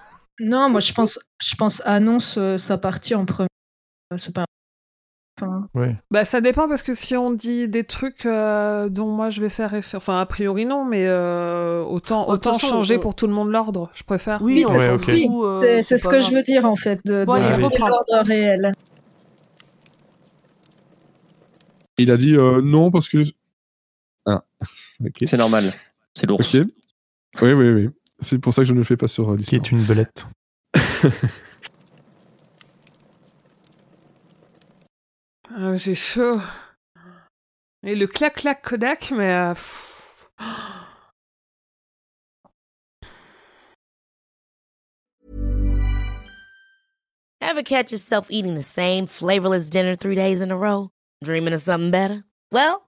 Non, moi je pense, je pense annonce euh, sa partie en premier. Euh, C'est pas. Enfin, Oui. Bah ça dépend parce que si on dit des trucs euh, dont moi je vais faire référence, enfin a priori non, mais euh, autant toute autant changer on- pour tout le monde l'ordre, je préfère. Oui, oui, c'est euh, ce que grave. je veux dire en fait, de, Bon, de allez, je donner reprends. l'ordre réel. Il a dit euh, non parce que. Ah, ok. C'est normal. C'est l'ours. Ok. Oui, oui, oui. C'est pour ça que je ne le fais pas sur euh, Qui Discord. est une belette. Ah, J'ai chaud. Et le clac clac Kodak, mais euh. Ever catch yourself eating the same flavorless dinner three days in a row? Dreaming of something better? Well,